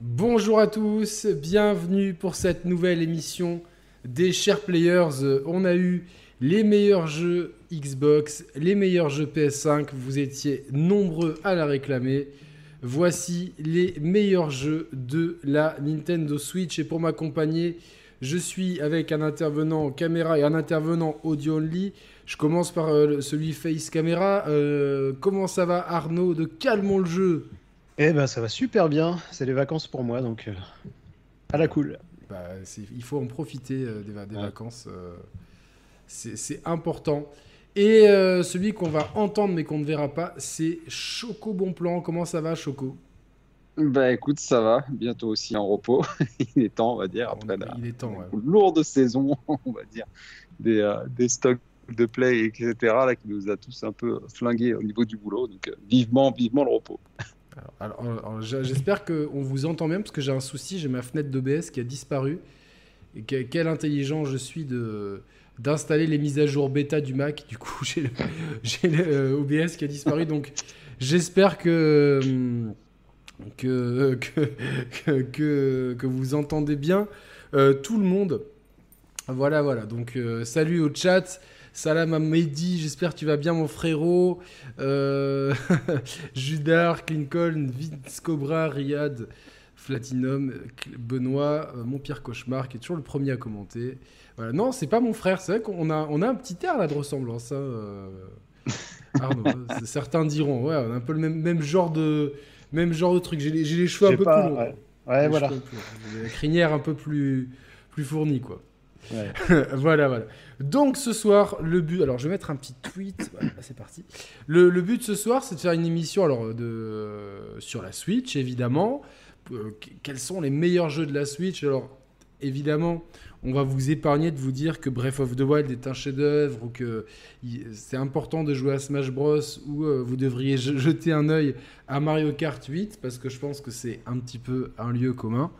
Bonjour à tous, bienvenue pour cette nouvelle émission des Chers Players. On a eu les meilleurs jeux Xbox, les meilleurs jeux PS5, vous étiez nombreux à la réclamer. Voici les meilleurs jeux de la Nintendo Switch et pour m'accompagner, je suis avec un intervenant caméra et un intervenant audio only. Je commence par euh, celui face caméra. Euh, comment ça va Arnaud? De Calmons le jeu Eh ben ça va super bien, c'est les vacances pour moi donc euh, à la cool. Bah, il faut en profiter des, vacances, c'est important. Et celui qu'on va entendre mais qu'on ne verra pas, c'est Choco Bon Plan. Comment ça va Choco? Bah écoute, ça va, bientôt aussi en repos. il est temps, on va dire, après il est temps, lourde saison, on va dire, des, euh, des stocks de play, etc., là, qui nous a tous un peu flingués au niveau du boulot. Donc euh, vivement, vivement le repos. Alors, j'espère qu'on vous entend bien, parce que j'ai un souci, j'ai ma fenêtre d'OBS qui a disparu. Et quel intelligent je suis de d'installer les mises à jour bêta du Mac. Du coup, j'ai le, OBS euh, qui a disparu. Donc, j'espère que... Hum, que, que, que, que, vous entendez bien euh, tout le monde. Voilà, voilà. Donc, euh, salut au chat. Salam à Mehdi, j'espère que tu vas bien, mon frérot. Euh, Judar, Lincoln, Vince Cobra, Riyad, Flatinum, Benoît, mon pire cauchemar, qui est toujours le premier à commenter. Voilà. Non, c'est pas mon frère, c'est vrai qu'on a, on a un petit air là de ressemblance. Hein, Arnaud, certains diront, ouais, on a un peu le même, même genre de même genre de truc. J'ai les, cheveux un peu plus longs. Ouais, voilà. La crinière un peu plus, plus fournie, quoi. voilà, voilà. Donc ce soir, le but. Alors je vais mettre un petit tweet. Voilà, c'est parti. Le, le, but ce soir, c'est de faire une émission alors, de, sur la Switch, évidemment. Euh, quels sont les meilleurs jeux de la Switch? Alors évidemment, on va vous épargner de vous dire que Breath of the Wild est un chef-d'œuvre ou que c'est important de jouer à Smash Bros ou euh, vous devriez jeter un œil à Mario Kart 8 parce que je pense que c'est un petit peu un lieu commun.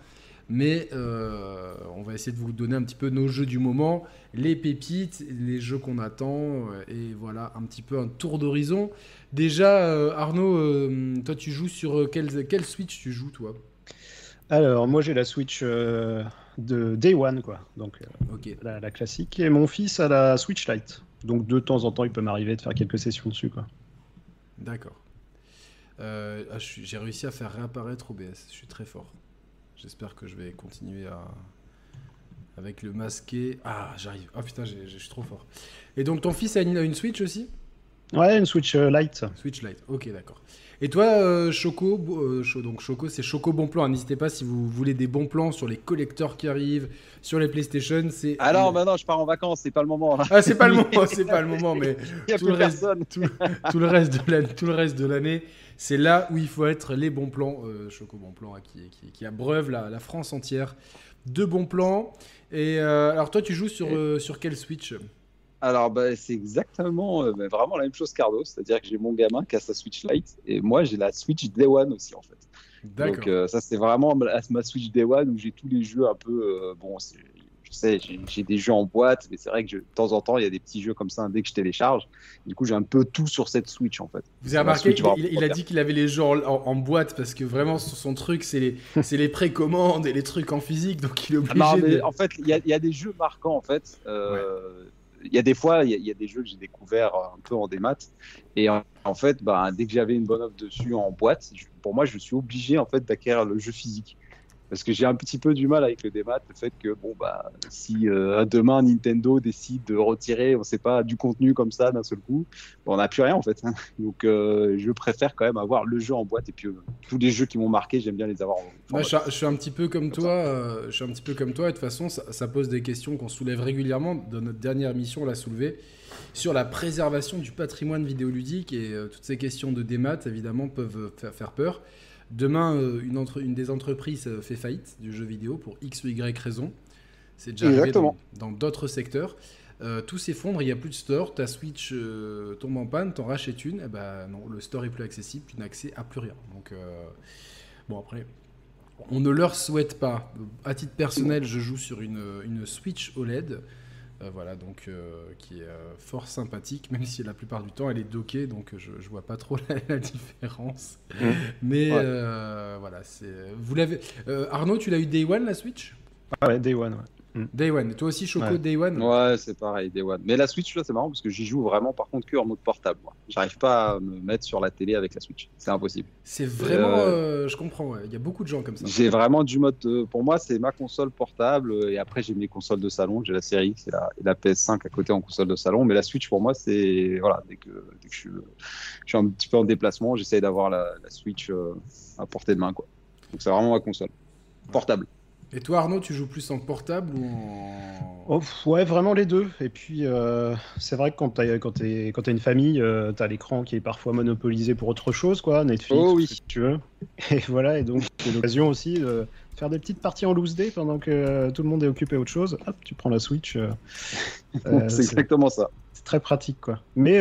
Mais euh, on va essayer de vous donner un petit peu nos jeux du moment, les pépites, les jeux qu'on attend, euh, et voilà un petit peu un tour d'horizon. Déjà, Arnaud, toi tu joues sur quelle, quelle Switch tu joues toi? Alors moi j'ai la Switch de Day One, quoi. Donc, euh, la, classique. Et mon fils a la Switch Lite. Donc, de temps en temps, il peut m'arriver de faire quelques sessions dessus, quoi. D'accord. Euh, ah, j'ai réussi à faire réapparaître OBS. Je suis très fort. J'espère que je vais continuer à. Avec le masqué. Ah, j'arrive. Ah putain, je suis trop fort. Et donc, ton fils a une, Switch aussi? Ouais, une Switch euh, Lite. Switch Lite, ok, d'accord. Et toi, euh, Choco, euh, donc Choco, c'est Choco Bon Plan. N'hésitez pas si vous voulez des bons plans sur les collecteurs qui arrivent, sur les PlayStation. C'est alors maintenant, je pars en vacances, c'est pas le moment. Ah, c'est pas le moment, c'est pas le moment, mais tout le, reste, tout, le reste de l'année, tout le reste de l'année, c'est là où il faut être les bons plans. Euh, Choco Bon Plan, hein, qui, qui, qui, abreuve la, la, France entière de bons plans. Et alors toi, tu joues sur sur quel Switch? Alors, bah, c'est exactement euh, bah, vraiment la même chose Cardo, c'est-à-dire que j'ai mon gamin qui a sa Switch Lite et moi j'ai la Switch Day One aussi en fait. Donc euh, ça c'est vraiment ma, Switch Day One où j'ai tous les jeux un peu euh, bon, je sais j'ai des jeux en boîte, mais c'est vrai que de temps en temps il y a des petits jeux comme ça dès que je télécharge. Du coup j'ai un peu tout sur cette Switch en fait. Vous avez remarqué, il, a dit qu'il avait les jeux en, boîte parce que vraiment son, truc c'est les, les précommandes et les trucs en physique, donc il est ah obligé. En fait il y, a des jeux marquants en fait il y a des fois, il y, a des jeux que j'ai découverts un peu en démat. Et en, fait, bah, dès que j'avais une bonne offre dessus en boîte, pour moi, je suis obligé en fait d'acquérir le jeu physique parce que j'ai un petit peu du mal avec le démat, le fait que bon bah si euh, demain Nintendo décide de retirer, on sait pas du contenu comme ça d'un seul coup, on n'a plus rien en fait. Hein. Donc euh, je préfère quand même avoir le jeu en boîte et puis euh, tous les jeux qui m'ont marqué, j'aime bien les avoir. En, je, suis un petit peu comme, toi. je suis un petit peu comme toi. Et de toute façon, ça, pose des questions qu'on soulève régulièrement. Dans notre dernière émission, on l'a soulevé sur la préservation du patrimoine vidéoludique et toutes ces questions de démat évidemment peuvent faire peur. Demain, euh, une, entre, une, des entreprises euh, fait faillite du jeu vidéo pour X ou Y raison. C'est déjà arrivé dans d'autres secteurs. Euh, tout s'effondre, il n'y a plus de store, ta Switch tombe en panne, t'en rachètes une, et eh ben non, le store est plus accessible, tu n'as accès à plus rien. Donc, bon après, on ne leur souhaite pas. À titre personnel, je joue sur une, une Switch OLED. Voilà, donc qui est fort sympathique, même si la plupart du temps elle est dockée, donc je, je vois pas trop la, différence. Mmh. Mais voilà, c'est. Vous l'avez. Arnaud, tu l'as eu Day One la Switch? Ah Ouais, Day One. Ouais. Mm. Day One. Toi aussi, Choco, Day One Ouais, c'est pareil, Day One. Mais la Switch, là, c'est marrant parce que j'y joue vraiment, par contre, que en mode portable. J'arrive pas à me mettre sur la télé avec la Switch. C'est impossible. C'est vraiment. Euh, euh, je comprends, il y a beaucoup de gens comme ça. J'ai vraiment du mode. Euh, pour moi, c'est ma console portable. Et après, j'ai mes consoles de salon. J'ai la série, c'est la, la, PS5 à côté en console de salon. Mais la Switch, pour moi, c'est. Voilà, dès que, je, suis, je, suis, un petit peu en déplacement, j'essaye d'avoir la, la, Switch à portée de main. Quoi. Donc, c'est vraiment ma console portable. Et toi, Arnaud, tu joues plus en portable ou en. Oh, ouais, vraiment les deux. Et puis, euh, c'est vrai que quand tu as, quand as une famille, euh, tu as l'écran qui est parfois monopolisé pour autre chose, quoi, Netflix, oh, oui. si tu veux. Et voilà, et donc, c'est l'occasion aussi de faire des petites parties en loose day pendant que tout le monde est occupé à autre chose. Hop, tu prends la Switch. Euh, c'est exactement ça. C'est très pratique, quoi. Mais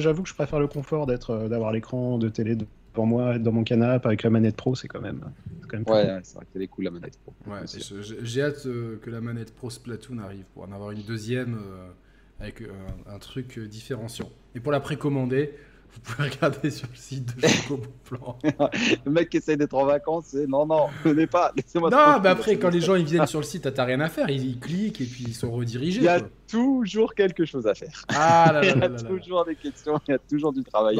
j'avoue que je préfère le confort d'être, d'avoir l'écran de télé de pour moi, dans mon canapé avec la manette pro, c'est quand même. Quand même ouais, c'est vrai qu'elle est cool la manette pro. Ouais, j'ai hâte euh, que la manette pro Splatoon arrive pour en avoir une deuxième euh, avec euh, un truc différenciant. Et pour la précommander, vous pouvez regarder sur le site de Choco Plan. le mec qui essaye d'être en vacances, c'est non, non, venez pas, laissez-moi Non, mais après, quand les gens ils viennent sur le site, t'as rien à faire, ils, cliquent et puis ils sont redirigés. Il y a toujours quelque chose à faire. Ah là là Il y a toujours des questions, il y a toujours du travail.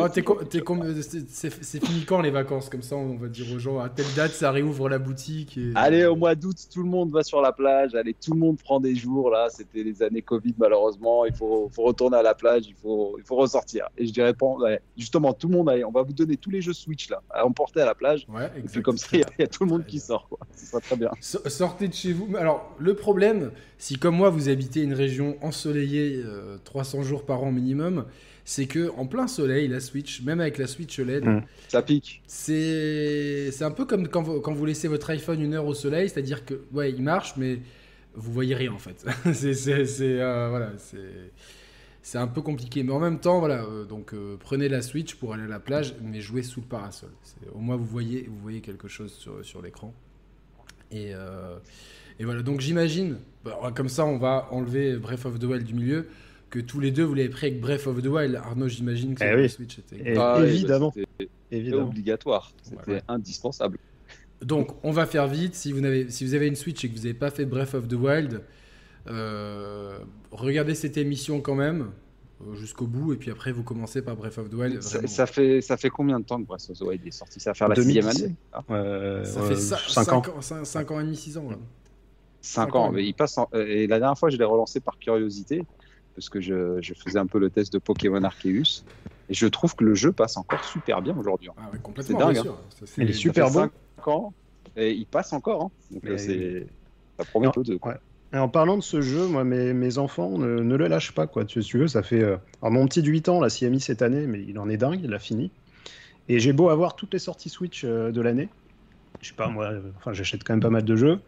c'est fini quand les vacances? Comme ça, on va dire aux gens à telle date, ça réouvre la boutique. Et... Allez, au mois d'août, tout le monde va sur la plage. Allez, tout le monde prend des jours. Là, c'était les années Covid, malheureusement. Il faut, faut, retourner à la plage, il faut, il faut ressortir. Et je dirais, justement, tout le monde, on va vous donner tous les jeux Switch là, à emporter à la plage. Ouais, et puis comme ça, il y, a tout le monde qui sort, quoi. Ce sera très bien. Sortez de chez vous. Alors, le problème, si comme moi, vous habitez une région ensoleillée 300 euh, jours par an minimum, c'est que en plein soleil, la Switch, même avec la Switch LED, mmh. ça pique. C'est un peu comme quand vous, quand vous laissez votre iPhone une heure au soleil, c'est-à-dire que ouais, il marche, mais vous voyez rien en fait. c'est euh, voilà, c'est c'est un peu compliqué. Mais en même temps, voilà, euh, donc euh, prenez la Switch pour aller à la plage, mais jouez sous le parasol. Au moins, vous voyez, vous voyez quelque chose sur, sur l'écran. Et, et, voilà, donc j'imagine, bah, comme ça, on va enlever Breath of the Wild du milieu, que tous les deux, vous l'avez pris avec Breath of the Wild. Arnaud, j'imagine que eh la Switch était... Ah, évidemment. C'était obligatoire, c'était indispensable. Donc, on va faire vite. Si vous, avez, si vous avez une Switch et que vous n'avez pas fait Breath of the Wild, euh, regardez cette émission quand même euh, jusqu'au bout et puis après vous commencez par Breath of the Wild. Ça, fait, ça fait combien de temps que Breath of the Wild est sorti? Ça va faire la sixième année euh, Ça fait 5 ans. 5 ans et demi, 6 ans. 5 ans, mais il passe et la dernière fois je l'ai relancé par curiosité parce que je, je, faisais un peu le test de Pokémon Arceus et je trouve que le jeu passe encore super bien aujourd'hui. Ah c'est dingue. Hein. il est super beau. ans et il passe encore. Hein. Donc c'est ça promet peu de. Et en parlant de ce jeu, moi, mes, mes enfants ne, ne, le lâchent pas, quoi. Tu, tu veux, ça fait. Euh, alors, mon petit de 8 ans, là, s'y a mis cette année, mais il en est dingue, il a fini. Et j'ai beau avoir toutes les sorties Switch euh, de l'année. Je sais pas, moi, euh, enfin, j'achète quand même pas mal de jeux.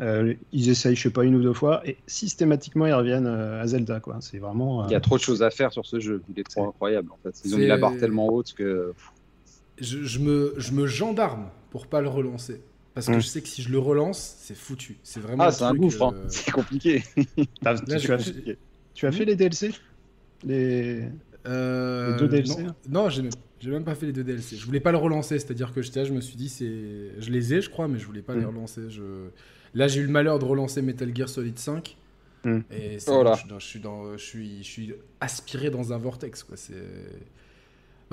Ils essayent, je sais pas, une ou deux fois, et systématiquement, ils reviennent à Zelda, quoi. C'est vraiment. Il y a trop de choses à faire sur ce jeu. Il est trop incroyable, en fait. Ils ont mis la barre tellement haute que. Je, je, me, je me gendarme pour pas le relancer. Parce que hmm. je sais que si je le relance, c'est foutu. C'est vraiment. Ah, c'est un gouffre. Hein. Euh, c'est compliqué. tu, as, fait les DLC les... Euh, deux DLC Non, j'ai même, pas fait les deux DLC. Je voulais pas le relancer, c'est-à-dire que je me suis dit, c'est, je les ai, je crois, mais je voulais pas les hmm. relancer. Je... Là, j'ai eu le malheur de relancer Metal Gear Solid 5. Hmm. Et oh je, je, suis dans, je, suis, je suis aspiré dans un vortex. Quoi. C'est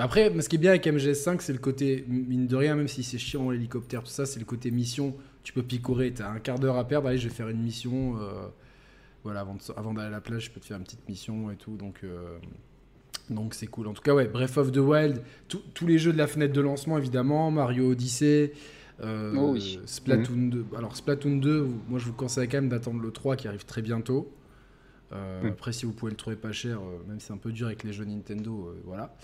après, ce qui est bien avec MGS5, c'est le côté, mine de rien, même si c'est chiant l'hélicoptère, tout ça, c'est le côté mission. Tu peux picorer, tu as un quart d'heure à perdre, allez, je vais faire une mission. Euh, voilà, avant, d'aller à la plage, je peux te faire une petite mission et tout. Donc, euh, donc c'est cool. En tout cas, ouais, Breath of the Wild, tous les jeux de la fenêtre de lancement, évidemment, Mario Odyssey. Euh, oh Splatoon 2. Alors Splatoon 2, moi je vous conseille quand même d'attendre le 3 qui arrive très bientôt. Après, si vous pouvez le trouver pas cher, même si c'est un peu dur avec les jeux Nintendo, voilà.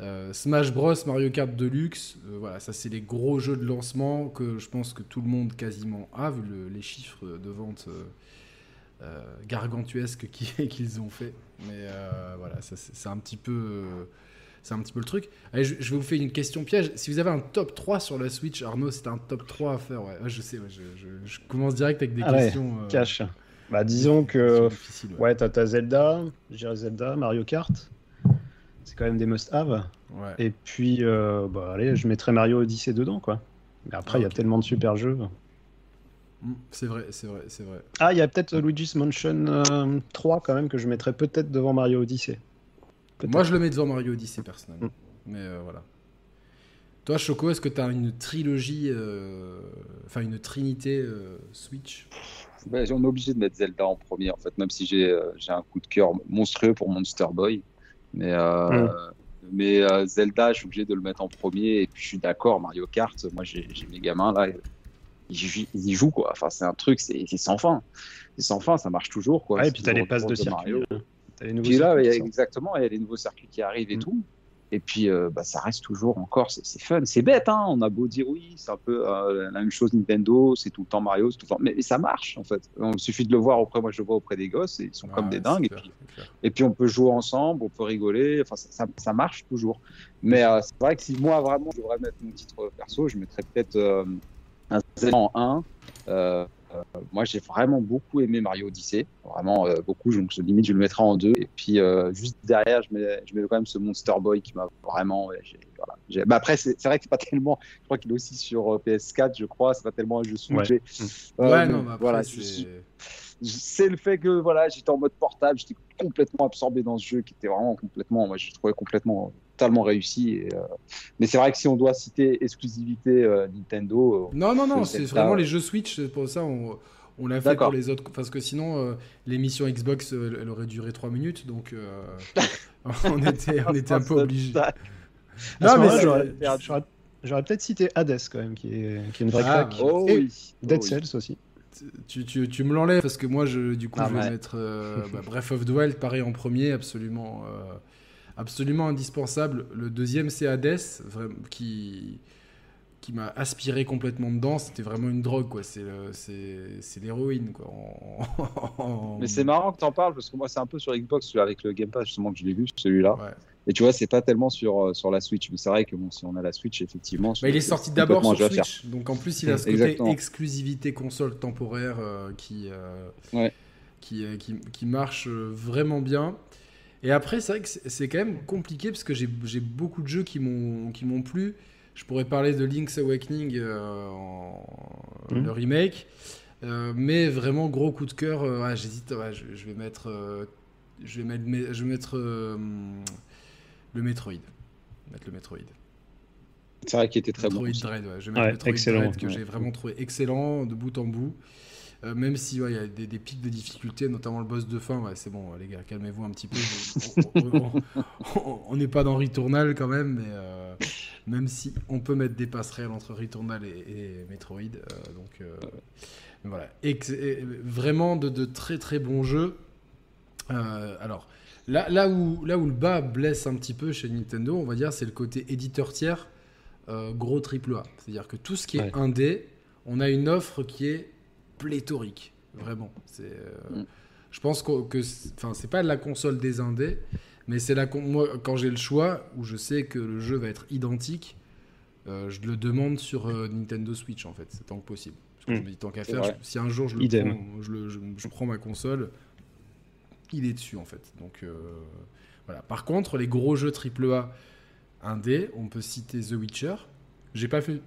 Euh, Smash Bros, Mario Kart Deluxe, euh, voilà, ça c'est les gros jeux de lancement que je pense que tout le monde quasiment a, vu les chiffres de vente euh, gargantuesques qu'ils ont fait. Mais voilà, c'est un petit peu... c'est un petit peu le truc. Allez, je, vais vous faire une question piège. Si vous avez un top 3 sur la Switch, Arnaud, c'est un top 3 à faire. Ouais, je sais, je, commence direct avec des ah questions. cash. Bah, disons que. Ouais. Ouais, t'as t'as Zelda, je dirais Zelda, Mario Kart. C'est quand même des must-have. Ouais. Et puis, euh, bah, allez, je mettrais Mario Odyssey dedans, quoi. Mais après, il y a tellement de super jeux. Mm, C'est vrai, c'est vrai, c'est vrai. Ah, il y a peut-être Luigi's Mansion euh, 3 quand même que je mettrais peut-être devant Mario Odyssey. Moi, je le mets devant Mario Odyssey, personnellement. Mm. Mais euh, voilà. Toi, Choco, est-ce que tu as une trilogie, euh, enfin une trinité euh, Switch? Ben, on est obligé de mettre Zelda en premier, en fait, même si j'ai euh, j'ai un coup de cœur monstrueux pour Monster Boy. Mais, euh, mais euh, Zelda, je suis obligé de le mettre en premier. Et puis, je suis d'accord, Mario Kart, moi, j'ai mes gamins là, ils, y jouent, quoi. Enfin, c'est un truc, c'est c'est sans fin. C'est sans fin, ça marche toujours, quoi. Ouais, et puis t'as les passes de circuit. Mario. hein. T'as les nouveaux Puis là, exactement, il y a les nouveaux circuits qui arrivent et Mm. tout. Et puis, euh, bah, ça reste toujours encore, c'est fun. C'est bête, hein. On a beau dire oui, c'est un peu euh, la même chose Nintendo, c'est tout le temps Mario, c'est tout le temps. Mais, mais ça marche, en fait. Il suffit de le voir auprès, moi je le vois auprès des gosses, et ils sont comme des dingues. Et puis, et on peut jouer ensemble, on peut rigoler. Enfin, ça, ça- ça marche toujours. Mais euh, c'est vrai que si moi, vraiment, je devrais mettre mon titre perso, je mettrais peut-être un Zelda en 1. Euh, moi, j'ai vraiment beaucoup aimé Mario Odyssey. Vraiment euh, beaucoup. Donc, je- limite, je le mettrais en deux. Et puis, euh, juste derrière, je mets, je mets quand même ce Monster Boy qui m'a vraiment. voilà, bah, après, c'est vrai que c'est pas tellement. Je crois qu'il est aussi sur euh, PS4, je crois. C'est pas tellement un jeu Switch. Ouais. Euh, non, mais après, voilà, c'est le fait que voilà, j'étais en mode portable, j'étais complètement absorbé dans ce jeu qui était vraiment complètement, moi je trouvais complètement totalement réussi. et, euh, Mais c'est vrai que si on doit citer exclusivité euh, Nintendo, euh, Non, non, non, C'est vraiment les jeux Switch, c'est pour ça on, on l'a fait pour les autres. Parce que sinon, euh, l'émission Xbox, elle, elle aurait duré 3 minutes, donc euh, on était, on était un peu obligé. Non, mais j'aurais- peut-être cité Hades quand même, qui est, qui est une vraie Ah, craque. oh Et oui, Dead oh oui. Cells aussi. Tu, tu, tu me l'enlèves parce que moi, je, du coup, Ah, je vais ouais. mettre euh, bah, Breath of the Wild, pareil en premier, absolument, euh, absolument indispensable. Le deuxième, c'est Hades, qui, qui m'a aspiré complètement dedans. C'était vraiment une drogue, quoi. C'est c'est l'héroïne, quoi. En- Mais c'est marrant que tu en parles parce que moi c'est un peu sur Xbox avec le Game Pass justement que je l'ai vu celui-là. Ouais. Et tu vois c'est pas tellement sur euh, sur la Switch, mais c'est vrai que bon si on a la Switch effectivement. Bah, il est sorti d'abord sur. Switch, donc en plus il a ce côté Exactement. exclusivité console temporaire euh, qui, euh, Ouais. qui, euh, qui, qui marche euh, vraiment bien. Et après, c'est vrai que c'est quand même compliqué parce que j'ai beaucoup de jeux qui m'ont qui m'ont plu. Je pourrais parler de Link's Awakening, euh, en- Mhm. le remake, Euh, mais vraiment gros coup de cœur. euh, ouais, J'hésite, ouais, je, je vais mettre, euh, je vais mettre, je vais mettre euh, le Metroid. Mettre le Metroid. C'est vrai qu'il était très Metroid bon. Dread, ouais. Je vais mettre Ouais, Metroid excellent. Dread que Ouais. j'ai vraiment trouvé excellent de bout en bout. Euh, même si ouais, il y a des, des pics de difficulté, notamment le boss de fin, ouais, c'est bon, les gars, calmez-vous un petit peu. On- n'est pas dans Returnal quand même, mais euh, même si on peut mettre des passerelles entre Returnal et, et Metroid. euh, donc euh, voilà, et- vraiment de, de très très bons jeux. Euh, alors là, là, où, là où le bas blesse un petit peu chez Nintendo, on va dire, c'est le côté éditeur tiers, euh, gros triple A. C'est-à-dire que tout ce qui est Ouais. indé, on a une offre qui est pléthorique, vraiment. C'est, euh, Mm. Je pense que, que c'est- enfin, c'est pas la console des indés, mais c'est la con- moi quand j'ai le choix où je sais que le jeu va être identique, euh, je le demande sur euh, Nintendo Switch en fait, c'est tant que possible. Parce que Mm. je me dis tant qu'à faire, je- si un jour je le Idem. prends, je, le- je- je prends ma console, il est dessus en fait. Donc euh, voilà. Par contre, les gros jeux AAA indé, on peut citer The Witcher. J'ai pas fait.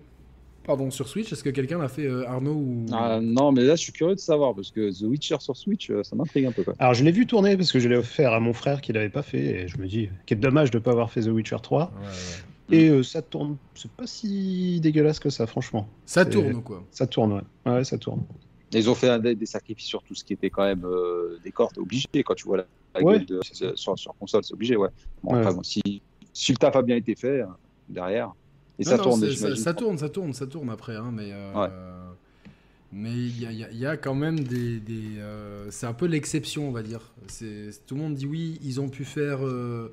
Pardon, sur Switch, est-ce que quelqu'un l'a fait euh, Arnaud ou... Ah, non, mais là je suis curieux de savoir parce que The Witcher sur Switch, euh, ça m'intrigue un peu. Quoi. Alors je l'ai vu tourner parce que je l'ai offert à mon frère qui l'avait pas fait et je me dis quel dommage de pas avoir fait The Witcher 3 Ouais, ouais. et euh, ça tourne c'est pas si dégueulasse que ça franchement Ça tourne quoi. ça tourne ouais ouais ça tourne Ils ont fait un- des, des sacrifices sur tout ce qui était quand même euh, des cordes obligé quand tu vois la, la Ouais, gueule de, c'est ça. de- sur, sur console, c'est obligé, ouais. Bon, Ouais. après, bon, si, si le taf a bien été fait euh, derrière, et Non, ça non, tourne, ça, tourne, ça tourne, ça tourne après, hein, mais euh, Ouais. mais il y a, il y a- il y a quand même des, des, euh, c'est un peu l'exception, on va dire. C'est tout le monde dit oui, ils ont pu faire, euh,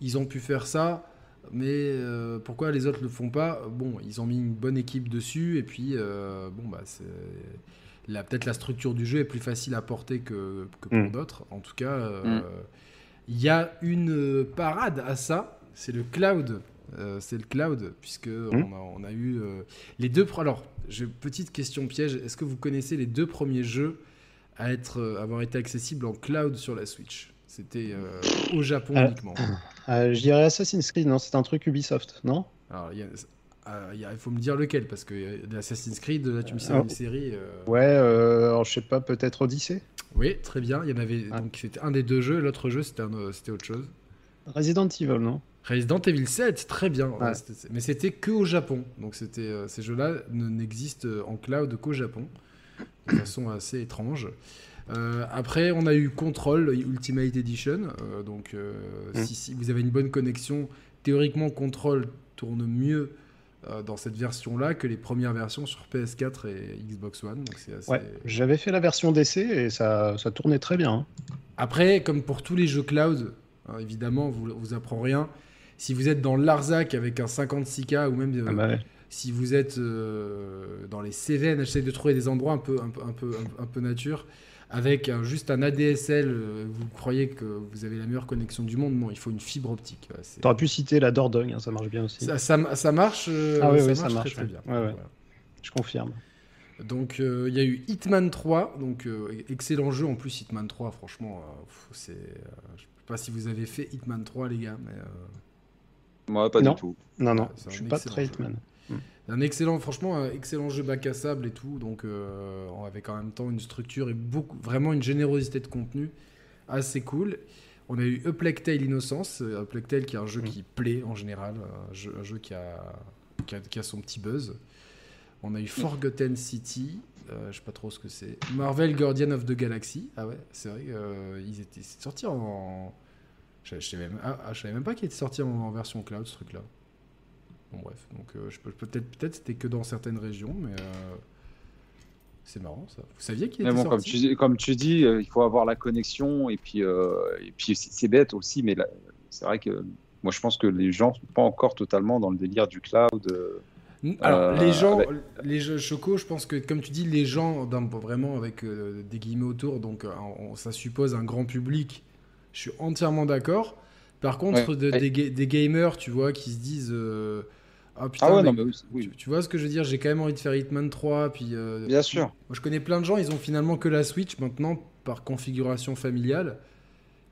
ils ont pu faire ça, mais euh, pourquoi les autres le font pas? Bon, ils ont mis une bonne équipe dessus et puis bon bah c'est la- peut-être la structure du jeu est plus facile à porter que, que pour Mm. d'autres. En tout cas, euh, Mm. il y a une parade à ça, c'est le cloud. Euh, c'est le cloud, puisque on, a, on a eu euh, les deux. Alors, j'ai petite question piège. Est-ce que vous connaissez les deux premiers jeux à être, euh, avoir été accessible en cloud sur la Switch? C'était au Japon Ah. uniquement. Je dirais Assassin's Creed, non C'est un truc Ubisoft, non? Alors, il y a- faut me dire lequel, parce que Assassin's Creed, là tu me sais Ah. une série. euh, Ouais, euh, alors, je sais pas, peut-être Odyssey Oui, très bien. Il y en avait. Ah. Donc c'était un des deux jeux. L'autre jeu, c'était un, c'était autre chose. Resident Evil, non? Resident Evil 7, très bien. Ouais, Ouais. c'était- mais c'était que au Japon. Donc c'était euh, ces jeux-là ne- n'existent en cloud qu'au Japon, de façon assez étrange. Euh, après, on a eu Control Ultimate Edition. euh, donc, euh, Mm. si, si vous avez une bonne connexion, théoriquement, Control tourne mieux euh, dans cette version-là que les premières versions sur PS4 et Xbox One. Donc c'est assez... Ouais, j'avais fait la version d'essai et ça, ça tournait très bien. hein. Après, comme pour tous les jeux cloud, hein, évidemment, vous vous apprend rien. Si vous êtes dans l'Arzac avec un 56K ou même euh, Ah bah ouais. si vous êtes euh, dans les Cévennes, essayez de trouver des endroits un peu, un peu, un peu, un, un peu nature. Avec un- juste un ADSL, euh, vous croyez que vous avez la meilleure connexion du monde? Non, il faut une fibre optique. C'est- T'aurais pu citer la Dordogne, hein, ça marche bien aussi. ça, ça- ça marche, euh, Ah oui, ça oui, marche ça marche, très ouais. bien. Ouais, ouais. Voilà. Je confirme. Donc euh, il y a eu Hitman 3, donc euh, excellent jeu en plus Hitman 3, franchement, c'est, je sais pas si vous avez fait Hitman 3 les gars, mais euh, Moi, pas Non. du tout. Non, non, je un suis pas excellent très jeu. Hitman. un excellent, franchement, un excellent jeu bac à sable et tout, donc euh, avec en même temps une structure et beaucoup, vraiment une générosité de contenu assez cool. On a eu A Plague Tale Innocence, A Plague Tale qui est un jeu Mm. qui plaît en général, un jeu, un jeu qui, a, qui, a, qui a son petit buzz. On a eu Forgotten City, euh, je sais pas trop ce que c'est. Marvel Guardian of the Galaxy, ah ouais, c'est vrai, euh, ils étaient c'est sorti en. Je, je savais même, ah, ah, je savais même pas qu'il était sorti en, en version cloud ce truc-là. Bon bref, donc euh, je peux peut-être peut-être c'était que dans certaines régions, mais euh, c'est marrant ça. Vous saviez qu'il était bon, comme sorti tu, dis- comme tu dis, euh, il faut avoir la connexion et puis, euh, et puis c'est c'est bête aussi, mais là, c'est vrai que moi je pense que les gens sont pas encore totalement dans le délire du cloud. Euh. Alors, les gens, avec- les jeux Choco, je pense que, comme tu dis, les gens, vraiment avec euh, des guillemets autour, donc euh, on- ça suppose un grand public. Je suis entièrement d'accord. Par contre, Ouais. de- Ouais. des, ga- des gamers, tu vois, qui se disent euh, Ah putain, Ah ouais, mais non, mais oui, oui, tu, tu vois ce que je veux dire J'ai quand même envie de faire Hitman 3. Puis, euh, bien sûr. Moi, je connais plein de gens, ils ont finalement que la Switch maintenant par configuration familiale.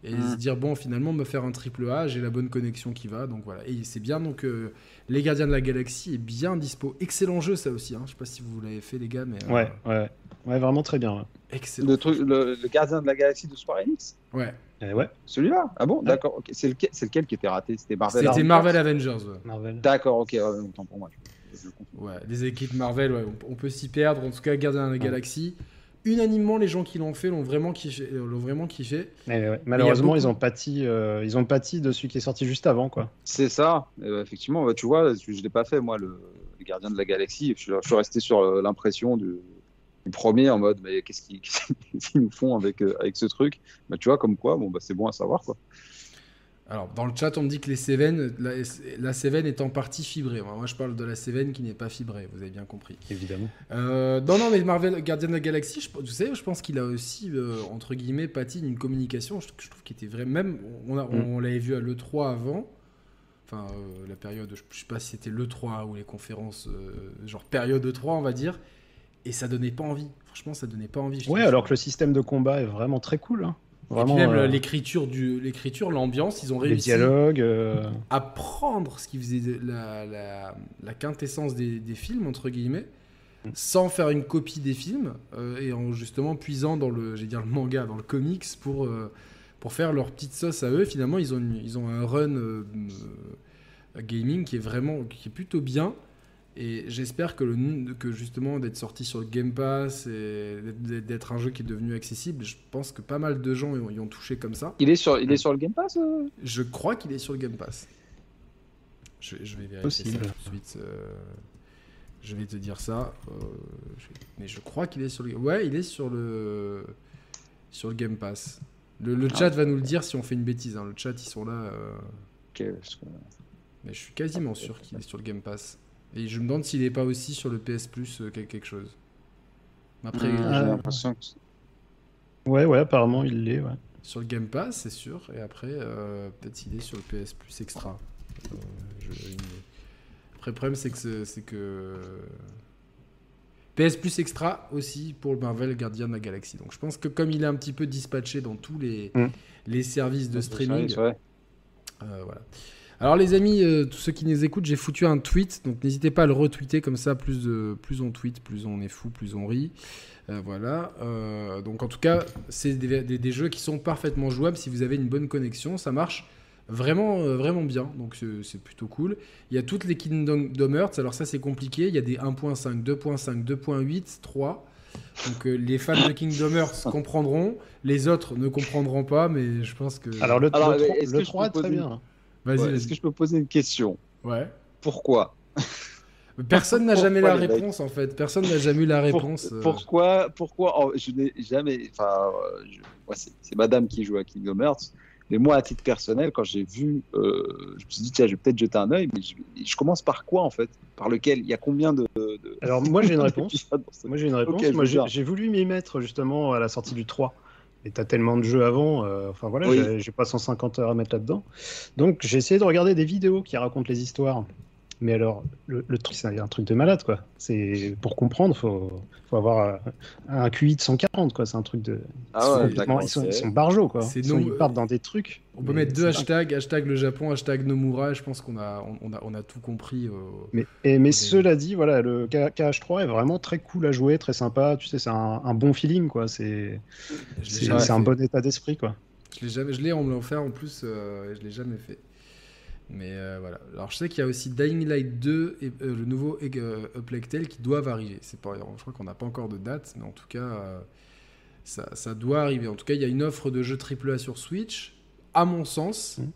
Et Mm. se dire, bon, finalement, me faire un triple A, j'ai la bonne connexion qui va. Donc voilà. Et c'est bien, donc, euh, Les Gardiens de la Galaxie est bien dispo. Excellent jeu, ça aussi. Hein. Je sais pas si vous l'avez fait, les gars, mais. euh, Ouais, ouais, ouais, vraiment très bien. ouais. Excellent. Le, truc, le, le gardien de la galaxie de Square Enix? Ouais. Eh ouais, Celui-là? Ah bon? D'accord. ok. C'est lequel, c'est lequel qui était raté? C'était Marvel C'était Avengers Marvel Avengers. Ouais. Marvel. D'accord, ok, ouais, autant pour moi. Je- je confonds. Ouais, les équipes Marvel, ouais, on, on peut s'y perdre. En tout cas, Gardiens de la Galaxie. Unanimement, les gens qui l'ont fait l'ont vraiment kiffé. L'ont vraiment kiffé. Mais ouais, malheureusement, ils beaucoup- ont pâti, euh, ils ont pâti de celui qui est sorti juste avant, quoi. C'est ça, Euh, effectivement. bah, tu vois, je ne l'ai pas fait, moi, le, le gardien de la galaxie. Je, suis- je suis resté sur euh, l'impression du, du premier en mode, mais qu'est-ce qu'ils nous font avec, euh, avec ce truc? Bah, Tu vois, comme quoi, bon, bah, c'est bon à savoir. quoi. Alors, dans le chat, on me dit que les Cévennes, la, la Cévenne est en partie fibrée. Moi, je parle de la Cévenne qui n'est pas fibrée, vous avez bien compris. Évidemment. Euh, non, non, mais Marvel Gardien de la Galaxie, je, vous savez, je pense qu'il a aussi, euh, entre guillemets, pâti d'une communication, je, je trouve qu'il était vrai. Même, on, a- Mm. on l'avait vu à l'E3 avant, enfin, euh, la période, je, je sais pas si c'était l'E3 ou les conférences, genre période E3, on va dire, et ça donnait pas envie. Franchement, ça donnait pas envie. Ouais, alors que le système de combat est vraiment très cool. hein. Et puis même euh, l'écriture, du- l'écriture, l'ambiance, ils ont les réussi dialogues. euh, à prendre ce qui faisait de- la, la- la quintessence des, des films, entre guillemets, Mm. sans faire une copie des films, euh, et en justement puisant dans le, j'ai dire le manga, dans le comics, pour, pour faire leur petite sauce à eux. Finalement, ils ont, une- ils ont un run euh, gaming qui est vraiment, qui est plutôt bien. Et j'espère que, le, que justement d'être sorti sur le Game Pass et d'être- un jeu qui est devenu accessible, je pense que pas mal de gens y ont, y ont touché comme ça. Il est sur, il est sur le Game Pass euh? Je crois qu'il est sur le Game Pass. Je, je vais vérifier Possible. ça tout de suite. euh, je vais te dire ça. euh, je- mais je crois qu'il est sur le. Ouais, il est sur le sur le Game Pass. Le, le chat va nous le dire si on fait une bêtise. hein. Le chat, ils sont là. mais je suis quasiment sûr qu'il est sur le Game Pass. Et je me demande s'il est pas aussi sur le PS Plus euh, quel- quelque chose. Après, Ah. J'ai l'impression que. Ouais, ouais, apparemment, il l'est. Ouais. Sur le Game Pass, c'est sûr. Et après, euh, peut-être il est sur le PS Plus Extra. Euh, je- Après, le problème, c'est que. c'est- que... PS Plus Extra aussi pour le Marvel Guardian de la Galaxie. Donc je pense que comme il est un petit peu dispatché dans tous les, Mm. les services de streaming, Service, ouais. euh, voilà. Alors les amis, euh, tous ceux qui nous écoutent, j'ai foutu un tweet, donc n'hésitez pas à le retweeter comme ça, plus, de, plus on tweet, plus on est fou, plus on rit. Euh, voilà. Euh, donc en tout cas, c'est des, des- des jeux qui sont parfaitement jouables si vous avez une bonne connexion, ça marche vraiment, euh, vraiment bien, donc c'est- plutôt cool. Il y a toutes les Kingdom Hearts, alors ça c'est compliqué, il y a des 1.5, 2.5, 2.8, 3. Donc euh, les fans de Kingdom Hearts comprendront, les autres ne comprendront pas, mais je pense que... Alors le, Alors, le, mais tro- est-ce le que je 3 peux très bien. Vas-y, Ouais. Est-ce que je peux poser une question? Ouais. Pourquoi? Personne n'a jamais la réponse en fait. Personne n'a jamais eu la réponse. euh. Pourquoi, pourquoi oh, Je n'ai jamais. Enfin, euh, c'est Madame qui joue à Kingdom Hearts. Mais moi, à titre personnel, quand j'ai vu, euh, je me suis dit, tiens, je vais peut-être jeter un œil. Mais je, je commence par quoi, en fait? Par lequel? Il y a combien de. de- Alors moi j'ai une réponse. Moi j'ai une réponse. Ok, je Moi j'ai voulu m'y mettre justement à la sortie du 3. Et t'as tellement de jeux avant, euh, enfin voilà, Oui. j'ai- j'ai pas 150 heures à mettre là-dedans. Donc j'ai essayé de regarder des vidéos qui racontent les histoires. Mais alors, le, le truc, c'est un truc de malade, quoi. C'est pour comprendre, faut, faut avoir un QI de 140, quoi. C'est un truc de. Ah ils sont ouais, complètement- ils, sont, c'est- ils sont barjots, quoi. C'est Ils, sont- ils partent dans des trucs. On peut mettre deux hashtags, hashtag le Japon, hashtag Nomura. Je pense qu'on a, on, on a, on a tout compris. euh. Mais, et, mais cela dit, voilà, le K- KH3 est vraiment très cool à jouer, très sympa. Tu sais, c'est un, un bon feeling, quoi. C'est un bon état d'esprit, quoi. Je l'ai jamais, je l'ai en me l'offert en plus. euh, et je l'ai jamais fait. Mais euh, voilà. Alors je sais qu'il y a aussi Dying Light 2 et euh, le nouveau euh, Uplectel qui doivent arriver. C'est pas, je crois qu'on n'a pas encore de date, mais en tout cas, euh, ça, ça doit arriver. En tout cas, il y a une offre de jeux AAA sur Switch. À mon sens, Mhm.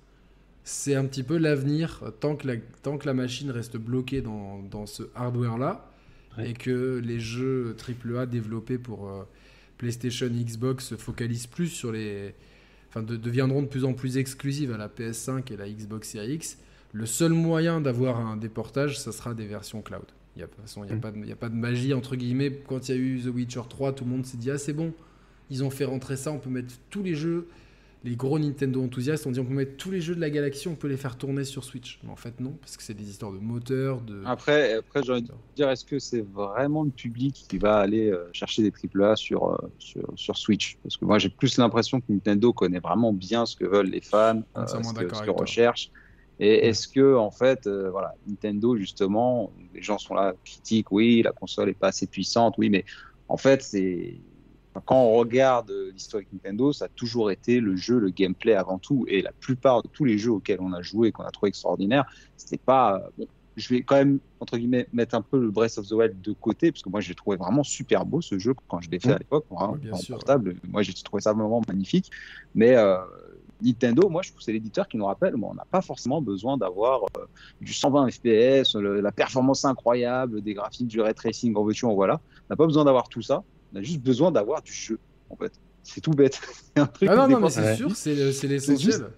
c'est un petit peu l'avenir tant que la, tant que la machine reste bloquée dans, dans ce hardware-là Ouais. et que les jeux AAA développés pour PlayStation, Xbox se focalisent plus sur les, enfin, de- deviendront de plus en plus exclusives à la PS5 et la Xbox Series X. Le seul moyen d'avoir un déportage, ça sera des versions cloud. Il y a, de toute façon, il n'y a, Mm. a pas de magie, entre guillemets. Quand il y a eu The Witcher 3, tout le monde s'est dit Ah, c'est bon, ils ont fait rentrer ça, on peut mettre tous les jeux. Les gros Nintendo enthousiastes ont dit on peut mettre tous les jeux de la galaxie, on peut les faire tourner sur Switch. Mais en fait, non, parce que c'est des histoires de moteur, de. Après, après j'ai envie de dire, est-ce que c'est vraiment le public qui va aller euh, chercher des AAA sur, euh, sur, sur Switch? Parce que moi, j'ai plus l'impression que Nintendo connaît vraiment bien ce que veulent les fans, euh, Entièrement ce qu'ils recherchent. Et est-ce que, en fait, euh, voilà, Nintendo, justement, les gens sont là, critiquent, oui, la console est pas assez puissante, oui, mais en fait, c'est. Quand on regarde euh, l'historique Nintendo, ça a toujours été le jeu, le gameplay avant tout. Et la plupart de tous les jeux auxquels on a joué, qu'on a trouvé extraordinaire, c'était pas. euh, Bon, je vais quand même, entre guillemets, mettre un peu le Breath of the Wild de côté, parce que moi, j'ai trouvé vraiment super beau ce jeu quand je l'ai fait à l'époque, en sûr. portable. Moi, j'ai trouvé ça vraiment magnifique. Mais euh, Nintendo, moi, je trouve que c'est l'éditeur qui nous rappelle, bon, on n'a pas forcément besoin d'avoir euh, du 120 FPS, le- la performance incroyable, des graphiques, du ray tracing, en en voilà. On n'a pas besoin d'avoir tout ça. On a juste besoin d'avoir du jeu, en fait. C'est tout bête. C'est un truc Ah non, mais c'est Ouais. sûr, c'est le- c'est l'essentiel.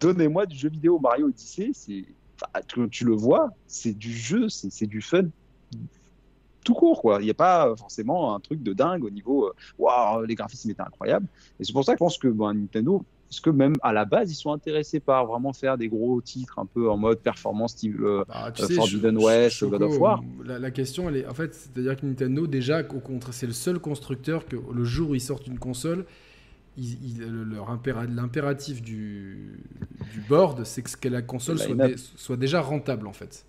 donnez-moi du jeu vidéo Mario Odyssey, c'est, enfin, tu, tu le vois, c'est du jeu, c'est, c'est du fun tout court, quoi. Il n'y a pas forcément un truc de dingue au niveau, euh, waouh, les graphismes étaient incroyables. Et c'est pour ça que je pense que ben, Nintendo, parce que même à la base, ils sont intéressés par vraiment faire des gros titres un peu en mode performance, type, euh, Bah, tu Euh, sais, Forbidden West, Choco, God of War. La, la question, elle est. En fait, c'est-à-dire que Nintendo, déjà, au contraire, c'est le seul constructeur que le jour où ils sortent une console, l'impératif du, du board, c'est que, la console Le soit, dé- soit déjà rentable, en fait.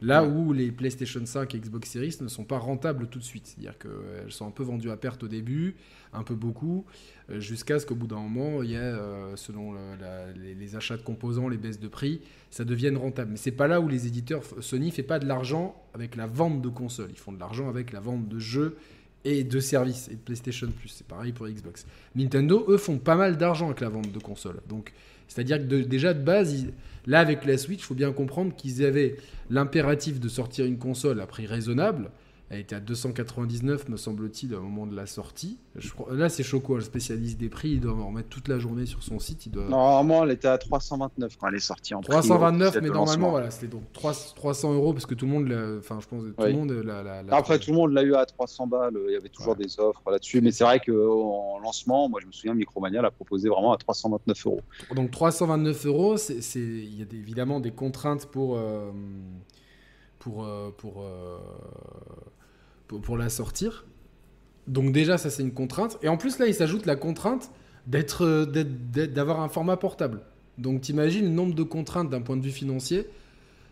Là Ouais. où les PlayStation 5 et Xbox Series ne sont pas rentables tout de suite. C'est-à-dire qu'elles sont un peu vendues à perte au début, un peu beaucoup, euh, jusqu'à ce qu'au bout d'un moment, il y ait, euh, selon la- les, les achats de composants, les baisses de prix, ça devienne rentable. Mais c'est pas là où les éditeurs, Sony fait pas de l'argent avec la vente de consoles. Ils font de l'argent avec la vente de jeux et de services et de PlayStation Plus. C'est pareil pour Xbox. Nintendo, eux, font pas mal d'argent avec la vente de consoles. Donc, c'est-à-dire que de- déjà de base, ils- là avec la Switch, il faut bien comprendre qu'ils avaient l'impératif de sortir une console à prix raisonnable. Elle était à 299, me semble-t-il, au moment de la sortie. Je crois- là, c'est Choco, le spécialiste des prix. Il doit en remettre toute la journée sur son site. Il doit... Normalement, elle était à 329 quand elle est sortie en prix, 329, euh, mais normalement, voilà, c'était donc 3 300 euros parce que tout le monde, l'a- enfin, je pense, tout Oui. le monde l'a. l'a- l'a Après, tout le monde l'a eu à 300 balles. Il y avait toujours des offres là-dessus. Mais c'est vrai qu'en lancement, moi, je me souviens, Micromania l'a proposé vraiment à 329 euros. Donc 329 euros, c'est, il y a des- évidemment des contraintes pour, euh, pour, euh, pour, euh, pour, la sortir. Donc déjà, ça c'est une contrainte. Et en plus, là, il s'ajoute la contrainte euh, d'être- d'avoir un format portable. Donc t'imagines le nombre de contraintes d'un point de vue financier.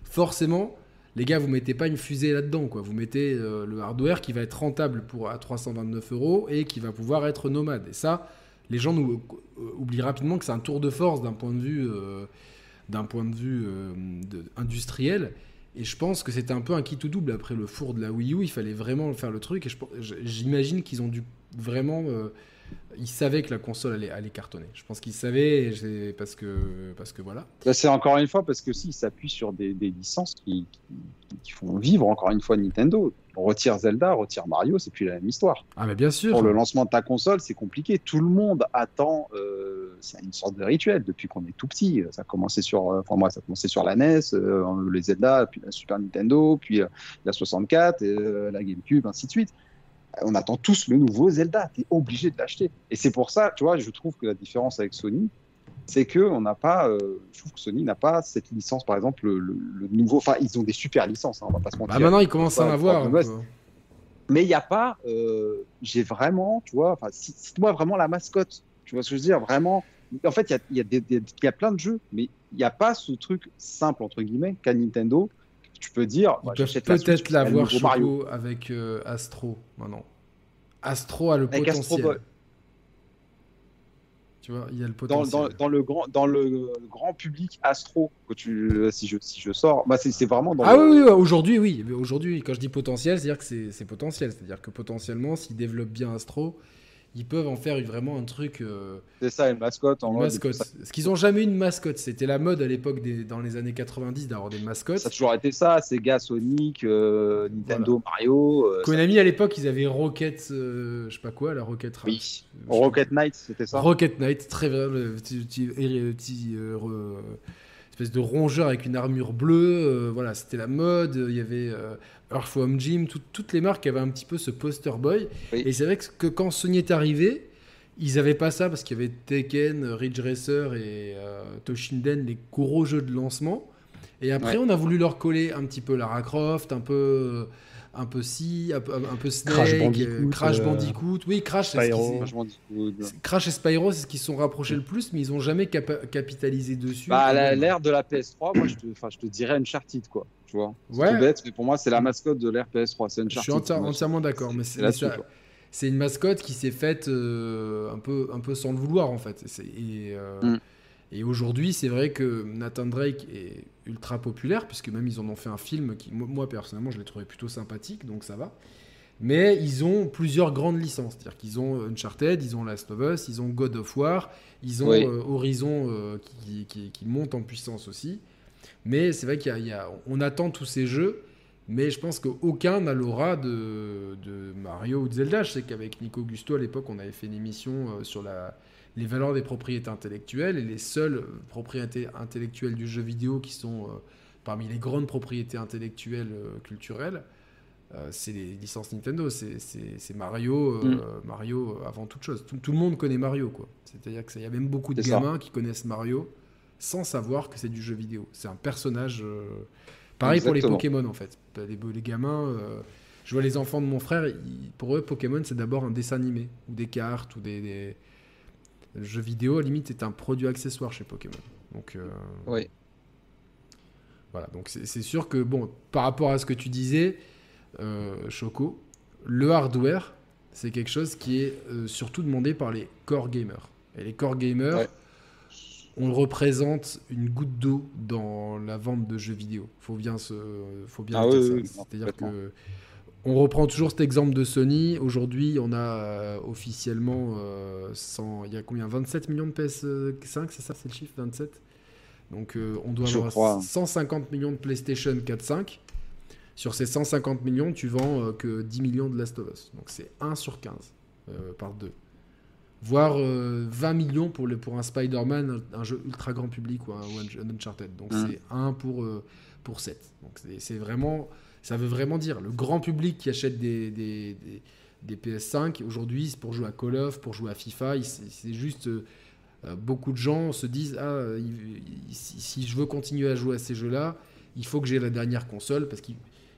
Forcément, les gars, vous mettez pas une fusée là-dedans, quoi. Vous mettez euh, le hardware qui va être rentable pour à 329 euros et qui va pouvoir être nomade. Et ça, les gens nous euh, oublient rapidement que c'est un tour de force d'un point de vue, d'un point de vue industriel. Et je pense que c'était un peu un kit ou double après le four de la Wii U. Il fallait vraiment faire le truc. Et j'imagine qu'ils ont dû vraiment. euh, ils savaient que la console allait, allait cartonner. Je pense qu'ils savaient et c'est parce que, parce que voilà. Là, c'est encore une fois parce que si, il s'appuie sur des, des licences qui, qui, qui font vivre encore une fois Nintendo. On retire Zelda, on retire Mario, c'est plus la même histoire. Ah, mais bien sûr. Pour le lancement de ta console, c'est compliqué. Tout le monde attend. euh, c'est une sorte de rituel depuis qu'on est tout petit. Ça a commencé sur, euh, enfin moi, ça a commencé sur la NES, euh, les Zelda, puis la Super Nintendo, puis la 64, euh, la GameCube, ainsi de suite. On attend tous le nouveau Zelda. T'es obligé de l'acheter. Et c'est pour ça, tu vois, je trouve que la différence avec Sony, c'est que on n'a pas. euh, je trouve que Sony n'a pas cette licence, par exemple, le, nouveau. Enfin, ils ont des super licences. hein, on va pas se mentir. Bah, maintenant, ils commencent à en avoir. Peu. Mais il n'y a pas, euh, j'ai vraiment, tu vois, enfin, ci- cite-moi vraiment la mascotte. Tu vois ce que je veux dire Vraiment. En fait, il y a, y, a y a plein de jeux, mais il n'y a pas ce truc simple, entre guillemets, qu'à Nintendo. Tu peux dire, Ils bah, peuvent peut-être l'avoir. Choco avec euh, Astro maintenant. Astro a le Avec Astro potentiel. Tu vois, il y a le Dans, potentiel. dans, dans le grand, dans le grand public Astro, que tu, si, je, si je sors, bah, c'est vraiment dans Ah le- oui, oui, oui, aujourd'hui, oui. Aujourd'hui, quand je dis potentiel, c'est-à-dire que c'est potentiel. C'est-à-dire que potentiellement, s'ils développent bien Astro, ils peuvent en faire vraiment un truc. euh, c'est ça, une mascotte en une mascotte. Ce qu'ils ont jamais eu une mascotte. C'était la mode à l'époque, des- dans les années 90, d'avoir des mascottes. Ça a toujours été ça, Sega, Sonic, euh, Nintendo, Mario. euh, ça- Konami, à l'époque, ils avaient Rocket, euh, je sais pas quoi, la Rocket Rap. Oui. Rocket Knight, c'était ça. Rocket Knight, très vrai, le petit, petit- espèce de rongeur avec une armure bleue. voilà, c'était la mode. Il y avait euh, Earthworm Jim, tout- toutes les marques avaient un petit peu ce poster boy. Oui. Et c'est vrai que, que quand Sony est arrivé, ils avaient pas ça parce qu'il y avait Tekken, Ridge Racer et euh, Toshinden, les gros jeux de lancement. Et après, Ouais. on a voulu leur coller un petit peu Lara Croft, un peu. Un peu si, un peu, un peu Snake, Crash euh, Bandicoot, Crash euh, Bandicoot. Oui, Crash, Spyro. Crash et Spyro, c'est ce qu'ils se sont rapprochés le plus, mais ils ont jamais capitalisé dessus. Bah, à l'ère de la PS3, moi, je te, enfin, je te dirais Uncharted, quoi. Tu vois C'est Ouais. tout bête, mais pour moi, c'est la mascotte de l'ère PS3. C'est Je Uncharted. suis entière- entièrement d'accord, mais c'est c'est c'est une mascotte qui s'est faite euh, un, peu, un peu sans le vouloir en fait. Et, c'est- euh, Mm. et aujourd'hui, c'est vrai que Nathan Drake est ultra populaire, puisque même ils en ont fait un film qui, moi, personnellement, je l'ai trouvé plutôt sympathique, donc ça va. Mais ils ont plusieurs grandes licences, c'est-à-dire qu'ils ont Uncharted, ils ont Last of Us, ils ont God of War, ils ont Oui. euh, Horizon qui, qui- qui monte en puissance aussi. Mais c'est vrai qu'il y a- il y a- on attend tous ces jeux, mais je pense qu'aucun n'a l'aura de, de Mario ou de Zelda. Je sais qu'avec Nico Gusto, à l'époque, on avait fait une émission euh, sur la, les valeurs des propriétés intellectuelles, et les seules propriétés intellectuelles du jeu vidéo qui sont euh, parmi les grandes propriétés intellectuelles euh, culturelles, euh, c'est les licences Nintendo, c'est Mario, euh, Mm. Mario avant toute chose. Tout, tout le monde connaît Mario, quoi. C'est-à-dire qu'il y a même beaucoup de ça. gamins qui connaissent Mario sans savoir que c'est du jeu vidéo. C'est un personnage. euh, Pareil pour les. Pokémon, en fait. Les, les gamins, euh, je vois les enfants de mon frère, ils- pour eux, Pokémon, c'est d'abord un dessin animé, ou des cartes, ou des. des... Le jeu vidéo, à la limite, est un produit accessoire chez Pokémon. Donc. euh, Oui. voilà, donc c'est sûr que, bon, par rapport à ce que tu disais, Choco, le hardware, c'est quelque chose qui est surtout demandé par les core gamers. Et les core gamers, Ouais. On représente une goutte d'eau dans la vente de jeux vidéo. Faut bien se, faut bien Ah dire oui, ça. oui, non, C'est-à-dire que on reprend toujours cet exemple de Sony. Aujourd'hui, on a euh, officiellement euh, 100 il y a combien? 27 millions de PS5, c'est ça, c'est le chiffre 27. Donc euh, on doit Je avoir crois. 150 millions de PlayStation 4-5. Sur ces 150 millions, tu vends euh, que 10 millions de Last of Us. Donc c'est 1 sur 15 euh, par 2. Voire euh, 20 millions pour, le, pour un Spider-Man, un, un jeu ultra grand public ou un, un Uncharted. Donc Mm. c'est 1 pour, euh, pour 7. Donc c'est- vraiment, ça veut vraiment dire le grand public qui achète des, des, des- des PS5 aujourd'hui, c'est pour jouer à Call of, pour jouer à FIFA. C'est juste. euh, euh, beaucoup de gens se disent ah, il- il- si, je veux continuer à jouer à ces jeux-là, il faut que j'ai la dernière console parce qu'ils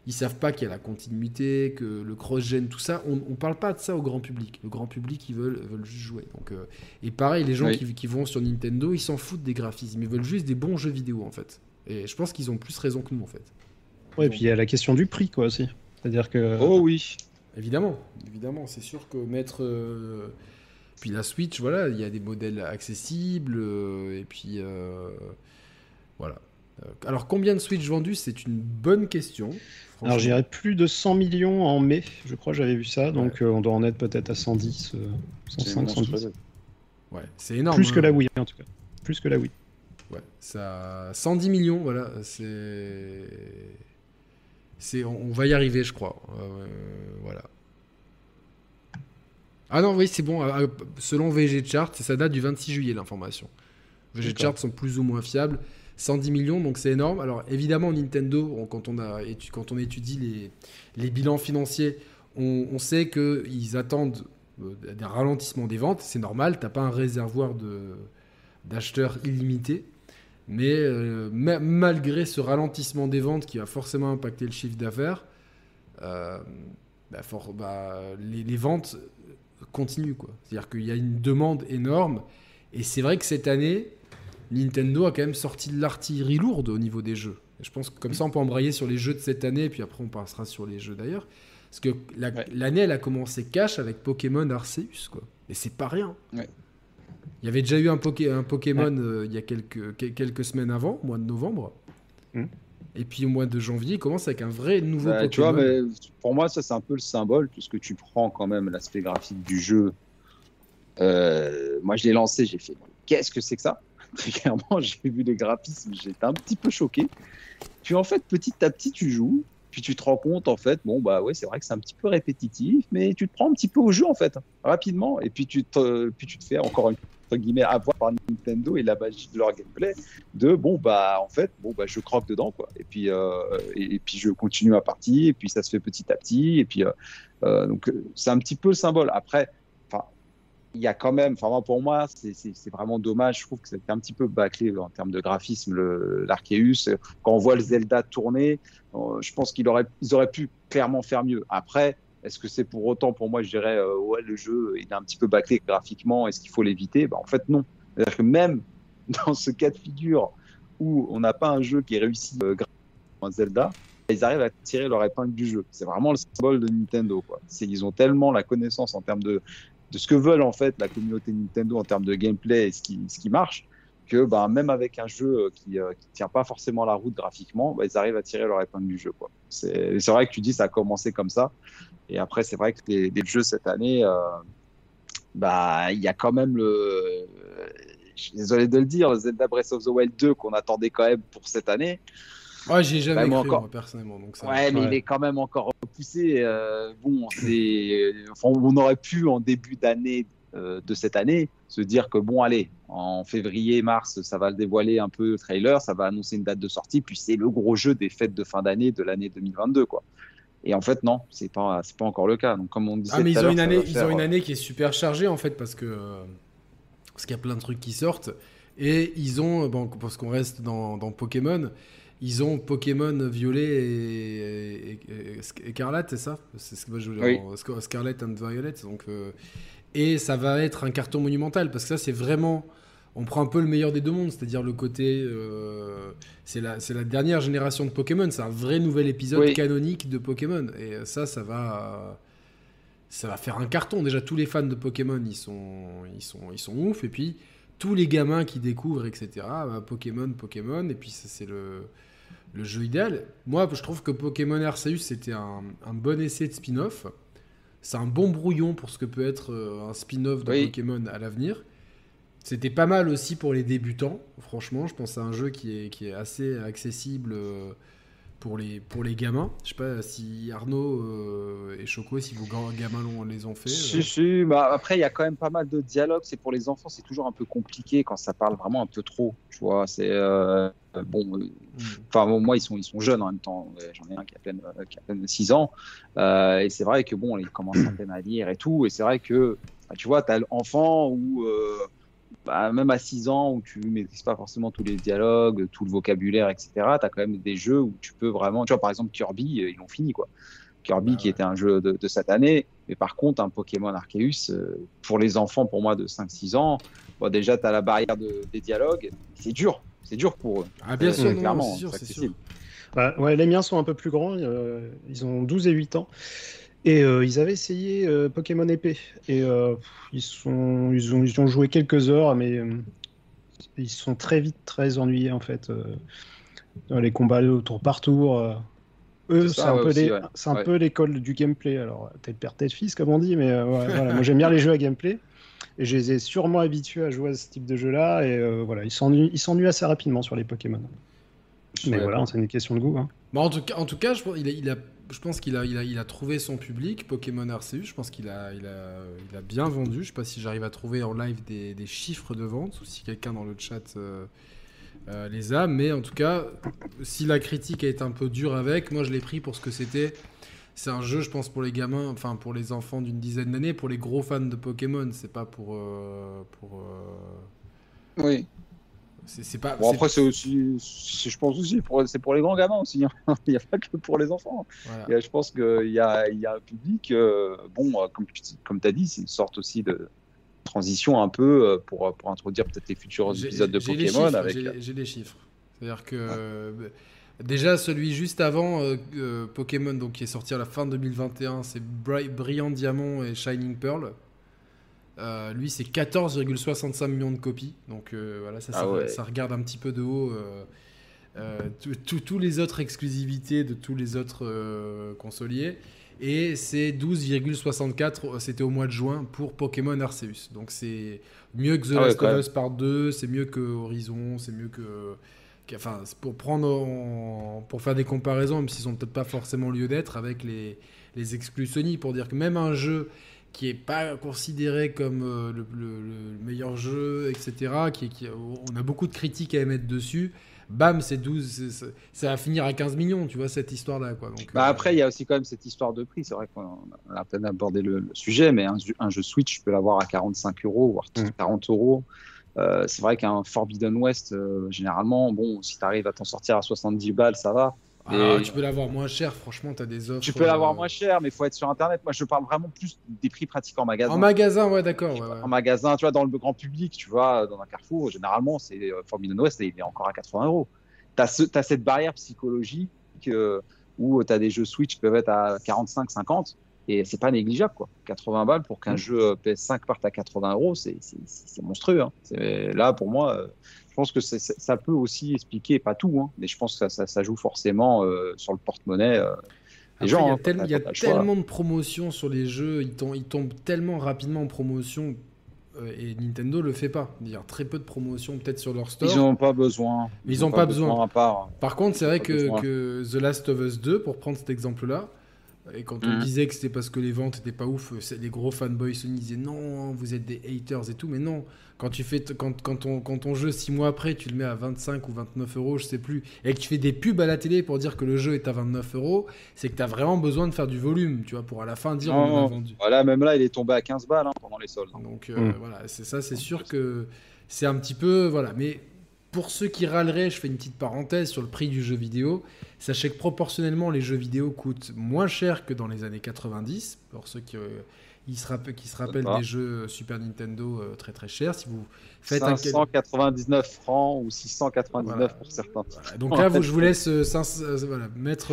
ils savent pas qu'il y a la continuité, que le cross-gen, tout ça. On, on parle pas de ça au grand public. Le grand public, ils veulent, veulent juste jouer. Donc, euh, et pareil, les gens Oui. qui, qui vont sur Nintendo, ils s'en foutent des graphismes. Ils veulent juste des bons jeux vidéo, en fait. Et je pense qu'ils ont plus raison que nous, en fait. Ouais, et puis il y a la question du prix, quoi, aussi. C'est-à-dire que. Oh oui. Évidemment, évidemment, c'est sûr que mettre. euh, Puis la Switch, voilà, il y a des modèles accessibles, euh, et puis. euh, Voilà. Euh, Alors, combien de Switch vendus? C'est une bonne question. Alors j'irais plus de 100 millions en mai, je crois, j'avais vu ça. Donc euh, on doit en être peut-être à 110, euh, C'est 105, 110. monstrueux. Ouais, c'est énorme. Plus que hein. la Wii, en tout cas. Plus que la Wii. Ouais, ça 110 millions, voilà, c'est c'est on, va y arriver, je crois. Euh, voilà. Ah non, oui, c'est bon. selon VG Chart, ça date du 26 juillet l'information. VG. Chart sont plus ou moins fiables. 110 millions, donc c'est énorme. Alors évidemment, Nintendo, quand on, étudie les, bilans financiers, on, on sait qu'ils attendent euh, des ralentissements des ventes. C'est normal, t'as pas un réservoir d'acheteurs illimité. Mais euh, ma- malgré ce ralentissement des ventes qui va forcément impacter le chiffre d'affaires, euh, bah, bah, les, ventes continuent. C'est-à-dire qu'il y a une demande énorme. Et c'est vrai que cette année, Nintendo a quand même sorti de l'artillerie lourde au niveau des jeux. Et je pense que comme ça, on peut embrayer sur les jeux de cette année, et puis après, on passera sur les jeux d'ailleurs. Parce que la- Ouais. l'année, elle a commencé cash avec Pokémon Arceus. Quoi. Et c'est pas rien. Ouais. Il y avait déjà eu un, Poké- un Pokémon euh, il y a quelques, quel- quelques semaines avant, au mois de novembre. Mm. Et puis au mois de janvier, il commence avec un vrai nouveau Bah, tu vois, Pokémon. mais pour moi, ça c'est un peu le symbole, puisque tu prends quand même l'aspect graphique du jeu. Euh, moi, je l'ai lancé, j'ai fait qu'est-ce que c'est que ça? Très clairement, j'ai vu les graphismes, j'étais un petit peu choqué. Puis en fait, petit à petit, tu joues, puis tu te rends compte, en fait, bon, bah ouais, c'est vrai que c'est un petit peu répétitif, mais tu te prends un petit peu au jeu, en fait, rapidement, et puis tu te, puis tu te fais encore une guillemets avoir par Nintendo et la magie de leur gameplay de bon bah en fait bon bah je croque dedans quoi. Et puis euh, et, puis je continue ma partie. Et puis ça se fait petit à petit. Et puis euh, euh, donc c'est un petit peu le symbole. Après il y a quand même enfin pour moi c'est- vraiment dommage je trouve que c'était un petit peu bâclé en termes de graphisme l'Arceus quand on voit le Zelda tourner euh, je pense qu'ils auraient auraient pu clairement faire mieux après est-ce que c'est pour autant pour moi je dirais euh, ouais le jeu il est un petit peu bâclé graphiquement est-ce qu'il faut l'éviter? Bah, en fait non c'est-à-dire que même dans ce cas de figure où on n'a pas un jeu qui est réussi euh, un Zelda, ils arrivent à tirer leur épingle du jeu. C'est vraiment le symbole de Nintendo. Quoi. Ils ont tellement la connaissance en termes de, de ce que veulent en fait la communauté Nintendo en termes de gameplay et ce qui, ce qui marche, que bah, même avec un jeu euh, qui ne tient pas forcément la route graphiquement, bah, ils arrivent à tirer leur épingle du jeu. C'est, vrai que tu dis ça a commencé comme ça. Et après, c'est vrai que les, les jeux cette année, euh, bah, il y a quand même le. Je suis désolé de le dire, Zelda Breath of the Wild 2 qu'on attendait quand même pour cette année. Ouais, j'ai jamais Bah, cru, moi, moi, encore- personnellement. Donc ça... Ouais, mais il est quand même encore repoussé. euh, bon, c'est. Enfin, on aurait pu en début d'année euh, de cette année se dire que bon, allez, en février, mars, ça va le dévoiler un peu le trailer, ça va annoncer une date de sortie, puis c'est le gros jeu des fêtes de fin d'année de l'année 2022, quoi. Et en fait, non, c'est pas, c'est pas encore le cas. Donc, comme on disait Ah, mais ils ont, une l'heure, ça année, va ils faire, ont une euh, année qui est super chargée en fait parce que euh, parce qu'il y a plein de trucs qui sortent et ils ont bon, parce qu'on reste dans, dans Pokémon ils ont Pokémon Violet et, et- et- et Écarlate c'est ça? C'est ce que moi je voulais Oui. Scar- Scarlet and Violet donc euh, et ça va être un carton monumental parce que ça c'est vraiment on prend un peu le meilleur des deux mondes c'est-à-dire le côté euh, c'est la dernière génération de Pokémon c'est un vrai nouvel épisode Oui. canonique de Pokémon et ça ça va ça va faire un carton. Déjà, tous les fans de Pokémon, ils sont, ils sont, ils sont ouf. Et puis, tous les gamins qui découvrent, etc. bah, Pokémon, Pokémon. Et puis, c'est le, le jeu idéal. Moi, je trouve que Pokémon Arceus, c'était un, un bon essai de spin-off. C'est un bon brouillon pour ce que peut être euh, un spin-off de Oui. Pokémon à l'avenir. C'était pas mal aussi pour les débutants, franchement. Je pense à un jeu qui est, qui est assez accessible euh, pour les, pour les gamins. Je sais pas si Arnaud euh, et Choco, si vos gamins les ont fait. Si, euh. si, bah après, il y a quand même pas mal de dialogues. C'est pour les enfants, c'est toujours un peu compliqué quand ça parle vraiment un peu trop. Tu vois, c'est euh, bon. euh, Mm. Enfin, bon, moi, ils sont, ils sont jeunes en même temps. J'en ai un qui a à peine, qui a peine 6 ans. Et c'est vrai que bon, ils commencent à peine à lire et tout. Et c'est vrai que, bah, tu vois, tu as l'enfant où, euh, bah, même à 6 ans où tu maîtrises pas forcément tous les dialogues, tout le vocabulaire, etc., tu as quand même des jeux où tu peux vraiment. Tu vois, par exemple, Kirby, euh, ils l'ont fini, quoi. Kirby, qui était un jeu de, cette année. Mais par contre, un Pokémon Arceus, euh, pour les enfants, pour moi, de 5-6 ans, bon, déjà, tu as la barrière des dialogues. C'est dur. C'est dur pour eux. Ah, bien sûr, clairement. C'est sûr, bah, ouais, les miens sont un peu plus grands. ils ont 12 et 8 ans. Et euh, ils avaient essayé euh, Pokémon épée. Et euh, ils, sont, ils, ont, ils ont joué quelques heures, mais ils sont très vite très ennuyés en fait. dans les combats au tour par tour. eux, c'est un, peu, un peu l'école du gameplay. Alors, tel père, tel fils, comme on dit, mais voilà, moi j'aime bien les jeux à gameplay. Et je les ai sûrement habitués à jouer à ce type de jeu-là. Et voilà, ils s'ennuient assez rapidement sur les Pokémon. Mais voilà, c'est une question de goût. Hein. Bon, en, tout cas, en tout cas, je, il, a, il a je pense qu'il a, trouvé son public, Pokémon Arceus. Je pense qu'il a, bien vendu. Je sais pas si j'arrive à trouver en live des, chiffres de vente ou si quelqu'un dans le chat euh, euh, les a. Mais en tout cas, si la critique a été un peu dure avec, moi je l'ai pris pour ce que c'était. C'est un jeu, je pense, pour les gamins, enfin pour les enfants d'une dizaine d'années, pour les gros fans de Pokémon. C'est pas pour. Euh, pour Oui. C'est pas. Bon, après, c'est aussi, je pense aussi, c'est pour les grands gamins aussi. Hein. il n'y a pas que pour les enfants. je pense qu'il y a, il y a un public. Euh, bon, euh, comme, comme tu as dit, c'est une sorte aussi de transition un peu euh, pour, pour introduire peut-être les futurs épisodes de Pokémon. avec... J'ai les chiffres. C'est-à-dire que. Déjà, celui juste avant Pokémon, donc qui est sorti à la fin 2021, c'est Brilliant Diamant et Shining Pearl. Euh, lui, c'est 14,65 millions de copies. Donc euh, voilà, ça, ah ça, regarde un petit peu de haut euh, tous les autres exclusivités de tous les autres consoliers. Et c'est 12,64, c'était au mois de juin pour Pokémon Arceus. Donc c'est mieux que The ah Last of Us par 2, c'est mieux que Horizon, c'est mieux que. Enfin, pour prendre. pour faire des comparaisons, même s'ils n'ont peut-être pas forcément lieu d'être, avec les, les exclus Sony, pour dire que même un jeu qui est pas considéré comme euh, le, meilleur jeu, etc. Qui, qui, on a beaucoup de critiques à émettre dessus. Bam, c'est 12, ça va finir à 15 millions, tu vois, cette histoire-là. Quoi. Donc, bah euh, Après, il y a aussi quand même cette histoire de prix. C'est vrai qu'on a à peine abordé le, sujet, mais un, un, jeu Switch, je peux l'avoir à 45 euros, voire 40 mm. euros. Euh, c'est vrai qu'un Forbidden West, généralement, bon, si tu arrives à t'en sortir à 70 balles, ça va. Ah, tu peux l'avoir moins cher, franchement, tu as des offres. Tu peux l'avoir euh, moins cher, mais il faut être sur Internet. Moi, je parle vraiment plus des prix pratiques en magasin. En magasin, ouais, d'accord. En magasin, tu vois, dans le grand public, tu vois, dans un carrefour, généralement, c'est euh, Forbidden West et il est encore à 80 euros. Tu as, cette barrière psychologique euh, où tu as des jeux Switch qui peuvent être à 45, 50 et c'est pas négligeable, quoi. 80 balles pour qu'un mm. jeu PS5 parte à 80 euros, c'est monstrueux. Hein. Là, pour moi, pense que ça peut aussi expliquer, pas tout, hein, mais je pense que ça, joue forcément euh, sur le porte-monnaie. Euh, il y a, hein, tellement de promotions sur les jeux, ils, tombent, ils tombent tellement rapidement en promotion euh, et Nintendo le fait pas. Il y a très peu de promotions peut-être sur leur store. Ils n'ont pas besoin. Ils n'ont pas, besoin. Par contre, c'est vrai que, que, The Last of Us 2, pour prendre cet exemple-là, et quand on mhm. disait que c'était parce que les ventes étaient pas ouf, les gros fanboys se disaient non, vous êtes des haters et tout, mais non. Quand tu fais quand, quand, ton, quand ton jeu, six mois après, tu le mets à 25 ou 29 euros, je sais plus, et que tu fais des pubs à la télé pour dire que le jeu est à 29 euros, c'est que tu as vraiment besoin de faire du volume, tu vois, pour à la fin dire on a vendu. Voilà, même là, il est tombé à 15 balles hein, pendant les soldes. Donc euh, mm. voilà, c'est ça, c'est sûr que c'est un petit peu. Voilà, mais pour ceux qui râleraient, je fais une petite parenthèse sur le prix du jeu vidéo. Sachez que proportionnellement, les jeux vidéo coûtent moins cher que dans les années 90. Pour ceux qui, euh, se, qui se rappellent des jeux Super Nintendo euh, très très chers, si vous faites 599 francs ou 699 pour certains. Donc là, vous, je vous laisse euh, mettre.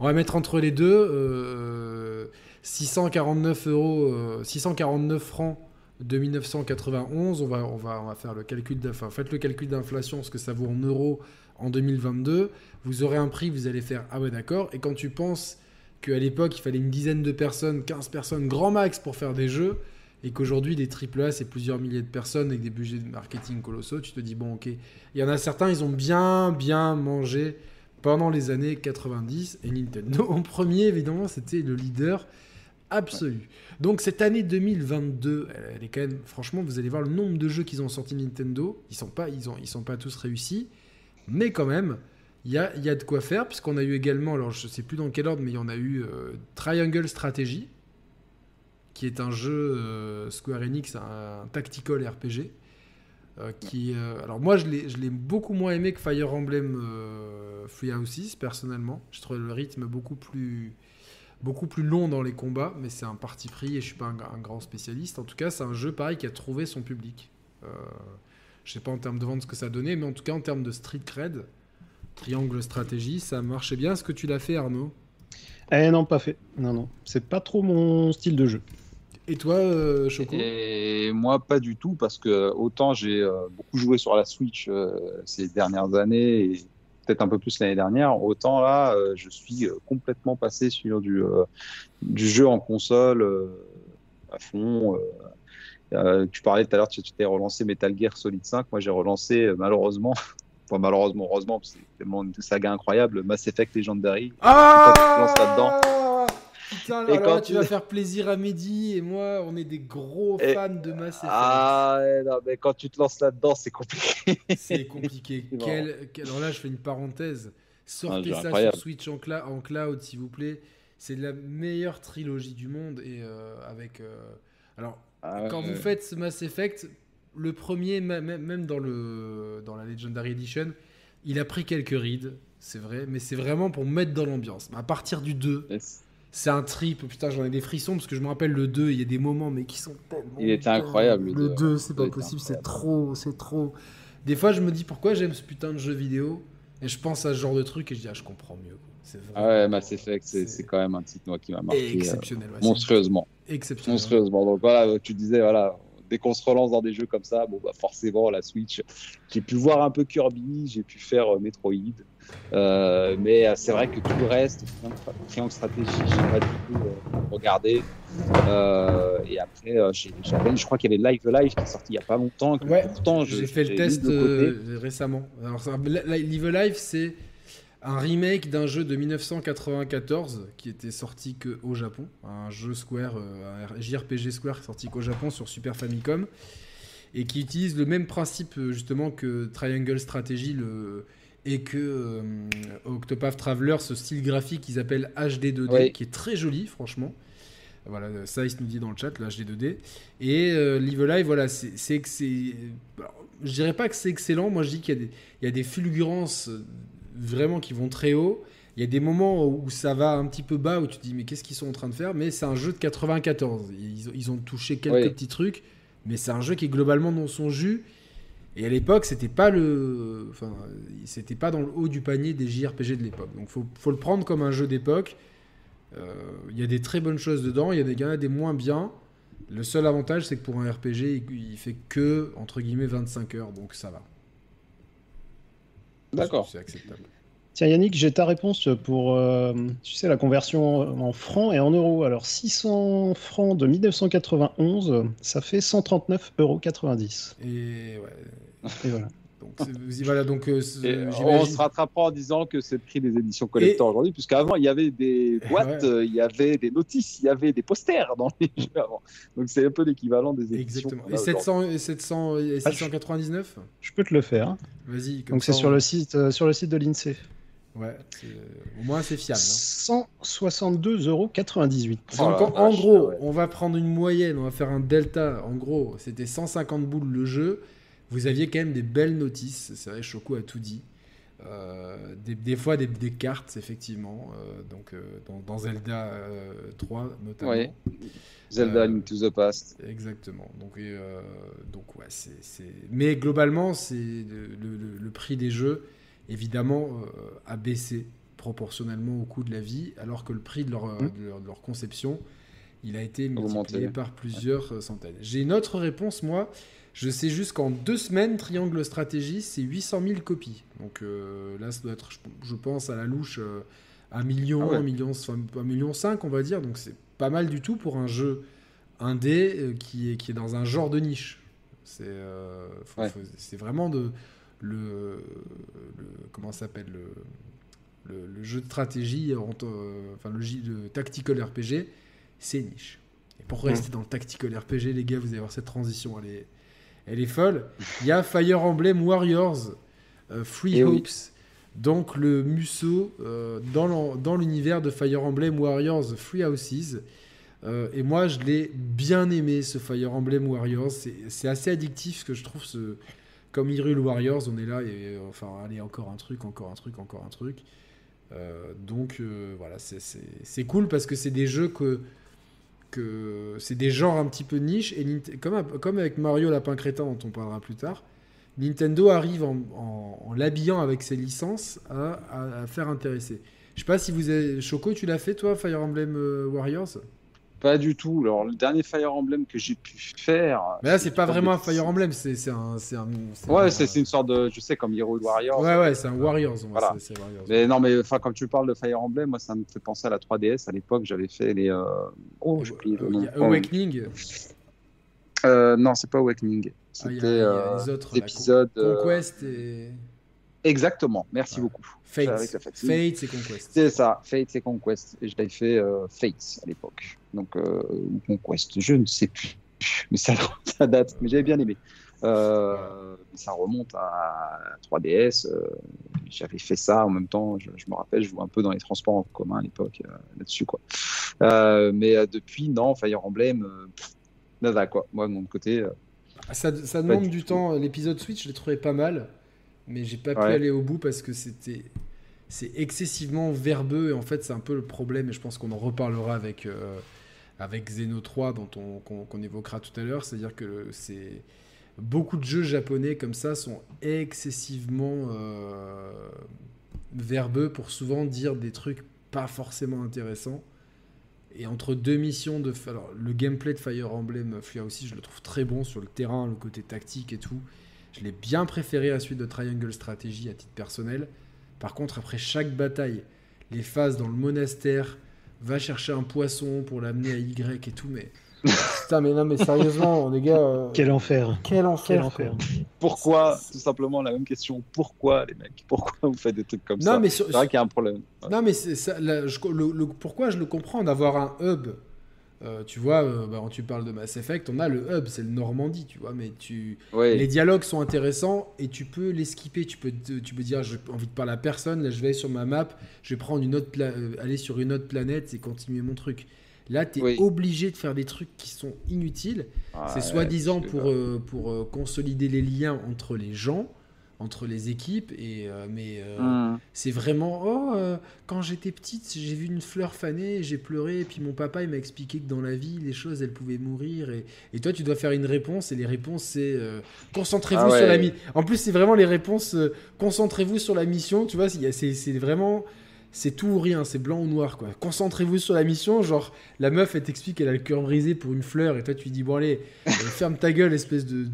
on va mettre entre les deux 649 euros, 649 francs de 1991, on va, on va, on va faire le calcul, enfin, faites le calcul d'inflation, ce que ça vaut en euros en 2022, vous aurez un prix, vous allez faire ah ouais d'accord, et quand tu penses qu'à l'époque il fallait une dizaine de personnes, 15 personnes grand max pour faire des jeux, et qu'aujourd'hui des AAA c'est plusieurs milliers de personnes avec des budgets de marketing colossaux, tu te dis bon ok, il y en a certains ils ont bien bien mangé pendant les années 90, et Nintendo en premier évidemment c'était le leader absolu. Donc cette année 2022, elle est quand même, franchement, vous allez voir le nombre de jeux qu'ils ont sortis Nintendo, ils sont pas, ils ont, ils sont pas tous réussis, mais quand même, il y a, y a, de quoi faire puisqu'on a eu également, alors je sais plus dans quel ordre, mais il y en a eu euh, Triangle Strategy, qui est un jeu euh, Square Enix, un, tactical RPG. Euh, qui, alors moi, je l'ai beaucoup moins aimé que Fire Emblem euh, Free Houses, personnellement. Je trouve le rythme beaucoup plus, beaucoup plus long dans les combats, mais c'est un parti pris et je suis pas un, grand spécialiste. En tout cas, c'est un jeu pareil qui a trouvé son public. Euh, je sais pas en termes de vente ce que ça donnait, mais en tout cas en termes de street cred, triangle stratégie, ça marchait bien. Est-ce que tu l'as fait, Arnaud? Eh non, pas fait. Non, non, c'est pas trop mon style de jeu. Et toi, euh, Choco? Et moi, pas du tout, parce que autant j'ai euh, beaucoup joué sur la Switch euh, ces dernières années, et peut-être un peu plus l'année dernière, autant là, je suis complètement passé sur du, du jeu en console à fond. tu parlais tout à l'heure, tu t'es relancé Metal Gear Solid 5. Moi, j'ai relancé malheureusement, enfin malheureusement, heureusement, c'est tellement une saga incroyable, Mass Effect Legendary. Ah quand tu te lances là-dedans. Putain, et quand tu... vas faire plaisir à Mehdi et moi, on est des gros fans de Mass Effect. Ah, non, mais quand tu te lances là-dedans, c'est compliqué. c'est compliqué. Quel... Alors là, je fais une parenthèse. Sortez ah, ça sur Switch en, en cloud, s'il vous plaît. C'est la meilleure trilogie du monde. Et euh, avec. Euh, alors, ah, quand vous faites ce Mass Effect, le premier, même dans, le... dans la Legendary Edition, il a pris quelques rides, c'est vrai, mais c'est vraiment pour mettre dans l'ambiance. À partir du 2, c'est un trip. Putain, j'en ai des frissons parce que je me rappelle le 2, il y a des moments mais qui sont tellement. Il était incroyable. Le 2, c'est pas possible, c'est trop, c'est trop. Des fois, je me dis pourquoi j'aime ce putain de jeu vidéo? Et je pense à ce genre de truc et je dis ah, je comprends mieux. ah ouais, Mass Effect, c'est quand même un titre moi qui m'a marqué. Euh, exceptionnel. monstrueusement. Exceptionnel. Monstrueusement. Donc voilà, tu disais voilà, dès qu'on se relance dans des jeux comme ça, bon bah forcément la Switch. J'ai pu voir un peu Kirby, j'ai pu faire euh, Metroid. Euh, mais euh, c'est vrai que tout le reste, Triangle Stratégie, j'ai pas du tout euh, regardé. et après, je crois qu'il y avait Live Live qui est sorti il y a pas longtemps. Ouais, j'ai fait le test récemment. Alors, Live Live, c'est un remake d'un jeu de 1994 qui était sorti que au Japon, un jeu Square, un JRPG Square sorti qu'au Japon sur Super Famicom et qui utilise le même principe justement que Triangle Strategy, le et que euh, Octopath Traveler, ce style graphique qu'ils appellent HD 2D, qui est très joli, franchement. Voilà, ça, il se nous dit dans le chat, le HD 2D. Et euh, Live Live, voilà, c'est que c'est. Je dirais pas que c'est excellent, moi je dis qu'il y, y, a des fulgurances euh, vraiment qui vont très haut. Il y a des moments où ça va un petit peu bas, où tu te dis, mais qu'est-ce qu'ils sont en train de faire? Mais c'est un jeu de 94. Ils, ils ont touché quelques petits trucs, mais c'est un jeu qui est globalement dans son jus et à l'époque, c'était pas le, enfin, c'était pas dans le haut du panier des JRPG de l'époque. Donc, faut, faut le prendre comme un jeu d'époque. Euh, il y a des très bonnes choses dedans, il y a des, gars des moins bien. Le seul avantage, c'est que pour un RPG, il, fait que entre guillemets 25 heures, donc ça va. D'accord. C'est acceptable. Tiens Yannick, j'ai ta réponse pour euh, tu sais, la conversion en francs et en euros. Alors 600 francs de 1991, ça fait 139,90 euros. Et ouais, et voilà. Donc, voilà, donc euh, on se rattrapera en disant que c'est le prix des éditions collector aujourd'hui, puisqu'avant il y avait des boîtes, euh, il y avait des notices, il y avait des posters dans les jeux avant. Donc c'est un peu l'équivalent des éditions. Exactement. Et 700, et 700, et 699 Je peux te le faire. Vas-y. Donc c'est sur le site, euh, sur le site de l'Insee. Ouais, au moins c'est fiable. Hein. 162,98 euros. Donc en, gros, on va prendre une moyenne, on va faire un delta. En gros, c'était 150 boules le jeu vous aviez quand même des belles notices. C'est vrai, Choco a tout dit. Euh, des, fois des, cartes, effectivement, euh, donc, euh, dans, Zelda 3 notamment. Zelda Link to the Past. Exactement. Donc, donc ouais, c'est, Mais globalement, c'est le, prix des jeux, évidemment, a baissé proportionnellement au coût de la vie, alors que le prix de leur, mmh. de leur, conception, il a été multiplié par plusieurs centaines. J'ai une autre réponse, moi. Je sais juste qu'en deux semaines, Triangle Stratégie, c'est 800 000 copies. Donc euh, là, ça doit être, je, pense, à la louche, euh, un million, ah un million, un million cinq, on va dire. Donc c'est pas mal du tout pour un jeu indé euh, qui, est, qui est dans un genre de niche. C'est c'est vraiment de le, le comment s'appelle le, le, jeu de stratégie, enfin le jeu de tactical RPG, c'est niche. Et pour rester dans le tactical RPG, les gars, vous allez voir cette transition, elle est, elle est folle. Il y a Fire Emblem Warriors, euh, Free eh Hopes, donc le Musso euh, dans l'univers de Fire Emblem Warriors Free Houses. Euh, et moi, je l'ai bien aimé, ce Fire Emblem Warriors. C'est assez addictif, ce que je trouve. Ce... comme Hyrule Warriors, on est là et enfin, allez, encore un truc, encore un truc, encore un truc. donc voilà, c'est cool parce que c'est des jeux que que c'est des genres un petit peu niche et comme, avec Mario Lapin Crétin dont on parlera plus tard, Nintendo arrive en, l'habillant avec ses licences à, faire intéresser. Je sais pas si vous avez Choco, tu l'as fait toi Fire Emblem euh, Warriors? Pas du tout. Alors, le dernier Fire Emblem que j'ai pu faire. Mais là, c'est pas vraiment un Fire Emblem, c'est un, un, Ouais, c'est une sorte de. Je sais, comme Hero Warriors. Ouais, ouais, c'est un Warriors. Voilà. Mais non, mais enfin, comme tu parles de Fire Emblem, moi, ça me fait penser à la 3DS. À l'époque, j'avais fait les. Euh, oh, j'ai oublié le nom. Awakening euh, Non, c'est pas Awakening. Ah, C'était euh, les autres épisodes. Conquest et. Exactement, merci beaucoup. Fate, Fate c'est Conquest. C'est ça, Fate c'est Conquest. Et je l'avais fait euh, Fate à l'époque. Donc, euh, ou Conquest, je ne sais plus. Mais ça, ça date, mais j'avais bien aimé. Euh, ça remonte à 3DS. Euh, j'avais fait ça en même temps. Je, me rappelle, je jouais un peu dans les transports en commun à l'époque là-dessus. quoi. mais depuis, non, Fire Emblem, nada quoi. Moi, de mon côté. ça, ça demande du temps. L'épisode Switch, je l'ai trouvé pas mal mais j'ai pas pu aller au bout parce que c'était c'est excessivement verbeux et en fait c'est un peu le problème et je pense qu'on en reparlera avec euh, avec Xeno 3 dont on qu'on évoquera tout à l'heure. C'est à dire que c'est beaucoup de jeux japonais comme ça sont excessivement euh, verbeux pour souvent dire des trucs pas forcément intéressants. Et entre deux missions de alors le gameplay de Fire Emblem Fia aussi je le trouve très bon sur le terrain le côté tactique et tout je l'ai bien préféré à la suite de Triangle Strategy à titre personnel. Par contre, après chaque bataille, les phases dans le monastère, va chercher un poisson pour l'amener à Y et tout, mais. Putain, mais non, mais sérieusement, les gars. Euh, quel enfer. Quel enfer. Pourquoi, tout simplement, la même question. Pourquoi, les mecs? Pourquoi vous faites des trucs comme ça? C'est vrai qu'il y a un problème. Non, mais ça, le, pourquoi je le comprends d'avoir un hub euh, tu vois, euh, bah, quand tu parles de Mass Effect, on a le hub, c'est le Normandie, tu vois, mais tu... les dialogues sont intéressants et tu peux les skipper. Tu peux, tu peux dire, j'ai envie de parler à personne, là je vais sur ma map, je vais prendre une autre euh, aller sur une autre planète et continuer mon truc. Là, tu es obligé de faire des trucs qui sont inutiles. c'est soi-disant pour, pour consolider les liens entre les gens entre les équipes. Et, euh, mais euh, hmm. c'est vraiment, oh, euh, quand j'étais petite, j'ai vu une fleur fanée, j'ai pleuré, et puis mon papa, il m'a expliqué que dans la vie, les choses, elles pouvaient mourir. Et, et toi, tu dois faire une réponse, et les réponses, c'est concentrez-vous ah sur la mission. En plus, c'est vraiment les réponses, concentrez-vous sur la mission, tu vois, c'est vraiment c'est tout ou rien, c'est blanc ou noir, quoi. Concentrez-vous sur la mission, genre, la meuf, elle t'explique qu'elle a le cœur brisé pour une fleur, et toi, tu lui dis, bon, allez, euh, ferme ta gueule, espèce de,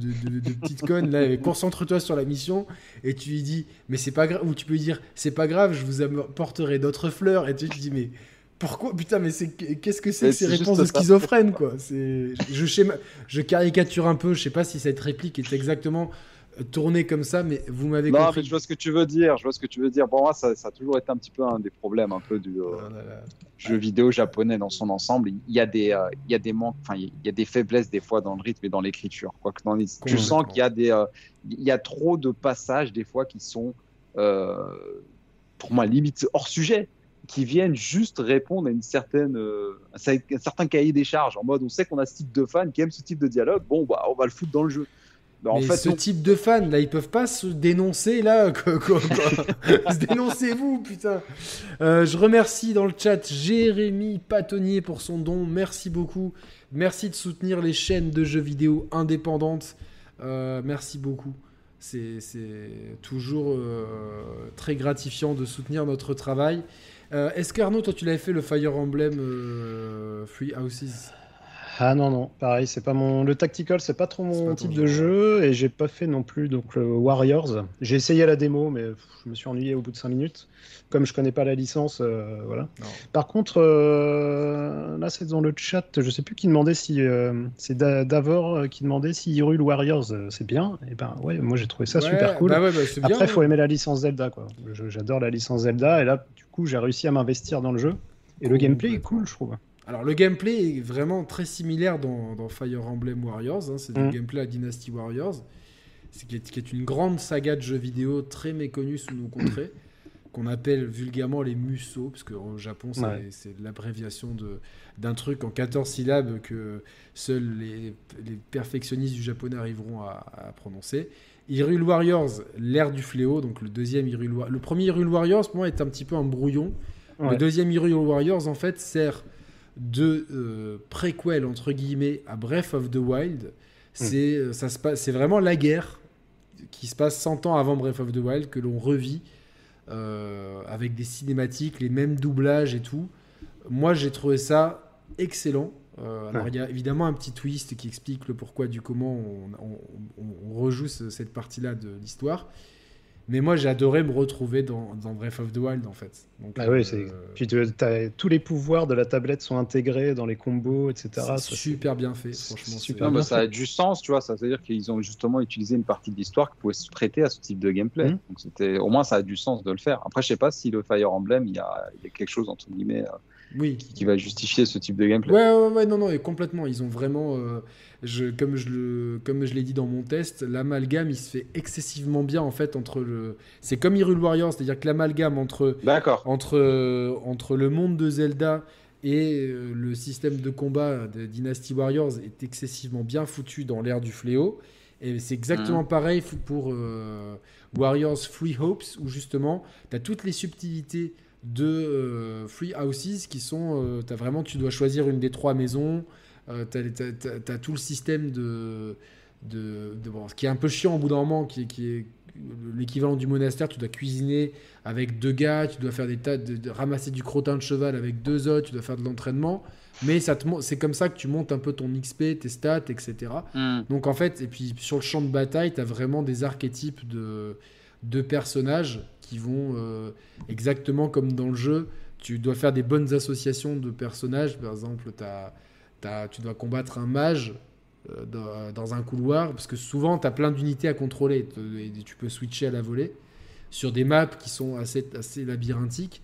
petite conne, là, concentre-toi sur la mission, et tu lui dis, mais c'est pas grave, ou tu peux lui dire, c'est pas grave, je vous apporterai d'autres fleurs, et tu lui dis, mais pourquoi Putain, mais c'est qu'est-ce que c'est que ces réponses de schizophrène, quoi? C'est je, je caricature un peu, je sais pas si cette réplique est exactement tourner comme ça, mais vous m'avez compris. Non, mais je vois ce que tu veux dire. Je vois ce que tu veux dire. Bon, moi, ça, ça a toujours été un petit peu un des problèmes un peu du euh, jeu vidéo japonais dans son ensemble. Il y a des, euh, il y a des manques, enfin, il y a des faiblesses des fois dans le rythme et dans l'écriture. Quoi que dans les... tu sens qu'il y a des, euh, il y a trop de passages des fois qui sont, pour moi, limite hors sujet qui viennent juste répondre à une certaine, un certain cahier des charges en mode on sait qu'on a ce type de fan qui aime ce type de dialogue, bon bah on va le foutre dans le jeu. En fait, ce type de fans, là, ils peuvent pas se dénoncer, là. Dénoncez-vous, putain. Euh, je remercie dans le chat Jérémy Patonnier pour son don. Merci beaucoup. Merci de soutenir les chaînes de jeux vidéo indépendantes. Euh, merci beaucoup. C'est toujours euh, très gratifiant de soutenir notre travail. Est-ce qu'Arnaud, toi, tu l'avais fait le Fire Emblem Free Houses? Ah non, non, pareil, c'est pas mon. Le tactical, c'est pas trop mon type de jeu, et j'ai pas fait non plus donc Warriors. J'ai essayé la démo, mais je me suis ennuyé au bout de 5 minutes. Comme je connais pas la licence, euh, voilà. Par contre, euh, là, c'est dans le chat, je sais plus qui demandait si. Euh, c'est Davor qui demandait si Hyrule Warriors, c'est bien. Et ben ouais, moi j'ai trouvé ça super cool. Bah bah, Après, il faut aimer la licence Zelda, quoi. J'adore la licence Zelda, et là, du coup, j'ai réussi à m'investir dans le jeu. Et le gameplay est cool, je trouve. Alors le gameplay est vraiment très similaire dans, Fire Emblem Warriors, hein. c'est du mm. gameplay à Dynasty Warriors, c'est qui, est, une grande saga de jeux vidéo très méconnue sous nos contrées, qu'on appelle vulgairement les musso, parce qu'au Japon c'est l'abréviation d'un truc en 14 syllabes que seuls les, perfectionnistes du japonais arriveront à, prononcer. Hyrule Warriors, l'ère du fléau, donc le deuxième Hyrule Wa- Le premier Hyrule Warriors, pour moi, est un petit peu un brouillon. Le deuxième Hyrule Warriors, en fait, sert de euh, préquel, entre guillemets, à Breath of the Wild. C'est euh, ça se passe- c'est vraiment la guerre qui se passe 100 ans avant Breath of the Wild que l'on revit euh, avec des cinématiques, les mêmes doublages et tout. Moi, j'ai trouvé ça excellent. Euh, alors, Ouais. il y a évidemment un petit twist qui explique le pourquoi du comment on, on- on- on rejoue ce- cette partie-là de l'histoire. Mais moi, j'ai adoré me retrouver dans, dans Breath of the Wild, en fait. Donc, Ah oui, euh, c'est. Puis tu as, tous les pouvoirs de la tablette sont intégrés dans les combos, etc. c'est super bien fait, franchement. super Non, bien bah, ça a du sens, tu vois. Ça veut dire qu'ils ont justement utilisé une partie de l'histoire qui pouvait se prêter à ce type de gameplay. Mhm. Donc c'était, au moins, ça a du sens de le faire. Après, je sais pas si le Fire Emblem, il y a, il y a quelque chose entre guillemets euh, Oui. qui, qui va justifier ce type de gameplay. Ouais, ouais, ouais, non, non, et complètement. Ils ont vraiment, euh, je, comme je le, comme je l'ai dit dans mon test, l'amalgame, il se fait excessivement bien en fait entre le. C'est comme Hyrule Warriors, c'est-à-dire que l'amalgame entre D'accord. entre euh, entre le monde de Zelda et euh, le système de combat de Dynasty Warriors est excessivement bien foutu dans l'ère du fléau. Et c'est exactement pareil f- pour euh, Warriors Free Hopes, où justement, tu as toutes les subtilités de euh, Free Houses qui sont. tu as vraiment, tu dois choisir une des trois maisons. tu as, tout le système de. de, de- bon, ce qui est un peu chiant au bout d'un moment, qui, est- qui est l'équivalent du monastère. Tu dois cuisiner avec deux gars, tu dois faire des tas de, de- ramasser du crottin de cheval avec deux autres, tu dois faire de l'entraînement. Mais ça c'est comme ça que tu montes un peu ton XP, tes stats, etc. Hmm. Donc en fait, et puis sur le champ de bataille, tu as vraiment des archétypes de, de personnages qui vont euh, exactement comme dans le jeu. Tu dois faire des bonnes associations de personnages. Par exemple, tu dois combattre un mage euh, dans, un couloir, parce que souvent, tu as plein d'unités à contrôler. tu peux switcher à la volée sur des maps qui sont assez, assez labyrinthiques.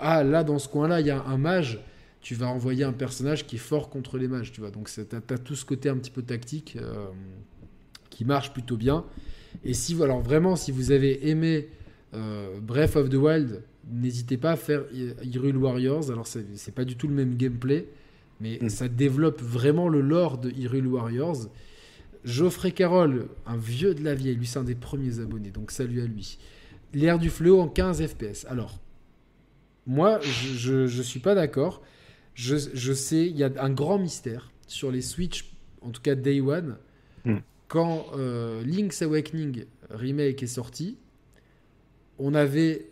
Ah, là, dans ce coin-là, il y a un mage. Tu vas envoyer un personnage qui est fort contre les mages, tu vois. Donc, tu as, tout ce côté un petit peu tactique euh, qui marche plutôt bien. Et si, alors vraiment, si vous avez aimé euh, Breath of the Wild, n'hésitez pas à faire Hy- Hyrule Warriors. Alors, c'est pas du tout le même gameplay, mais Mm. ça développe vraiment le lore de Hyrule Warriors. Geoffrey Carroll, un vieux de la vieille, lui c'est un des premiers abonnés, donc salut à lui. L'ère du fléau en 15 FPS. Alors, moi, je, je suis pas d'accord. Je, je sais, il y a un grand mystère sur les Switch, en tout cas Day One. Hmm. Quand euh, Link's Awakening Remake est sorti, on avait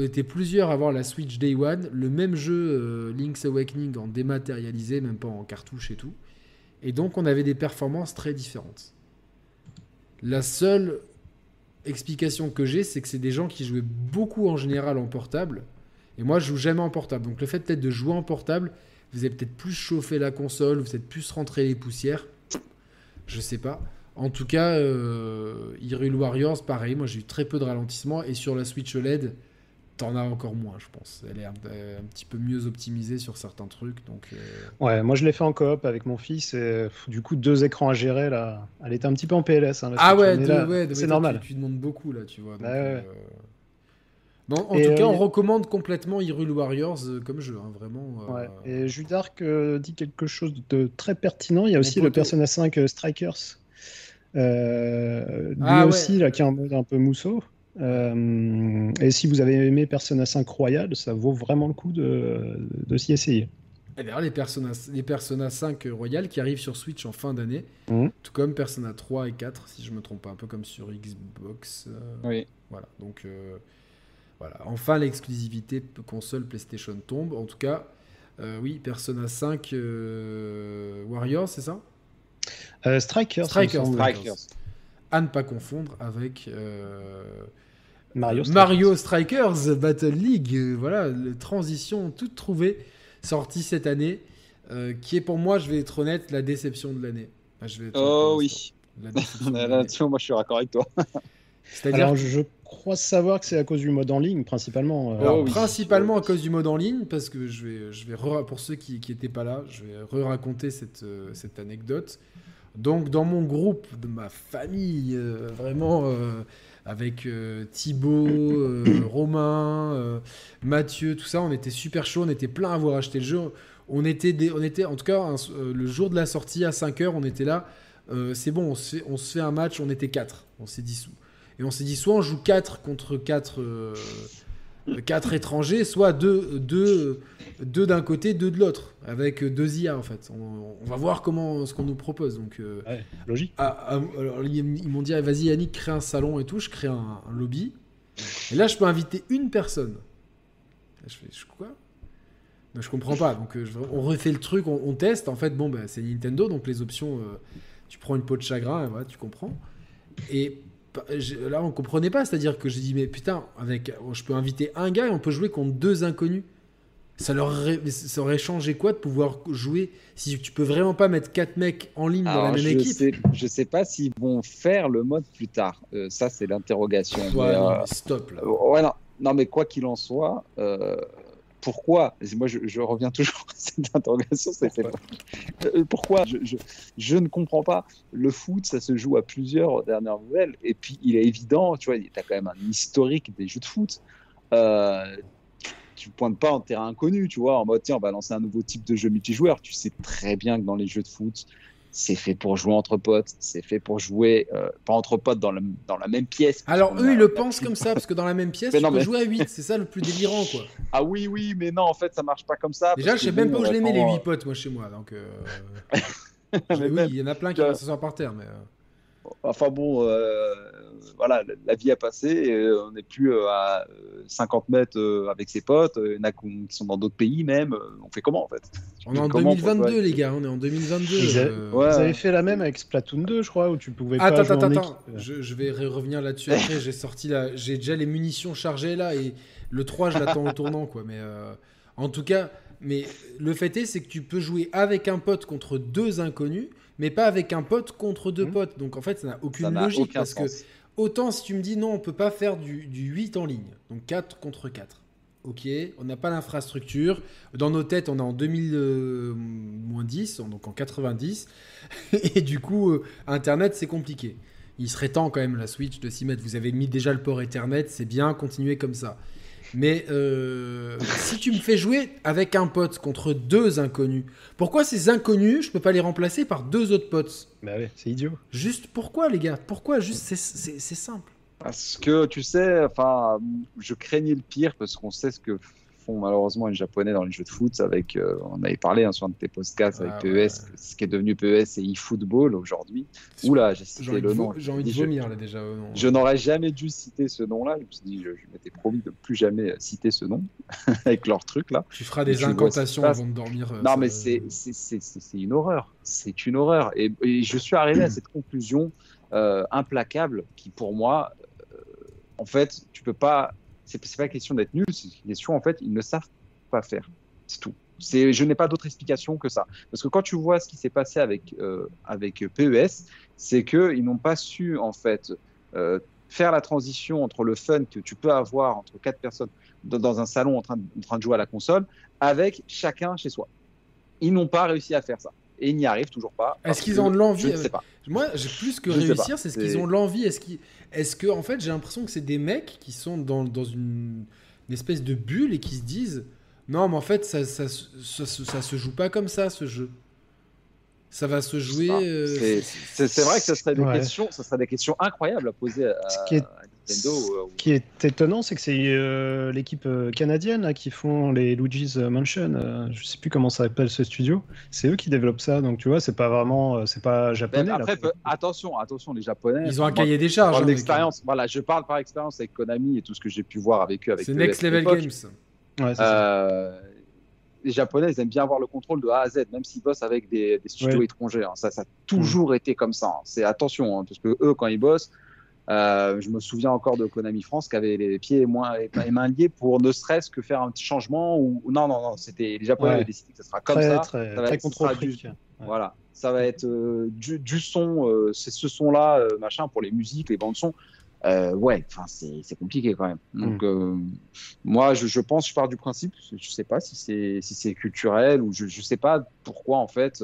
été plusieurs à avoir la Switch Day One, le même jeu euh, Link's Awakening en dématérialisé, même pas en cartouche et tout. Et donc on avait des performances très différentes. La seule explication que j'ai, c'est que c'est des gens qui jouaient beaucoup en général en portable. Et moi, je joue jamais en portable. Donc le fait peut-être de jouer en portable, vous avez peut-être plus chauffé la console, vous êtes plus rentré les poussières. Je sais pas. En tout cas, euh, Hyrule Warriors, pareil, moi j'ai eu très peu de ralentissement. Et sur la Switch OLED, t'en as encore moins, je pense. Elle est un, un petit peu mieux optimisée sur certains trucs. Donc, euh, Ouais, moi je l'ai fait en coop avec mon fils et pff, du coup deux écrans à gérer là. Elle était un petit peu en PLS. hein, Ah ouais, là, ouais, c'est normal. Tu, tu demandes beaucoup là, tu vois. donc, Ouais, ouais. euh, en Et, tout euh, cas, on a- recommande complètement Hyrule Warriors euh, comme jeu, hein, vraiment. euh, Ouais. Et Judark euh, dit quelque chose de très pertinent. Il y a aussi le. Persona 5 euh, Strikers. Euh, lui Ah ouais. aussi, là, qui est en mode un peu mousseau. Euh, et si vous avez aimé Persona 5 Royal, ça vaut vraiment le coup de, de s'y essayer. Et d'ailleurs, les Persona, les Persona 5 Royal qui arrivent sur Switch en fin d'année, Mhm. tout comme Persona 3 et 4, si je me trompe pas, un peu comme sur Xbox. euh, Oui. Voilà, donc euh, voilà. Enfin, l'exclusivité console PlayStation tombe. En tout cas, euh, oui, Persona 5 euh, Warriors, c'est ça? Euh, Strikers, Strikers. Strikers. À ne pas confondre avec euh, Mario, Strikers. Mario Strikers Battle League. euh, voilà, la transition toute trouvée, sortie cette année, euh, qui est pour moi, je vais être honnête, la déception de l'année. Ah, Oh oui. Là-dessus, moi, je suis raccord avec toi. C'est-à-dire Alors, je crois savoir que c'est à cause du mode en ligne, principalement. euh, Alors, Oh oui. principalement à cause du mode en ligne, parce que je vais, je vais re- pour ceux qui n'étaient pas là, je vais re-raconter cette, euh, cette anecdote. Donc, dans mon groupe de ma famille, euh, vraiment, euh, avec euh, Thibaut, euh, Romain, euh, Mathieu, tout ça, on était super chaud, on était plein à avoir acheté le jeu. On était, des- on était en tout cas, un- euh, le jour de la sortie à 5h, on était là. euh, c'est bon, on se, fait, on se fait un match, on était 4, on s'est dissous. Et on s'est dit, soit on joue 4 contre 4 quatre étrangers, soit deux, deux, deux d'un côté, deux de l'autre, avec deux IA en fait. On, va voir comment ce qu'on nous propose. Donc, euh, logique. Ah, ah, alors, ils m'ont dit, ah, vas-y Yannick, crée un salon et tout. Je crée un, lobby. Et là, je peux inviter une personne. je fais, je, quoi? Donc, Je comprends pas. Donc, euh, on refait le truc, on, teste. En fait, bon, bah, c'est Nintendo, donc les options, euh, tu prends une peau de chagrin, et voilà, tu comprends. Et là on comprenait pas, c'est-à-dire que j'ai dit mais putain, avec je peux inviter un gars et on peut jouer contre deux inconnus. Ça leur aurait, ça aurait changé quoi de pouvoir jouer si tu peux vraiment pas mettre quatre mecs en ligne dans la même je équipe? sais, Je sais pas s'ils vont faire le mode plus tard. Euh, ça c'est l'interrogation. Euh, stop là. Ouais, non, non, mais quoi qu'il en soit, euh, pourquoi Moi, je, reviens toujours à cette interrogation. Pourquoi, euh, je, ne comprends pas. Le foot, ça se joue à plusieurs dernières nouvelles. Et puis, il est évident, tu vois, tu as quand même un historique des jeux de foot. Euh, tu ne pointes pas en terrain inconnu, tu vois, en mode tiens, on va lancer un nouveau type de jeu multijoueur. Tu sais très bien que dans les jeux de foot, c'est fait pour jouer entre potes, c'est fait pour jouer, euh, pas entre potes dans, dans la même pièce. Alors eux, ils le pensent comme ça, parce que dans la même pièce, tu peux jouer à 8, c'est ça le plus délirant, quoi. Ah oui, oui, mais non, en fait, ça marche pas comme ça. Déjà, je sais même pas où je les mets, les 8 potes, moi, chez moi, donc... Euh... oui, il y en a plein qui vont s'asseoir par terre, mais... Euh. Enfin bon, euh, voilà, la vie a passé et on n'est plus euh, à 50 euh, mètres avec ses potes. Il y en a qui sont dans d'autres pays même. On fait comment en fait? On est en 2022 les gars, on est en 2022. Vous, avez fait la même avec Splatoon 2 je crois où tu pouvais pas attends, jouer attends, attends. Je, je, vais revenir là-dessus après. j'ai sorti là, j'ai déjà les munitions chargées là et le 3 je l'attends au tournant quoi. Mais en tout cas, mais le fait est c'est que tu peux jouer avec un pote contre deux inconnus mais pas avec un pote contre deux mmh. potes. Donc en fait, ça n'a aucune logique parce que autant si tu me dis non, on peut pas faire du, du 8 en ligne, donc 4 contre 4. Ok, on n'a pas l'infrastructure. Dans nos têtes, on est en 2010, euh, donc en 90. Et du coup, euh, Internet, c'est compliqué. Il serait temps quand même, la Switch, de s'y mettre. Vous avez mis déjà le port Ethernet, c'est bien, continuez comme ça. Mais euh, si tu me fais jouer avec un pote contre deux inconnus, pourquoi ces inconnus, je peux pas les remplacer par deux autres potes? Bah ouais, c'est idiot. Juste pourquoi, les gars? Pourquoi? Juste, c'est simple. Parce que tu sais, enfin, je craignais le pire parce qu'on sait ce que malheureusement les Japonais dans les jeux de foot. Avec, euh, on avait parlé hein, sur un de tes podcasts avec ah PES, ce qui est devenu PES et eFootball aujourd'hui. Oula, j'ai cité le nom. J'ai envie de vomir là déjà. Je n'aurais jamais dû citer ce nom-là. Je me suis dit, je, m'étais promis de plus jamais citer ce nom avec leur truc là. Tu feras des incantations avant de dormir. Euh, non, mais c'est une horreur. C'est une horreur. Et, je suis arrivé à cette conclusion euh, implacable qui, pour moi, en fait, tu peux pas c'est pas question d'être nul, c'est une question en fait, ils ne savent pas faire. C'est tout. Je n'ai pas d'autre explication que ça. Parce que quand tu vois ce qui s'est passé avec euh, avec PES, c'est que ils n'ont pas su en fait euh, faire la transition entre le fun que tu peux avoir entre quatre personnes dans, un salon en train de jouer à la console avec chacun chez soi. Ils n'ont pas réussi à faire ça et ils n'y arrivent toujours pas. Est-ce qu'ils ont de l'envie Je ne sais pas. Moi, j'ai plus que réussir, c'est ce qu'ils ont l'envie. Est-ce qu'ils, est-ce que en fait, j'ai l'impression que c'est des mecs qui sont dans, dans une, espèce de bulle et qui se disent, non, mais en fait, ça ça, ça, ça, se joue pas comme ça, ce jeu. Ça va se jouer. Euh, c'est vrai que ça serait des questions, ça serait des questions incroyables à poser à, ce qui est étonnant, c'est que c'est euh, l'équipe euh, canadienne qui font les Luigi's Mansion. Euh, je sais plus comment ça s'appelle ce studio. C'est eux qui développent ça, donc tu vois, c'est pas vraiment, c'est pas japonais. après, attention, attention, les japonais. Ils ont un cahier des charges. Hein, voilà, je parle par expérience avec Konami et tout ce que j'ai pu voir avec eux. C'est Next Level Games. Ouais, les Japonais, ils aiment bien avoir le contrôle de A à Z, même s'ils bossent avec des, studios étrangers. Hein. Ça, ça a toujours été comme ça. Hein. C'est attention, parce que eux, quand ils bossent, euh, je me souviens encore de Konami France qui avait les pieds et, moins, les mains liés pour ne serait-ce que faire un petit changement. Ou non, non, non, c'était les Japonais avaient décidé que ça sera comme ça. Très, ça va être, Voilà, ça va être euh, du, du, son, euh, c'est ce son-là, machin, pour les musiques, les bandes son. ouais, enfin c'est compliqué quand même. Donc mm. moi je, je, pense, je pars du principe, je sais pas si c'est si c'est culturel ou je je sais pas pourquoi en fait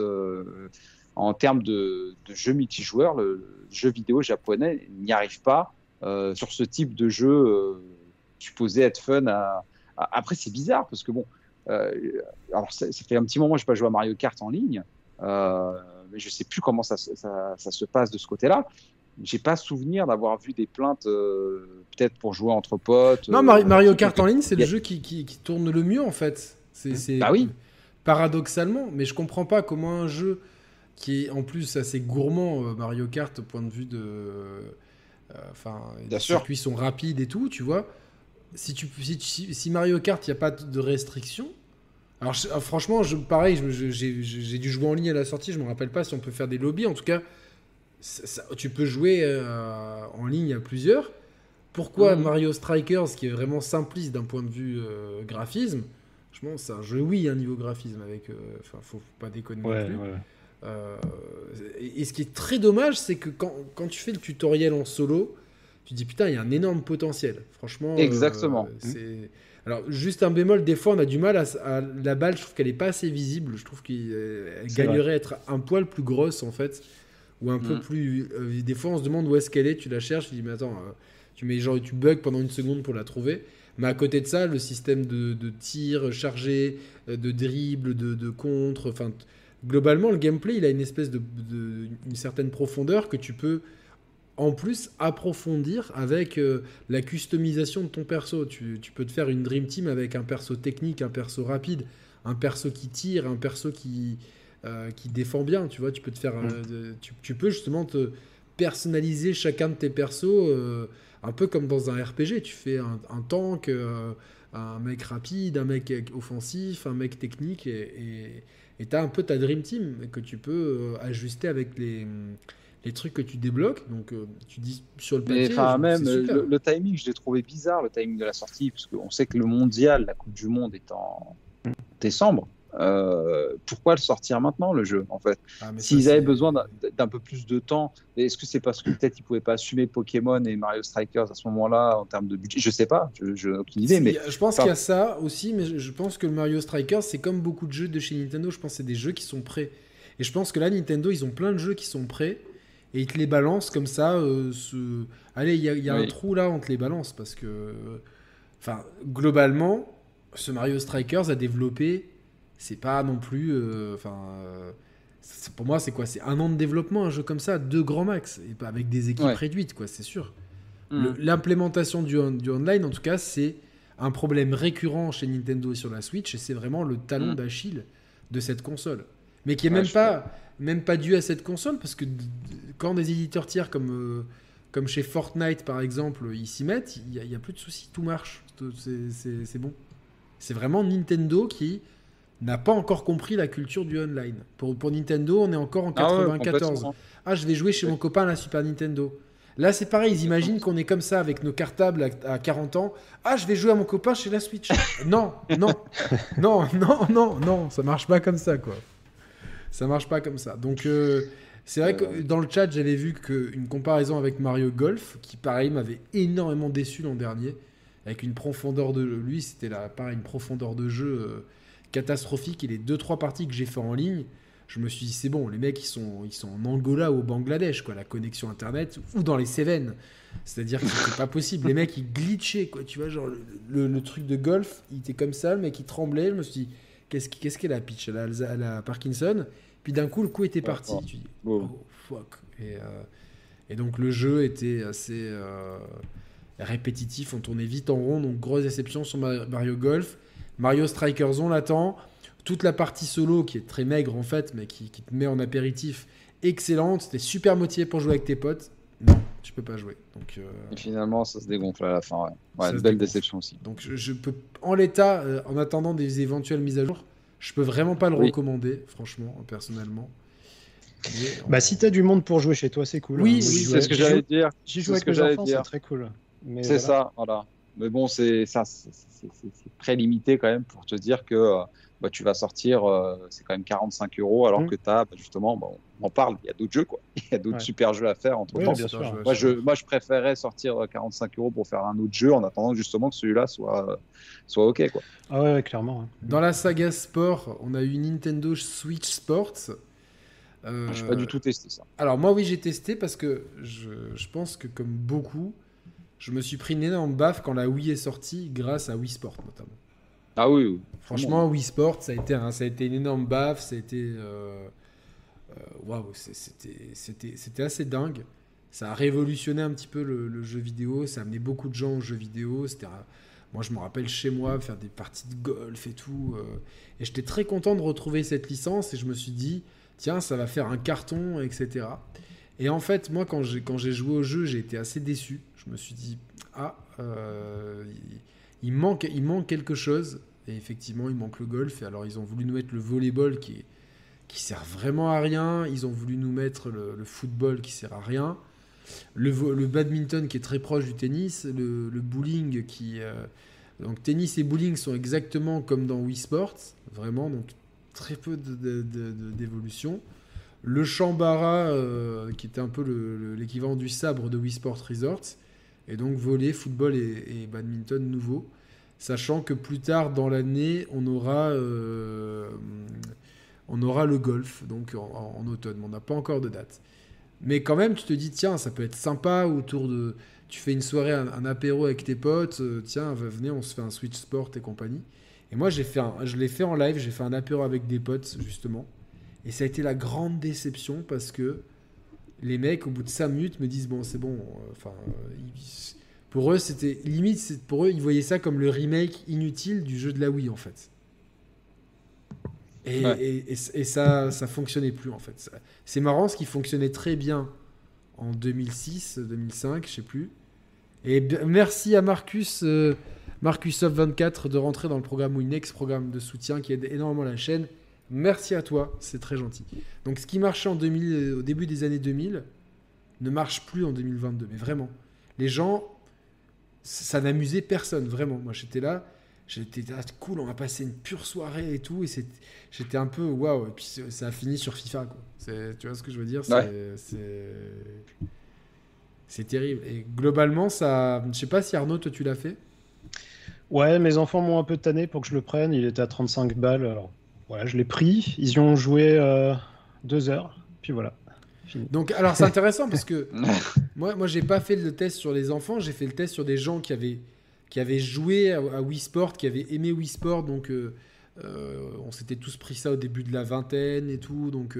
en termes de, de jeux multijoueurs, le, jeu vidéo japonais n'y arrive pas euh, sur ce type de jeu euh, supposé être fun. À, Après, c'est bizarre parce que bon, euh, alors ça, fait un petit moment que je n'ai pas joué à Mario Kart en ligne. mais je sais plus comment ça, se- ça, ça se passe de ce côté-là. J'ai pas souvenir d'avoir vu des plaintes, peut-être pour jouer entre potes. Non, Mario, Kart en ligne, c'est le jeu qui, qui- qui tourne le mieux en fait. C'est, c'est- Bah oui. Paradoxalement, mais je comprends pas comment un jeu qui est en plus assez gourmand, euh, Mario Kart, au point de vue de. euh, Enfin, Bien les sûr. circuits sont rapides et tout, tu vois. Si, tu, si, si- si Mario Kart, il n'y a pas de restrictions. Alors, je- euh, franchement, je, pareil, j'ai dû jouer en ligne à la sortie, je me rappelle pas si on peut faire des lobbies. En tout cas, ça- ça- tu peux jouer euh, en ligne à plusieurs. Pourquoi Mhm. Mario Strikers, qui est vraiment simpliste d'un point de vue euh, graphisme, je pense c'est un jeu oui, un niveau graphisme avec. euh, Enfin, faut, faut pas déconner non Ouais, plus. ouais. Euh, et, ce qui est très dommage, c'est que quand, quand tu fais le tutoriel en solo, tu te dis putain, il y a un énorme potentiel. Franchement. euh, Exactement. Alors, juste un bémol, des fois, on a du mal à, à- la balle. Je trouve qu'elle est pas assez visible. Je trouve qu'elle gagnerait à être un poil plus grosse en fait, ou un peu Mm. plus. euh, des fois, on se demande où est-ce qu'elle est. Tu la cherches, tu dis mais attends, tu mets genre tu bugs pendant une seconde pour la trouver. Mais à côté de ça, le système de, de tir chargé, de dribble, de, de contre, enfin globalement, le gameplay, il a une espèce de, de- une certaine profondeur que tu peux en plus approfondir avec euh, la customisation de ton perso. Tu, tu peux te faire une dream team avec un perso technique, un perso rapide, un perso qui tire, un perso qui euh, qui défend bien. Tu vois, tu peux te faire, euh, tu, tu peux justement te personnaliser chacun de tes persos un peu comme dans un RPG. Tu fais un, un tank. un mec rapide, un mec offensif, un mec technique, et et tu as un peu ta Dream Team que tu peux euh, ajuster avec les, les trucs que tu débloques. Donc euh, tu dis sur le Mais papier, enfin, même le, le timing, je l'ai trouvé bizarre, le timing de la sortie, parce qu'on sait que le mondial, la Coupe du Monde est en décembre. Euh, pourquoi le sortir maintenant, le jeu, en fait? Ah, S'ils avaient besoin d'un- peu plus de temps, est-ce que c'est parce que peut-être ils pouvaient pas assumer Pokémon et Mario Strikers à ce moment-là en termes de budget? Je sais pas, je je n'ai aucune idée, Si, mais Je pense Enfin- qu'il y a ça aussi, mais je, pense que le Mario Strikers, c'est comme beaucoup de jeux de chez Nintendo. Je pense que c'est des jeux qui sont prêts. Et je pense que là, Nintendo, ils ont plein de jeux qui sont prêts. Et ils te les balancent comme ça. euh, ce- Allez, il y a, il y a un trou là, on te les balance. Parce que. Enfin, globalement, ce Mario Strikers a développé. C'est pas non plus. euh, Enfin. euh, pour moi, c'est quoi? C'est un an de développement, un jeu comme ça, deux grands max. Et pas avec des équipes Ouais. réduites, quoi, c'est sûr. Le- L'implémentation du, on- du online, en tout cas, c'est un problème récurrent chez Nintendo et sur la Switch, et c'est vraiment le talon Mm. d'Achille de cette console. Mais qui est Ouais, même pas, même pas dû à cette console, parce que quand des éditeurs tiers comme, euh, comme chez Fortnite, par exemple, ils s'y mettent, il n'y a, a plus de soucis, tout marche, c'est bon. C'est vraiment Nintendo qui n'a pas encore compris la culture du online. Pour, pour Nintendo, on est encore en Ah ouais, 94. complètement. Ah, je vais jouer chez mon copain à la Super Nintendo. Là, c'est pareil, ils imaginent qu'on est comme ça avec nos cartables à, à 40 ans. Ah, je vais jouer à mon copain chez la Switch. non, non, non, non, non, non, ça marche pas comme ça, quoi. Ça marche pas comme ça. Donc, euh, c'est vrai que dans le chat, j'avais vu que une comparaison avec Mario Golf, qui pareil m'avait énormément déçu l'an dernier, avec une profondeur de lui, c'était là, pareil, une profondeur de jeu euh, catastrophique. Et les 2-3 parties que j'ai fait en ligne, je me suis dit, c'est bon, les mecs, ils sont, ils sont en Angola ou au Bangladesh, quoi, la connexion Internet, ou dans les Cévennes. C'est-à-dire que c'était pas possible. Les mecs, ils glitchaient, quoi. Tu vois, genre, le, le- le truc de golf, il était comme ça, le mec, il tremblait. Je me suis dit, qu'est-ce qu'est-ce qu'elle a, Pitch elle a, Alza- elle a Parkinson. Puis d'un coup, le coup était parti. Tu dis, oh, fuck. Et, euh, et donc, le jeu était assez euh, répétitif. On tournait vite en rond. Donc, grosse déception sur Ma- Mario Golf. Mario Strikers, on l'attend. Toute la partie solo, qui est très maigre en fait, mais qui, qui te met en apéritif, excellente. C'était super motivé pour jouer avec tes potes. Non, tu peux pas jouer. Donc, euh, Et finalement, ça se dégonfle à la fin. Ouais, une belle déception aussi. donc je, je peux, en l'état, euh, en attendant des éventuelles mises à jour, je peux vraiment pas le Oui. recommander, franchement, personnellement. Mais, Bah, si t'as du monde pour jouer chez toi, c'est cool. Oui, j'y c'est ce que j'allais dire. J'y c'est joue avec mes enfants, c'est très cool. C'est voilà. ça, voilà. Mais bon, c'est ça, c'est très limité quand même pour te dire que euh, bah, tu vas sortir, euh, c'est quand même 45 euros, alors Mm. que tu as justement, bon, on en parle, il y a d'autres jeux, quoi. Il y a d'autres Ouais. super jeux à faire entre Oui, temps. bien sûr. Moi je, moi, je préférais sortir euh, 45 euros pour faire un autre jeu en attendant justement que celui-là soit, euh, soit OK. Quoi. Ah ouais, ouais, clairement. hein. Dans la saga sport, on a eu Nintendo Switch Sports. Euh, Je n'ai pas du tout testé ça. Alors moi oui j'ai testé parce que je, je pense que comme beaucoup, je me suis pris une énorme baffe quand la Wii est sortie grâce à Wii Sport notamment. Ah oui, oui. Franchement, Wii Sport, ça a été, un- ça a été une énorme baffe. Ça a été, euh, waouh, c'était assez dingue. Ça a révolutionné un petit peu le, jeu vidéo, ça a amené beaucoup de gens au jeu vidéo. C'était moi, je me rappelle chez moi faire des parties de golf et tout. et j'étais très content de retrouver cette licence et je me suis dit, tiens, ça va faire un carton, etc. Et en fait, moi, quand j'ai joué au jeu, j'ai été assez déçu. Je me suis dit, ah, euh, il, manque, il manque quelque chose. Et effectivement, il manque le golf. Et alors, ils ont voulu nous mettre le volleyball qui, est, qui sert vraiment à rien. Ils ont voulu nous mettre le, football qui sert à rien. Le, le, badminton qui est très proche du tennis. Le, bowling qui. Euh, donc, tennis et bowling sont exactement comme dans Wii Sports. Vraiment. Donc, très peu d'évolution. Le Chambara, euh, qui était un peu l'équivalent du sabre de Wii Sports Resorts. Et donc volley, football et, badminton nouveau. Sachant que plus tard dans l'année, on aura, euh, on aura le golf, donc en, automne. On n'a pas encore de date. Mais quand même, tu te dis, tiens, ça peut être sympa autour de. Tu fais une soirée, un, apéro avec tes potes, euh, tiens, venez, on se fait un Switch Sport et compagnie. Et moi, j'ai fait je l'ai fait en live, j'ai fait un apéro avec des potes, justement. Et ça a été la grande déception parce que les mecs, au bout de 5 minutes, me disent Bon, c'est bon. Euh, enfin, pour eux, c'était limite, pour eux, ils voyaient ça comme le remake inutile du jeu de la Wii, en fait. Et, et, ça, ça fonctionnait plus, en fait. C'est marrant, ce qui fonctionnait très bien en 2006, 2005, je sais plus. Et merci à Marcus. Euh, Marcusoft24 de rentrer dans le programme Winex, programme de soutien qui aide énormément la chaîne. Merci à toi, c'est très gentil. Donc ce qui marchait en 2000, euh, au début des années 2000 ne marche plus en 2022, mais vraiment. Les gens, ça n'amusait personne, vraiment. Moi j'étais là, j'étais ah, cool, on va passer une pure soirée et tout, et j'étais un peu waouh, et puis ça a fini sur FIFA, quoi. Tu vois ce que je veux dire? C'est terrible. Et globalement, ça, je sais pas si Arnaud, toi tu l'as fait Ouais, mes enfants m'ont un peu tanné pour que je le prenne. Il était à 35 balles. Alors voilà, je l'ai pris. Ils y ont joué euh, deux heures. Puis voilà. Donc, alors c'est intéressant parce que moi, moi, j'ai pas fait le test sur les enfants. J'ai fait le test sur des gens qui avaient, qui avaient joué à, Wii Sport, qui avaient aimé Wii Sport. Donc, euh, euh, on s'était tous pris ça au début de la vingtaine et tout. Donc,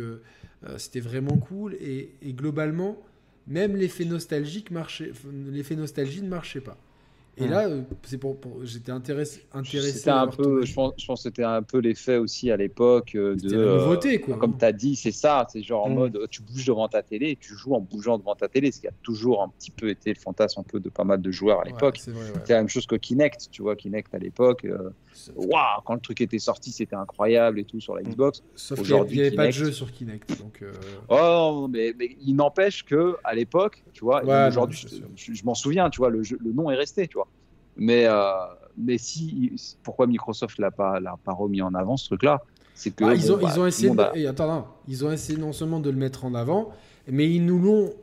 c'était vraiment cool. Et, et globalement, même l'effet nostalgique marchait, l'effet nostalgie ne marchait pas. Et là, euh, c'est pour, j'étais intéressé, intéressé. un peu, je pense, je pense que c'était un peu l'effet aussi à l'époque euh, de la nouveauté, quoi. Comme tu as dit, c'est ça, c'est genre en mm. mode tu bouges devant ta télé et tu joues en bougeant devant ta télé, ce qui a toujours un petit peu été le fantasme un peu de pas mal de joueurs à l'époque. c'est la même chose que Kinect, tu vois, Kinect à l'époque. Euh, waouh, quand le truc était sorti, c'était incroyable et tout sur la mm. Xbox. Sauf qu'il n'y avait pas de jeu sur Kinect. Donc Oh, mais, mais il n'empêche que à l'époque, tu vois, aujourd'hui, je, m'en souviens, tu vois, le, le nom est resté, tu vois. Mais, euh, mais si, pourquoi Microsoft l'a pas, l'a pas remis en avant ce truc-là? C'est que ah, ils, ont, ils bah, ont essayé. attends, ils ont essayé non seulement de le mettre en avant, mais ils nous l'ont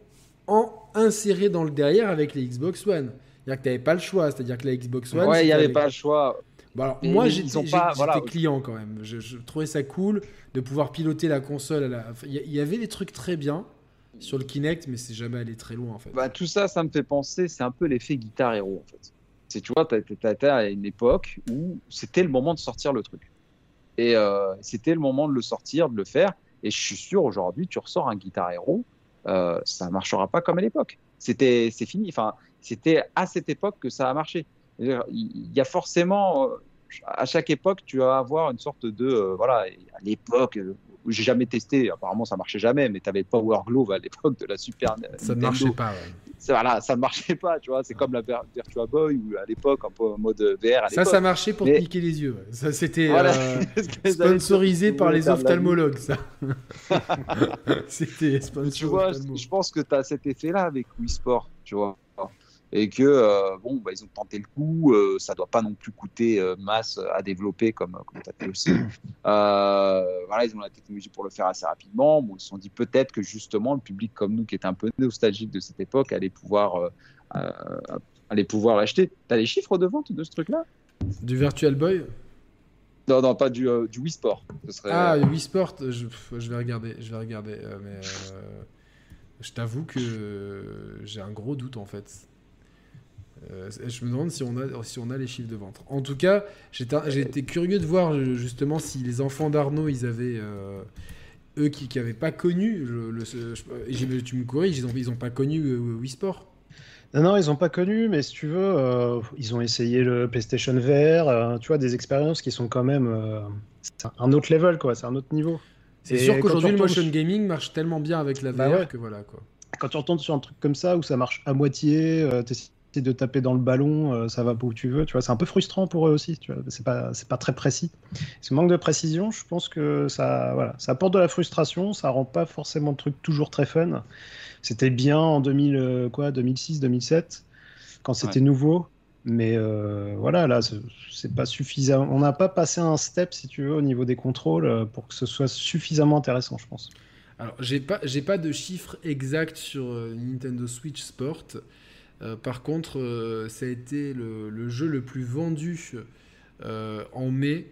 en inséré dans le derrière avec les Xbox One. C'est-à-dire que tu n'avais pas le choix. C'est-à-dire que la Xbox One. Ouais, il n'y avait pas le choix. Alors, moi, j'étais voilà, client quand même. Je, trouvais ça cool de pouvoir piloter la console. Il y, avait des trucs très bien sur le Kinect, mais c'est jamais allé très loin en fait. Bah, tout ça, ça me fait penser, c'est un peu l'effet Guitar Hero en fait. C'est, tu vois, tu étais à une époque où c'était le moment de sortir le truc. Et euh, c'était le moment de le sortir, de le faire. Et je suis sûr, aujourd'hui, tu ressors un Guitar Hero, euh, ça ne marchera pas comme à l'époque. C'était, c'est fini. Enfin, c'était à cette époque que ça a marché. Il y a forcément, euh, à chaque époque, tu vas avoir une sorte de, voilà, à l'époque, j'ai jamais testé, apparemment ça marchait jamais, mais tu avais Power Glove à l'époque de la Super Ça ne marchait pas. Ça, voilà, ça ne marchait pas, tu vois. C'est comme la Virtua Boy ou à l'époque un peu en mode VR. ça, ça marchait pour piquer les yeux. Ça, c'était euh, sponsorisé par les ophtalmologues, ça. c'était sponsorisé. Tu vois, je pense que tu as cet effet-là avec Wii Sport, tu vois et que euh, bon, bah, ils ont tenté le coup. Euh, ça doit pas non plus coûter euh, masse à développer comme comme as fait aussi. voilà, ils ont la technologie pour le faire assez rapidement. Bon, ils se sont dit peut-être que justement le public comme nous, qui est un peu nostalgique de cette époque, allait pouvoir allait pouvoir l'acheter. T'as les chiffres de vente de ce truc-là? Du Virtual Boy? Non, non, pas du, du Wii Sport. Ce serait... Ah, Wii Sport, je, je, vais regarder. Je vais regarder, mais je t'avoue que j'ai un gros doute en fait. Euh, je me demande si on, a, si on a les chiffres de vente. En tout cas, j'ai été curieux de voir justement si les enfants d'Arnaud, ils avaient, euh, eux qui n'avaient pas connu, le, le- ce- je- tu me corriges, ils n'ont ils ont pas connu euh, Wii Sport. Non, non, ils n'ont pas connu, mais si tu veux, euh, ils ont essayé le PlayStation VR, euh, tu vois, des expériences qui sont quand même euh, c'est un autre level, quoi, c'est un autre niveau. C'est sûr qu'aujourd'hui, tu le motion gaming marche tellement bien avec la VR Bah ouais. que voilà quoi. Quand tu retournes sur un truc comme ça, où ça marche à moitié, euh, t'essaies de taper dans le ballon, euh, ça va pas où tu veux, tu vois, c'est un peu frustrant pour eux aussi, tu vois, c'est pas, c'est pas très précis. Ce manque de précision, je pense que ça, voilà, ça apporte de la frustration, ça rend pas forcément le truc toujours très fun. C'était bien en 2000, euh, quoi, 2006, 2007, quand c'était nouveau, mais euh, voilà, là, c'est- c'est pas suffisant. On n'a pas passé un step, si tu veux, au niveau des contrôles pour que ce soit suffisamment intéressant, je pense. Alors, j'ai pas, j'ai pas de chiffres exacts sur Nintendo Switch Sport. Euh, par contre, euh, ça a été le, jeu le plus vendu euh, en mai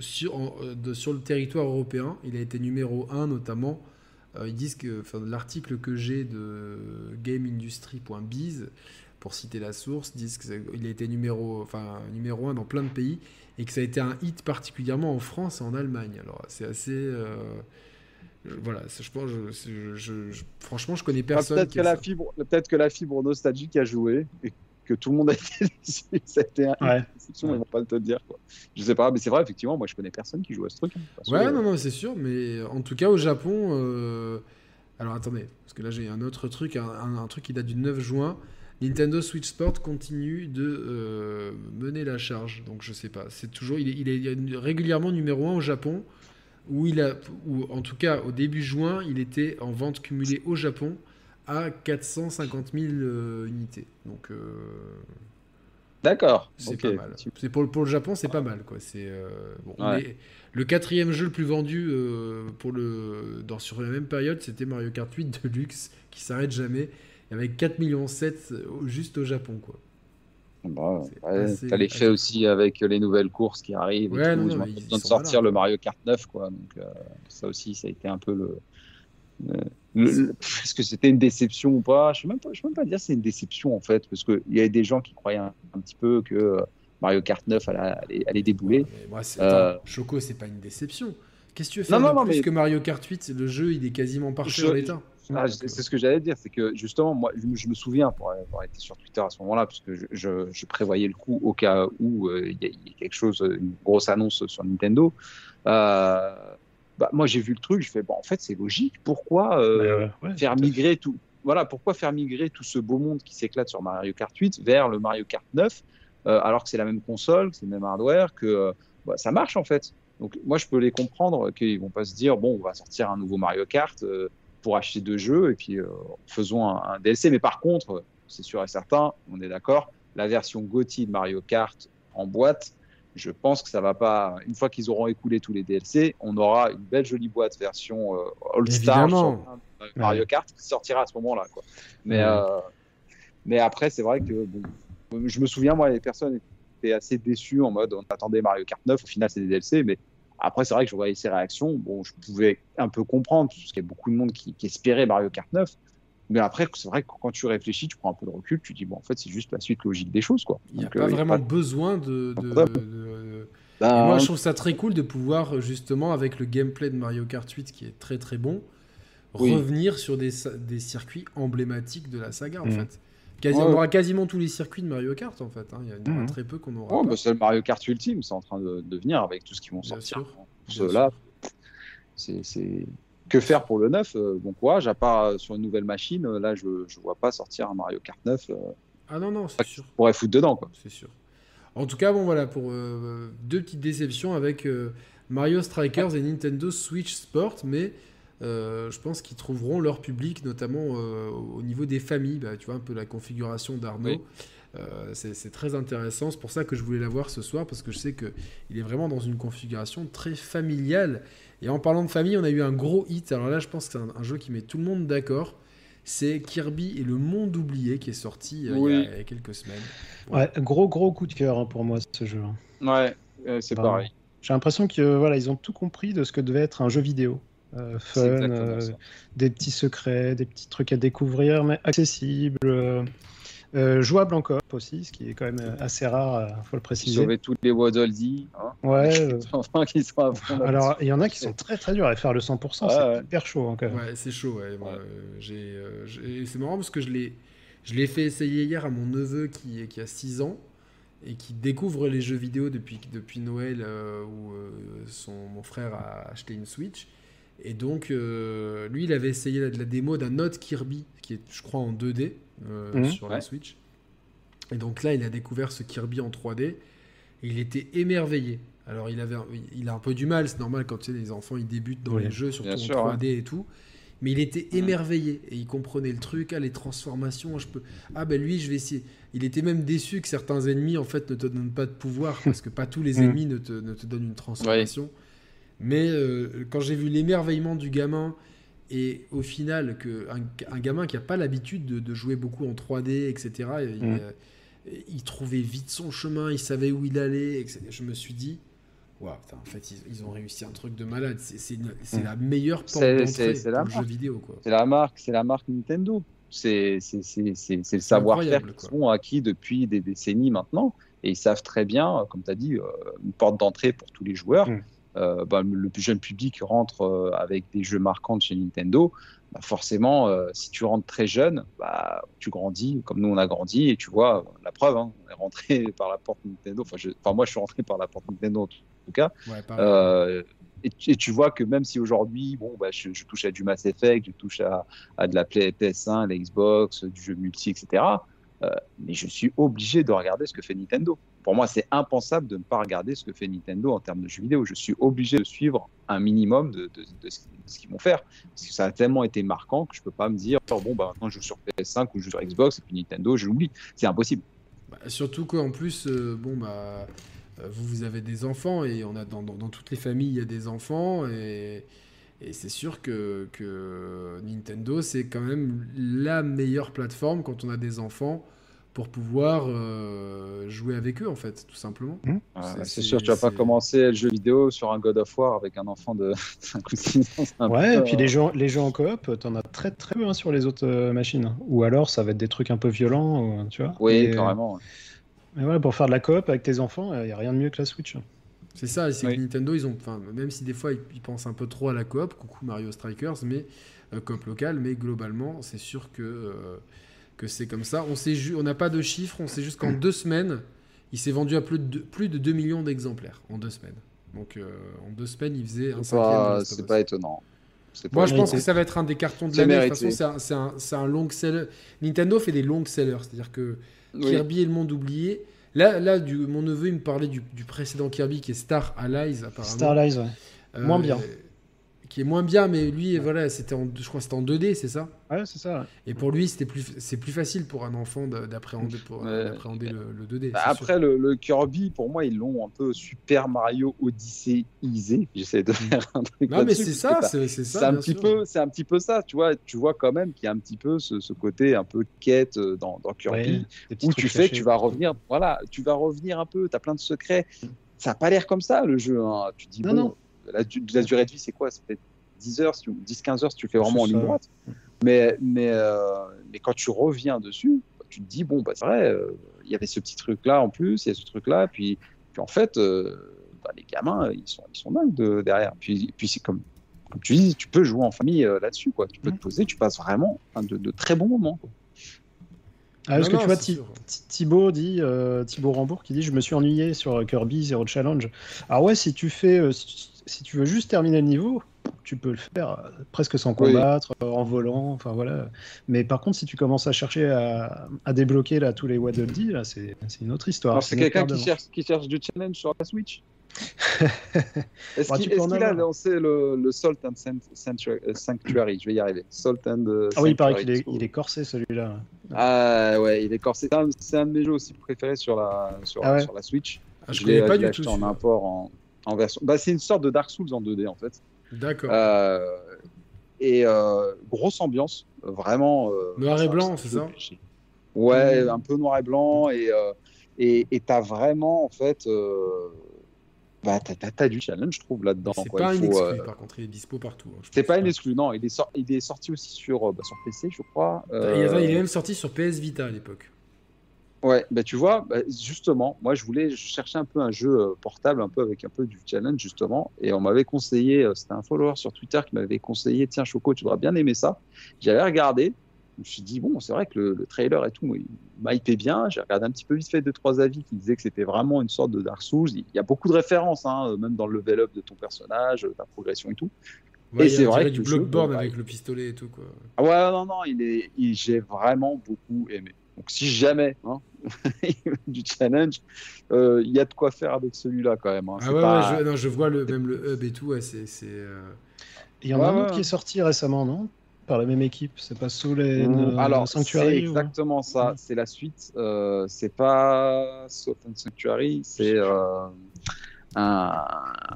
sur, le territoire européen. Il a été numéro 1 notamment. Ils disent que l'article que j'ai de GameIndustry.biz, pour citer la source, disent qu'il a été numéro, enfin, numéro 1 dans plein de pays et que ça a été un hit particulièrement en France et en Allemagne. Alors, c'est assez. Euh, voilà, je pense, je, je- je- je- franchement, je connais Ah, personne. Peut-être qui que, la fibre, peut-être que la fibre nostalgique a joué et que tout le monde a été déçu. Été un Ouais. ils vont pas te le dire. Quoi. Je sais pas, mais c'est vrai, effectivement, moi je connais personne qui joue à ce truc. hein, Ouais, que- non, non, c'est sûr, mais en tout cas au Japon. euh, Alors attendez, parce que là j'ai un autre truc, un, un- un truc qui date du 9 juin. Nintendo Switch Sport continue de euh, mener la charge, donc je sais pas. C'est toujours, il est, il est régulièrement numéro 1 au Japon, où il a, ou en tout cas au début juin, il était en vente cumulée au Japon à 450 000 euh, unités. Donc euh, D'accord. c'est pas mal. C'est pour, le- pour le Japon, c'est pas mal quoi. C'est euh, bon, Ouais. le quatrième jeu le plus vendu pour le dans sur la même période, c'était Mario Kart 8 Deluxe qui s'arrête jamais avec 4 millions 7 juste au Japon quoi. Bah, C'est ouais, assez- T'as l'effet assez- aussi avec les nouvelles courses qui arrivent. et tout. non, Ils non, ont mais ils besoin de sont sortir le Mario Kart 9, quoi. Donc, euh, ça aussi, ça a été un peu le. le- le- le- Est-ce que c'était une déception ou pas? Je ne sais même pas, je sais même pas dire si c'est une déception en fait, parce qu'il y avait des gens qui croyaient un, un petit peu que euh, Mario Kart 9 allait, allait, allait débouler. Moi, c'est- Euh, attends, Choco, c'est pas une déception. Qu'est-ce que tu veux Non, faire non, de non, plus mais- que Mario Kart 8 Le jeu, il est quasiment parfait Je- en l'état. Ah, c'est ce que j'allais dire, c'est que justement, moi, je, me- souviens pour avoir été sur Twitter à ce moment-là, parce que je, je- je prévoyais le coup au cas où euh, il y, y a quelque chose, une grosse annonce sur Nintendo. Euh, bah, moi, j'ai vu le truc, je fais, bon, en fait, c'est logique. Pourquoi euh, euh, ouais, faire migrer tout Voilà, pourquoi faire migrer tout ce beau monde qui s'éclate sur Mario Kart 8 vers le Mario Kart 9, euh, alors que c'est la même console, que c'est le même hardware, que euh, bah, ça marche en fait. Donc moi, je peux les comprendre qu'ils vont pas se dire bon, on va sortir un nouveau Mario Kart euh, pour acheter deux jeux et puis euh, faisons un, un DLC. Mais par contre, c'est sûr et certain, on est d'accord, la version GOTY de Mario Kart en boîte, je pense que ça va pas. Une fois qu'ils auront écoulé tous les DLC, on aura une belle jolie boîte version euh, All Star Mario Ouais. Kart qui sortira à ce moment-là. Quoi. Mais, Ouais. euh, mais après, c'est vrai que bon, je me souviens, moi, les personnes étaient assez déçues en mode on attendait Mario Kart 9, au final, c'est des DLC. Mais après, c'est vrai que je voyais ces réactions. Bon, je pouvais un peu comprendre, parce qu'il y a beaucoup de monde qui, qui espérait Mario Kart 9. Mais après, c'est vrai que quand tu réfléchis, tu prends un peu de recul, tu dis, bon, en fait, c'est juste la suite logique des choses. Quoi. Il n'y a Donc, pas euh, vraiment pas- besoin de. de- de- Bah, moi, je trouve ça très cool de pouvoir, justement, avec le gameplay de Mario Kart 8 qui est très très bon, Oui. revenir sur des, circuits emblématiques de la saga, en Mhm. fait. Quasi- Ouais. On aura quasiment tous les circuits de Mario Kart, en fait. hein. Il y en aura Mhm. très peu qu'on aura. Pas. bah, c'est le Mario Kart Ultime, c'est en train de, de venir avec tout ce qu'ils vont Bien sortir. sûr. c'est que faire pour le 9 euh, Bon courage, à part euh, sur une nouvelle machine, euh, là je je vois pas sortir un Mario Kart 9 euh, Ah non, non, c'est sûr. pour foutre dedans quoi. C'est sûr. En tout cas, bon, voilà, pour euh, deux petites déceptions avec euh, Mario Strikers et Nintendo Switch Sport, mais euh, je pense qu'ils trouveront leur public, notamment euh, au niveau des familles. Bah, tu vois, un peu la configuration d'Arnaud. Oui. Euh, c'est très intéressant. C'est pour ça que je voulais la voir ce soir, parce que je sais qu'il est vraiment dans une configuration très familiale. Et en parlant de famille, on a eu un gros hit. Alors là, je pense que c'est un, un jeu qui met tout le monde d'accord. C'est Kirby et le monde oublié qui est sorti euh, il, y a, Oui. il y a quelques semaines. Ouais, gros gros coup de cœur hein, pour moi ce jeu. hein. Ouais, euh, c'est Vraiment. pareil. J'ai l'impression que voilà, ils ont tout compris de ce que devait être un jeu vidéo. Euh, fun, euh, des petits secrets, des petits trucs à découvrir, mais accessibles. euh, Euh, jouable en coop aussi, ce qui est quand même assez rare, euh, faut le préciser. Sauver tous les Waddle D. Hein Ouais. euh, enfin, qui sont à fond là-dessus. alors, il y en a qui sont très très durs à faire le 100%, c'est Ouais, hyper chaud hein, quand même. Ouais, c'est chaud. Ouais. Ouais. euh, c'est marrant parce que je l'ai, je l'ai fait essayer hier à mon neveu qui, qui a 6 ans et qui découvre les jeux vidéo depuis, depuis Noël euh, où euh, son, mon frère a acheté une Switch. Et donc, euh, lui, il avait essayé la, la démo d'un autre Kirby qui est, je crois, en 2D euh, Mhm. sur la. Switch. Et donc là, il a découvert ce Kirby en 3D et il était émerveillé. Alors, il, avait, il a un peu du mal, c'est normal quand tu sais, les enfants ils débutent dans Oui. les jeux, surtout en sûr, 3D et tout. Mais il était émerveillé et il comprenait le truc, ah, les transformations, je peux. Ah ben lui, je vais essayer. Il était même déçu que certains ennemis en fait ne te donnent pas de pouvoir parce que pas tous les Mhm. ennemis ne te, ne te donnent une transformation. Mais euh, quand j'ai vu l'émerveillement du gamin et au final que un, un gamin qui a pas l'habitude de, de jouer beaucoup en 3D, etc. Il, Mhm. euh, il trouvait vite son chemin, il savait où il allait. etc. Je me suis dit. Waouh, putain, en fait, ils, ils ont réussi un truc de malade. C'est Mhm. la meilleure porte d'entrée la pour le jeu vidéo. C'est la marque, c'est la marque Nintendo. C'est le savoir-faire qu'ils ont acquis depuis des décennies maintenant. Et ils savent très bien, euh, comme tu as dit, une porte d'entrée pour tous les joueurs. Mm. Euh, bah, le plus jeune public rentre euh, avec des jeux marquants de chez Nintendo. Bah, forcément, euh, si tu rentres très jeune, bah, tu grandis comme nous on a grandi. Et tu vois, la preuve, hein, on est rentré par la porte Nintendo. Enfin, je- enfin, moi, je suis rentré par la porte Nintendo en tout cas. Ouais, et, tu- et tu vois que même si aujourd'hui, bon, bah, je, je touche à du Mass Effect, je touche à, à de la Play- PS1, la Xbox, du jeu multi, etc. euh, mais je suis obligé de regarder ce que fait Nintendo. Pour moi, c'est impensable de ne pas regarder ce que fait Nintendo en termes de jeux vidéo. Je suis obligé de suivre un minimum de, ce, qu'ils vont faire. Parce que ça a tellement été marquant que je peux pas me dire, bon, bah, maintenant je joue sur PS5 ou je joue sur Xbox, et puis Nintendo, je l'oublie. C'est impossible. Bah, surtout qu'en plus, euh, bon, bah, euh, vous, vous avez des enfants et on a dans, toutes les familles, il y a des enfants et, c'est sûr que Nintendo, c'est quand même la meilleure plateforme quand on a des enfants pour pouvoir euh, jouer avec eux, en fait, tout simplement. Euh, C'est- c'est sûr, tu vas pas commencer le jeu vidéo sur un God of War avec un enfant de 5 ou 6 ans. Ouais, peu, et puis euh, les jeux, les jeux en coop, t'en as très très peu hein, sur les autres euh, machines. Ou alors ça va être des trucs un peu violents, ou- tu vois. Oui, Et, carrément. Mais voilà, pour faire de la coop avec tes enfants, il n'y a rien de mieux que la Switch. C'est ça, c'est Oui. que Nintendo, ils ont, enfin, même si des fois ils, ils pensent un peu trop à la coop, coucou Mario Strikers, mais euh, coop local, mais globalement, c'est sûr que, euh, que c'est comme ça. On sait ju- on n'a pas de chiffres, on sait juste qu'en deux semaines, il s'est vendu à plus de, plus de 2 millions d'exemplaires en deux semaines. Donc euh, en deux semaines, il faisait un C'est cinquième. c'est pas étonnant. Moi, je pense que ça va être un des cartons de l'année. De toute façon, c'est un, c'est un- long seller. Nintendo fait des long sellers, c'est-à-dire que Oui. Kirby et le monde oublié. Là, là du, mon neveu, il me parlait du, du précédent Kirby qui est Star Allies, apparemment. Star Allies, ouais. Euh, Moins bien. Qui est moins bien, mais lui, voilà, c'était en, je crois que c'était en 2D, c'est ça Ouais, c'est ça. ouais. Et pour lui, c'était plus, c'est plus facile pour un enfant d'a- d'appréhender, pour, Ouais. d'appréhender le, le 2D. Bah, après, le, le Kirby, pour moi, ils l'ont un peu Super Mario Odyssey-isé. J'essaie de faire un truc. Non, mais c'est ça, c'est, c'est ça. C'est un petit sûr. peu, c'est un petit peu ça, tu vois. Tu vois quand même qu'il y a un petit peu ce, ce côté un peu quête euh, dans, dans Kirby. Ouais, où tu fais, cachés. tu vas revenir, voilà, tu vas revenir un peu, tu as plein de secrets. Ça n'a pas l'air comme ça le jeu. hein. Tu dis, Non, bon, non. La, la durée de vie, c'est quoi? C'est peut-être 10 heures, si tu- 10-15 heures si tu le fais vraiment en ligne ça. droite. Mais, mais, euh, mais quand tu reviens dessus, tu te dis, bon, bah, c'est vrai, euh, il y avait ce petit truc-là en plus, il y a ce truc-là, puis, puis en fait, euh, bah, les gamins, ils sont, ils sont dingues de, derrière. Puis, puis c'est comme, comme tu dis, tu peux jouer en famille euh, là-dessus, quoi. Tu peux te poser, tu passes vraiment de, de très bons moments. Quoi. Ah, parce Non, que non, tu vois, Thi- Thibaut dit, euh, Thibaut Rambourg qui dit Je me suis ennuyé sur Kirby Zero Challenge. Alors, ouais, si tu fais, euh, si, si tu veux juste terminer le niveau, tu peux le faire euh, presque sans combattre, euh, en volant, enfin voilà. Mais par contre, si tu commences à chercher à, à débloquer là, tous les Waddle Dee, là, c'est c'est une autre histoire. Alors, c'est quelqu'un qui cherche, qui cherche du challenge sur la Switch Est-ce Bah, qu'il a lancé le, le Salt and Sanctuary, euh, Sanctuary Je vais y arriver. Salt and Ah oui, il paraît qu'il est, il est corsé celui-là. Ah ouais, il est corsé. C'est un, c'est un de mes jeux aussi préférés sur la, sur, Ah ouais. sur la Switch. Ah, je je l'ai connais pas je du tout. en import en, en version. Bah, c'est une sorte de Dark Souls en 2D en fait. D'accord. Euh, et euh, grosse ambiance, vraiment. euh, Noir et blanc, c'est ça Ouais, Mmh. un peu noir et blanc et et t'as vraiment en fait. bah, t'as, du challenge, je trouve, là-dedans. c'est quoi. pas Il faut, exclu, euh, par contre, il est dispo partout. hein, C'est pas une exclu, non. Il est, sor- il est sorti aussi sur, bah, sur PC, je crois. Il est même sorti sur PS Vita à l'époque. Ouais, bah tu vois, bah, justement, moi je voulais je cherchais un peu un jeu euh, portable, un peu avec un peu du challenge justement, et on m'avait conseillé, euh, c'était un follower sur Twitter qui m'avait conseillé, tiens Choco, tu devrais bien aimer ça. J'avais regardé, je me suis dit bon, c'est vrai que le, le trailer et tout, hypé bien. J'ai regardé un petit peu vite fait deux trois avis qui disaient que c'était vraiment une sorte de Dark Souls. Il y a beaucoup de références, hein, même dans le level up de ton personnage, ta progression et tout. Ouais, Et c'est vrai que du bon, bah, avec le pistolet et tout quoi. Ah ouais, non, non, il est, j'ai vraiment beaucoup aimé. Donc si jamais hein, du challenge, euh, il y a de quoi faire avec celui-là quand même. hein. Ah ouais, pas- ouais, je, non, je vois le, même le hub et tout, ouais, c'est. c'est, euh, Il y en a Ouais, un autre qui est sorti récemment, non? Par la même équipe. C'est pas Soul and Mmh, euh, Alors, c'est ou- exactement ça. Ouais. C'est la suite. Euh, c'est pas Salt and Sanctuary, c'est euh, un,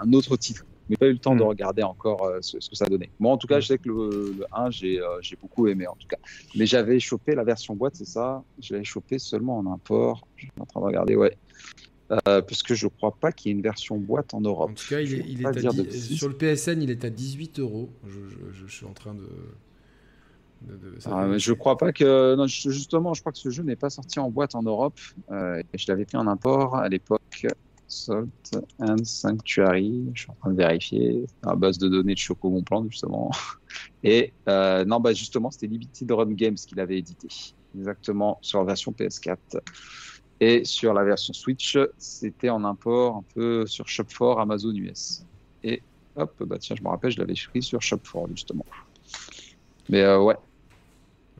un autre titre. Mais pas eu le temps de Mm. regarder encore euh, ce, ce que ça donnait. Moi, en tout cas, Mm. je sais que le, le 1, j'ai euh, j'ai beaucoup aimé, en tout cas. Mais j'avais chopé la version boîte, c'est ça? Je l'avais chopé seulement en import. Je suis en train de regarder, ouais. Euh, parce que je crois pas qu'il y ait une version boîte en Europe. En tout cas, il est, il à sur le PSN, il est à 18 euros. Je, je- je- je suis en train de. de- de- Ah, mais je crois pas que. Non, justement, je crois que ce jeu n'est pas sorti en boîte en Europe. Euh, je l'avais pris en import à l'époque. Salt and Sanctuary. Je suis en train de vérifier. À base de données de Choco Mon Plan, justement. Et euh, non, bah justement, c'était Limited Run Games qui l'avait édité. Exactement, sur la version PS4. Et sur la version Switch, c'était en import un peu sur Shop4 Amazon US. Et hop, bah tiens, je me rappelle, je l'avais pris sur Shop4, justement. Mais euh, ouais.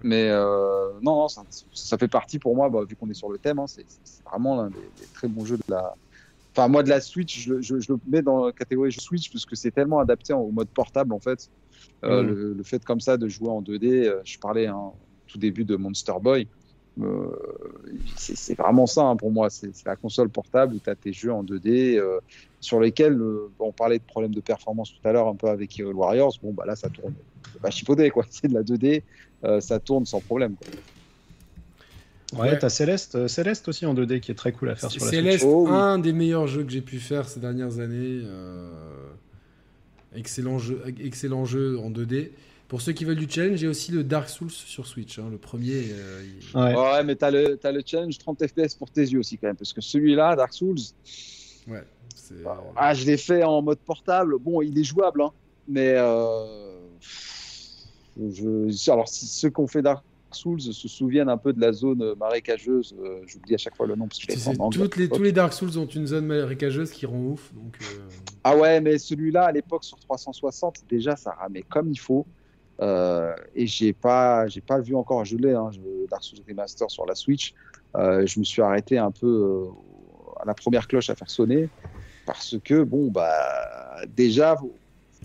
Mais euh, non, ça, fait partie pour moi, bah, vu qu'on est sur le thème, hein, c'est vraiment l'un des très bons jeux de la. Enfin, moi, de la Switch, je, le- je- je le mets dans la catégorie jeu Switch parce que c'est tellement adapté en- au mode portable, en fait. Euh, Mm. le, le fait comme ça de jouer en 2D, euh, je parlais hein, au tout début de Monster Boy. euh, c'est vraiment ça hein, pour moi. C'est la console portable où tu as tes jeux en 2D euh, sur lesquels euh, on parlait de problèmes de performance tout à l'heure un peu avec Hero Warriors. Bon, bah là, ça tourne. Pas chipoté, quoi. C'est de la 2D, euh, ça tourne sans problème. Quoi. Ouais, Ouais. t'as Céleste, euh, Céleste aussi en 2D qui est très cool à faire sur la Céleste, Switch. Oh oui. un des meilleurs jeux que j'ai pu faire ces dernières années. euh, Excellent jeu, excellent jeu en 2D. Pour ceux qui veulent du challenge, j'ai aussi le Dark Souls sur Switch. hein. Le premier, euh, il- Ouais. Ouais, mais t'as le, t'as le challenge 30 FPS pour tes yeux aussi, quand même. Parce que celui-là, Dark Souls, ouais, c'est- Bah, Ah, je l'ai fait en mode portable. Bon, il est jouable, hein, mais euh, je... alors si ceux qui ont fait Dark Souls se souviennent un peu de la zone marécageuse, euh, j'oublie à chaque fois le nom parce que je en anglais. les, tous les Dark Souls ont une zone marécageuse qui rend ouf. Donc, euh, Ah ouais, mais celui-là à l'époque sur 360, déjà ça ramait comme il faut. Euh, et j'ai pas, j'ai pas vu encore, je l'ai, hein, Dark Souls Remaster sur la Switch. Euh, je me suis arrêté un peu euh, à la première cloche à faire sonner parce que bon bah déjà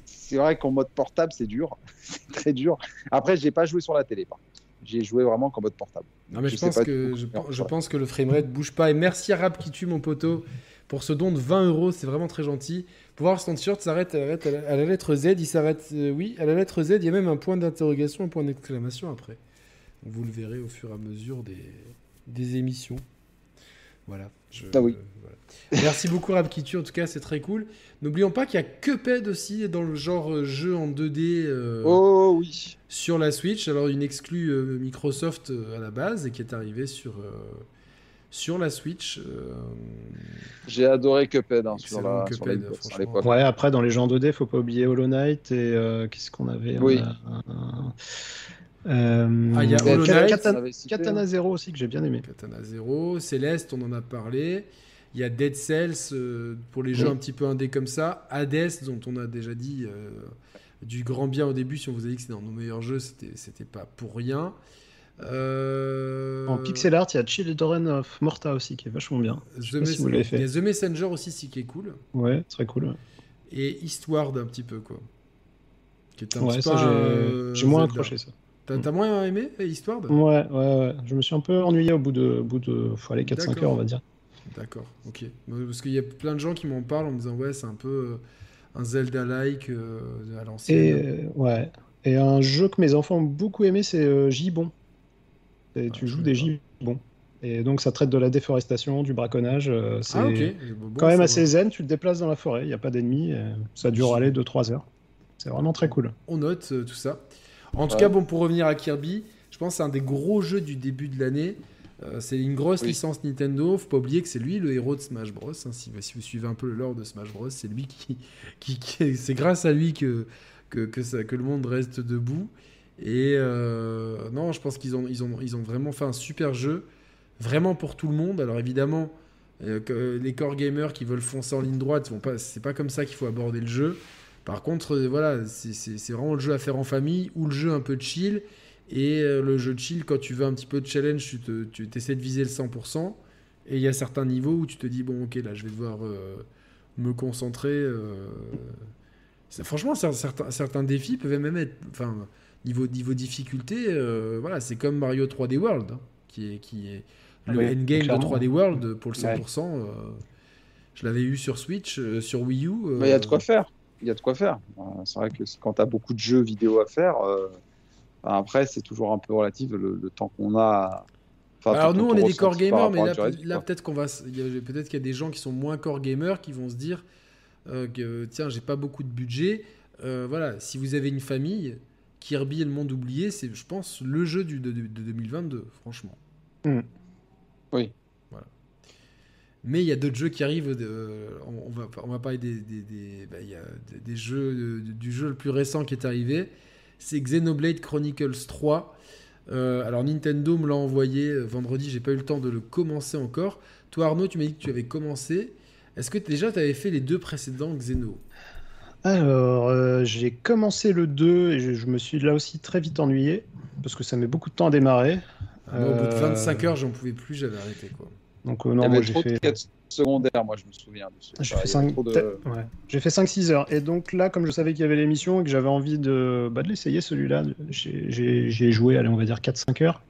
c'est vrai qu'en mode portable c'est dur, c'est très dur. Après j'ai pas joué sur la télé, par contre. J'ai joué vraiment qu'en mode portable. Non, mais je, pense que, je, pense que le framerate bouge pas. Et merci à Rap qui tue mon poteau pour ce don de 20 euros. C'est vraiment très gentil. Pour voir son t-shirt s'arrête à, la lettre- à la lettre Z. Il s'arrête, euh, oui, à la lettre Z. Il y a même un point d'interrogation, un point d'exclamation après. Vous le verrez au fur et à mesure des, des émissions. Voilà. je- Ah oui. voilà. Merci beaucoup tue. En tout cas, c'est très cool. N'oublions pas qu'il y a Cuphead aussi dans le genre euh, jeu en 2D. euh, Oh oui. sur la Switch. Alors une exclue euh, Microsoft euh, à la base et qui est arrivée sur, euh, sur la Switch. euh, J'ai adoré Cuphead hein, sur la, sur Cuphead, la. Ouais, après, dans les gens 2D, faut pas oublier Hollow Knight et euh, qu'est-ce qu'on avait On Oui. un- euh, Ah, il y a Hollow Knight. Katana, Katana hein. Zero aussi que j'ai bien aimé. Katana Zero, Céleste, on en a parlé. Il y a Dead Cells euh, pour les jeux Oui. un petit peu indés comme ça. Hades, dont on a déjà dit euh, du grand bien au début. Si on vous a dit que c'était dans nos meilleurs jeux, c'était c'était pas pour rien. Euh, En pixel art, il y a Children of Morta aussi qui est vachement bien. The si vous l'avez Il y fait. a The Messenger aussi, si, qui est cool. Ouais, très cool. Et Eastward, un petit peu, quoi. Qui est un Ouais, petit ça, peu j'ai moins accroché ça. T'as moins aimé Eastward Ouais, ouais, ouais. Je me suis un peu ennuyé au bout de, au bout de faut aller 4-5 D'accord. heures, on va dire. D'accord, ok. Parce qu'il y a plein de gens qui m'en parlent en me disant ouais c'est un peu euh, un Zelda-like euh, à Et, l'ancienne. euh, ouais. Et un jeu que mes enfants ont beaucoup aimé, c'est euh, Gibbon. Et Ah, tu joues des gibbons. Et donc ça traite de la déforestation, du braconnage. euh, c'est Ah ok. Bon, quand même assez va. zen. Tu te déplaces dans la forêt, il n'y a pas d'ennemis. et Ça dure aller 2-3 heures. C'est vraiment très cool. On note tout ça. En tout Ouais. cas bon pour revenir à Kirby, je pense que c'est un des gros jeux du début de l'année. Euh, c'est une grosse licence Nintendo. Faut pas oublier que c'est lui le héros de Smash Bros. Hein. si, vous suivez un peu le lore de Smash Bros, c'est lui qui, qui, c'est grâce à lui que que, que, ça, que le monde reste debout. Et euh, non, je pense qu'ils ont, ils ont, ils ont vraiment fait un super jeu, vraiment pour tout le monde. Alors évidemment, euh, les core gamers qui veulent foncer en ligne droite, pas, c'est pas comme ça qu'il faut aborder le jeu. Par contre, euh, voilà, c'est vraiment le jeu à faire en famille ou le jeu un peu chill. Et euh, le jeu chill, quand tu veux un petit peu de challenge, tu, te, tu essaies de viser le 100%. Et il y a certains niveaux où tu te dis, bon, ok, là, je vais devoir me concentrer. Franchement, certains, certains défis peuvent même être. Enfin, niveau, niveau difficulté, voilà, c'est comme Mario 3D World, hein, qui est. Qui est le endgame de 3D World pour le 100%. Euh, je l'avais eu sur Switch, euh, sur Wii U. Il y a de quoi faire. Il y a de quoi faire. Euh, c'est vrai que quand tu as beaucoup de jeux vidéo à faire, après, c'est toujours un peu relatif le, temps qu'on a. Alors nous, on est des core gamers, mais là, peut-être qu'on va, peut-être qu'il y a des gens qui sont moins core gamers qui vont se dire que tiens, j'ai pas beaucoup de budget. voilà, si vous avez une famille, Kirby et le monde oublié, c'est, je pense, le jeu du, de, 2022, franchement. Hmm. Oui. Mais il y a d'autres jeux qui arrivent. Euh, on, va, on va parler des, des, des, bah, y a des jeux, du jeu le plus récent qui est arrivé. C'est Xenoblade Chronicles 3. Euh, alors Nintendo me l'a envoyé euh, vendredi, j'ai pas eu le temps de le commencer encore. Toi Arnaud, tu m'as dit que tu avais commencé. Est-ce que déjà tu avais fait les deux précédents Xeno? Alors j'ai commencé le 2 et je, je, me suis là aussi très vite ennuyé parce que ça met beaucoup de temps à démarrer. Moi, au bout de 25 euh, heures, j'en pouvais plus, j'avais arrêté. Quoi. Donc, euh, non, moi, j'ai fait. secondaires, moi, je me souviens. J'ai fait 5... ouais. 6 heures. Et donc, là, comme je savais qu'il y avait l'émission et que j'avais envie de, bah, de l'essayer, celui-là, j'ai joué, allez, on va dire 4-5 heures.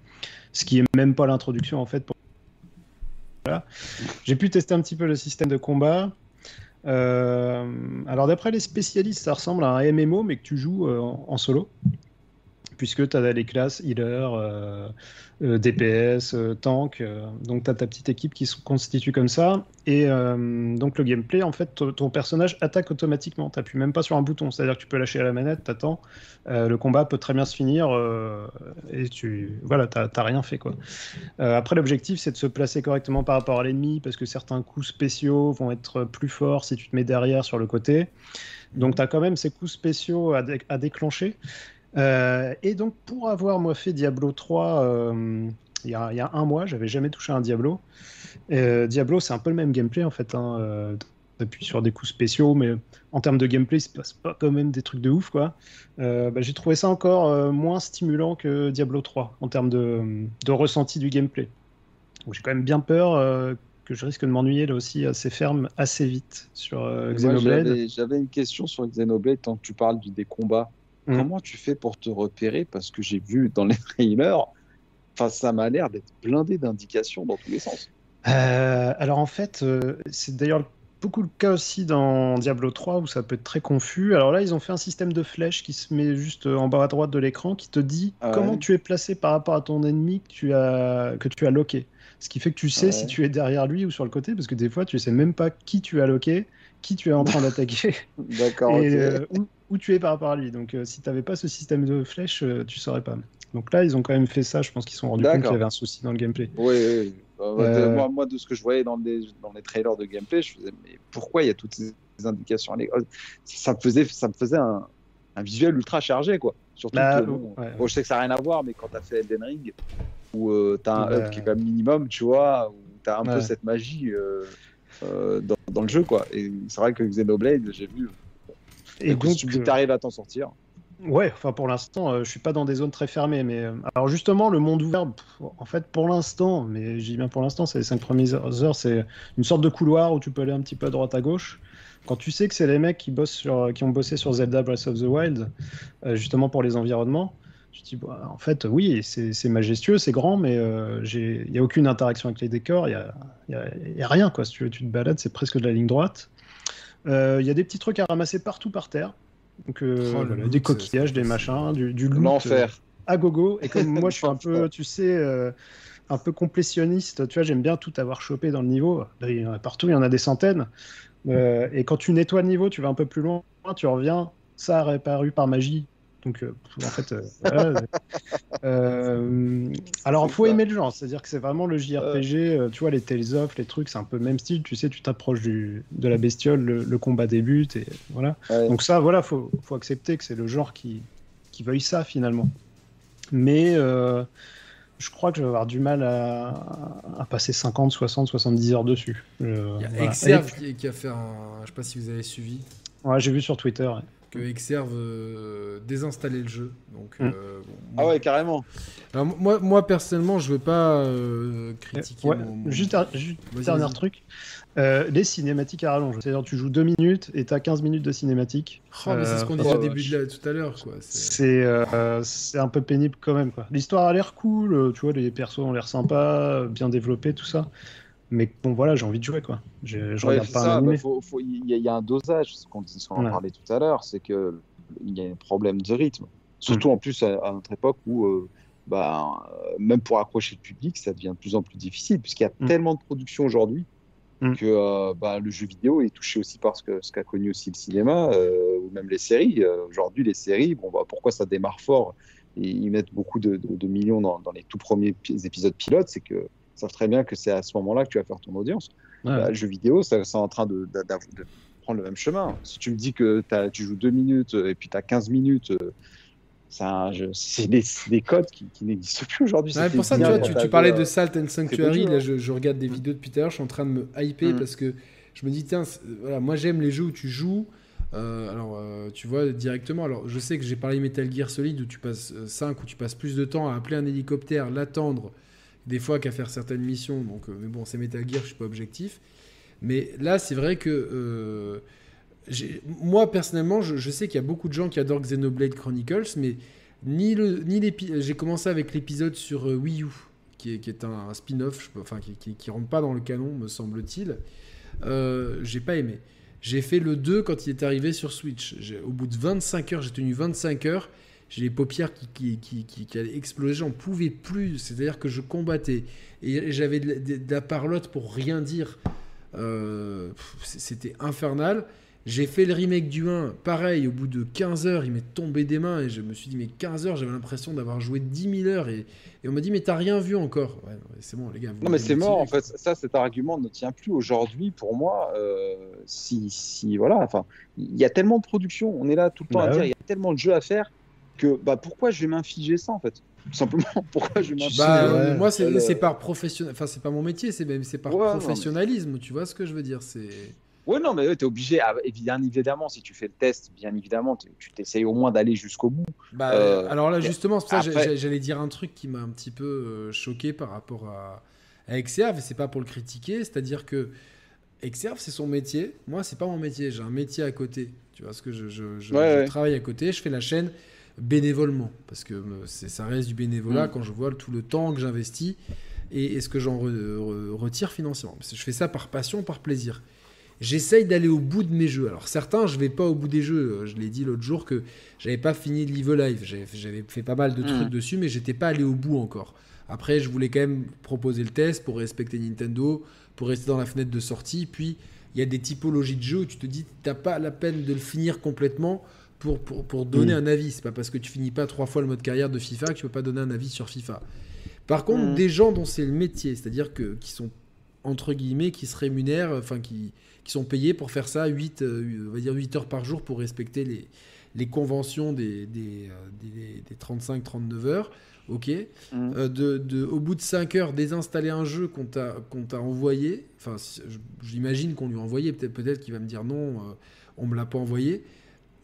Ce qui est même pas l'introduction, en fait. Pour... Voilà. J'ai pu tester un petit peu le système de combat. Euh, alors, d'après les spécialistes, ça ressemble à un MMO, mais que tu joues en solo puisque tu as les classes healer, euh, euh, DPS, euh, tank. donc tu as ta petite équipe qui se constitue comme ça. Et donc le gameplay, en fait, ton personnage attaque automatiquement. Tu n'appuies même pas sur un bouton. C'est-à-dire que tu peux lâcher la manette, t'attends. le combat peut très bien se finir et tu voilà, t'as rien fait. quoi. après, l'objectif, c'est de se placer correctement par rapport à l'ennemi parce que certains coups spéciaux vont être plus forts si tu te mets derrière sur le côté. Donc, tu as quand même ces coups spéciaux à, à déclencher. Euh, et donc, pour avoir moi fait Diablo 3 euh, il y, a, un mois, j'avais jamais touché un Diablo. Euh, Diablo, c'est un peu le même gameplay en fait. Hein, depuis sur des coups spéciaux, mais en termes de gameplay, il se passe pas quand même des trucs de ouf, quoi. Bah, j'ai trouvé ça encore moins stimulant que Diablo 3 en termes de, de ressenti du gameplay. J'ai quand même bien peur que je risque de m'ennuyer là aussi assez ferme assez vite sur Xenoblade. J'avais une question sur Xenoblade tant que tu parles des combats. Mmh. Comment tu fais pour te repérer Parce que j'ai vu dans les trailers, ça m'a l'air d'être blindé d'indications dans tous les sens. Euh, alors en fait, euh, c'est d'ailleurs beaucoup le cas aussi dans Diablo 3 où ça peut être très confus. Alors là, ils ont fait un système de flèches qui se met juste en bas à droite de l'écran qui te dit ah comment tu es placé par rapport à ton ennemi que tu as, que tu as loqué. Ce qui fait que tu sais si tu es derrière lui ou sur le côté, parce que des fois, tu sais même pas qui tu as loqué, qui tu es en train d'attaquer. D'accord. Euh, où, tu es par rapport à lui. Donc, euh, si tu n'avais pas ce système de flèches, euh, tu saurais pas. Donc là, ils ont quand même fait ça. Je pense qu'ils se sont rendus compte qu'il y avait un souci dans le gameplay. Oui, oui. Bah, moi, de ce que je voyais dans les, dans les trailers de gameplay, je faisais, mais pourquoi il y a toutes ces indications Ça me faisait, ça me faisait un, un visuel ultra chargé, quoi. Surtout bah, que, je sais que ça n'a rien à voir, mais quand tu as fait Elden Ring, où euh, tu as un hub qui est quand même minimum, tu vois, où tu as un peu cette magie euh, euh, dans, dans, le jeu, quoi. Et c'est vrai que Xenoblade, j'ai vu. Et donc, tu arrives à t'en sortir. Ouais, enfin pour l'instant, je suis pas dans des zones très fermées, mais alors justement le monde ouvert, en fait pour l'instant, mais j'y bien pour l'instant, c'est les cinq premières heures, c'est une sorte de couloir où tu peux aller un petit peu à droite à gauche quand tu sais que c'est les mecs qui, bossent sur, qui ont bossé sur Zelda Breath of the Wild, euh, justement pour les environnements, je dis, bah, en fait, oui, c'est majestueux, c'est grand, mais euh, il n'y a aucune interaction avec les décors, il n'y a, y a, rien. Quoi. Si tu, tu te balades, c'est presque de la ligne droite. Euh, il y a des petits trucs à ramasser partout par terre. Donc, oh, des coquillages, des machins, du, du loot à gogo. Et comme moi, je suis un peu, tu sais, un peu complétionniste, tu vois, j'aime bien tout avoir chopé dans le niveau. Partout, il y en a des centaines. Euh, et quand tu nettoies le niveau, tu vas un peu plus loin, tu reviens, ça a réparu par magie Donc, euh, en fait, euh, euh, alors, faut aimer le genre, c'est-à-dire que c'est vraiment le JRPG, tu vois, les Tales of, les trucs, c'est un peu le même style, tu sais, tu t'approches de la bestiole, le, combat débute, et voilà. Donc, ça, voilà, faut, faut accepter que c'est le genre qui, qui veuille ça finalement. Mais je crois que je vais avoir du mal à, passer 50, 60, 70 heures dessus. Il y a Exerve qui, a fait un. Je sais pas si vous avez suivi. Ouais, j'ai vu sur Twitter. Que Exerve euh, désinstaller le jeu. Donc, mm. euh, ah ouais, carrément. Alors, moi, moi, personnellement, je veux pas euh, critiquer. Juste, un, dernier truc. Euh, les cinématiques à rallonge. C'est-à-dire tu joues 2 minutes et tu as 15 minutes de cinématique. Oh, mais c'est ce qu'on disait au début de tout à l'heure. Euh, c'est un peu pénible quand même. L'histoire a l'air cool, tu vois, les persos ont l'air sympas, bien développés, tout ça. Mais bon, voilà, j'ai envie de jouer, quoi. Je, regarde pas un bah, Il y, a un dosage, ce qu'on en parlait tout à l'heure, c'est qu'il y a un problème de rythme. Surtout mm. en plus à, notre époque où, bah, même pour accrocher le public, ça devient de plus en plus difficile, puisqu'il y a mm. tellement de production aujourd'hui Mm. que euh, bah, le jeu vidéo est touché aussi par ce qu'a connu aussi le cinéma euh, ou même les séries. Euh, aujourd'hui, les séries, bon, bah, pourquoi ça démarre fort et ils mettent beaucoup de, millions dans, les tout premiers épisodes pilotes, c'est que savent très bien que c'est à ce moment-là que tu vas faire ton audience. Bah, le jeu vidéo, c'est en train de, prendre le même chemin. Si tu me dis que tu joues deux minutes et puis tu as 15 minutes c'est des, codes qui, n'existent plus aujourd'hui. pour ça, tu, parlais de Salt and Sanctuary. Là, je, regarde des vidéos depuis tout à l'heure. Je suis en train de me hyper mm. parce que je me dis, tiens, voilà, moi j'aime les jeux où tu joues. Euh, alors, euh, tu vois directement. Alors, je sais que j'ai parlé Metal Gear Solid où tu passes 5 euh, où tu passes plus de temps à appeler un hélicoptère, l'attendre, des fois qu'à faire certaines missions. Donc, mais bon, c'est Metal Gear, je suis pas objectif. Mais là, c'est vrai que moi personnellement, je, sais qu'il y a beaucoup de gens qui adorent Xenoblade Chronicles, mais ni le ni j'ai commencé avec l'épisode sur euh, Wii U, qui est, qui est un, spin-off, enfin qui, qui, rentre pas dans le canon, me semble-t-il. Euh, j'ai pas aimé. J'ai fait le 2 quand il est arrivé sur Switch. Au bout de 25 heures, j'ai tenu 25 heures. J'ai les paupières qui, qui, qui, allaient exploser, j'en pouvais plus. C'est-à-dire que je combattais. Et j'avais de, la parlotte pour rien dire. Euh, c'était infernal. J'ai fait le remake du 1, pareil, au bout de 15 heures, il m'est tombé des mains et je me suis dit, mais 15 heures, j'avais l'impression d'avoir joué 10 000 heures et, on m'a dit, mais t'as rien vu encore. Ouais, c'est bon, les gars. Non, mais c'est mort, en fait. Ça, cet argument ne tient plus aujourd'hui pour moi. Euh, si, si, voilà, enfin, il y a tellement de production, on est là tout le temps à bah dire, il y a tellement de jeux à faire que, bah, pourquoi je vais m'infliger ça, en fait? Tout simplement pourquoi je m'inflige bah, moi c'est par professionnel enfin c'est pas mon métier c'est c'est par professionnalisme tu vois ce que je veux dire c'est oui, non, mais tu es obligé, bien évidemment, si tu fais le test, bien évidemment, tu t'essayes au moins d'aller jusqu'au bout. Bah, euh, alors là, justement, c'est pour ça j'allais dire un truc qui m'a un petit peu euh, choqué par rapport à, à Exerve, et c'est pas pour le critiquer, c'est-à-dire que Exerve, c'est son métier. Moi, c'est pas mon métier, j'ai un métier à côté. Tu vois, ce que je, je, travaille à côté, je fais la chaîne bénévolement, parce que euh, ça reste du bénévolat mm. quand je vois tout le temps que j'investis et, ce que j'en retire financièrement. je fais ça par passion, par plaisir j'essaye d'aller au bout de mes jeux. Alors certains, je vais pas au bout des jeux. Euh, je l'ai dit l'autre jour que j'avais pas fini Live Live. J'avais fait pas mal de trucs mm. dessus, mais j'étais pas allé au bout encore. Après, je voulais quand même proposer le test pour respecter Nintendo, pour rester dans la fenêtre de sortie. Puis il y a des typologies de jeux où tu te dis, t'as pas la peine de le finir complètement pour, pour, donner mm. un avis. C'est pas parce que tu finis pas trois fois le mode carrière de FIFA que tu peux pas donner un avis sur FIFA. Par contre, mm. des gens dont c'est le métier, c'est-à-dire que qui sont entre guillemets, qui se rémunèrent, enfin qui, qui sont payés pour faire ça 8, euh, on va dire 8 heures par jour pour respecter les, les conventions des, des, euh, des, 35-39 heures. Ok. Mmh. Euh, de, de, au bout de 5 heures, désinstaller un jeu qu'on t'a, t'a envoyé. Enfin, j'imagine qu'on lui a envoyé. Peut-être, peut-être qu'il va me dire non, on me l'a pas envoyé.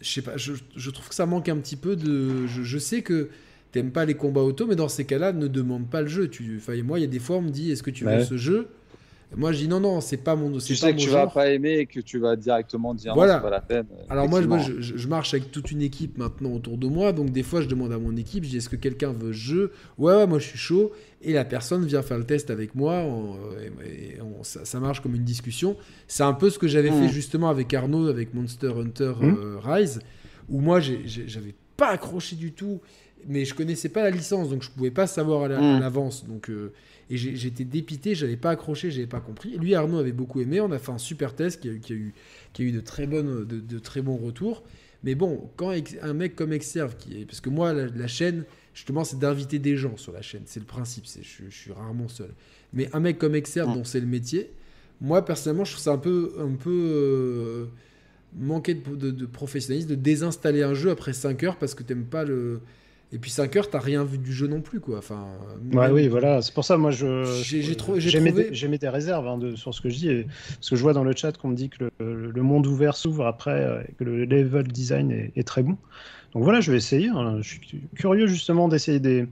Je sais pas. Je, je, trouve que ça manque un petit peu de. Je, je sais que t'aimes pas les combats auto, mais dans ces cas-là, ne demande pas le jeu. Tu, moi, il y a des fois, on me dit, est-ce que tu veux ce jeu? Moi, je dis non, non, c'est pas mon dossier. Tu sais que tu vas pas aimer et que tu vas directement dire voilà. non, c'est pas la peine. Alors moi, moi je, je, marche avec toute une équipe maintenant autour de moi, donc des fois, je demande à mon équipe, je dis est-ce que quelqu'un veut jeu? Ouais, ouais, moi je suis chaud, et la personne vient faire le test avec moi, et, ça, marche comme une discussion. C'est un peu ce que j'avais fait mmh. justement avec Arnaud, avec Monster Hunter mmh. euh, Rise, où moi, j'avais pas accroché du tout, mais je connaissais pas la licence, donc je pouvais pas savoir à mmh. l'avance, donc. Euh, et j'étais dépité, j'avais pas accroché, j'avais pas compris. Lui, Arnaud avait beaucoup aimé. On a fait un super test qui a, eu, qui a eu, de, très bonnes, de, très bons retours. Mais bon, quand un mec comme Exerve, qui est, parce que moi, la, chaîne, justement, c'est d'inviter des gens sur la chaîne. C'est le principe. C'est, je, suis rarement seul. Mais un mec comme Exerve, dont c'est le métier, moi, personnellement, je trouve ça un peu, un peu euh, manquer de, de, professionnalisme de désinstaller un jeu après 5 heures parce que t'aimes pas le. Et puis 5 heures, t'as rien vu du jeu non plus, quoi. Enfin, ouais, oui, voilà. C'est pour ça, moi, je. J'ai trouvé. J'ai mis des réserves hein, de, sur ce que je dis. parce que je vois dans le chat qu'on me dit que le, le monde ouvert s'ouvre après euh, et que le level design est, est, très bon. Donc voilà, je vais essayer. Hein. Je suis curieux, justement, d'essayer des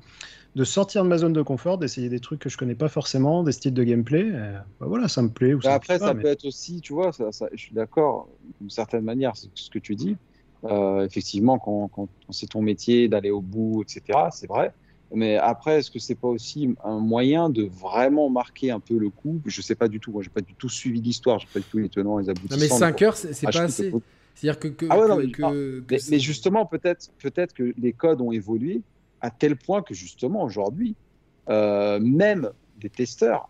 de sortir de ma zone de confort, d'essayer des trucs que je connais pas forcément, des styles de gameplay. Bah voilà, ça me plaît. Ou bah après, ça peut être aussi, tu vois, ça, je suis d'accord d'une certaine manière, c'est ce que tu dis. Euh, effectivement, quand, quand, c'est ton métier d'aller au bout, etc., c'est vrai. Mais après, est-ce que c'est pas aussi un moyen de vraiment marquer un peu le coup? Je sais pas du tout. Moi, j'ai pas du tout suivi l'histoire. J'ai pas du tout les tenants, les aboutissants. Non, mais 5 heures, c'est pas assez. C'est-à-dire que, ah ouais, non, mais, mais, justement, peut-être, peut-être que les codes ont évolué à tel point que justement aujourd'hui, euh, même des testeurs,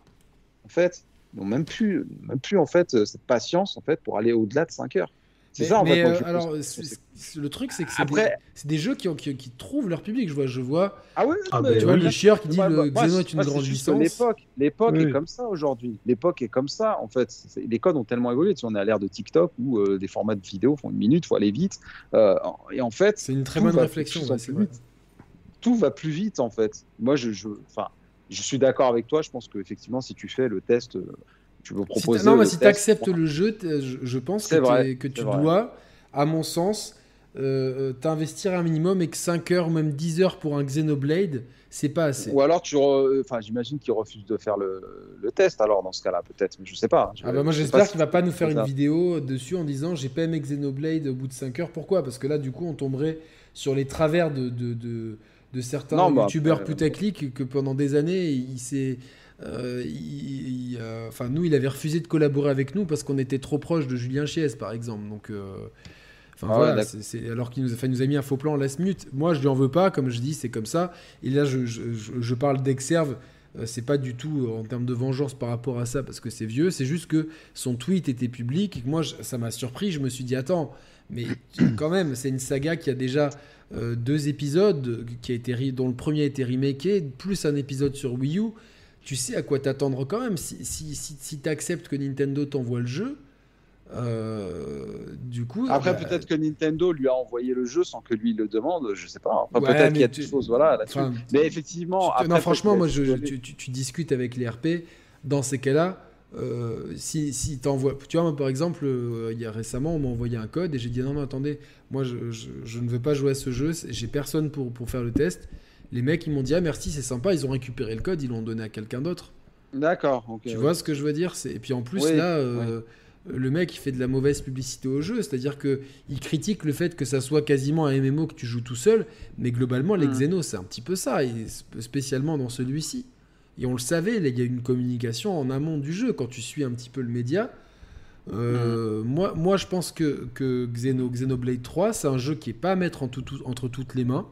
en fait, n'ont même plus, même plus en fait cette patience en fait pour aller au-delà de 5 heures. C'est ça en fait. Euh, alors, le truc, c'est que c'est Après... des, des, jeux qui, qui, qui, trouvent leur public. Je vois, je vois. Ah oui, ah tu vois le chieur qui dit le Xeno est une grande licence. L'époque, l'époque est comme ça aujourd'hui. L'époque est comme ça. En fait, les codes ont tellement évolué. Tu on est à l'ère de TikTok où euh, des formats de vidéo font une minute, faut aller vite. et en fait, c'est une très bonne réflexion. tout va plus vite en fait. Moi, je, je, enfin, je suis d'accord avec toi. Je pense qu'effectivement, si tu fais le test, euh, tu veux proposer. non, mais si tu acceptes le jeu, je, pense que, que tu dois, à mon sens, euh, euh, t'investir un minimum et que 5 heures ou même 10 heures pour un Xenoblade, c'est pas assez. Ou alors, tu enfin, j'imagine qu'il refuse de faire le, le, test, alors dans ce cas-là, peut-être, mais je sais pas. ah bah moi, j'espère qu'il va pas nous faire une vidéo dessus en disant j'ai pas aimé Xenoblade au bout de 5 heures. Pourquoi? Parce que là, du coup, on tomberait sur les travers de, de, de de certains bah, youtubeurs putaclic que pendant des années, il s'est. Euh, euh, enfin, nous, il avait refusé de collaborer avec nous parce qu'on était trop proche de Julien Chies, par exemple. Donc, euh, enfin, ah voilà, alors qu'il nous, a, nous a mis un faux plan en last minute. Moi, je lui en veux pas, comme je dis, c'est comme ça. Et là, je, je, je parle d'Exerve. C'est pas du tout en termes de vengeance par rapport à ça parce que c'est vieux. C'est juste que son tweet était public et que moi, ça m'a surpris. Je me suis dit, attends, mais quand même, c'est une saga qui a déjà euh, deux épisodes qui a été, dont le premier a été remaké, plus un épisode sur Wii U, tu sais à quoi t'attendre quand même. Si, si, si, tu acceptes que Nintendo t'envoie le jeu, euh, du coup. Après, bah, peut-être que Nintendo lui a envoyé le jeu sans que lui le demande, je sais pas. peut-être qu'il y a des choses, voilà. mais effectivement. non, franchement, moi, je, tu, tu, discutes avec les RP. Dans ces cas-là, euh, si, si t'envoies, tu vois, par exemple, euh, il y a récemment, on m'a envoyé un code et j'ai dit non, mais attendez, moi je, je, ne veux pas jouer à ce jeu, j'ai personne pour, pour faire le test. Les mecs, ils m'ont dit ah merci, c'est sympa, ils ont récupéré le code, ils l'ont donné à quelqu'un d'autre. D'accord. tu vois ce que je veux dire Et puis en plus là, euh, le mec il fait de la mauvaise publicité au jeu, c'est-à-dire que il critique le fait que ça soit quasiment un MMO que tu joues tout seul, mais globalement les hmm. Xenos c'est un petit peu ça, et spécialement dans celui-ci. Et on le savait, il y a une communication en amont du jeu. Quand tu suis un petit peu le média, euh, mm. moi, moi, je pense que, que Xeno, Xenoblade 3, c'est un jeu qui est pas à mettre entre toutes les mains.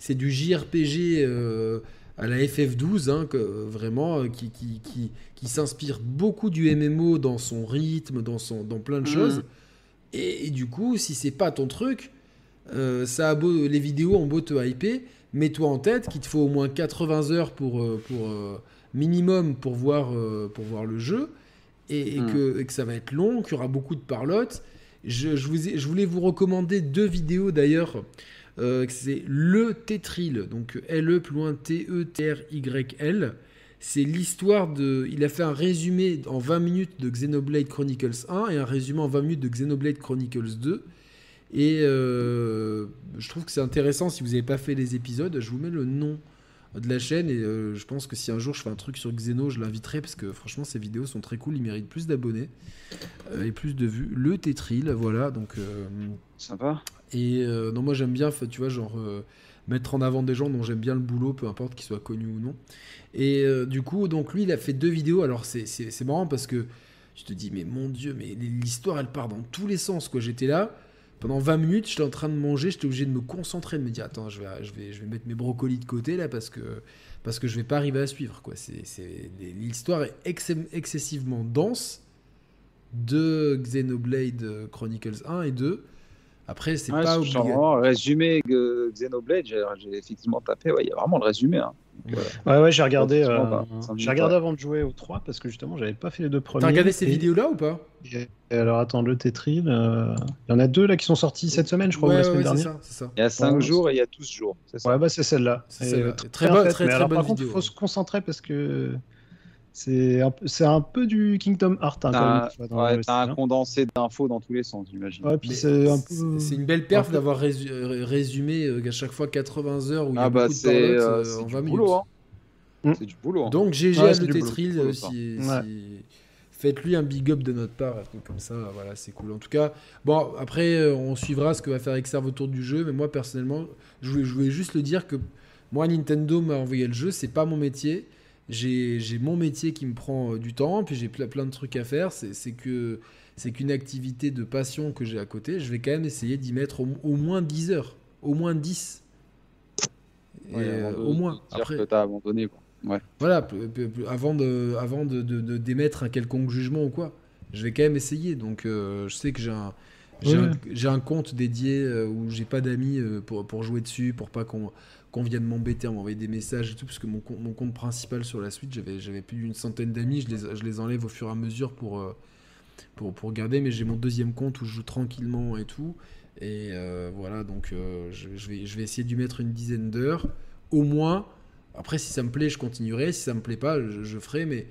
C'est du JRPG euh, à la FF12, hein, vraiment, euh, qui, qui, qui, qui s'inspire beaucoup du MMO dans son rythme, dans, son, dans plein de mm. choses. Et, du coup, si c'est pas ton truc, ça a beau, les vidéos ont beau te hyper, mets-toi en tête qu'il te faut au moins 80 heures pour, euh, pour euh, minimum pour voir, euh, pour voir le jeu et, hmm. que, que, ça va être long, qu'il y aura beaucoup de parlotte. Je, je, vous je voulais vous recommander deux vidéos d'ailleurs. C'est le Tetril, donc L-E plus loin T-E-T-R-Y-L. C'est l'histoire de. Il a fait un résumé en 20 minutes de Xenoblade Chronicles 1 et un résumé en 20 minutes de Xenoblade Chronicles 2. Et euh, je trouve que c'est intéressant, si vous n'avez pas fait les épisodes, je vous mets le nom de la chaîne et euh, je pense que si un jour je fais un truc sur Xeno, je l'inviterai parce que franchement ces vidéos sont très cool, il mérite plus d'abonnés euh, et plus de vues. Le Tetril, voilà, donc... Sympa. Et non, moi j'aime bien, tu vois, genre mettre en avant des gens dont j'aime bien le boulot, peu importe qu'ils soient connus ou non. Et du coup, donc lui, il a fait deux vidéos, alors c'est marrant parce que je te dis, mais mon Dieu, mais l'histoire, elle part dans tous les sens, quoi. J'étais là pendant 20 minutes, j'étais en train de manger, j'étais obligé de me concentrer, de me dire attends, je vais, je vais, je vais mettre mes brocolis de côté là parce que parce que je vais pas arriver à suivre quoi. L'histoire est excessivement dense de Xenoblade Chronicles 1 et 2. Après, c'est Ouais, pas vraiment, résumé Xenoblade, j'ai effectivement tapé. Ouais, il y a vraiment le résumé. hein. Donc, Ouais, ouais, j'ai regardé, euh, bah, j'ai regardé avant de jouer au 3 parce que justement, j'avais pas fait les deux premiers. T'as regardé ces Et- vidéos-là ou pas? Et alors attends, le Tetril, euh, il y en a deux là qui sont sortis cette semaine, je crois, ou la ouais, semaine c'est dernière. ça, c'est ça. Il y a 5 Ouais, jours et il y a 12 jours. C'est ça. Ouais, bah c'est celle-là. C'est Et, celle-là. Très bien bonne- très, mais très alors, bonne Par contre, il vidéo, faut ouais. se concentrer parce que c'est un, peu- c'est un peu du Kingdom Hearts. hein, T'as ouais, un hein. condensé d'infos dans tous les sens, j'imagine. Ouais, c'est un peu. Une belle perf d'avoir résu- euh, résumé euh, à chaque fois 80 heures où il y a ah bah beaucoup de c'est euh, c'est en du 20 minutes. boulot. Hein. Mm. C'est du boulot. hein. Donc GG Ouais, à c'est le Tetril, boulot, si, si- faites-lui un big up de notre part, comme ça, voilà, c'est cool. En tout cas, bon, après, on suivra ce que va faire Exerve autour du jeu, mais moi, personnellement, je voulais, je voulais juste le dire que moi, Nintendo m'a envoyé le jeu, c'est pas mon métier. J'ai j'ai mon métier qui me prend euh, du temps, puis j'ai plein, plein de trucs à faire. C'est c'est que c'est qu'une activité de passion que j'ai à côté. Je vais quand même essayer d'y mettre au, au moins 10 heures, au moins 10. Et, Ouais, euh, au moins. Après, que t'as abandonné. Quoi. voilà, p- p- p- avant de, avant de, de- de- d'émettre un quelconque jugement ou quoi, je vais quand même essayer. Donc, euh, je sais que j'ai un, j'ai Ouais. un, j'ai un compte dédié euh, où j'ai pas d'amis euh, pour, pour jouer dessus, pour pas qu'on, qu'on vienne m'embêter à m'envoyer des messages et tout, parce que mon, compte- mon compte principal sur la suite, j'avais, j'avais plus d'une centaine d'amis, je les, je les enlève au fur et à mesure pour, euh, pour, pour garder, mais j'ai mon deuxième compte où je joue tranquillement et tout. Et euh, voilà, donc euh, je, je vais, je vais essayer d'y mettre une dizaine d'heures, au moins. Après, si ça me plaît, je continuerai. Si ça me plaît pas, je, je ferai. Mais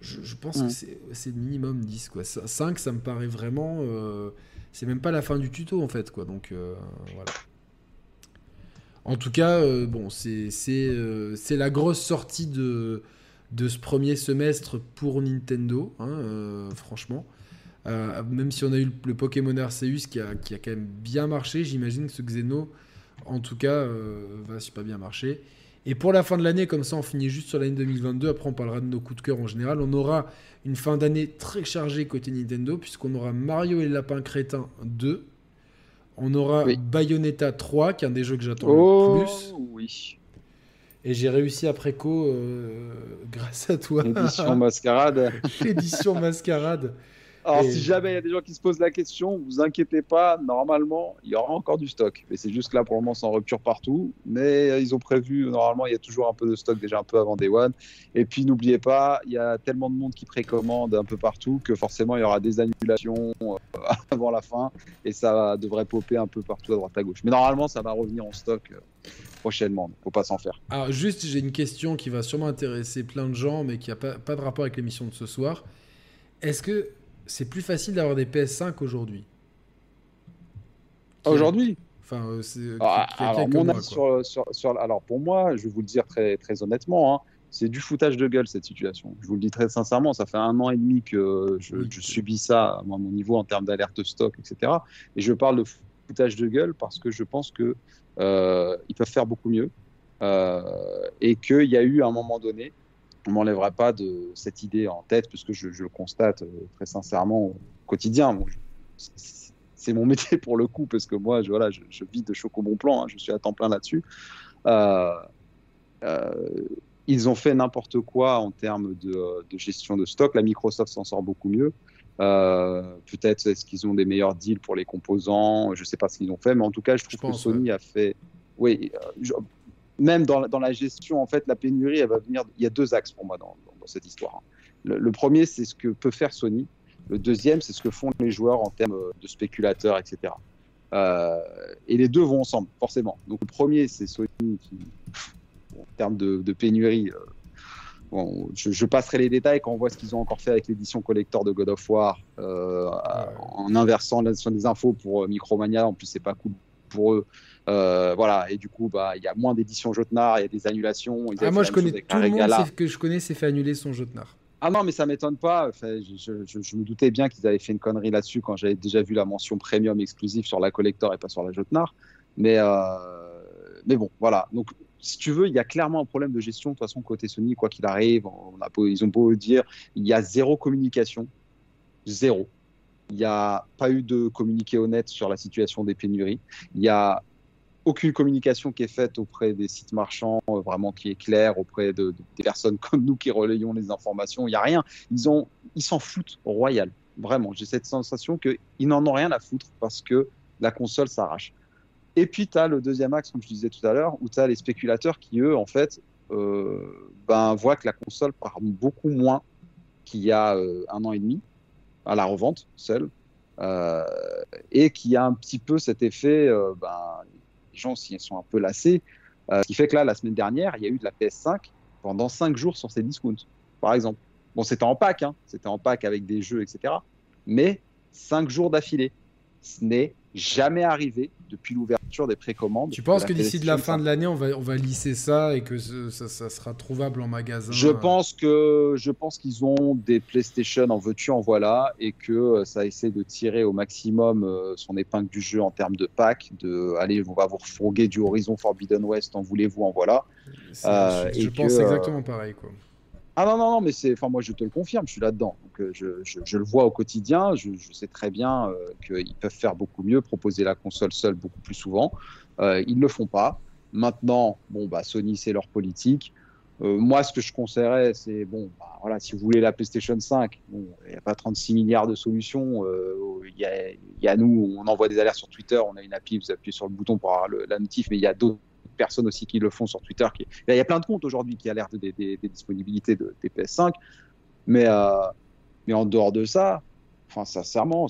je, je pense que c'est, minimum 10. Quoi. 5, ça me paraît vraiment. euh, c'est même pas la fin du tuto, en fait. Quoi. Donc, voilà. En tout cas, euh, bon, euh, c'est la grosse sortie de, ce premier semestre pour Nintendo, hein, euh, franchement. Même si on a eu le, Pokémon Arceus qui a, quand même bien marché, j'imagine que ce Xeno, en tout cas, va super bien marcher. Et pour la fin de l'année, comme ça, on finit juste sur l'année 2022. Après, on parlera de nos coups de cœur en général. On aura une fin d'année très chargée côté Nintendo, puisqu'on aura Mario et le Lapin Crétin 2. On aura Oui. Bayonetta 3, qui est un des jeux que j'attends Oh le plus. oui. Et j'ai réussi après co, euh, grâce à toi, Édition mascarade. l'édition Mascarade. Alors, Et- si jamais il y a des gens qui se posent la question, vous inquiétez pas, normalement, il y aura encore du stock. Mais c'est juste que là, pour le moment, c'est en rupture partout. Mais euh, ils ont prévu, normalement, il y a toujours un peu de stock déjà un peu avant Day One. Et puis, n'oubliez pas, il y a tellement de monde qui précommande un peu partout que forcément, il y aura des annulations euh, avant la fin. Et ça devrait popper un peu partout à droite à gauche. Mais normalement, ça va revenir en stock euh, prochainement. Donc, faut pas s'en faire. Alors, juste, j'ai une question qui va sûrement intéresser plein de gens, mais qui n'a pas, pas de rapport avec l'émission de ce soir. Est-ce que c'est plus facile d'avoir des PS5 aujourd'hui Aujourd'hui, Enfin, Ah, qui a alors, quelques mon mois, avis quoi. sur, sur, sur- alors pour moi, je vais vous le dire très, très honnêtement, hein, c'est du foutage de gueule cette situation. Je vous le dis très sincèrement, ça fait un an et demi que je, Oui. je subis ça à mon niveau en termes d'alerte stock, etc. Et je parle de foutage de gueule parce que je pense que euh, ils peuvent faire beaucoup mieux euh, et qu'il y a eu à un moment donné, on m'enlèvera pas de cette idée en tête puisque je, je le constate euh, très sincèrement au quotidien. Bon, c'est- mon métier pour le coup parce que moi, je, voilà, je, je vis de choc au bon plan, hein, je suis à temps plein là-dessus. Euh, euh, ils ont fait n'importe quoi en termes de, de gestion de stock. La Microsoft s'en sort beaucoup mieux. Euh, Peut-être est-ce qu'ils ont des meilleurs deals pour les composants. Je ne sais pas ce qu'ils ont fait, mais en tout cas, je trouve Je pense, que Sony a fait. Oui, je- même dans, la- dans la gestion, en fait, la pénurie, elle va venir. Il y a deux axes pour moi dans, cette histoire. Le, le premier, c'est ce que peut faire Sony. Le deuxième, c'est ce que font les joueurs en termes de spéculateurs, etc. Euh, et les deux vont ensemble, forcément. Donc le premier, c'est Sony qui, en termes de, de pénurie, euh, bon, je, je passerai les détails quand on voit ce qu'ils ont encore fait avec l'édition collector de God of War, euh, en inversant la- des infos pour Micromania. En plus, c'est pas cool pour eux. Euh, voilà, et du coup, bah, il y a moins d'éditions Jotnar, il y a des annulations. Ah, moi, je connais tout le monde que je connais s'est fait annuler son Jotnar. Ah non, mais ça m'étonne pas. Enfin, je, je- je- je me doutais bien qu'ils avaient fait une connerie là-dessus quand j'avais déjà vu la mention premium exclusive sur la collector et pas sur la Jotnar. Mais, euh, mais bon, voilà. Donc, si tu veux, il y a clairement un problème de gestion de toute façon côté Sony, quoi qu'il arrive. On a beau- ils ont beau dire, il y a zéro communication, zéro. Il n'y a pas eu de communiqué honnête sur la situation des pénuries. Il y a aucune communication qui est faite auprès des sites marchands, euh, vraiment qui est claire, auprès de, de- des personnes comme nous qui relayons les informations. Il n'y a rien. Ils ont, ils s'en foutent royal. Vraiment, j'ai cette sensation qu'ils n'en ont rien à foutre parce que la console s'arrache. Et puis, tu as le deuxième axe, comme je disais tout à l'heure, où tu as les spéculateurs qui, eux, en fait, euh, ben, voient que la console part beaucoup moins qu'il y a euh, un an et demi à la revente seule. Euh, et qui a un petit peu cet effet, ben, les gens aussi sont un peu lassés. ce qui fait que là, la semaine dernière, il y a eu de la PS5 pendant 5 jours sur ces discounts, par exemple. Bon, c'était en pack, hein, c'était en pack avec des jeux, etc. Mais 5 jours d'affilée. Ce n'est jamais arrivé depuis l'ouverture des précommandes. Tu penses que d'ici de la fin de l'année, on va, on va lisser ça et que ça, sera trouvable en magasin Je pense que je pense qu'ils ont des PlayStation en veux-tu en voilà et que euh, ça essaie de tirer au maximum euh, son épingle du jeu en termes de pack. De allez, on va vous refourguer du Horizon Forbidden West, en voulez-vous, en voilà. Euh, je, pense exactement pareil quoi. Ah non, non, non, mais c'est, enfin, moi je te le confirme, je suis là-dedans. Donc euh, je, je, le vois au quotidien, je, sais très bien euh, qu'ils peuvent faire beaucoup mieux, proposer la console seule beaucoup plus souvent. Euh, ils ne le font pas. Maintenant, bon, bah, Sony, c'est leur politique. Moi, ce que je conseillerais, c'est, bon, bah, voilà, si vous voulez la PlayStation 5, bon, il n'y a pas 36 milliards de solutions. Il y, a, nous, on envoie des alertes sur Twitter, on a une appli, vous appuyez sur le bouton pour avoir la notif, mais il y a d'autres personnes aussi qui le font sur Twitter. Il y a plein de comptes aujourd'hui qui alertent des, disponibilités de, des PS5. Mais, euh, mais en dehors de ça, enfin, sincèrement,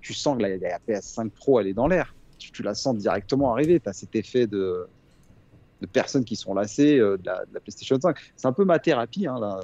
tu sens que la, la, PS5 Pro, elle est dans l'air. Tu, tu, la sens directement arriver. Tu as cet effet de, de personnes qui sont lassées euh, de, la, de, la, PlayStation 5. C'est un peu ma thérapie. Hein, là.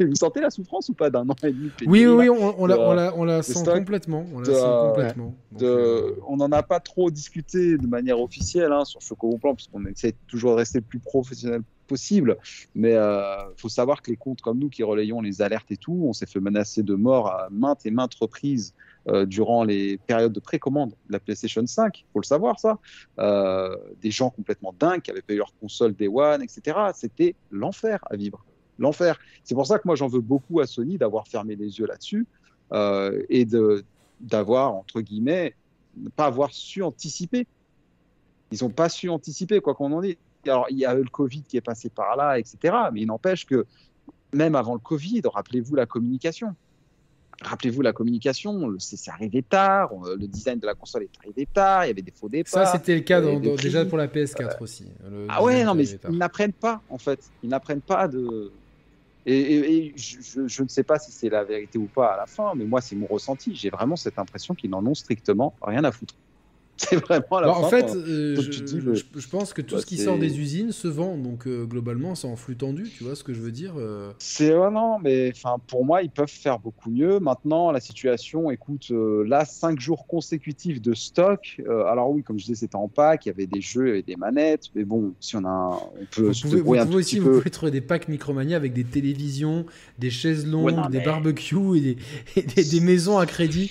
Vous sentez la souffrance ou pas d'un an et demi Oui, oui, on, on, la, on, la, on la sent complètement. On sent complètement. Donc, euh... On n'en a pas trop discuté de manière officielle hein, sur Choco Plan, parce qu'on essaie toujours de rester le plus professionnel possible. Mais il euh, faut savoir que les comptes comme nous qui relayons les alertes et tout, on s'est fait menacer de mort à maintes et maintes reprises euh, durant les périodes de précommande de la PlayStation 5, faut le savoir ça. Euh, des gens complètement dingues qui avaient payé leur console Day One, etc. C'était l'enfer à vivre. L'enfer. C'est pour ça que moi j'en veux beaucoup à Sony d'avoir fermé les yeux là-dessus euh, et de d'avoir entre guillemets pas avoir su anticiper. Ils n'ont pas su anticiper quoi qu'on en dise. Alors il y a eu le Covid qui est passé par là, etc. Mais il n'empêche que même avant le Covid, rappelez-vous la communication rappelez-vous la communication, c'est arrivé tard, le design de la console est arrivé tard, il y avait des faux départs. Ça, c'était le cas dans, dans, déjà pour la PS4 euh, aussi. ah ouais, non, mais ils n'apprennent pas, en fait. Ils n'apprennent pas de. Et, et, et je, je, ne sais pas si c'est la vérité ou pas à la fin, mais moi, c'est mon ressenti. J'ai vraiment cette impression qu'ils n'en ont strictement rien à foutre. C'est vraiment la bah, En fait, euh, je, dis, je, je, pense que tout bah, ce qui sort des usines se vend, donc euh, globalement, c'est en flux tendu, tu vois ce que je veux dire euh... C'est ouais, non, mais enfin pour moi, ils peuvent faire beaucoup mieux. Maintenant, la situation, écoute, là, cinq jours consécutifs de stock. Alors oui, comme je disais, c'était en pack, il y avait des jeux et des manettes, mais bon, si on a, un, on peut. Vous pouvez, vous pouvez aussi, vous pouvez trouver des packs Micromania avec des télévisions, des chaises longues, ouais, non, des mais... barbecues et des, et des, des, maisons à crédit.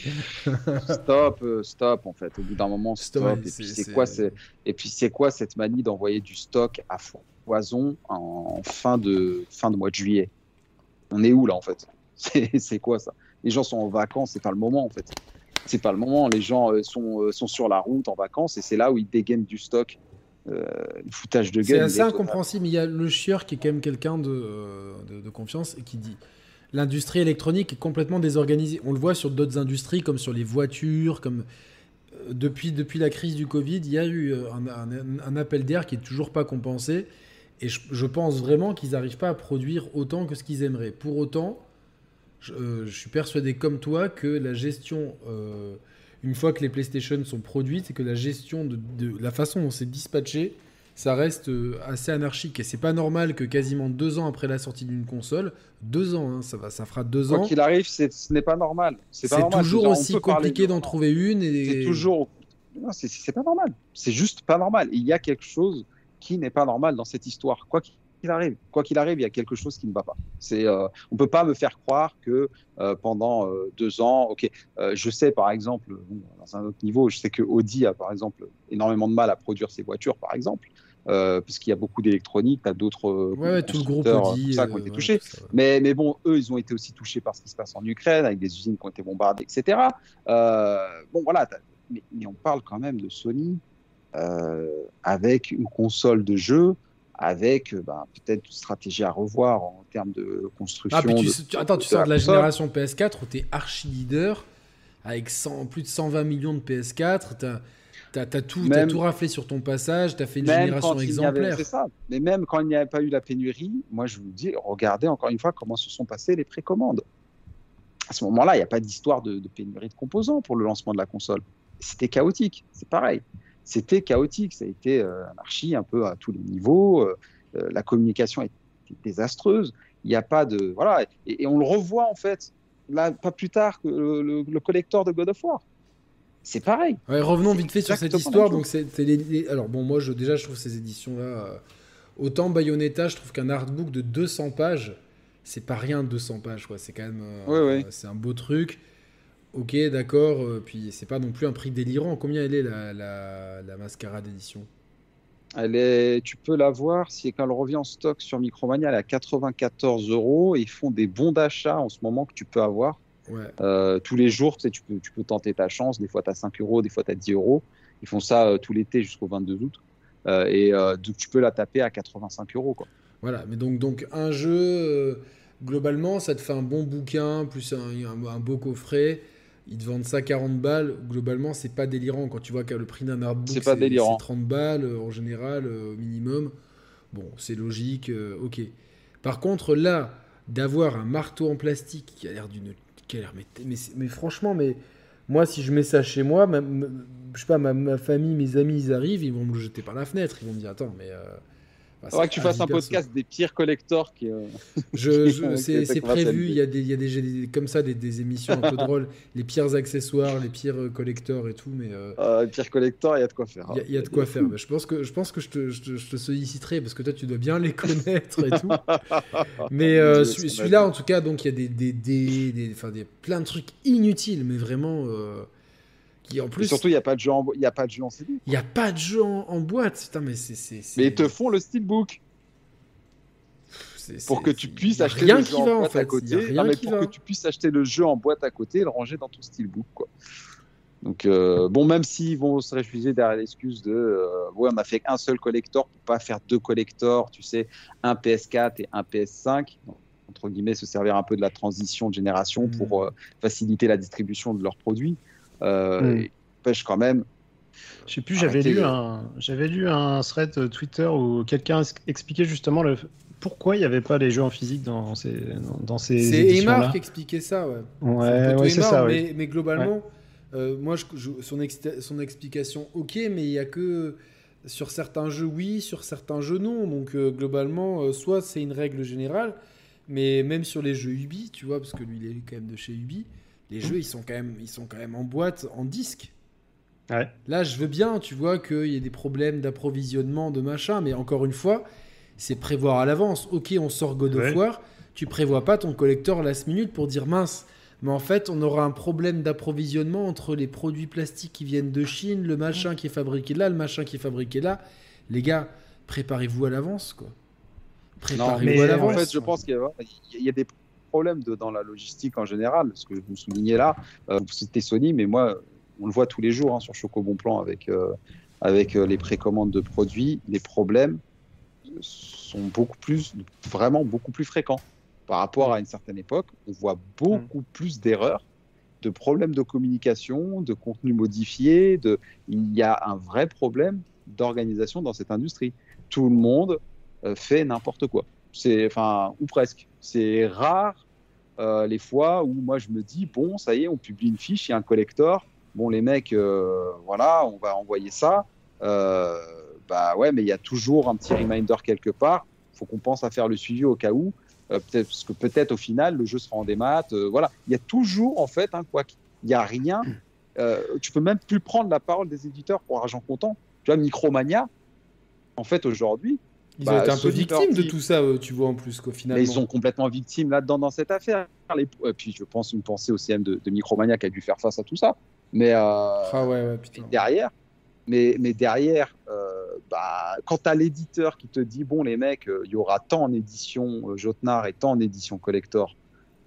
stop, stop, en fait. Au bout d'un moment Ouais, et puis c'est quoi c'est et puis c'est quoi cette manie d'envoyer du stock à foison en fin de fin de mois de juillet? On est où là en fait? C'est quoi ça? Les gens sont en vacances, c'est pas le moment en fait. C'est pas le moment. Les gens euh, sont euh, sont sur la route en vacances et c'est là où ils dégainent du stock. Euh, foutage de gueule. C'est assez incompréhensible. Il y a le chieur qui est quand même quelqu'un de, de, de confiance et qui dit l'industrie électronique est complètement désorganisée. On le voit sur d'autres industries comme sur les voitures, comme depuis, depuis la crise du Covid, il y a eu un, un, appel d'air qui est toujours pas compensé. Et je, pense vraiment qu'ils n'arrivent pas à produire autant que ce qu'ils aimeraient. Pour autant, je, euh, suis persuadé comme toi que la gestion, euh, une fois que les PlayStation sont produites, et que la gestion de, de la façon dont c'est dispatché, ça reste euh, assez anarchique. Et c'est pas normal que quasiment deux ans après la sortie d'une console, deux ans, hein, ça, va, ça fera deux Quoi ans. qu'il arrive, ce n'est pas normal. C'est toujours aussi compliqué d'en trouver une. Et... C'est toujours. Non, c'est pas normal. C'est juste pas normal. Il y a quelque chose qui n'est pas normal dans cette histoire. Quoi qu'il arrive, quoi qu'il arrive, il y a quelque chose qui ne va pas. C'est, euh, on peut pas me faire croire que euh, pendant euh, deux ans, ok, je sais par exemple, dans un autre niveau, je sais que Audi a par exemple énormément de mal à produire ses voitures, par exemple. Euh, parce qu'il y a beaucoup d'électronique, tu as d'autres ouais, ouais, tout le groupe Audi, ça, qui ont été touchés. Ouais, mais, mais bon, eux, ils ont été aussi touchés par ce qui se passe en Ukraine, avec des usines qui ont été bombardées, etc. Euh, bon, voilà, mais, mais, on parle quand même de Sony euh, avec une console de jeu, avec ben, peut-être une stratégie à revoir en termes de construction. Ah, tu, de, attends, tu sors de la, génération PS4 où tu es archi leader avec 100, plus de 120 millions de PS4, t'as as, tout, Même- tout raflé sur ton passage, t'as fait une génération avait- exemplaire. c'est ça. Mais même quand il n'y avait pas eu la pénurie, moi je vous dis, regardez encore une fois comment se sont passées les précommandes. À ce moment-là, il n'y a pas d'histoire de, de pénurie de composants pour le lancement de la console. C'était chaotique, c'est pareil. C'était chaotique, ça a été euh, anarchie un peu à tous les niveaux. euh, euh, la communication était désastreuse. Il n'y a pas de voilà, et, et on le revoit en fait là pas plus tard que le, le- le collector de God of War. C'est pareil. Ouais, revenons vite fait sur cette histoire. Donc, c'est alors bon, moi, je, déjà, je trouve ces éditions-là. euh, autant Bayonetta, je trouve qu'un artbook de 200 pages, c'est pas rien 200 pages, quoi. C'est quand même. euh, Ouais, ouais. C'est un beau truc. Ok, d'accord. euh, puis c'est pas non plus un prix délirant. Combien elle est la, la, la mascarade d'édition Elle est, tu peux la voir si quand elle revient en stock sur Micromania, elle est à 94 euros. Ils font des bons d'achat en ce moment que tu peux avoir Ouais. euh, tous les jours. Tu, sais, tu, peux, tu peux tenter ta chance. Des fois, tu as 5 euros, des fois, tu as 10 euros. Ils font ça euh, tout l'été jusqu'au 22 août. Euh, et donc, tu peux la taper à 85 euros. Quoi. Voilà, mais donc, donc un jeu, globalement, ça te fait un bon bouquin, plus un, un- un beau coffret. Ils te vendent ça 40 balles. Globalement, c'est pas délirant. Quand tu vois que le prix d'un artbook, C'est c'est 30 balles en général, au minimum. Bon, c'est logique, ok. Par contre, là, d'avoir un marteau en plastique qui a l'air d'une. Mais, mais, franchement, mais moi, si je mets ça chez moi, ma- je sais pas, ma, ma famille, mes amis, ils arrivent, ils vont me jeter par la fenêtre. Ils vont me dire, attends, mais. euh, bah, Il faudra que tu fasses un perso. podcast des pires collectors qui. euh, Je, je- Ok, c'est prévu, il y a, des, il y a des- comme ça des, des émissions un peu drôles, les pires accessoires, les pires euh, collectors et tout, mais euh, euh, pires collectors, il y a de quoi faire. il y a- il y, a de quoi faire. Mais je pense que, je, pense que je, te, je, te, je te solliciterai parce que toi tu dois bien les connaître et tout. Mais celui-là en tout cas, donc il y a des, des, des, des- enfin, des, plein de trucs inutiles, mais vraiment qui en Et plus, surtout, il n'y a pas de jeu en, il y a pas de jeu en CD. il n'y a pas de jeu en, en boîte. Putain, mais c'est. Mais ils te font le steelbook. pour que tu puisses acheter le jeu en va en boîte fait. à côté. Non, mais pour va. que tu puisses acheter le jeu en boîte à côté et le ranger dans ton steelbook, quoi. Donc, euh, bon, même s'ils vont se réfugier derrière l'excuse de euh, ouais, on a fait un seul collector pour pas faire deux collectors, tu sais, un PS4 et un PS5, Donc, entre guillemets, se servir un peu de la transition de génération Mm. pour euh, faciliter la distribution de leurs produits. Euh, Mm. et Pêche quand même. Je sais plus, j'avais lu un, j'avais lu un thread Twitter où quelqu'un expliquait justement le, pourquoi il n'y avait pas les jeux en physique dans ces, dans, dans ces C'est. Emar qui expliquait ça, ouais. Ouais, C'est ouais, ça, mais, mais globalement, euh, moi, je, je- son, ex- son explication, ok, mais il y a que sur certains jeux, oui, sur certains jeux, non. Donc, euh, globalement, euh, soit c'est une règle générale, mais même sur les jeux Ubi, tu vois, parce que lui, il est quand même de chez Ubi, les jeux, ils sont quand même, ils sont quand même en boîte, en disque. Ouais. Là, je veux bien, tu vois, qu'il y ait des problèmes d'approvisionnement, de machin, mais encore une fois, c'est prévoir à l'avance. Ok, on sort God of Ouais. War, tu prévois pas ton collector last minute pour dire mince. Mais en fait, on aura un problème d'approvisionnement entre les produits plastiques qui viennent de Chine, le machin qui est fabriqué là, le machin qui est fabriqué là. Les gars, préparez-vous à l'avance, quoi. Préparez-vous à l'avance. En fait, je pense qu'il y y a des problèmes de- dans la logistique en général. Ce que vous soulignez là, euh, c'était Sony, mais moi, on le voit tous les jours hein, sur Choco Bon Plan avec, euh, avec euh, les précommandes de produits. Les problèmes sont beaucoup plus, vraiment beaucoup plus fréquents par rapport à une certaine époque. On voit beaucoup plus d'erreurs, de problèmes de communication, de contenu modifié. De... Il y a un vrai problème d'organisation dans cette industrie. Tout le monde euh, fait n'importe quoi. C'est, enfin, ou presque. C'est rare euh, les fois où moi je me dis bon, ça y est, on publie une fiche, il y a un collector. Bon, les mecs, euh, voilà, on va envoyer ça. Euh, bah ouais, mais il y a toujours un petit reminder quelque part. Faut qu'on pense à faire le suivi au cas où. Peut-être parce que peut-être au final le jeu sera en démat. Voilà, il y a toujours en fait un quoi. Il y a rien. Tu peux même plus prendre la parole des éditeurs pour argent comptant. Tu vois, Micromania. En fait, aujourd'hui, Ils bah, ont été un peu victimes de tout ça, euh, tu vois, en plus, finalement. mais ils sont complètement victimes là-dedans dans cette affaire. Et puis je pense une pensée au CM de, de Micromania qui a dû faire face à tout ça. Mais, euh, Ah ouais, ouais, putain. mais derrière, mais, mais derrière, euh, bah, quand tu as l'éditeur qui te dit bon les mecs, euh, il y aura tant en édition euh, Jotnar et tant en édition collector,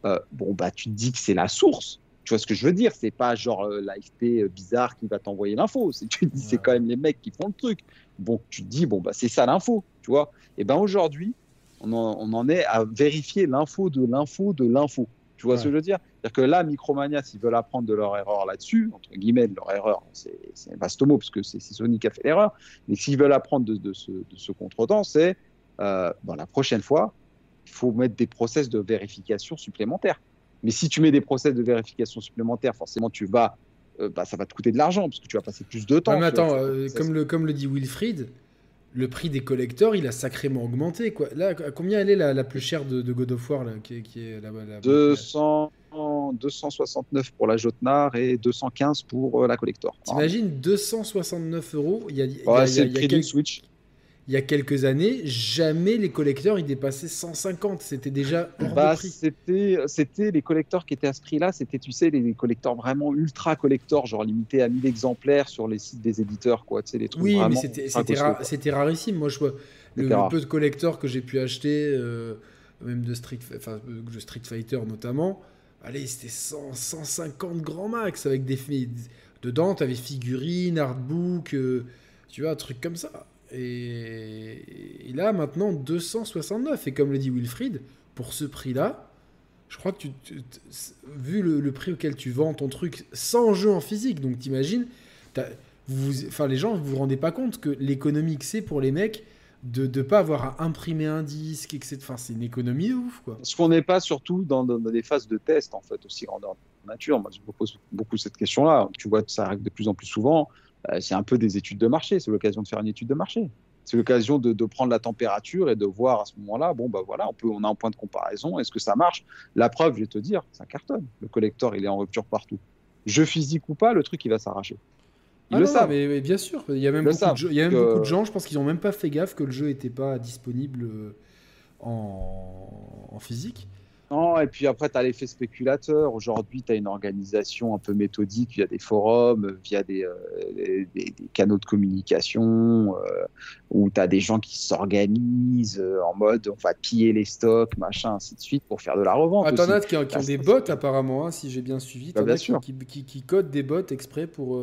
euh, bon bah tu te dis que c'est la source. Tu vois ce que je veux dire? C'est pas genre euh, l'AFP euh, bizarre qui va t'envoyer l'info. C'est tu te dis c'est quand même les mecs qui font le truc. Bon, tu te dis bon bah c'est ça l'info, tu vois Et ben aujourd'hui, on en, on en est à vérifier l'info de l'info de l'info. Tu vois ce que je veux dire? C'est-à-dire que là, Micromania, s'ils veulent apprendre de leur erreur là-dessus, entre guillemets, de leur erreur, c'est un vaste mot, parce que c'est Sony qui a fait l'erreur, mais s'ils veulent apprendre de, de, ce, contretemps, c'est euh, bon, la prochaine fois, il faut mettre des process de vérification supplémentaires. Mais si tu mets des process de vérification supplémentaires, forcément, tu vas, euh, bah, ça va te coûter de l'argent, parce que tu vas passer plus de temps. mais attends, euh, comme, le, comme le dit Wilfried, le prix des collecteurs, il a sacrément augmenté. Quoi. Là, combien elle est la, la plus chère de, de, God of War là, qui, qui est la, la, 200, 269 pour la Jotnar et 215 pour la collector. T'imagines 269 euros Il y a, il y a, ouais, c'est le prix quel... Switch il y a quelques années, jamais les collecteurs ils dépassaient 150. C'était déjà hors bah, de prix. C'était, c'était les collecteurs qui étaient à ce prix-là. C'était, tu sais, les collecteurs vraiment ultra collecteurs, genre limités à 1000 exemplaires sur les sites des éditeurs, quoi. Tu sais, les trucs oui, mais c'était, c'était, ra- c'était rarissime. Moi, je vois le, le peu de collecteurs que j'ai pu acheter, euh, même de Street, enfin, de Street Fighter notamment. Allez, c'était 100, 150 grands max avec des dedans, tu avais figurines, artbook, euh, tu vois, un truc comme ça. Et, et, là, maintenant, 269. Et comme le dit Wilfried, pour ce prix-là, je crois que tu, vu le, prix auquel tu vends ton truc sans jeu en physique, donc t'imagines, vous, enfin les gens, vous vous rendez pas compte que l'économie que c'est pour les mecs de ne pas avoir à imprimer un disque, etc. C'est une économie de ouf, quoi. Parce qu'on n'est pas surtout dans, dans, des phases de test, en fait, aussi grandeur nature. Moi, je me pose beaucoup cette question-là. Tu vois, ça arrive de plus en plus souvent c'est un peu des études de marché. C'est l'occasion de faire une étude de marché. C'est l'occasion de, de, prendre la température et de voir à ce moment-là, bon, bah voilà, on, peut, on a un point de comparaison. Est-ce que ça marche? La preuve, je vais te dire, ça cartonne. Le collector, il est en rupture partout. Jeu physique ou pas, le truc, il va s'arracher. Ils ah le non, savent. Mais, mais, bien sûr, il y a même, beaucoup de, jeux, il y a même que... beaucoup de gens, je pense qu'ils n'ont même pas fait gaffe que le jeu n'était pas disponible en, en physique. Non, et puis après, tu as l'effet spéculateur. Aujourd'hui, tu as une organisation un peu méthodique via des forums, via des, euh, des, des, canaux de communication, euh, où tu as des gens qui s'organisent euh, en mode on va piller les stocks, machin, ainsi de suite, pour faire de la revente. Ah, t'en as qui, qui ont des bots, apparemment, hein, si j'ai bien suivi. Bah. Qui, qui, qui, codent des bots exprès pour.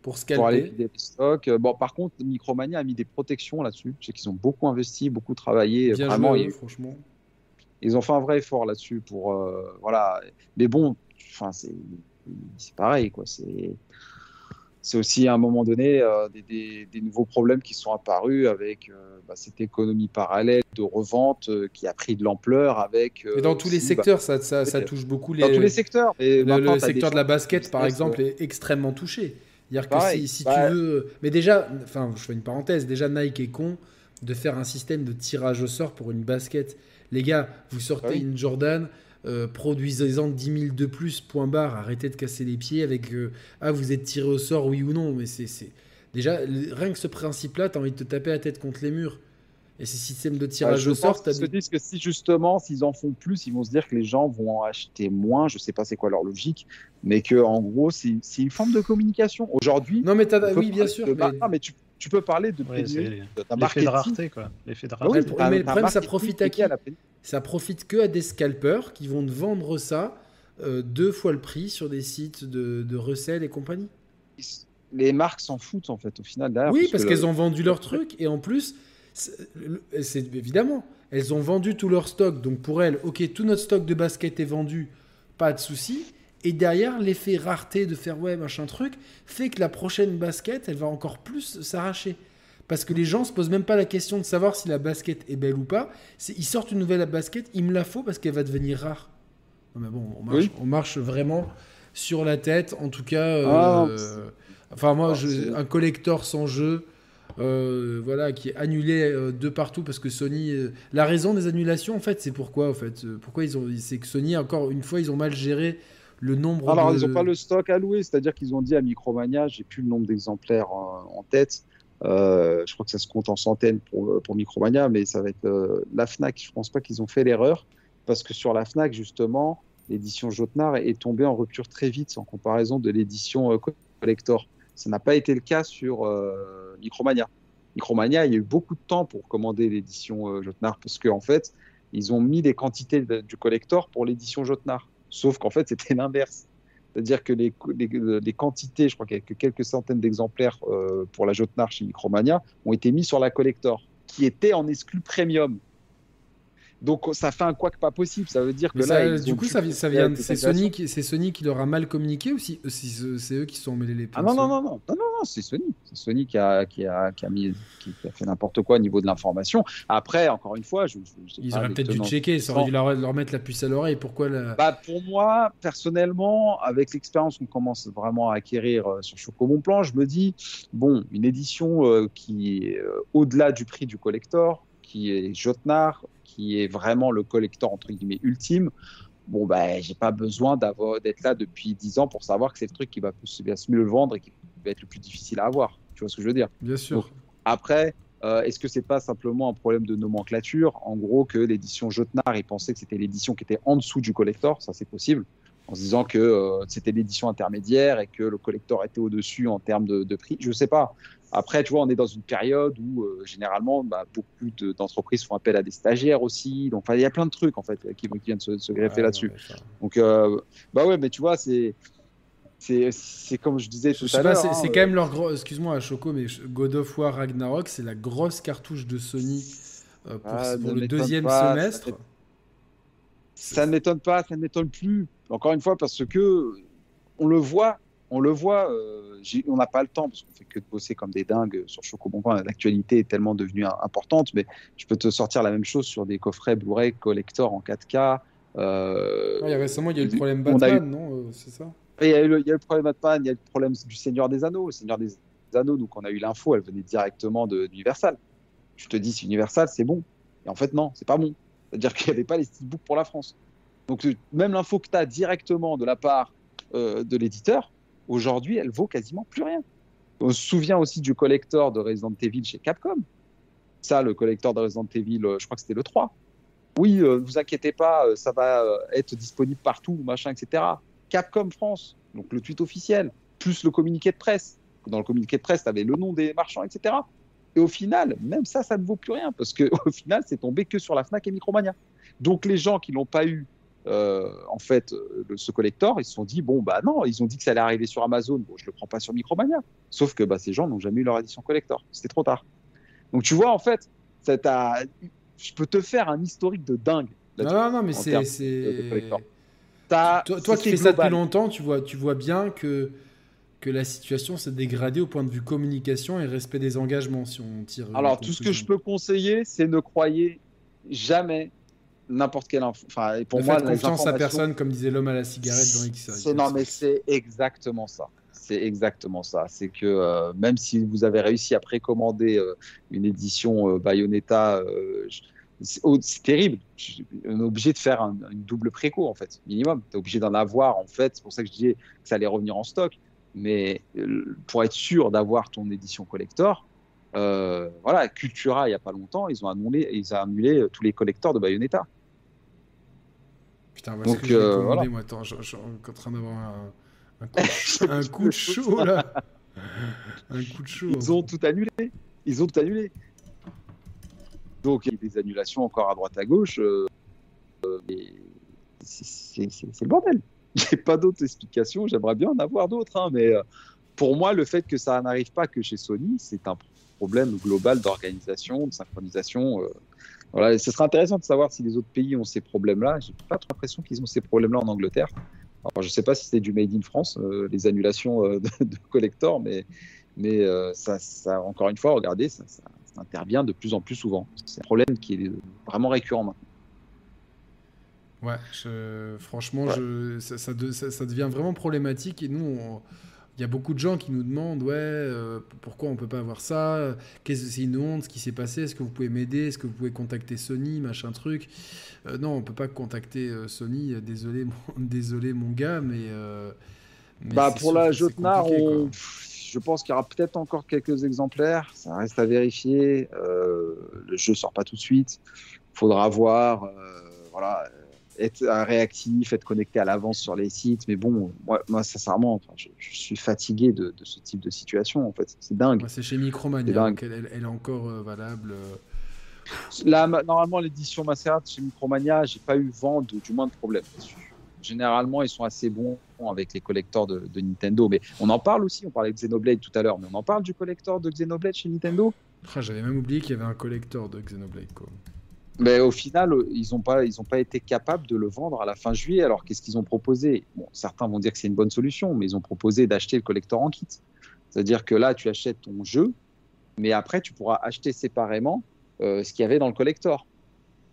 Pour scalper. Pour aller piler les stocks. Bon, par contre, Micromania a mis des protections là-dessus. Je sais qu'ils ont beaucoup investi, beaucoup travaillé. Bien vraiment, joué, franchement ils ont fait un vrai effort là-dessus pour euh, voilà mais bon enfin c'est c'est pareil quoi c'est c'est aussi à un moment donné euh, des, des, des, nouveaux problèmes qui sont apparus avec euh, bah, cette économie parallèle de revente euh, qui a pris de l'ampleur avec. et dans tous les secteurs, bah, ça, ça, ça, touche beaucoup les. Dans tous les secteurs. Et le, le secteur de la basket, par exemple, est extrêmement touché. C'est-à-dire que si, si bah, tu veux. Mais déjà, enfin, je fais une parenthèse, déjà Nike est con de faire un système de tirage au sort pour une basket. Les gars, vous sortez ah oui. une Jordan, euh, produisez-en 10 000 de plus, point barre, arrêtez de casser les pieds avec euh, Ah, vous êtes tiré au sort, oui ou non. Mais c'est. Déjà, rien que ce principe-là, tu as envie de te taper la tête contre les murs. Et ces systèmes de tirage ah, au sort, Ils se disent que si justement, s'ils en font plus, ils vont se dire que les gens vont en acheter moins. Je sais pas c'est quoi leur logique, mais que en gros, c'est une forme de communication. Aujourd'hui. Non, mais as... oui, bien sûr. Mais... Ah, mais tu, tu, peux parler de ouais, l'effet de rareté, quoi. L'effet de rareté. Oui, mais le problème, ça profite à qui Ça profite que à des scalpers qui vont te vendre ça euh, deux fois le prix sur des sites de, de recel et compagnie. Les marques s'en foutent en fait au final. Oui, parce, parce qu'elles le... ont vendu leur truc et en plus c'est évidemment, elles ont vendu tout leur stock, donc pour elles, ok, tout notre stock de basket est vendu, pas de souci. Et derrière, l'effet rareté de faire ouais, machin truc, fait que la prochaine basket, elle va encore plus s'arracher. Parce que les gens se posent même pas la question de savoir si la basket est belle ou pas. Ils sortent une nouvelle basket, il me la faut parce qu'elle va devenir rare. Non, mais bon, on marche, oui. on marche, vraiment sur la tête. En tout cas, euh, ah, enfin moi, je, un collector sans jeu, euh, voilà, qui est annulé euh, de partout parce que Sony. Euh, la raison des annulations, en fait, c'est pourquoi, en fait, pourquoi ils ont, c'est que Sony encore une fois, ils ont mal géré le nombre. Alors, de... ils n'ont pas le stock alloué, c'est-à-dire qu'ils ont dit à Micromania, j'ai plus le nombre d'exemplaires en, en, tête. je crois que ça se compte en centaines pour, pour Micromania, mais ça va être la Fnac. Je pense pas qu'ils ont fait l'erreur parce que sur la Fnac, justement, l'édition Jotnar est tombée en rupture très vite en comparaison de l'édition collector. Ça n'a pas été le cas sur euh, Micromania. Micromania, il y a eu beaucoup de temps pour commander l'édition euh, Jotnar parce qu'en en fait, ils ont mis des quantités de, du collector pour l'édition Jotnar. Sauf qu'en fait, c'était l'inverse. C'est-à-dire que les, quantités, je crois qu'il y a que quelques centaines d'exemplaires euh, pour la Jotnar chez Micromania, ont été mis sur la collector, qui était en exclu premium. Donc ça fait un couac pas possible. Ça veut dire que ça, là, du coup, ça, ça vient, c'est Sony, qui, c'est Sony qui leur a mal communiqué ou si, c'est eux qui sont mêlés les pinceaux Ah non non non non non non, c'est Sony, c'est Sony qui a qui a qui a mis qui a fait n'importe quoi au niveau de l'information. Après, encore une fois, je, ils auraient peut-être dû checker, ils auraient dû leur, leur, mettre la puce à l'oreille. Pourquoi la... bah, pour moi, personnellement, avec l'expérience qu'on commence vraiment à acquérir euh, sur Choco Bon Plan, je me dis bon, une édition euh, qui est euh, au-delà du prix du collector, qui est Jotnar, qui est vraiment le collector entre guillemets ultime, bon ben j'ai pas besoin d'être là depuis 10 ans pour savoir que c'est le truc qui va, va se mieux le vendre et qui va être le plus difficile à avoir. Tu vois ce que je veux dire? Bien sûr. après, euh, est-ce que c'est pas simplement un problème de nomenclature? En gros, que l'édition Jotnar, ils pensaient que c'était l'édition qui était en dessous du collector, ça c'est possible, en se disant que euh, c'était l'édition intermédiaire et que le collector était au-dessus en termes de, de, prix. Je sais pas. Après, tu vois, on est dans une période où euh, généralement, bah, beaucoup d'entreprises font appel à des stagiaires aussi. Donc, il y a plein de trucs en fait qui, qui viennent se, se greffer là-dessus. Donc, euh, bah ouais, mais tu vois, c'est c'est comme je disais tout à l'heure. C'est hein, quand même leur gros. Excuse-moi, Choco, mais God of War Ragnarok, c'est la grosse cartouche de Sony euh, pour, ah, pour le deuxième semestre. Ça ne m'étonne pas, ça ne m'étonne plus. Encore une fois, parce que on le voit on le voit, euh, on n'a pas le temps parce qu'on fait que de bosser comme des dingues sur Chocobon.com. L'actualité est tellement devenue importante, mais je peux te sortir la même chose sur des coffrets Blu-ray collector en 4K. Euh, il y a récemment, il y a eu le problème Batman, non euh, C'est ça? Il y, a eu le, problème Batman, il y a le problème du Seigneur des Anneaux. Le Seigneur des Anneaux, donc on a eu l'info, elle venait directement d'Universal. Je te dis, c'est Universal, c'est bon. Et en fait, non, c'est pas bon. C'est-à-dire qu'il n'y avait pas les steelbooks pour la France. Donc même l'info que tu as directement de la part de l'éditeur, Aujourd'hui, elle vaut quasiment plus rien. On se souvient aussi du collector de Resident Evil chez Capcom. Ça, le collector de Resident Evil, euh, je crois que c'était le 3. Oui, ne euh, vous inquiétez pas, euh, ça va être disponible partout, machin, etc. Capcom France, donc le tweet officiel, plus le communiqué de presse. Dans le communiqué de presse, tu avais le nom des marchands, etc. Et au final, même ça, ça ne vaut plus rien parce qu'au final, c'est tombé que sur la Fnac et Micromania. Donc les gens qui l'ont pas eu euh, en fait, euh, ce collector, ils se sont dit, bon, bah non, ils ont dit que ça allait arriver sur Amazon, bon, je le prends pas sur Micromania. Sauf que bah, ces gens n'ont jamais eu leur édition collector. C'était trop tard. Donc tu vois, en fait, ça je peux te faire un historique de dingue. Non, non, mais c'est. Toi, toi qui fais ça depuis longtemps, tu vois, tu vois bien que, que la situation s'est dégradée au point de vue communication et respect des engagements, si on tire. Alors, tout ce que je peux conseiller, c'est ne croyez jamais n'importe quelle info. Enfin, pour moi, confiance à personne, comme disait l'homme à la cigarette dans X. Non, mais c'est exactement ça. C'est exactement ça. C'est que euh, même si vous avez réussi à précommander euh, une édition euh, Bayonetta, c'est terrible. On est obligé de faire un, une double préco, en fait, minimum. Tu es obligé d'en avoir, en fait. C'est pour ça que je disais que ça allait revenir en stock. Mais pour être sûr d'avoir ton édition collector, voilà, Cultura, il n'y a pas longtemps, ils ont annulé, ils ont annulé tous les collecteurs de Bayonetta. Putain, Donc, que euh, voilà. moi Attends, je, suis en train d'avoir un, un, coup, un coup de chaud là. un coup de chaud. Ils ont tout annulé. Ils ont tout annulé. Donc il y a des annulations encore à droite à gauche. Euh, euh c'est le bordel. A pas d'autres explications. J'aimerais bien en avoir d'autres, hein, mais pour moi, le fait que ça n'arrive pas que chez Sony, c'est un problème global d'organisation, de synchronisation. Euh, voilà, ce serait intéressant de savoir si les autres pays ont ces problèmes-là. J'ai pas trop l'impression qu'ils ont ces problèmes-là en Angleterre. Alors, je sais pas si c'est du Made in France, euh, les annulations euh, de, de, collector, mais, mais euh, ça, ça, encore une fois, regardez, ça, ça, ça, intervient de plus en plus souvent. C'est un problème qui est vraiment récurrent maintenant. Ouais, je, franchement, ouais. Je, ça, ça, devient vraiment problématique et nous, on, il y a beaucoup de gens qui nous demandent ouais euh, pourquoi on peut pas avoir ça? Qu'est-ce que c'est une honte ce qui s'est passé est-ce que vous pouvez m'aider? Est-ce que vous pouvez contacter Sony machin truc? Euh, non on peut pas contacter euh, Sony désolé mon, désolé mon gars mais, mais bah pour la Jotnar on... je pense qu'il y aura peut-être encore quelques exemplaires ça reste à vérifier le jeu sort pas tout de suite faudra voir voilà être réactif, être connecté à l'avance sur les sites. Mais bon, moi, moi sincèrement, enfin, je, je, suis fatigué de, de, ce type de situation. En fait, c'est dingue. c'est chez Micromania, donc elle, elle, est encore euh, valable. Là, normalement, l'édition Maserati chez Micromania, j'ai pas eu vent de, du moins de problème Généralement, ils sont assez bons avec les collecteurs de, de, Nintendo. Mais on en parle aussi. On parlait de Xenoblade tout à l'heure, mais on en parle du collector de Xenoblade chez Nintendo? Ah, J'avais même oublié qu'il y avait un collector de Xenoblade. Quoi. Mais au final, ils n'ont pas, ils ont pas été capables de le vendre à la fin juillet. Alors qu'est-ce qu'ils ont proposé? Bon, Certains vont dire que c'est une bonne solution, mais ils ont proposé d'acheter le collector en kit. C'est-à-dire que là, tu achètes ton jeu, mais après, tu pourras acheter séparément euh, ce qu'il y avait dans le collector.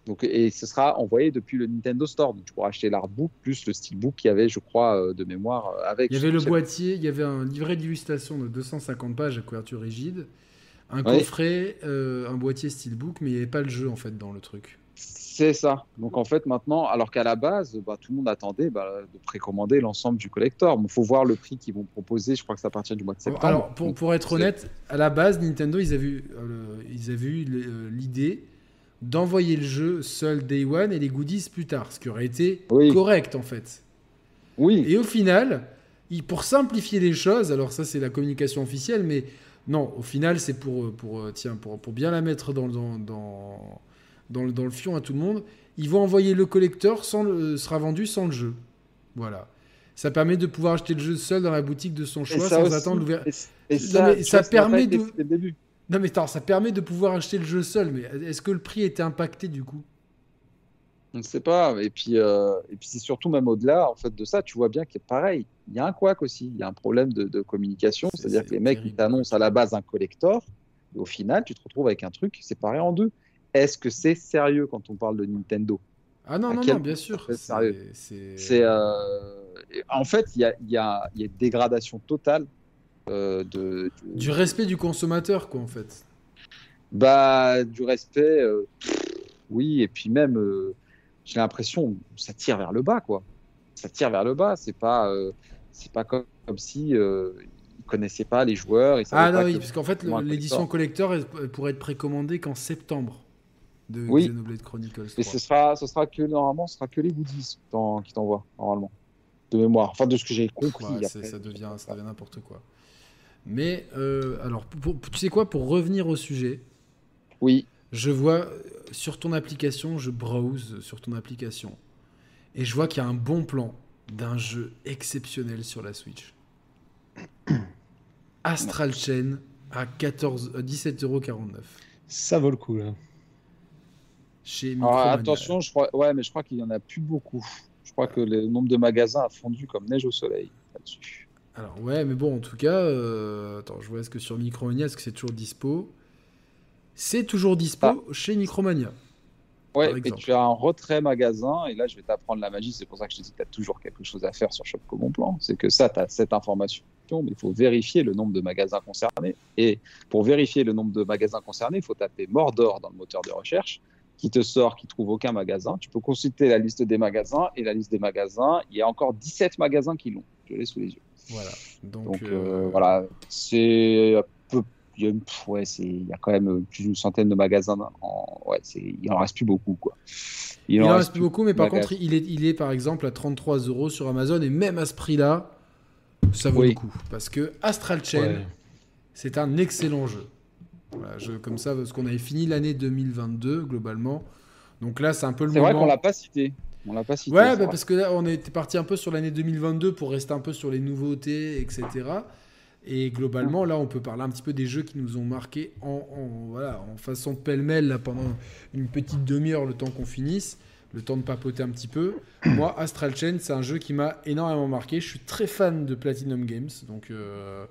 Donc, et ce sera envoyé depuis le Nintendo Store. Donc, tu pourras acheter l'artbook plus le steelbook qu'il y avait, je crois, euh, de mémoire euh, avec. Il y avait le boîtier, il y avait un livret d'illustration de 250 pages à couverture rigide, un coffret, un boîtier steelbook, mais il n'y avait pas le jeu en fait dans le truc. C'est ça. Donc en fait maintenant, alors qu'à la base, bah, tout le monde attendait bah, de précommander l'ensemble du collector. Il faut voir le prix qu'ils vont proposer. Je crois que c'est à partir du mois de septembre. Alors pour, pour être honnête, à la base, Nintendo, ils avaient, euh, ils avaient eu euh, l'idée d'envoyer le jeu seul Day One et les goodies plus tard, ce qui aurait été correct en fait. Oui. Et au final, pour simplifier les choses, alors ça c'est la communication officielle, mais non, au final c'est pour, pour, tiens, pour, pour bien la mettre dans, dans, dans dans le, dans le fion à tout le monde. Ils vont envoyer le collector, sans le, sera vendu sans le jeu. Voilà. Ça permet de pouvoir acheter le jeu seul dans la boutique de son choix sans attendre l'ouverture. Ça, ça permet de. Non mais attends, ça permet de pouvoir acheter le jeu seul. Mais est-ce que le prix était impacté du coup? On ne sait pas. Et puis, euh, et puis c'est surtout même au-delà en fait de ça, tu vois bien qu'il est pareil. Il y a un couac aussi. Il y a un problème de, de communication. C'est-à-dire que les mecs ils t'annoncent à la base un collector. Et au final, tu te retrouves avec un truc séparé en deux est-ce que c'est sérieux quand on parle de Nintendo? Ah non, non, non, bien sûr. C'est euh, En fait, il y a, y, a, y a, une dégradation totale euh, de, du respect du consommateur, quoi, en fait. Bah, du respect, euh, oui, et puis même, j'ai l'impression, ça tire vers le bas, quoi. Ça tire vers le bas. C'est pas, c'est pas comme, comme si ils connaissaient pas les joueurs. ah non, oui, parce qu'en fait, l'édition collector elle pourrait être précommandée qu'en septembre de oui. Xenoblade Chronicles 3. Et ce sera, ce sera que normalement, ce sera que les goodies qui t'envoient normalement de mémoire. Enfin, de ce que j'ai compris. ça devient, ça devient n'importe quoi. Mais euh, alors, tu sais quoi, pour revenir au sujet. Oui. Je vois euh, sur ton application, je browse sur ton application et je vois qu'il y a un bon plan d'un jeu exceptionnel sur la Switch. Astral Chain à 14, 17,49€. Ça vaut le coup là chez attention, je crois, ouais, mais je crois qu'il y en a plus beaucoup. Je crois que le nombre de magasins a fondu comme neige au soleil là-dessus. Alors ouais, mais bon, en tout cas, euh, attends, je vois est-ce que sur Micromania, est-ce que c'est toujours dispo? C'est toujours dispo ah. chez Micromania. Ouais, et tu as un retrait magasin, et là je vais t'apprendre la magie, c'est pour ça que je te dis que tu as toujours quelque chose à faire sur Shop Bon Plan. C'est que ça, tu as cette information, mais il faut vérifier le nombre de magasins concernés. Et pour vérifier le nombre de magasins concernés, il faut taper Mordor dans le moteur de recherche qui te sort, qui trouve aucun magasin. Tu peux consulter la liste des magasins et la liste des magasins. Il y a encore 17 magasins qui l'ont. Je l'ai sous les yeux. Voilà. Donc, euh, euh, voilà, c'est peu. Il y, a ouais, il y a quand même plus d'une centaine de magasins. En, ouais, il en reste plus beaucoup, quoi. Il, en, reste plus beaucoup, mais par contre, il est, il est par exemple à 33 euros sur Amazon et même à ce prix-là, ça vaut le coup parce que Astral Chain, c'est un excellent jeu comme ça, parce qu'on avait fini l'année 2022 globalement. Donc là, c'est un peu le moment. C'est vrai qu'on l'a pas cité. On l'a pas cité. Ouais, bah, parce que là, on était parti un peu sur l'année 2022 pour rester un peu sur les nouveautés, etc. Et globalement, là, on peut parler un petit peu des jeux qui nous ont marqué en, voilà, en façon pêle-mêle pendant une petite demi-heure, le temps qu'on finisse, le temps de papoter un petit peu. Moi, Astral Chain, c'est un jeu qui m'a énormément marqué. Je suis très fan de Platinum Games, donc. Euh,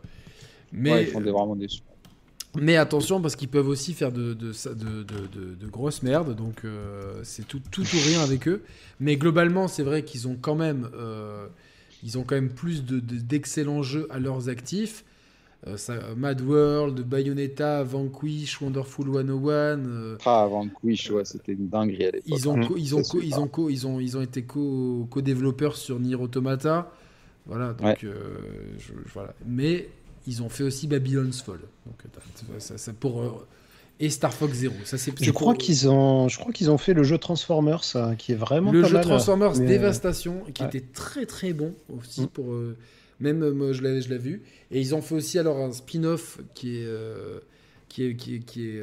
mais ils font des, vraiment des mais attention, parce qu'ils peuvent aussi faire de, de, de, de grosses merdes, donc euh, c'est tout, tout, ou rien avec eux. Mais globalement, c'est vrai qu'ils ont quand même, euh, ils ont quand même plus d'excellents jeux à leurs actifs. Euh, ça, Mad World, Bayonetta, Vanquish, Wonderful 101. ah, Vanquish, ouais, c'était une dinguerie à l'époque. Ils ont, ils, ont, ils, ont, ils, ont, ils ont été co-développeurs sur Nier Automata. Voilà, donc je, voilà. Mais ils ont fait aussi Babylon's Fall. Donc, ça, pour, euh, et Star Fox Zero. Ça, c'est, je, crois qu'ils ont, je crois qu'ils ont fait le jeu Transformers, qui est vraiment le jeu mal, Transformers euh, Dévastation, qui était très très bon aussi. Mm. pour euh, Même moi, je l'avais, je l'ai vu. Et ils ont fait aussi alors un spin-off qui est. qui est, qui est, qui est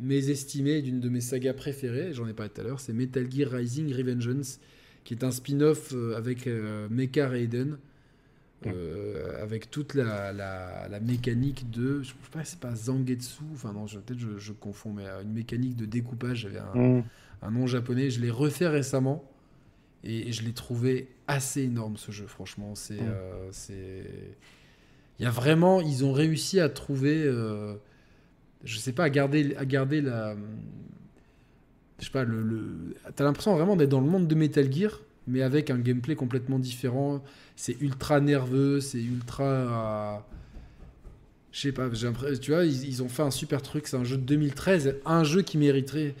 mésestimé d'une de mes sagas préférées, j'en ai parlé tout à l'heure, c'est Metal Gear Rising Revengeance, qui est un spin-off avec Mecha Raiden, euh, avec toute la, la, la mécanique de. Je sais pas, c'est pas Zangetsu, enfin non, peut-être je, je confonds, mais euh, une mécanique de découpage. J'avais un, Mm. un nom japonais. Je l'ai refait récemment et, et je l'ai trouvé assez énorme ce jeu. Franchement, c'est, Mm. euh, c'est. Il y a vraiment, ils ont réussi à trouver, euh, je sais pas, à garder, à garder la, je sais pas, le, le... t'as l'impression vraiment d'être dans le monde de Metal Gear, mais avec un gameplay complètement différent. C'est ultra nerveux, c'est ultra. euh, Je sais pas, j'ai l'impression- tu vois, ils, ils ont fait un super truc. C'est un jeu de 2013, un jeu qui mériterait.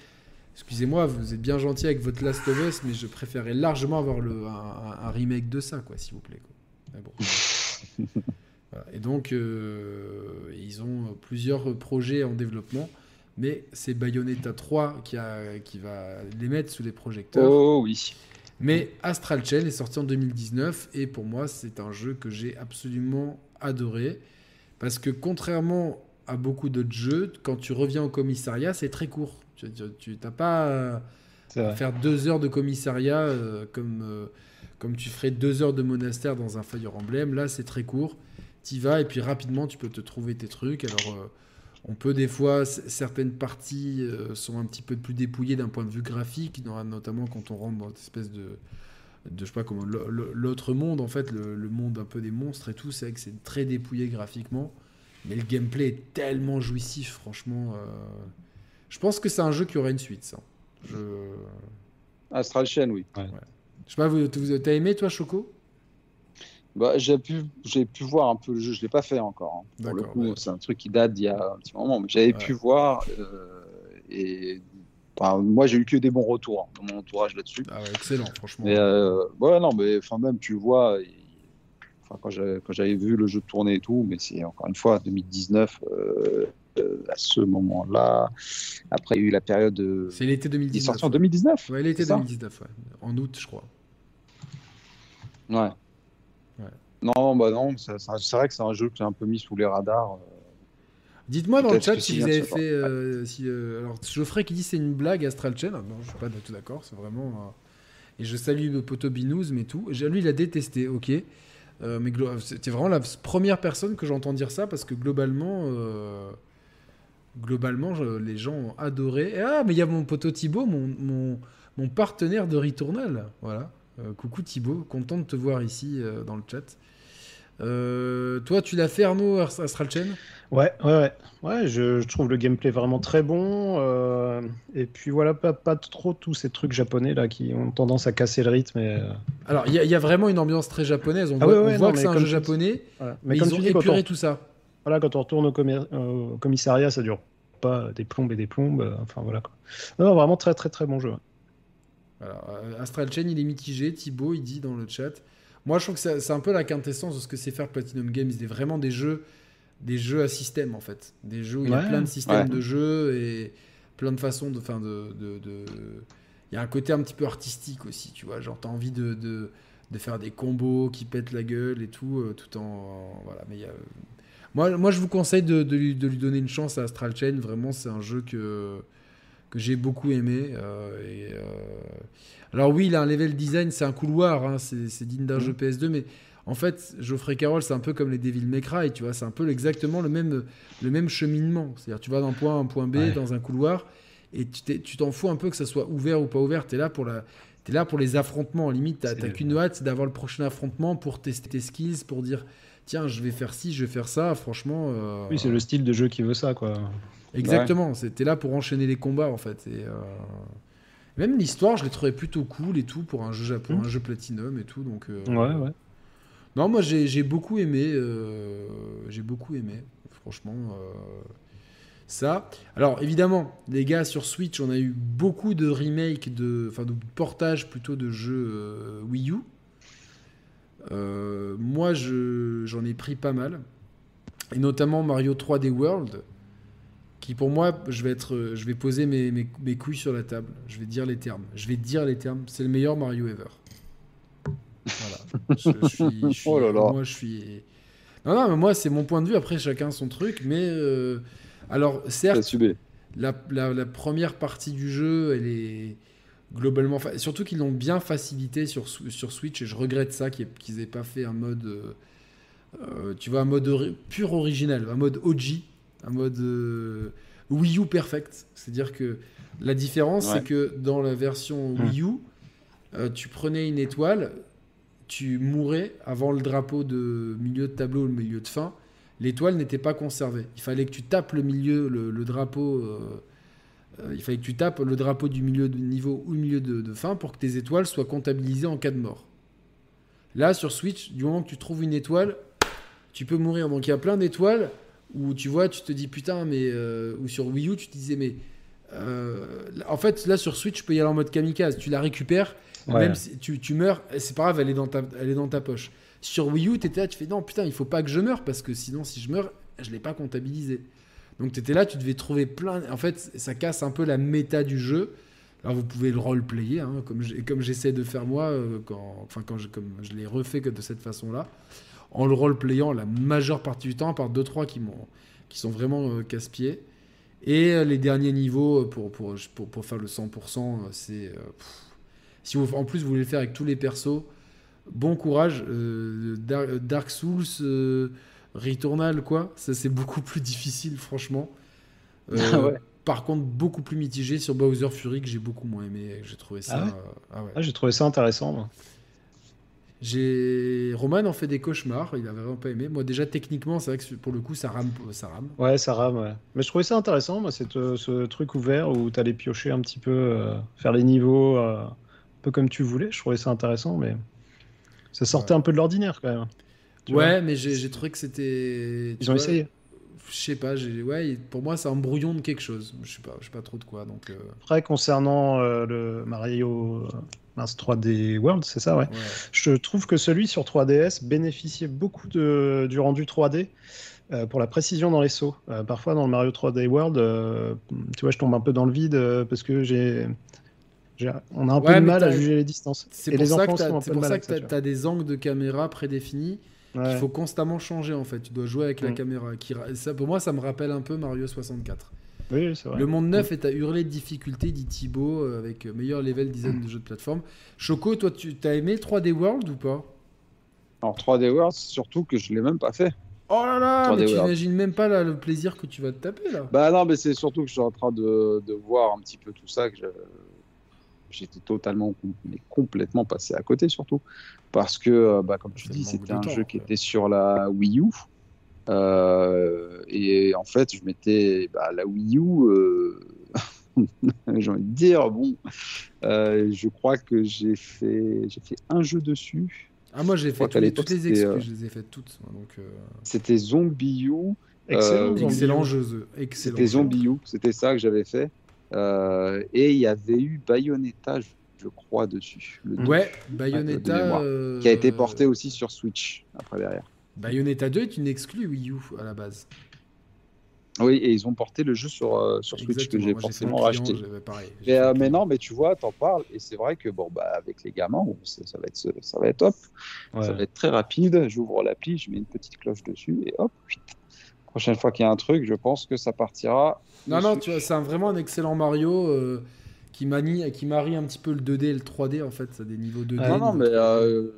Excusez-moi, vous êtes bien gentil avec votre Last of Us, mais je préférais largement avoir le, un, un- un remake de ça, quoi, s'il vous plaît. quoi. Mais bon. Voilà. Et donc, euh, ils ont plusieurs projets en développement, mais c'est Bayonetta 3 qui, a, qui va les mettre sous les projecteurs. Oh oui. Mais Astral Chain est sorti en 2019 et pour moi c'est un jeu que j'ai absolument adoré parce que contrairement à beaucoup d'autres jeux, quand tu reviens au commissariat c'est très court. Tu t'as pas à faire deux heures de commissariat euh, comme, euh, comme tu ferais deux heures de monastère dans un Fire Emblem. Là c'est très court. Tu vas et puis rapidement tu peux te trouver tes trucs. Alors euh, on peut des fois, certaines parties euh, sont un petit peu plus dépouillées d'un point de vue graphique, no- notamment quand on rentre dans cette espèce de, de je sais pas comment, l'autre monde, en fait, le, le monde un peu des monstres et tout, c'est vrai que c'est très dépouillé graphiquement, mais le gameplay est tellement jouissif, franchement. euh, Je pense que c'est un jeu qui aurait une suite, ça. Je, Astral Chain, oui. je sais pas, vous, vous- t'as aimé toi, Choco? Bah, j'ai pu, j'ai pu voir un peu le jeu. Je l'ai pas fait encore. hein. Pour le D'accord, coup, ouais. c'est un truc qui date d'il y a un petit moment, mais j'avais Ouais. pu voir euh, et enfin, moi j'ai eu que des bons retours hein, dans mon entourage là-dessus. Ah ouais, excellent, franchement. Mais euh, ouais, non, mais enfin même tu vois. quand j'avais quand j'avais vu le jeu tourner et tout, mais c'est encore une fois 2019 euh, euh, à ce moment-là. Après, il y a eu la période. de- C'est l'été Il est 2019. sorti en ouais. 2019. Ouais, l'été c'est ça 2019, ouais. en août, je crois. Ouais. Non, bah non, c'est vrai que c'est un jeu que j'ai un peu mis sous les radars. euh. Dites-moi dans le chat si vous avez fait. euh, si, euh, alors, Geoffrey qui dit c'est une blague Astral Chain. Non, je suis pas du tout d'accord. C'est vraiment. euh, Et je salue le poteau Binous, mais tout. Lui, il a détesté, ok. Mais c'était vraiment la première personne que j'entends dire ça parce que globalement. Globalement, je- les gens ont adoré. Et, ah, mais il y a mon poteau Thibaut, mon, mon, mon partenaire de Returnal. Voilà. Coucou Thibaut, content de te voir ici dans le chat. Euh, toi, tu l'as fait Arnaud Ast- Astral Chain? Ouais, ouais, ouais. Ouais, je, je trouve le gameplay vraiment très bon. euh, et puis voilà, pas, pas trop tous ces trucs japonais là qui ont tendance à casser le rythme. Et, euh, Alors, il y, a- il y a vraiment une ambiance très japonaise. On Ah voit, ouais, on ouais, voit non, que c'est un jeu japonais, voilà. mais, comme ils ont dis, on, épuré tout ça. voilà, quand on retourne au, commissariat, ça dure pas des plombes et des plombes. enfin voilà quoi. Non, vraiment très très très bon jeu. Astral Chain, il est mitigé. Thibaut, il dit dans le chat. Moi, je trouve que c'est un peu la quintessence de ce que c'est faire Platinum Games. C'est vraiment des jeux, des jeux à système, en fait. Des jeux où il y a plein de systèmes ouais. de jeux et plein de façons de. Enfin, de, de, de- Il y a un côté un petit peu artistique aussi, tu vois. Genre, t'as envie de, de, de faire des combos qui pètent la gueule et tout, euh, tout en. Voilà, mais il y a. Moi, moi, je vous conseille de, de lui, de lui donner une chance à Astral Chain. Vraiment, c'est un jeu que, que j'ai beaucoup aimé. euh, et, euh, Alors oui, il a un level design, c'est un couloir, hein, c'est digne d'un jeu PS2, mais en fait, Geoffrey Carroll, c'est un peu comme les Devil May Cry, tu vois, c'est un peu exactement le même, le même cheminement. C'est-à-dire, tu vas d'un point A à un point B Ouais. dans un couloir, et tu t'en fous un peu que ça soit ouvert ou pas ouvert. Tu es là pour la... T'es là pour les affrontements. Limite, t'as qu'une hâte, c'est d'avoir le prochain affrontement pour tester tes skills, pour dire tiens, je vais faire ci, je vais faire ça. Franchement, euh, Oui, c'est le style de jeu qui veut ça quoi. Exactement, c'était là pour enchaîner les combats en fait. Et, euh, Même l'histoire, je l'ai trouvé plutôt cool et tout pour un jeu japon, Mhm. un jeu platinum et tout. Donc, euh, Ouais, ouais. Non, moi j'ai beaucoup aimé. euh, J'ai beaucoup aimé, franchement. Ça. Alors évidemment, les gars, sur Switch, on a eu beaucoup de remakes, de, enfin de portages plutôt de jeux Wii U. Euh, moi, je- j'en ai pris pas mal. Et notamment Mario 3D World, qui pour moi, je vais, être, je vais poser mes, mes- mes couilles sur la table. Je vais dire les termes. Je vais dire les termes. C'est le meilleur Mario ever. Voilà. Je, je suis, je suis- Oh là là. Moi, je suis. Non, non, mais moi, c'est mon point de vue. Après, chacun son truc. Mais. euh, Alors, certes, la, la- la première partie du jeu, elle est globalement. fa- Surtout qu'ils l'ont bien facilité sur, Sw- sur Switch, et je regrette ça, qu'ils qu'ils aient pas fait un mode. euh, euh, tu vois, un mode ori- pur original, un mode OG, un mode euh, Wii U perfect. C'est-à-dire que la différence, Ouais. c'est que dans la version Hmm. Wii U, euh, tu prenais une étoile, tu mourais avant le drapeau de milieu de tableau ou le milieu de fin. L'étoile n'était pas conservée. Il fallait que tu tapes le milieu, le, le drapeau. euh, il fallait que tu tapes le drapeau du milieu de niveau ou le milieu de, de fin pour que tes étoiles soient comptabilisées en cas de mort. Là, sur Switch, du moment que tu trouves une étoile, tu peux mourir. Donc il y a plein d'étoiles où tu vois, tu te dis putain, mais. euh, ou sur Wii U, tu te disais, mais. euh, en fait, là sur Switch, tu peux y aller en mode kamikaze. Tu la récupères, Ouais. même si tu, tu meurs, c'est pas grave, elle est, dans ta, elle est dans ta poche. Sur Wii U, t'étais là, tu fais non, putain, il faut pas que je meure parce que sinon, si je meurs, je l'ai pas comptabilisé. Donc t'étais là, tu devais trouver plein. En fait, ça casse un peu la méta du jeu. Alors vous pouvez le roleplayer, hein, comme j'essaie de faire moi, euh, quand, enfin quand je, comme je l'ai refait que de cette façon-là, en le roleplayant la majeure partie du temps, à part 2-3 qui, sont vraiment euh, casse-pieds. Et euh, les derniers niveaux, euh, pour, pour, pour, pour faire le 100%, euh, c'est... si vous, en plus vous voulez le faire avec tous les persos, bon courage. Dar- Dark Souls, Returnal, quoi, ça c'est beaucoup plus difficile, franchement. Ah ouais. Par contre, beaucoup plus mitigé sur Bowser Fury, que j'ai beaucoup moins aimé. J'ai trouvé ça... Ah ouais euh, ah ouais. Ah, j'ai trouvé ça intéressant. moi. J'ai Roman en fait des cauchemars, il avait vraiment pas aimé. Moi déjà techniquement, c'est vrai que pour le coup ça rame, ça rame. Ouais, ça rame, ouais. Mais je trouvais ça intéressant, moi, cette, euh, ce truc ouvert où tu allais piocher un petit peu, euh, faire les niveaux euh, un peu comme tu voulais. Je trouvais ça intéressant, mais ça sortait Ouais. un peu de l'ordinaire quand même. Tu ouais, mais j'ai trouvé que c'était. Ils ont vois, essayé. Je sais pas, ouais, pour moi c'est un brouillon de quelque chose. Je sais pas, je sais pas trop de quoi. Donc euh, Après, concernant euh, le Mario euh, mince, 3D World, c'est ça, ouais. ouais. Je trouve que celui sur 3DS bénéficiait beaucoup de, du rendu 3D euh, pour la précision dans les sauts. Euh, parfois, dans le Mario 3D World, euh, tu vois, je tombe un peu dans le vide euh, parce que j'ai. On a un peu de mal à juger les distances. C'est pour les ça que pour ça tu as des angles de caméra prédéfinis Ouais. faut constamment changer en fait. Tu dois jouer avec la Mm. caméra. Qui, ça, pour moi, ça me rappelle un peu Mario 64. Oui, c'est vrai. Le monde neuf est à hurler de difficulté, dit Thibaut, euh, avec euh, meilleur level design de jeux de plateforme. Choco, toi, tu as aimé 3D World ou pas? Alors 3D World, surtout que je l'ai même pas fait. Oh là là, 3D mais tu World. imagines même pas là, le plaisir que tu vas te taper là. Bah non, mais c'est surtout que je suis en train de, de voir un petit peu tout ça, que j'étais totalement, mais complètement passé à côté surtout. Parce que, euh, bah, comme tu dis, c'était un temps, jeu qui était sur la Wii U. Euh, et en fait, je m'étais. Bah, la Wii U, euh, j'ai envie de dire, bon, euh, je crois que j'ai fait, j'ai fait un jeu dessus. Ah moi j'ai fait tous les- toutes les c'était, exclus, euh, je les ai faites toutes. euh, C'était Zombie U. Excellent. Euh, excellent jeu, excellent. C'était. Zombie U, c'était ça que j'avais fait. Euh, et il y avait eu Bayonetta, je, je crois, dessus. le Ouais, de Bayonetta. mémoire, euh, Qui a été porté aussi sur Switch après derrière. Bayonetta 2 est une exclue Wii U à la base. Oui, et ils ont porté le jeu sur, euh, sur Switch Exactement, que j'ai forcément racheté. pareil. Mais, euh, mais non, mais tu vois, t'en parles, et c'est vrai que bon, bah, avec les gamins, bon, ça, ça va être, ça va être top, Ouais. ça va être très rapide. J'ouvre l'appli, je mets une petite cloche dessus, et hop. Prochaine fois qu'il y a un truc, je pense que ça partira. Non, non, tu vois, c'est un- vraiment un excellent Mario euh, qui, manie, qui marie un petit peu le 2D et le 3D en fait. Ça a des niveaux 2D. Ouais. Non, non, mais 3D. euh,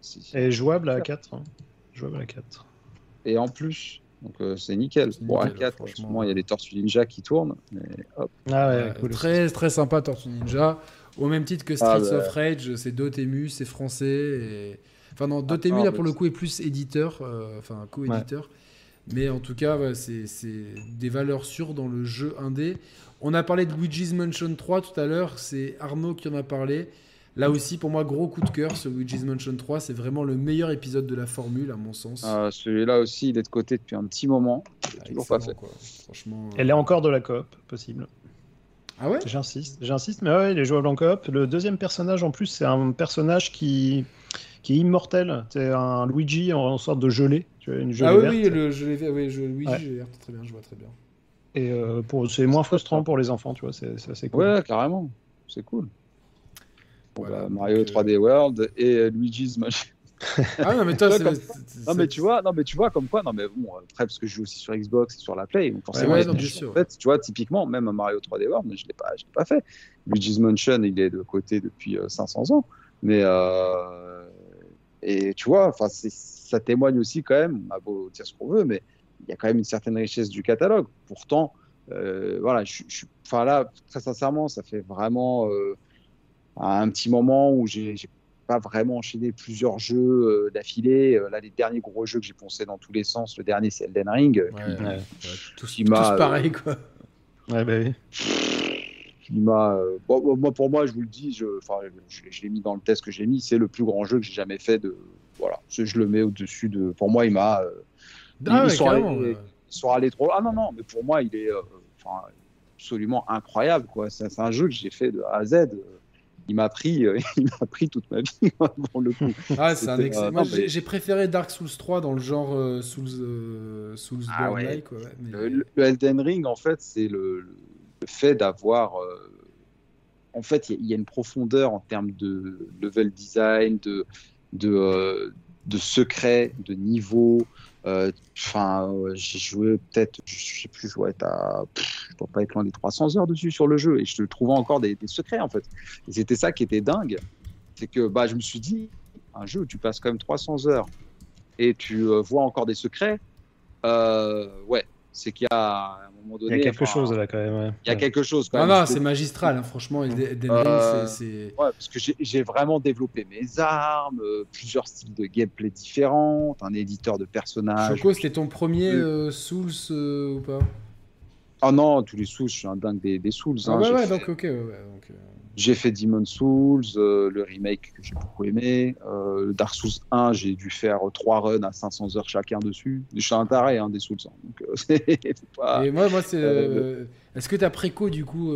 si, si. Et jouable à 4. hein. Jouable à 4. Et en plus, donc euh, c'est nickel. À nickel, 4, en franchement. ce moment, il y a des Tortues Ninja qui tournent, mais hop. Ah ouais, cool. Très, très sympa Tortue Ninja. Au même titre que Streets Ah, bah. of Rage, c'est Dotemu, c'est français. Et... Enfin, non, Dotemu, Ah, là, pour le coup, est plus éditeur, euh, enfin, co-éditeur. Mais en tout cas, ouais, c'est des valeurs sûres dans le jeu indé. On a parlé de Luigi's Mansion 3 tout à l'heure, c'est Arnaud qui en a parlé. Là aussi, pour moi, gros coup de cœur, ce Luigi's Mansion 3, c'est vraiment le meilleur épisode de la formule, à mon sens. Euh, Celui-là aussi, il est de côté depuis un petit moment. Ah, toujours pas fait. quoi. Franchement. euh, Elle est encore de la coop, possible. Ah ouais? J'insiste, j'insiste, mais ouais, il est jouable en coop. Le deuxième personnage, en plus, c'est un personnage qui, qui est immortel. C'est un Luigi en, en sorte de gelée. Tu vois, une gelée Ah oui, verte. oui, le, je l'ai fait, oui, je, Luigi, Ouais. très bien, je vois très bien. Et euh, pour, c'est moins frustrant pour les enfants, tu vois. C'est, assez cool. Ouais, carrément. C'est cool. Bon, Voilà, bah, donc, Mario euh, 3D World et euh, Luigi's Mansion. Ah non, mais toi, Ouais, Non mais tu vois, non mais tu vois comme quoi, non mais bon après parce que je joue aussi sur Xbox et sur la Play, donc forcément. ouais, je- non, sûr. En fait, tu vois typiquement même un Mario 3D World, je l'ai pas, je l'ai pas fait. Luigi's Mansion, il est de côté depuis euh, 500 ans, mais euh, et tu vois, enfin ça témoigne aussi quand même, on a beau dire ce qu'on veut, mais il y a quand même une certaine richesse du catalogue. Pourtant, euh, voilà, je, je, enfin là, très sincèrement, ça fait vraiment euh, un petit moment où j'ai pas vraiment enchaîné plusieurs jeux euh, d'affilée. Là, les derniers gros jeux que j'ai poncé dans tous les sens, le dernier c'est Elden Ring. Ouais, qui, ouais. tous, tous pareil quoi. Ouais, bah oui. Qui m'a. Bon, moi, pour moi, je vous le dis, je, enfin, je, je l'ai mis dans le test que j'ai mis. C'est le plus grand jeu que j'ai jamais fait. De, voilà, je le mets au-dessus de. Pour moi, il m'a. Ah, ils, ouais, sont allés trop. Ah non, non, mais pour moi, il est euh, enfin, absolument incroyable. quoi. C'est c'est un jeu que j'ai fait de A à Z. Il m'a pris, euh, il m'a pris toute ma vie pour le coup. Ah, c'est un C'était, excellent. euh, Moi, non, mais- j'ai j'ai préféré Dark Souls 3 dans le genre euh, Souls, euh, Souls Ah ouais. quoi, mais- Le, le Elden Ring, en fait, c'est le, le- le fait d'avoir. euh, en fait, il y, a- une profondeur en termes de level design, de, de, euh, de secrets, de niveaux. Euh, Enfin, j'ai joué peut-être, je sais plus, être à. je dois pas être loin des 300 heures dessus sur le jeu et je trouvais encore des, secrets, en fait. Et c'était ça qui était dingue. C'est que bah, je me suis dit, un jeu où tu passes quand même 300 heures et tu vois encore des secrets, ouais, c'est qu'il y a Il y a quelque enfin, chose là quand même. ouais. Il y a quelque chose quand Non, même. non, c'est magistral, hein, franchement. Euh, c'est-. Ouais, parce que j'ai- vraiment développé mes armes, euh, plusieurs styles de gameplay différents, un éditeur de personnages. Choco, c'était ton premier euh, Souls euh, ou pas? Ah non, tous les Souls, je suis un dingue des, des Souls. Ah hein. ouais, ouais, fait- donc ok, ouais, ouais, donc, euh, J'ai fait Demon Souls, euh, le remake que j'ai beaucoup aimé. Euh, Dark Souls 1, j'ai dû faire trois runs à 500 heures chacun dessus. Je suis un taré hein, des Souls. hein, donc euh, c'est pas... Et moi, moi c'est. Est-ce que tu as préco, du coup,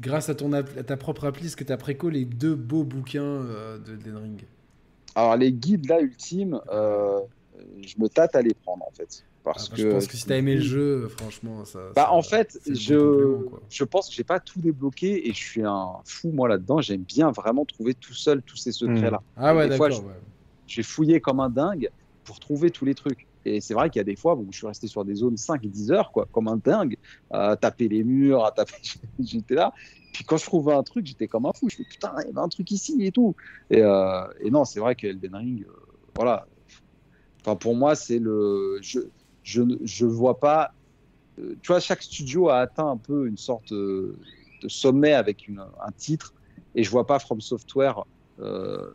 grâce à, ton à ta propre appli, est-ce que tu as préco les deux beaux bouquins de Elden Ring? Alors les guides là ultimes, je me tâte à les prendre en fait. Ah, Parce bah, que Je pense que si tu as aimé le jeu, franchement, ça. Bah, ça- en fait, je, je pense que j'ai pas tout débloqué et je suis un fou moi là-dedans. J'aime bien vraiment trouver tout seul tous ces secrets-là. Ah ouais, des fois, d'accord. ouais. J'ai fouillé comme un dingue pour trouver tous les trucs. Et c'est vrai qu'il y a des fois où je suis resté sur des zones 5 et 10 heures, quoi, comme un dingue, à taper les murs, à taper. j'étais là. Puis quand je trouvais un truc, j'étais comme un fou. Je fais putain, il y avait un truc ici et tout. Et, euh, et non, c'est vrai que Elden Ring, euh, voilà. Enfin, pour moi, c'est le. Je, je, ne- vois pas. euh, tu vois, chaque studio a atteint un peu une sorte euh, de sommet avec une, un titre. Et je vois pas From Software euh,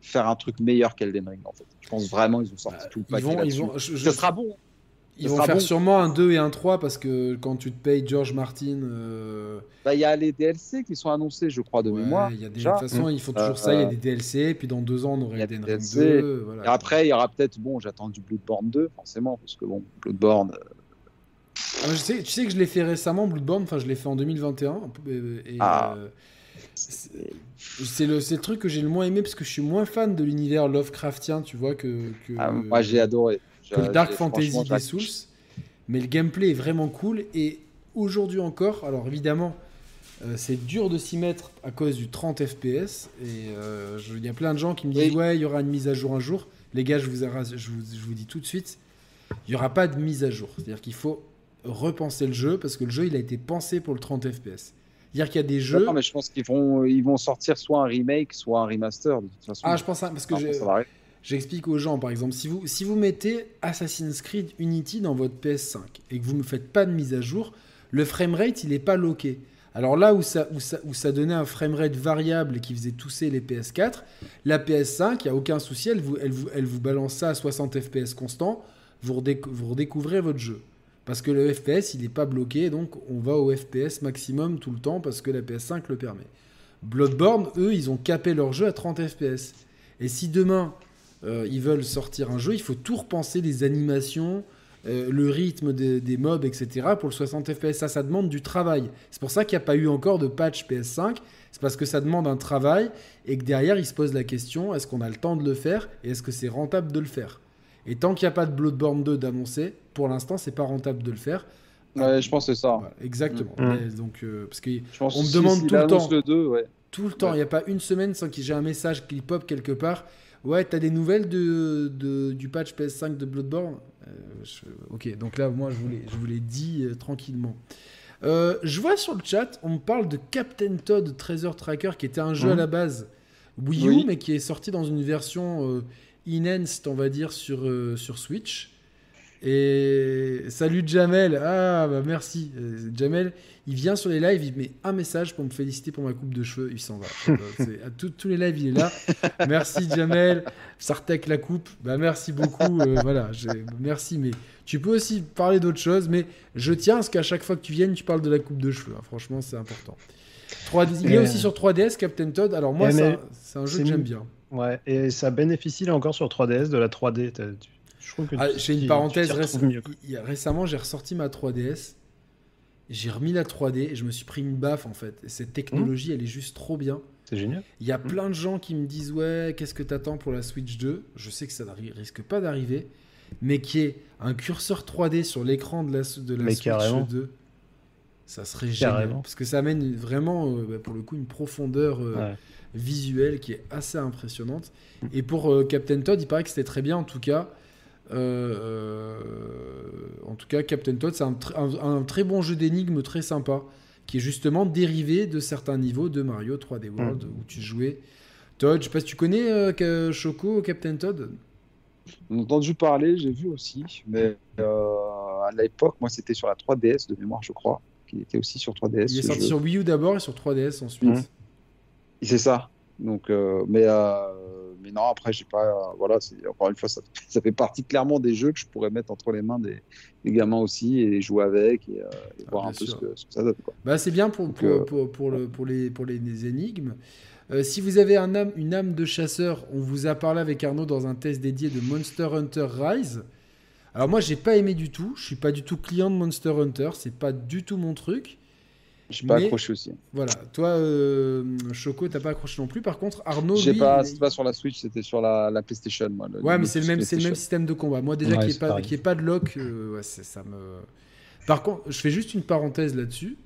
faire un truc meilleur qu'Elden Ring, en fait. Je pense vraiment ils ont sorti tout le Bah, Ils paquet vont, ils là-dessus. vont, je- je- Ce sera bon. Ils vont faire bon. sûrement un 2 et un 3 parce que quand tu te payes George Martin. euh, Bah, Il y a les DLC qui sont annoncés, je crois, de ouais, mémoire. y a des, de toute façon, ils font toujours Euh, ça. Il y a des DLC, puis dans deux ans, on aurait Elden Ring DLC. 2. Voilà. Et après, il y aura peut-être, bon, j'attends du Bloodborne 2, forcément, parce que bon, Bloodborne, euh, Ah, je sais, tu sais que je l'ai fait récemment, Bloodborne, enfin je l'ai fait en 2021. euh, Et, Ah. euh, c'est le, le truc que j'ai le moins aimé parce que je suis moins fan de l'univers Lovecraftien, tu vois, que, que, ah, moi j'ai adoré. Que le Dark Fantasy des Souls. Mais le gameplay est vraiment cool. Et aujourd'hui encore, alors évidemment, euh, c'est dur de s'y mettre à cause du 30 FPS. Et euh, je- il y a plein de gens qui me disent Oui. Ouais, il y aura une mise à jour un jour. Les gars, je vous, je vous, je vous dis tout de suite, il n'y aura pas de mise à jour. C'est-à-dire qu'il faut repenser le jeu parce que le jeu il a été pensé pour le 30 FPS. C'est-à-dire qu'il y a des jeux. Non, mais je pense qu'ils vont, ils vont sortir soit un remake, soit un remaster, de toute façon. Ah, je pense à- parce que Ah, J'explique aux gens, par exemple, si vous, si vous mettez Assassin's Creed Unity dans votre PS5 et que vous ne faites pas de mise à jour, le framerate, il n'est pas loqué. Alors là où ça, où, ça, où ça donnait un framerate variable qui faisait tousser les PS4, la PS5, il n'y a aucun souci, elle vous, balance ça à 60 FPS constant, vous redécouvrez votre jeu. Parce que le FPS, il n'est pas bloqué, donc on va au FPS maximum tout le temps parce que la PS5 le permet. Bloodborne, eux, ils ont capé leur jeu à 30 FPS. Et si demain, euh, ils veulent sortir un jeu, il faut tout repenser, les animations, euh, le rythme des, des mobs, etc. pour le 60 FPS. Ça, ça demande du travail. C'est pour ça qu'il n'y a pas eu encore de patch PS5. C'est parce que ça demande un travail et que derrière, ils se posent la question est-ce qu'on a le temps de le faire et est-ce que c'est rentable de le faire? Et tant qu'il n'y a pas de Bloodborne 2 d'annoncer, pour l'instant, c'est pas rentable de le faire. Ouais, je pense que c'est ça. Voilà, exactement. Mm. Mais donc, euh, parce que Je pense On me demande tout le temps. le 2, ouais. tout le temps, il n'y a pas une semaine sans que j'ai un message qui pop quelque part. Ouais, t'as des nouvelles de, de- du patch PS5 de Bloodborne Euh, je- Ok, donc là, moi, je vous l'ai, je vous l'ai dit euh, tranquillement. Euh, je vois sur le chat, on me parle de Captain Todd Treasure Tracker, qui était un jeu Mhm. à la base Wii U, Oui. mais qui est sorti dans une version enhanced, on va dire, sur, sur Switch. Et salut Jamel, ah bah merci. Euh, Jamel, il vient sur les lives, il met un message pour me féliciter pour ma coupe de cheveux, il s'en va. À tous tous les lives, il est là. Merci Jamel, Sartek la coupe, bah merci beaucoup. euh, voilà, merci. Mais tu peux aussi parler d'autre chose, mais je tiens à ce qu'à chaque fois que tu viennes, tu parles de la coupe de cheveux. hein. Franchement, c'est important. 3D il est Euh, aussi sur 3DS, Captain Todd. Alors moi, Eh, c'est un- jeu que j'aime bien. Ouais, et ça bénéficie là encore sur 3DS de la 3D. T'as- tu- Je trouve que Ah, tu- j'ai une parenthèse. récemment, j'ai ressorti ma 3DS. J'ai remis la 3D et je me suis pris une baffe en fait. Et cette technologie, elle est juste trop bien. C'est génial. Il y a Mhm. plein de gens qui me disent Ouais, qu'est-ce que t'attends pour la Switch 2 Je sais que ça risque pas d'arriver, mais qui est un curseur 3D sur l'écran de la, de la Mais Switch carrément. 2, ça serait génial. Carrément. Parce que ça amène vraiment, euh, bah, pour le coup, une profondeur euh, Ouais. visuelle qui est assez impressionnante. Mm. Et pour euh, Captain Todd, il paraît que c'était très bien en tout cas. Euh, euh, en tout cas, Captain Todd, c'est un, tr- un- un très bon jeu d'énigmes très sympa, qui est justement dérivé de certains niveaux de Mario 3D World où tu jouais. Todd, je sais pas si tu connais euh, Choco, Captain Todd entendu parler, j'ai vu aussi, mais euh, à l'époque, moi, c'était sur la 3DS de mémoire, je crois, qui était aussi sur 3DS. Il est sorti jeu. sur Wii U d'abord et sur 3DS ensuite. Mhm. C'est ça. Donc, euh, mais, euh, mais non, après, j'ai pas. euh, voilà, encore une fois, ça, ça fait partie clairement des jeux que je pourrais mettre entre les mains des, des gamins aussi et jouer avec et, euh, et Ah, voir un peu ce que, ce que ça donne. Quoi. Bah, c'est bien pour, euh, pour, pour le- pour les, pour les, les énigmes. Euh, si vous avez un âme, une âme de chasseur, on vous a parlé avec Arnaud dans un test dédié de Monster Hunter Rise. Alors moi, j'ai pas aimé du tout. Je suis pas du tout client de Monster Hunter. C'est pas du tout mon truc. J'ai pas Mais- accroché aussi. Voilà. Toi, euh, Choco, t'as pas accroché non plus. Par contre, Arnaud, J'ai pas, c'était pas sur la Switch, c'était sur la, la PlayStation. Moi, le- Ouais, mais c'est le même, c'est le même PlayStation. système de combat. Moi, déjà, Ouais, qu'il n'y ait, pas- pareil. qu'il y ait pas de lock, euh, ouais, c'est- ça me. Par contre, je fais juste une parenthèse là-dessus.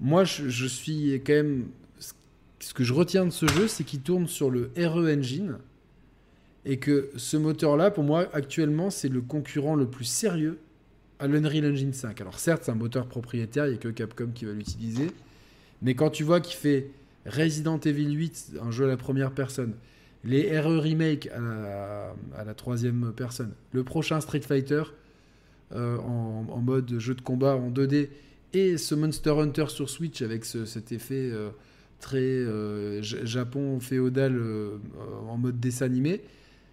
Moi, je, je suis quand même. Ce que je retiens de ce jeu, c'est qu'il tourne sur le RE Engine. Et que ce moteur-là, pour moi, actuellement, c'est le concurrent le plus sérieux à l'Unreal Engine 5. Alors, certes, c'est un moteur propriétaire, il n'y a que Capcom qui va l'utiliser. Mais quand tu vois qu'il fait Resident Evil 8, un jeu à la première personne, les RE Remake à la, troisième personne, le prochain Street Fighter euh, en, mode jeu de combat en 2D, et ce Monster Hunter sur Switch avec ce- cet effet euh, très euh, Japon féodal en mode dessin animé,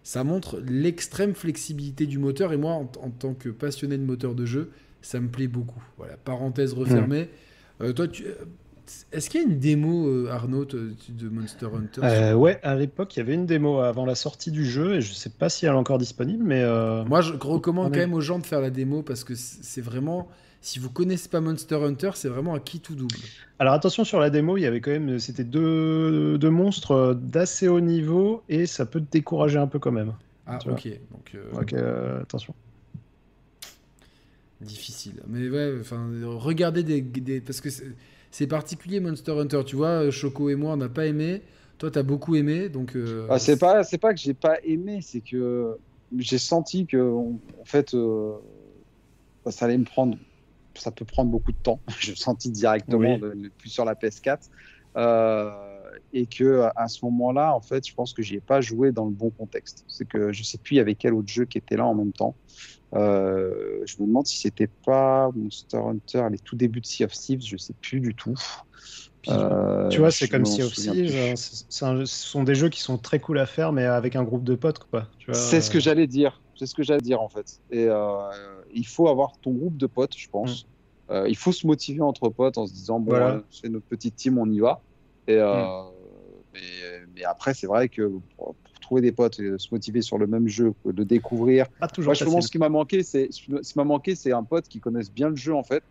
ça montre l'extrême flexibilité du moteur. Et moi, en, en tant que passionné de moteur de jeu, ça me plaît beaucoup. Voilà, parenthèse refermée. Euh, toi, tu, est-ce qu'il y a une démo, euh, Arnaud, de Monster Hunter Euh, ouais, à l'époque, il y avait une démo avant la sortie du jeu et je sais pas si elle est encore disponible, mais euh, Moi, je recommande quand même aux gens de faire la démo parce que c'est vraiment. Si vous connaissez pas Monster Hunter, c'est vraiment un qui tout double. alors attention sur la démo, il y avait quand même, c'était deux, deux monstres d'assez haut niveau et ça peut te décourager un peu quand même. Ah, vois. ok. Donc, euh, euh, attention. difficile. Mais ouais, enfin, regardez des. des- parce que c'est c'est particulier Monster Hunter. Tu vois, Choco et moi, on n'a pas aimé. Toi, t'as beaucoup aimé. Donc. euh, Ah, c'est pas, c'est pas que j'ai pas aimé, c'est que j'ai senti que, en fait, euh, ça allait me prendre, ça peut prendre beaucoup de temps. Je le sentis directement, Oui. de- plus sur la PS4, euh, et que à ce moment-là, en fait, je pense que j'y ai pas joué dans le bon contexte. C'est que je sais plus il y avait quel autre jeu qui était là en même temps. Euh, je me demande si c'était pas Monster Hunter, les tout débuts de Sea of Thieves, je sais plus du tout. Euh, tu vois, c'est comme Sea of Thieves, hein, ce sont des jeux qui sont très cool à faire, mais avec un groupe de potes, quoi. C'est ce que j'allais dire. C'est ce que j'allais dire en fait. Et euh, il faut avoir ton groupe de potes, je pense. Euh, il faut se motiver entre potes en se disant bon, Voilà. euh, c'est notre petite team, on y va. Et euh, mais, mais après, c'est vrai que pour, pour trouver des potes et se motiver sur le même jeu, de découvrir. Pas toujours Moi, je pense ce qui m'a manqué, c'est ce m'a manqué, c'est un pote qui connaisse bien le jeu en fait.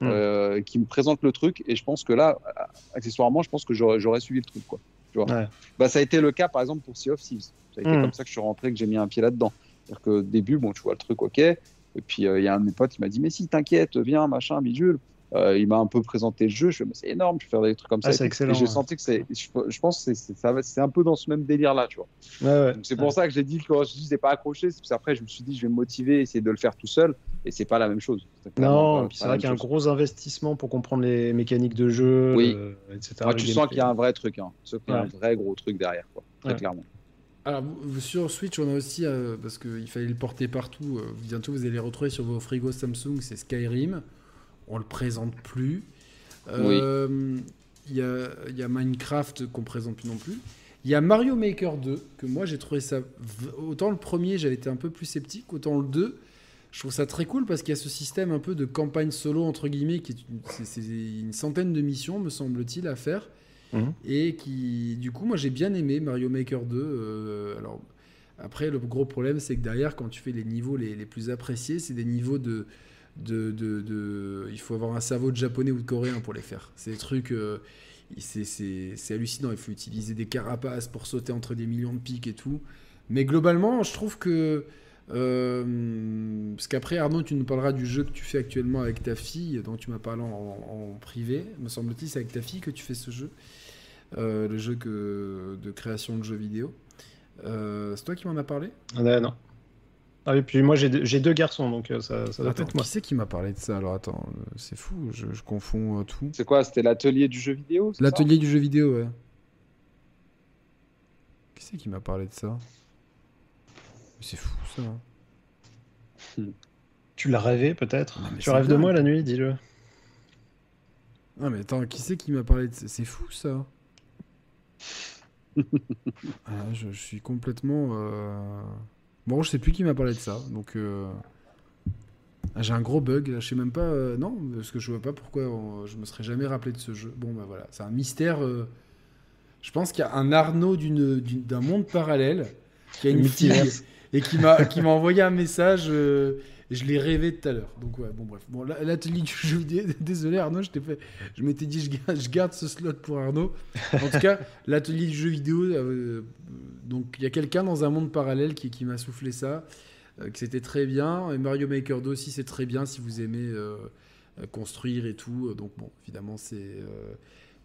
Mm. euh, qui me présente le truc et je pense que là accessoirement je pense que j'aurais suivi le truc quoi tu vois Ouais. bah, ça a été le cas par exemple pour Sea of Thieves ça a été Mm. comme ça que je suis rentré que j'ai mis un pied là-dedans c'est-à-dire que au début bon tu vois le truc ok et puis euh, il y a un de mes potes qui m'a dit mais si t'inquiète viens machin bidule Euh, il m'a un peu présenté le jeu je mais c'est énorme je vais faire des trucs comme ça Ah, et c'est excellent, et j'ai ouais. senti que c'est je, je pense que c'est ça un peu dans ce même délire là tu vois Ouais, c'est pour ça que j'ai dit que je dis pas accroché c'est parce qu'après je me suis dit je vais me motiver essayer de le faire tout seul et c'est pas la même chose Non, c'est vrai qu'il y a un gros investissement pour comprendre les mécaniques de jeu, Oui. le- etc. Ah, le tu sens qu'il y a un vrai truc, hein. Tu sens qu'il y a un vrai gros truc derrière, quoi. Très Ouais. clairement. Alors, sur Switch, on a aussi, euh, parce qu'il fallait le porter partout, euh, bientôt vous allez le retrouver sur vos frigos Samsung, c'est Skyrim. On le présente plus. Euh, Il y, a, il y a Minecraft qu'on présente plus non plus. Il y a Mario Maker 2, que moi j'ai trouvé ça. Autant le premier, j'avais été un peu plus sceptique, autant le 2, je trouve ça très cool parce qu'il y a ce système un peu de campagne solo, entre guillemets, qui est une, c'est- c'est une centaine de missions, me semble-t-il, à faire. Mhm. Et qui, du coup, moi j'ai bien aimé Mario Maker 2. euh, alors, après, le gros problème, c'est que derrière, quand tu fais les niveaux les, plus appréciés, c'est des niveaux de, de, de, Il faut avoir un cerveau de japonais ou de coréen pour les faire. C'est des trucs. euh, c'est hallucinant. Il faut utiliser des carapaces pour sauter entre des millions de pics et tout. Mais globalement, je trouve que. Euh, parce qu'après, Arnaud, tu nous parleras du jeu que tu fais actuellement avec ta fille, dont tu m'as parlé en, en privé. Me semble-t-il, c'est avec ta fille que tu fais ce jeu. Euh, le jeu que, de création de jeux vidéo. Euh, c'est toi qui m'en as parlé? Ah, non. Ah, et puis moi j'ai deux, j'ai deux garçons, donc ça, ça doit Attends, être moi. qui c'est qui m'a parlé de ça? Alors attends, c'est fou, je, je confonds tout. C'est quoi? C'était l'atelier du jeu vidéo c'est ça? L'atelier du jeu vidéo, ouais. Qui c'est qui m'a parlé de ça? C'est fou ça. Tu l'as rêvé peut-être Tu rêves de moi la nuit, dis-le. Non mais attends, qui c'est qui m'a parlé de ça? C'est fou ça. Ah, je, je suis complètement. euh, Bon, je sais plus qui m'a parlé de ça, donc. euh, ah, J'ai un gros bug, là. je sais même pas. euh, Non, parce que je vois pas pourquoi je me serais jamais rappelé de ce jeu. Bon, bah voilà, c'est un mystère. euh, Je pense qu'il y a un Arnaud d'un monde parallèle qui a une fille. Et qui m'a qui m'a envoyé un message. euh, je l'ai rêvé tout à l'heure. Donc ouais, bon bref. Bon, la- l'atelier du jeu vidéo. Désolé Arnaud, je t'ai fait. Je m'étais dit je garde, je garde ce slot pour Arnaud. En tout cas, l'atelier du jeu vidéo. euh, donc il y a quelqu'un dans un monde parallèle qui, qui m'a soufflé ça, euh, que c'était très bien. Et Mario Maker 2 aussi, c'est très bien si vous aimez construire et tout. Donc bon, évidemment c'est.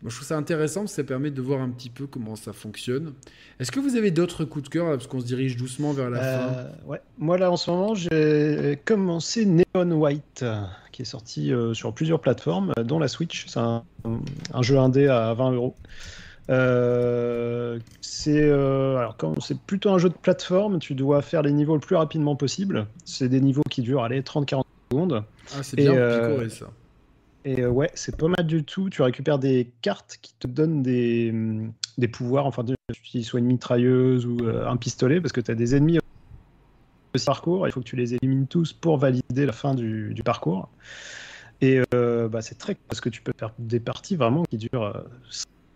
Moi, je trouve ça intéressant parce que ça permet de voir un petit peu comment ça fonctionne. Est-ce que vous avez d'autres coups de cœur là, parce qu'on se dirige doucement vers la fin? Euh, ouais. Moi là en ce moment j'ai commencé Neon White qui est sorti euh, sur plusieurs plateformes euh, dont la Switch. C'est un, un jeu indé à 20 euros. Euh, c'est euh, alors quand c'est plutôt un jeu de plateforme, tu dois faire les niveaux le plus rapidement possible. C'est des niveaux qui durent allez 30-40 secondes. Ah, c'est bien euh, picoré ça. Et euh, ouais, c'est pas mal du tout. Tu récupères des cartes qui te donnent des, des pouvoirs, enfin, tu utilises soit une mitrailleuse ou euh, un pistolet, parce que tu as des ennemis au parcours. Il faut que tu les élimines tous pour valider la fin du, du parcours. Et euh, bah, c'est très parce que tu peux faire des parties vraiment qui durent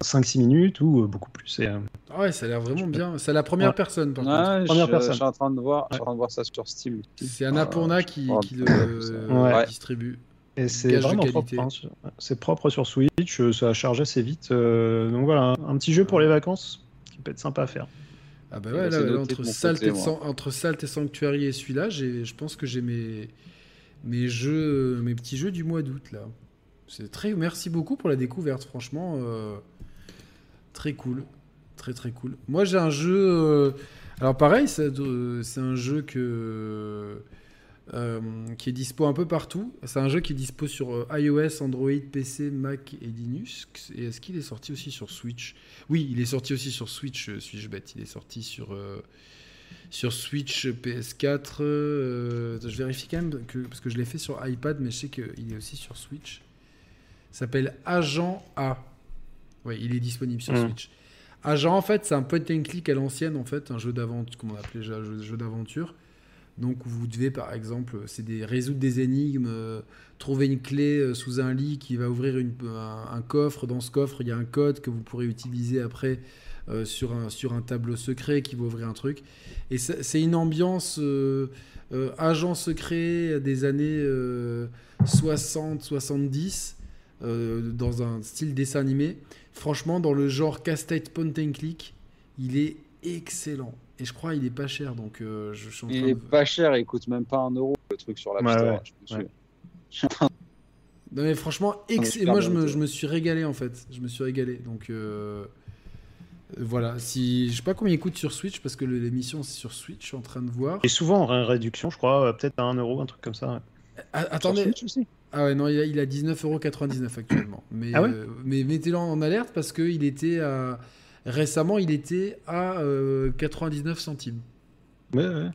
5-6 minutes ou euh, beaucoup plus. Et, euh, Ah ouais, ça a l'air vraiment bien. C'est la première Ouais. personne par contre. Ouais, Première je, personne. je suis en train de voir, je suis en train de voir ça sur Steam. C'est Annapurna qui, Oh, qui le Ouais. distribue. Et c'est vraiment propre. hein, sur- C'est propre sur Switch, euh, ça charge assez vite. euh, donc voilà, un, petit jeu pour les vacances qui peut être sympa à faire. Ah bah ouais, ben, là, entre, Salt côté, et moi. San- entre Salt et Sanctuary et celui-là, j'ai- je pense que j'ai mes, mes jeux, mes petits jeux du mois d'août là. C'est très, merci beaucoup pour la découverte, franchement, euh, très cool, très très cool. Moi j'ai un jeu, euh, alors pareil, c'est un jeu que euh, qui est dispo un peu partout. C'est un jeu qui est dispo sur euh, iOS, Android, PC, Mac et Linux. Et est-ce qu'il est sorti aussi sur Switch? Oui, il est sorti aussi sur Switch, euh, suis-je bête. Il est sorti sur, euh, sur Switch, PS4. euh, je vérifie quand même, que, parce que je l'ai fait sur iPad, mais je sais qu'il est aussi sur Switch. Il s'appelle Agent A. Oui, il est disponible sur Mm. Switch. Agent, en fait, c'est un point and click à l'ancienne, en fait, un jeu d'aventure, comment on appelait jeu, jeu d'aventure. Donc, vous devez, par exemple, c'est des, résoudre des énigmes, euh, trouver une clé euh, sous un lit qui va ouvrir un, coffre. Dans ce coffre, il y a un code que vous pourrez utiliser après euh, sur, un, sur un tableau secret qui va ouvrir un truc. Et c'est une ambiance agent secret des années 60-70 euh, dans un style dessin animé. Franchement, dans le genre casse-tête point and click, il est excellent. Et je crois qu'il est pas cher, donc euh, je, suis en train Il est de- pas cher, il coûte même pas un euro le truc sur la Ouais, Store. ouais, je me suis- ouais. Non mais franchement, ex- moi je me, je me suis régalé en fait. Je me suis régalé. Donc euh, voilà, si je sais pas combien il coûte sur Switch parce que l'émission c'est sur Switch, je suis en train de voir. Et souvent en réduction, je crois, euh, peut-être à 1 euro, un truc comme ça. ouais. Ah, sur attendez, Switch aussi. ah ouais non, il a, il a 19,99€ actuellement. Mais, Ah ouais euh, mais mettez-le en alerte parce que il était à Récemment, il était à euh, 99 centimes. Ouais, ouais.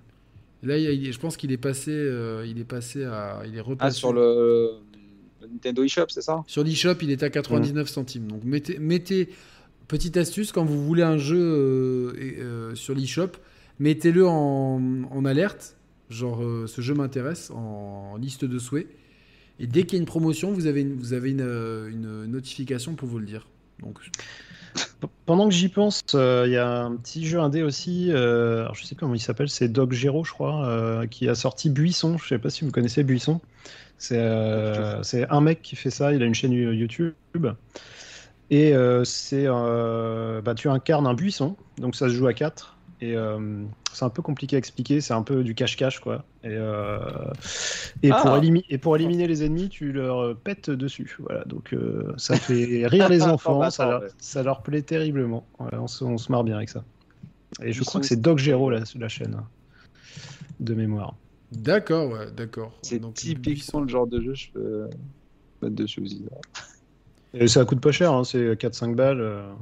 Là, il je pense qu'il est passé, euh, il est passé à, il est repassé. Ah, sur le, le Nintendo eShop, c'est ça? Sur l'eShop, il est à 99 centimes. Donc mettez, mettez, petite astuce, quand vous voulez un jeu euh, euh, sur l'eShop, mettez-le en, en alerte, genre euh, ce jeu m'intéresse, en, liste de souhaits. Et dès qu'il y a une promotion, vous avez une, vous avez une, euh, une notification pour vous le dire. Pendant que j'y pense, euh, il y a un petit jeu indé aussi. euh, alors je sais comment il s'appelle, c'est Dog Gero, je crois, euh, qui a sorti Buisson. Je sais pas si vous connaissez Buisson. C'est euh, c'est un mec qui fait ça. Il a une chaîne YouTube. Et c'est, bah, tu incarnes un buisson, donc ça se joue à 4. Et euh, c'est un peu compliqué à expliquer, c'est un peu du cache-cache, quoi. Et, euh, et, Ah. pour élimi- et pour éliminer les ennemis, tu leur pètes dessus. Voilà, donc euh, ça fait rire les enfants, ça, leur, ouais. ça leur plaît terriblement. Ouais, on, se, on se marre bien avec ça. Et je Ils crois sont- que c'est Dog Gero, la, la chaîne, hein, de mémoire. d'accord, ouais, d'accord. C'est Donc, typiquement le genre de jeu, je peux mettre dessus aussi. Et ça coûte pas cher, hein, c'est 4-5 balles. euh.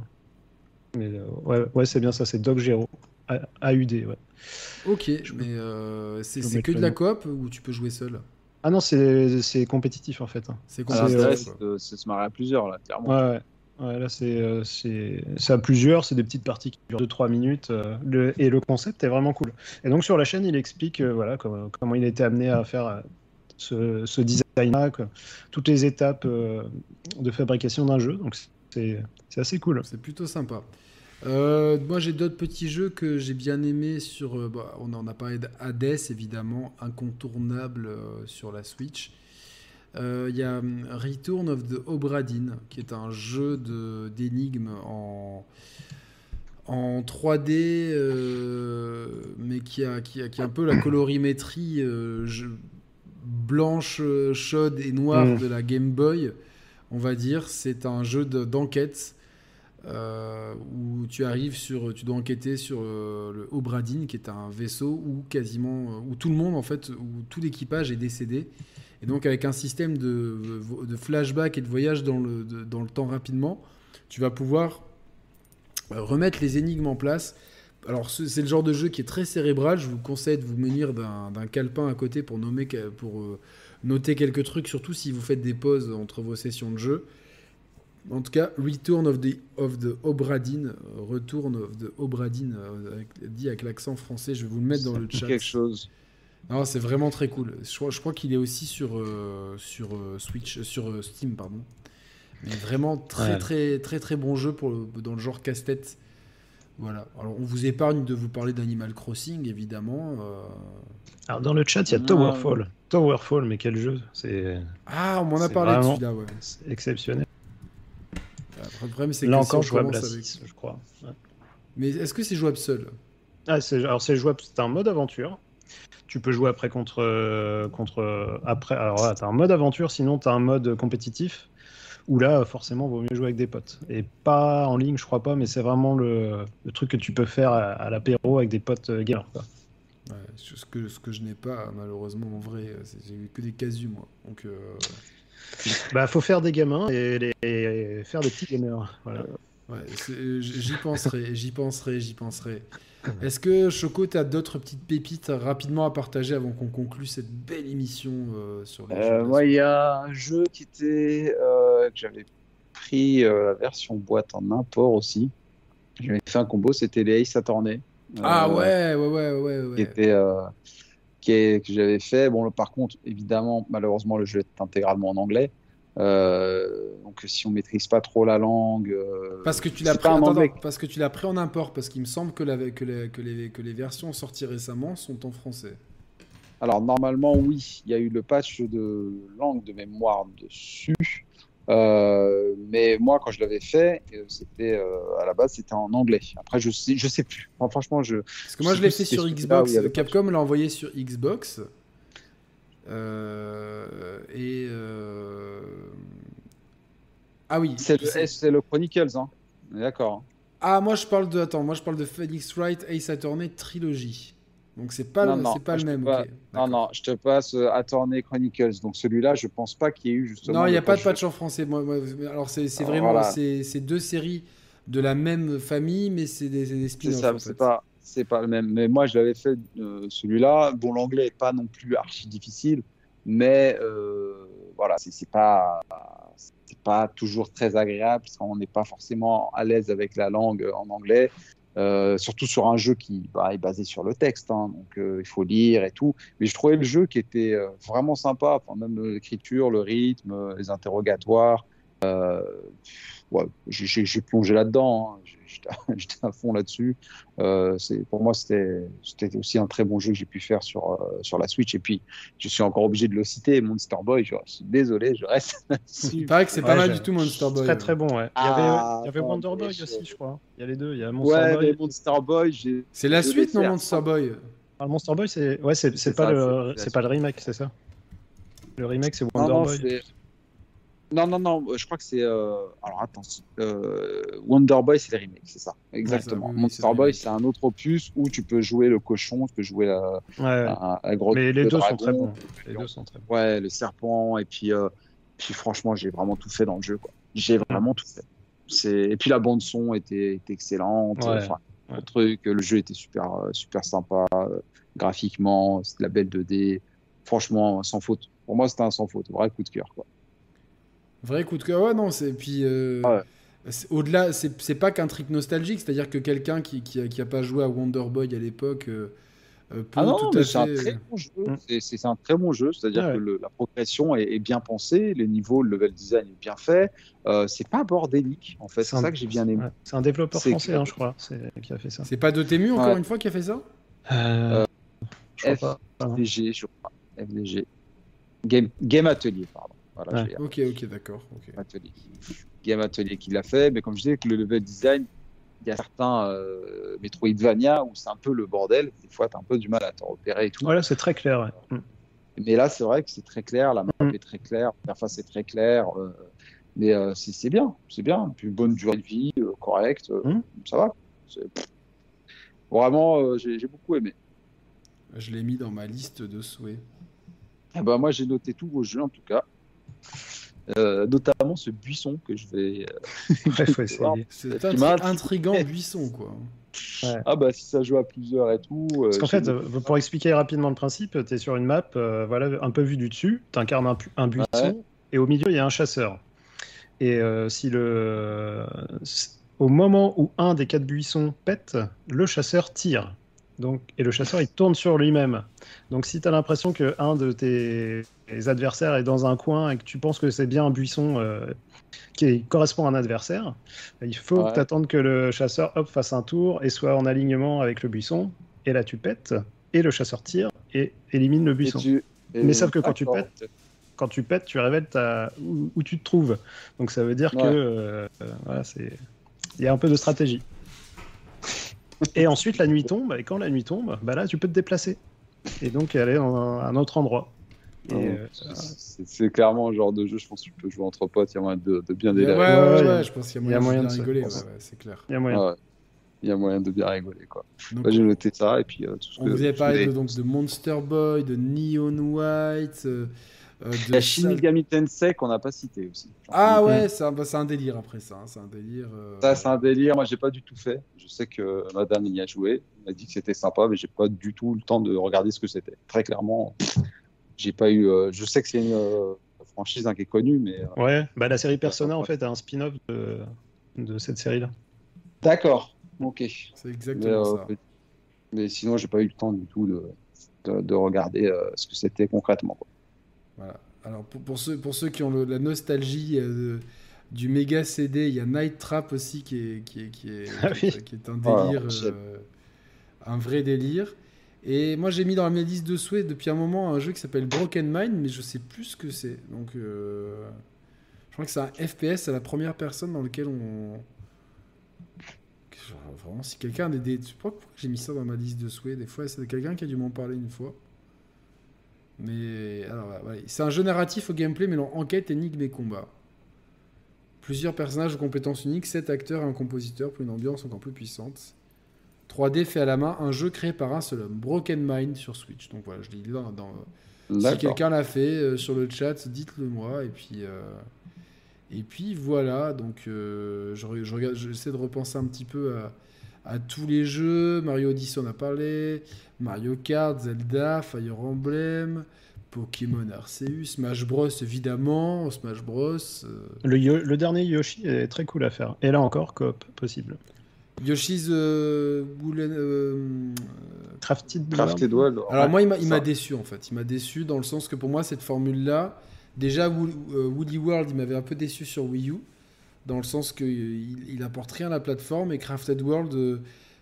Mais euh, ouais, ouais c'est bien ça, c'est Dog Gero. AUD, ouais. Ok, mais euh, c'est que de la coop ou tu peux jouer seul? Ah non, c'est c'est compétitif en fait. hein. C'est Ah, compliqué. l'intérêt, euh, c'est se marrer à plusieurs, là, clairement. Ouais, ouais. Ouais, là, c'est euh, c'est c'est à plusieurs, c'est des petites parties qui durent 2-3 minutes. euh, le- et le concept est vraiment cool. Et donc, sur la chaîne, il explique euh, voilà, comment, comment il a été amené à faire euh, ce, ce design-là, quoi. toutes les étapes euh, de fabrication d'un jeu. Donc, c'est c'est assez cool. C'est plutôt sympa. Euh, moi, j'ai d'autres petits jeux que j'ai bien aimés sur. euh, bah, on en a parlé d'Hades, évidemment, incontournable euh, sur la Switch. Il y a hum, Return of the Obra Dinn, qui est un jeu d'énigmes en, en 3D, euh, mais qui a, qui, a, qui a un peu la colorimétrie blanche, chaude et noire Mm. de la Game Boy, on va dire. C'est un jeu de- d'enquête. Euh, où tu arrives sur, tu dois enquêter sur euh, le Obradin, qui est un vaisseau où quasiment, euh, où tout le monde en fait, où tout l'équipage est décédé, et donc avec un système de, de flashback et de voyage dans le, dans le temps rapidement, tu vas pouvoir euh, remettre les énigmes en place. Alors ce- c'est le genre de jeu qui est très cérébral. Je vous conseille de vous munir d'un calepin à côté pour nommer, pour euh, noter quelques trucs, surtout si vous faites des pauses entre vos sessions de jeu. En tout cas, Return of the, of the Obradin, euh, Return of the Obradin, euh, avec- dit avec l'accent français, je vais vous le mettre dans le chat. Quelque chose. Non, c'est vraiment très cool. Je crois, je crois qu'il est aussi sur, euh, sur euh, Switch, sur euh, Steam, pardon. Mais vraiment très Ouais. très très très bon jeu pour le- dans le genre casse-tête. Voilà. Alors on vous épargne de vous parler d'Animal Crossing, évidemment. euh. Alors, dans le chat, il y a Ah. Towerfall. Towerfall, mais quel jeu C'est Ah, on m'en a parlé de celui-là, ouais. c'est exceptionnel. Après, le problème, c'est Là que si encore, on jouable à commence avec- 6, je crois. Ouais. Mais est-ce que c'est jouable seul? Ah, c'est, alors c'est jouable, c'est un mode aventure. Tu peux jouer après contre, euh, contre euh, après. Alors là, t'as un mode aventure, sinon t'as un mode compétitif. Où là, forcément, vaut mieux jouer avec des potes. Et pas en ligne, je crois pas, mais c'est vraiment le, le truc que tu peux faire à, à l'apéro avec des potes euh, gamers. quoi. Ouais, ce que, ce que je n'ai pas, malheureusement, en vrai. c'est- J'ai eu que des casus, moi. Donc, euh, Bah, faut faire des gamins et, les- et faire des petits gamers. Voilà. ouais, euh, j- j'y penserai, j'y penserai, j'y penserai. Est-ce que, Choco, tu as d'autres petites pépites rapidement à partager avant qu'on conclue cette belle émission euh, sur les Euh, moi, il y a un jeu qui était euh, que j'avais pris euh, la version boîte en import aussi. J'avais fait un combo, c'était les Ace Attorney. Ah Euh, ouais, ouais, ouais, ouais, ouais. qui était euh, qui est- que j'avais fait. Bon, par contre, évidemment, malheureusement, le jeu est intégralement en anglais. Euh, donc, si on maîtrise pas trop la langue, euh, Parce que tu l'as pris, attends, attends, parce que tu l'as pris en import, parce qu'il me semble que, la- que, les, que, les, que les versions sorties récemment sont en français. Alors, normalement, oui, il y a eu le patch de langue de mémoire dessus. Euh, mais moi, quand je l'avais fait, euh, c'était euh, à la base, c'était en anglais. Après, je sais, je sais plus. Enfin, franchement, je. Parce que moi, Je l'ai fait sur Xbox. Capcom l'a envoyé sur Xbox. Euh, et. Ah oui. C'est le, le Chronicles, hein. D'accord. Ah, moi, je parle de. Attends, moi, je parle de Phoenix Wright Ace Attorney Trilogy. Donc, c'est pas, Non, le, non, c'est pas le même. pas- Non, non, je te passe euh, Attorney Chronicles. Donc, celui-là, je pense pas qu'il y ait eu justement. Non, il n'y a pas de patch en français. Moi, moi, alors, c'est vraiment voilà. c'est deux séries de la même famille, mais c'est des, des C'est spin-offs. c'est pas, c'est pas le même. Mais moi, je l'avais fait euh, celui-là. Bon, l'anglais est pas non plus archi difficile, mais euh, voilà, c'est c'est pas, c'est pas toujours très agréable parce qu'on n'est pas forcément à l'aise avec la langue en anglais. Euh, surtout sur un jeu qui bah, est basé sur le texte, hein, donc euh, il faut lire et tout. Mais je trouvais le jeu qui était euh, vraiment sympa, même l'écriture, le rythme, les interrogatoires. J'ai plongé là-dedans, hein. J'étais à- fond là-dessus. Euh, c'est- pour moi, c'était c'était aussi un très bon jeu que j'ai pu faire sur, euh, sur la Switch. Et puis, je suis encore obligé de le citer, Monster Boy. Je, je suis désolé, je reste Il paraît que c'est pas Ouais, mal du tout Monster Boy. Très très bon, ouais. Il y avait, Ah, il y avait non, Wonder Boy je- aussi, je crois. Il y a les deux. Il y a Monster Ouais, Boy. mais Monster Boy, j'ai. C'est la suite, non, Monster. Boy Ah, Monster Boy, c'est ouais, c'est c'est C'est pas ça, le pas le remake, c'est ça? Le remake, c'est Non, Wonder non, Boy. Non, non, non, je crois que c'est. euh, Alors attends, euh, Wonder Boy, c'est le remake, c'est ça, exactement. oui, c'est Monster Boy, c'est un autre opus où tu peux jouer le cochon, tu peux jouer la, Ouais, la, la grotte. mais les le deux sont très bons. Les deux sont très bons. Ouais, le serpent, et puis, euh, puis franchement, j'ai vraiment tout fait dans le jeu. J'ai vraiment tout fait. Et puis la bande son était, était excellente. Ouais, Enfin, ouais. le truc, le jeu était super, euh, super sympa euh, graphiquement, c'était de la belle 2D. Franchement, sans faute. Pour moi, c'était un sans faute, vrai coup de cœur. Quoi. Vrai coup de cœur. Ouais, non, c'est. Puis. euh, Ouais. Au-delà, c'est pas qu'un trick nostalgique, c'est-à-dire que quelqu'un qui, qui, a, qui a pas joué à Wonder Boy à l'époque euh, euh, peut Ah non, tout c'est un très bon jeu. Mm. C'est- un très bon jeu, c'est-à-dire Ouais. que le- la progression est, est bien pensée, les niveaux, le level design est bien fait. Euh, c'est pas bordélique, en fait. C'est ça que j'ai bien aimé. ouais. C'est un développeur français, hein, je crois, qui a fait ça. C'est pas Dotemu encore Ouais. une fois qui a fait ça? Euh, je F- crois pas. hein. FDG, je crois. FDG. Game, Game Atelier, pardon. Voilà, Ouais. j'ai- Ok, ok, d'accord. ok. Atelier. Game Atelier qui l'a fait, mais comme je disais, que le level design, il y a certains euh, Metroidvania où c'est un peu le bordel. Des fois, tu as un peu du mal à te repérer et tout. Voilà, c'est très clair. ouais. Mm. Mais là, c'est vrai que c'est très clair, la map Mm. est très claire, l'interface est très claire. euh, mais euh, c'est bien, c'est bien. Puis bonne durée de vie, euh, correcte, euh, Mm. ça va. Vraiment, euh, j'ai j'ai beaucoup aimé. Je l'ai mis dans ma liste de souhaits. Eh ben, moi, j'ai noté tous vos jeux en tout cas. Euh, notamment ce buisson que je vais. euh, Ouais, faut essayer. C'est un intrigant buisson, quoi. Ah, bah, si ça joue à plusieurs et tout. euh, Parce qu'en fait, euh, pour expliquer rapidement le principe, tu es sur une map, euh, voilà, un peu vue du dessus, tu incarnes un, pu- un buisson, Ouais. et au milieu, il y a un chasseur. Et euh, si le... au moment où un des quatre buissons pète, le chasseur tire. Donc, et le chasseur, il tourne sur lui-même. Donc si tu as l'impression que un de tes adversaires est dans un coin et que tu penses que c'est bien un buisson euh, qui correspond à un adversaire, il faut Ouais. t'attendre que le chasseur hop, fasse un tour et soit en alignement avec le buisson. Et là, tu pètes, et le chasseur tire et élimine le buisson. tu- Mais sauf que quand tu pètes, quand tu pètes, tu révèles ta... où, où tu te trouves. Donc ça veut dire Ouais. que euh, euh, voilà, c'est il y a un peu de stratégie. Et ensuite la nuit tombe, et quand la nuit tombe, bah là tu peux te déplacer et donc aller dans un, un autre endroit. Euh, c'est- clairement un genre de jeu, je pense que tu peux jouer entre potes, il y a moyen de, de bien Ouais, ouais, délirer. ouais, Ouais, ouais, il y a- je pense qu'il il y y a moyen de bien rigoler, c'est clair. il y a moyen. Ouais. Il y a moyen de bien rigoler. Quoi. Moi, j'ai noté ça et puis euh, tout ce on que vous avait parlé de, donc, de Monster Boy, de Neon White, euh, de La Sal- Shinigami Tensei qu'on n'a pas cité aussi. Ah ouais, c'est un, bah, délire après ça. hein, C'est un délire. euh, Ça, c'est un délire. Moi, j'ai pas du tout fait. Je sais que madame y a joué. Elle m'a dit que c'était sympa, mais j'ai pas du tout le temps de regarder ce que c'était. Très clairement, j'ai pas eu. euh, je sais que c'est une euh, franchise hein, qui est connue, mais. euh, Ouais, bah la série Persona en fait a un spin-off de, de cette série-là. D'accord. Ok. C'est Mais, exactement euh, ça. mais sinon, j'ai pas eu le temps du tout de, de, de regarder euh, ce que c'était concrètement. quoi. Voilà. Alors pour, pour ceux, pour ceux qui ont le- la nostalgie euh, de- du méga CD, il y a Night Trap aussi qui est, qui est, qui est, Ah qui est- oui. qui est un Ah, délire, euh, un vrai délire. Et moi j'ai mis dans ma liste de souhaits depuis un moment un jeu qui s'appelle Broken Mind, mais je sais plus ce que c'est. Donc euh, je crois que c'est un FPS à la première personne dans lequel on. Genre, Vraiment, si quelqu'un a des, sais pas pourquoi j'ai mis ça dans ma liste de souhaits. Des fois, c'est quelqu'un qui a dû m'en parler une fois. Mais alors, voilà. c'est un jeu narratif au gameplay mêlant enquête, énigme et combat. Plusieurs personnages aux compétences uniques, 7 acteurs et un compositeur pour une ambiance encore plus puissante. 3D fait à la main, un jeu créé par un seul homme, Broken Mind sur Switch. Donc voilà, je l'ai là dans. Si quelqu'un l'a fait euh, sur le chat, dites-le moi et puis euh, Et puis voilà, donc euh, je, je regarde, j'essaie de repenser un petit peu à, à tous les jeux. Mario Odyssey, on a parlé. Mario Kart, Zelda, Fire Emblem, Pokémon Arceus, Smash Bros, évidemment. Smash Bros. euh, Le, dernier Yoshi est très cool à faire. Et là encore, coop possible. Yoshi's euh, Woolen- euh, Crafted Crafted World. Alors moi, il m'a- il ça. m'a déçu en fait. Il m'a déçu dans le sens que pour moi, cette formule-là, déjà euh, Woody World, il m'avait un peu déçu sur Wii U, dans le sens qu'il il, apporte rien à la plateforme et Crafted World, euh,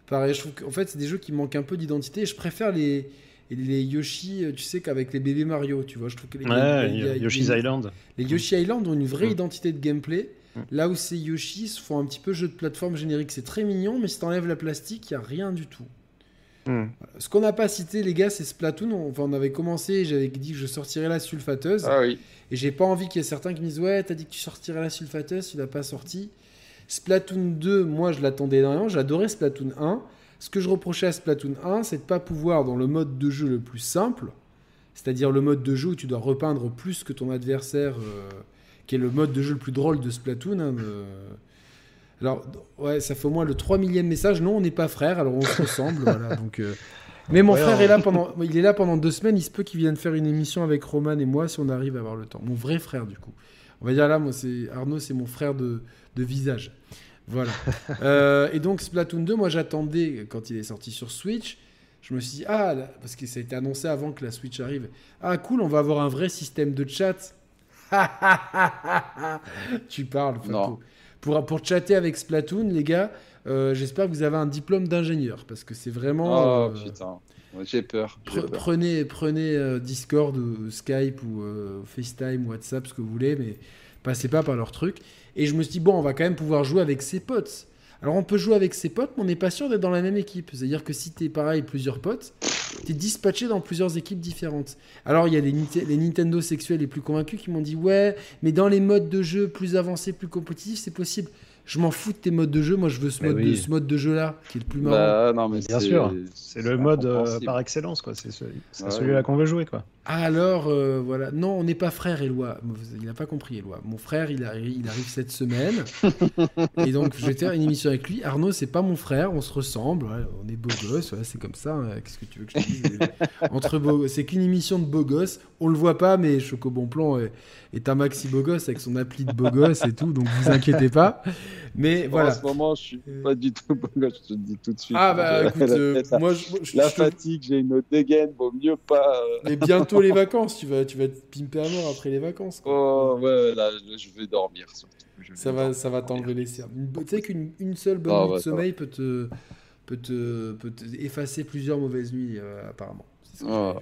pareil. Je trouve qu'en fait, c'est des jeux qui manquent un peu d'identité. Je préfère les les Yoshi, euh, tu sais qu'avec les bébés Mario, tu vois, je trouve que les, Ouais, a- Yoshi's Island. les Yoshi Island ont une vraie Mm. identité de gameplay. Mm. Là où ces Yoshi font un petit peu jeu de plateforme générique, c'est très mignon, mais si t'enlèves la plastique, il y a rien du tout. Hmm. Ce qu'on n'a pas cité, les gars, c'est Splatoon. On, enfin, on avait commencé, j'avais dit que je sortirais la sulfateuse. Ah oui. Et j'ai pas envie qu'il y ait certains qui me disent Ouais, t'as dit que tu sortirais la sulfateuse, tu l'as pas sorti. Splatoon 2, moi je l'attendais énormément. J'adorais Splatoon 1. Ce que je reprochais à Splatoon 1, c'est de pas pouvoir, dans le mode de jeu le plus simple, c'est-à-dire le mode de jeu où tu dois repeindre plus que ton adversaire, euh, qui est le mode de jeu le plus drôle de Splatoon. hein, de- Alors, ouais, ça fait au moins le 3 millième message. Non, on n'est pas frères, alors on se ressemble. voilà, donc, euh, Mais mon Ouais, frère on- est là pendant, il est là pendant deux semaines. Il se peut qu'il vienne faire une émission avec Roman et moi si on arrive à avoir le temps. Mon vrai frère, du coup. On va dire là, moi, c'est Arnaud, c'est mon frère de, de visage. Voilà. Euh, et donc Splatoon 2, moi j'attendais quand il est sorti sur Switch. Je me suis dit, ah, là- parce que ça a été annoncé avant que la Switch arrive. Ah, cool, on va avoir un vrai système de chat. tu parles, Fatou. Pour, pour chatter avec Splatoon, les gars, euh, j'espère que vous avez un diplôme d'ingénieur. Parce que c'est vraiment. Oh euh, putain. J'ai peur. j'ai Pre- peur. prenez prenez euh, Discord ou Skype ou FaceTime, WhatsApp, ce que vous voulez, mais passez pas par leur truc. Et je me suis dit, bon, on va quand même pouvoir jouer avec ses potes. Alors on peut jouer avec ses potes, mais on n'est pas sûr d'être dans la même équipe. C'est-à-dire que si t'es pareil, plusieurs potes, t'es dispatché dans plusieurs équipes différentes. Alors il y a les, les Nintendo sexuels les plus convaincus qui m'ont dit, ouais, mais dans les modes de jeu plus avancés, plus compétitifs, c'est possible. Je m'en fous de tes modes de jeu, moi je veux ce, Mais mode, de, oui. ce mode de jeu-là, qui est le plus marrant. Bah, non, mais Bien sûr. C'est le mode euh, par excellence, quoi. C'est Ouais, celui-là ouais. qu'on veut jouer, quoi. Alors, euh, voilà. Non, on n'est pas frères, Éloi. Il n'a pas compris, Éloi. Mon frère, il arrive, il arrive cette semaine. et donc, je vais faire une émission avec lui. Arnaud, c'est pas mon frère. On se ressemble. ouais, on est beaux gosses. ouais, c'est comme ça. hein. Qu'est-ce que tu veux que je te dise Entre beaux C'est qu'une émission de beaux gosses. On le voit pas, mais Choco Bonplan est, est un maxi beau gosse avec son appli de beau gosse et tout. Donc, vous inquiétez pas. Mais En voilà. ce moment, je suis pas du tout gosse, je te le dis tout de suite. Ah, bah, écoute, euh, la- moi, je, je- la je fatigue, j'ai une dégaine, vaut mieux pas. euh, Mais bientôt les vacances. Tu vas, tu vas être pimpé à mort après les vacances. quoi. Oh, ouais, là, je vais dormir surtout. Je vais Ça va, dormir. ça va t'enlever les cernes. Tu sais qu'une une seule bonne Ah, nuit ouais, de ça sommeil peut te, peut, te, peut te effacer plusieurs mauvaises nuits, euh, apparemment. C'est ce que Ah.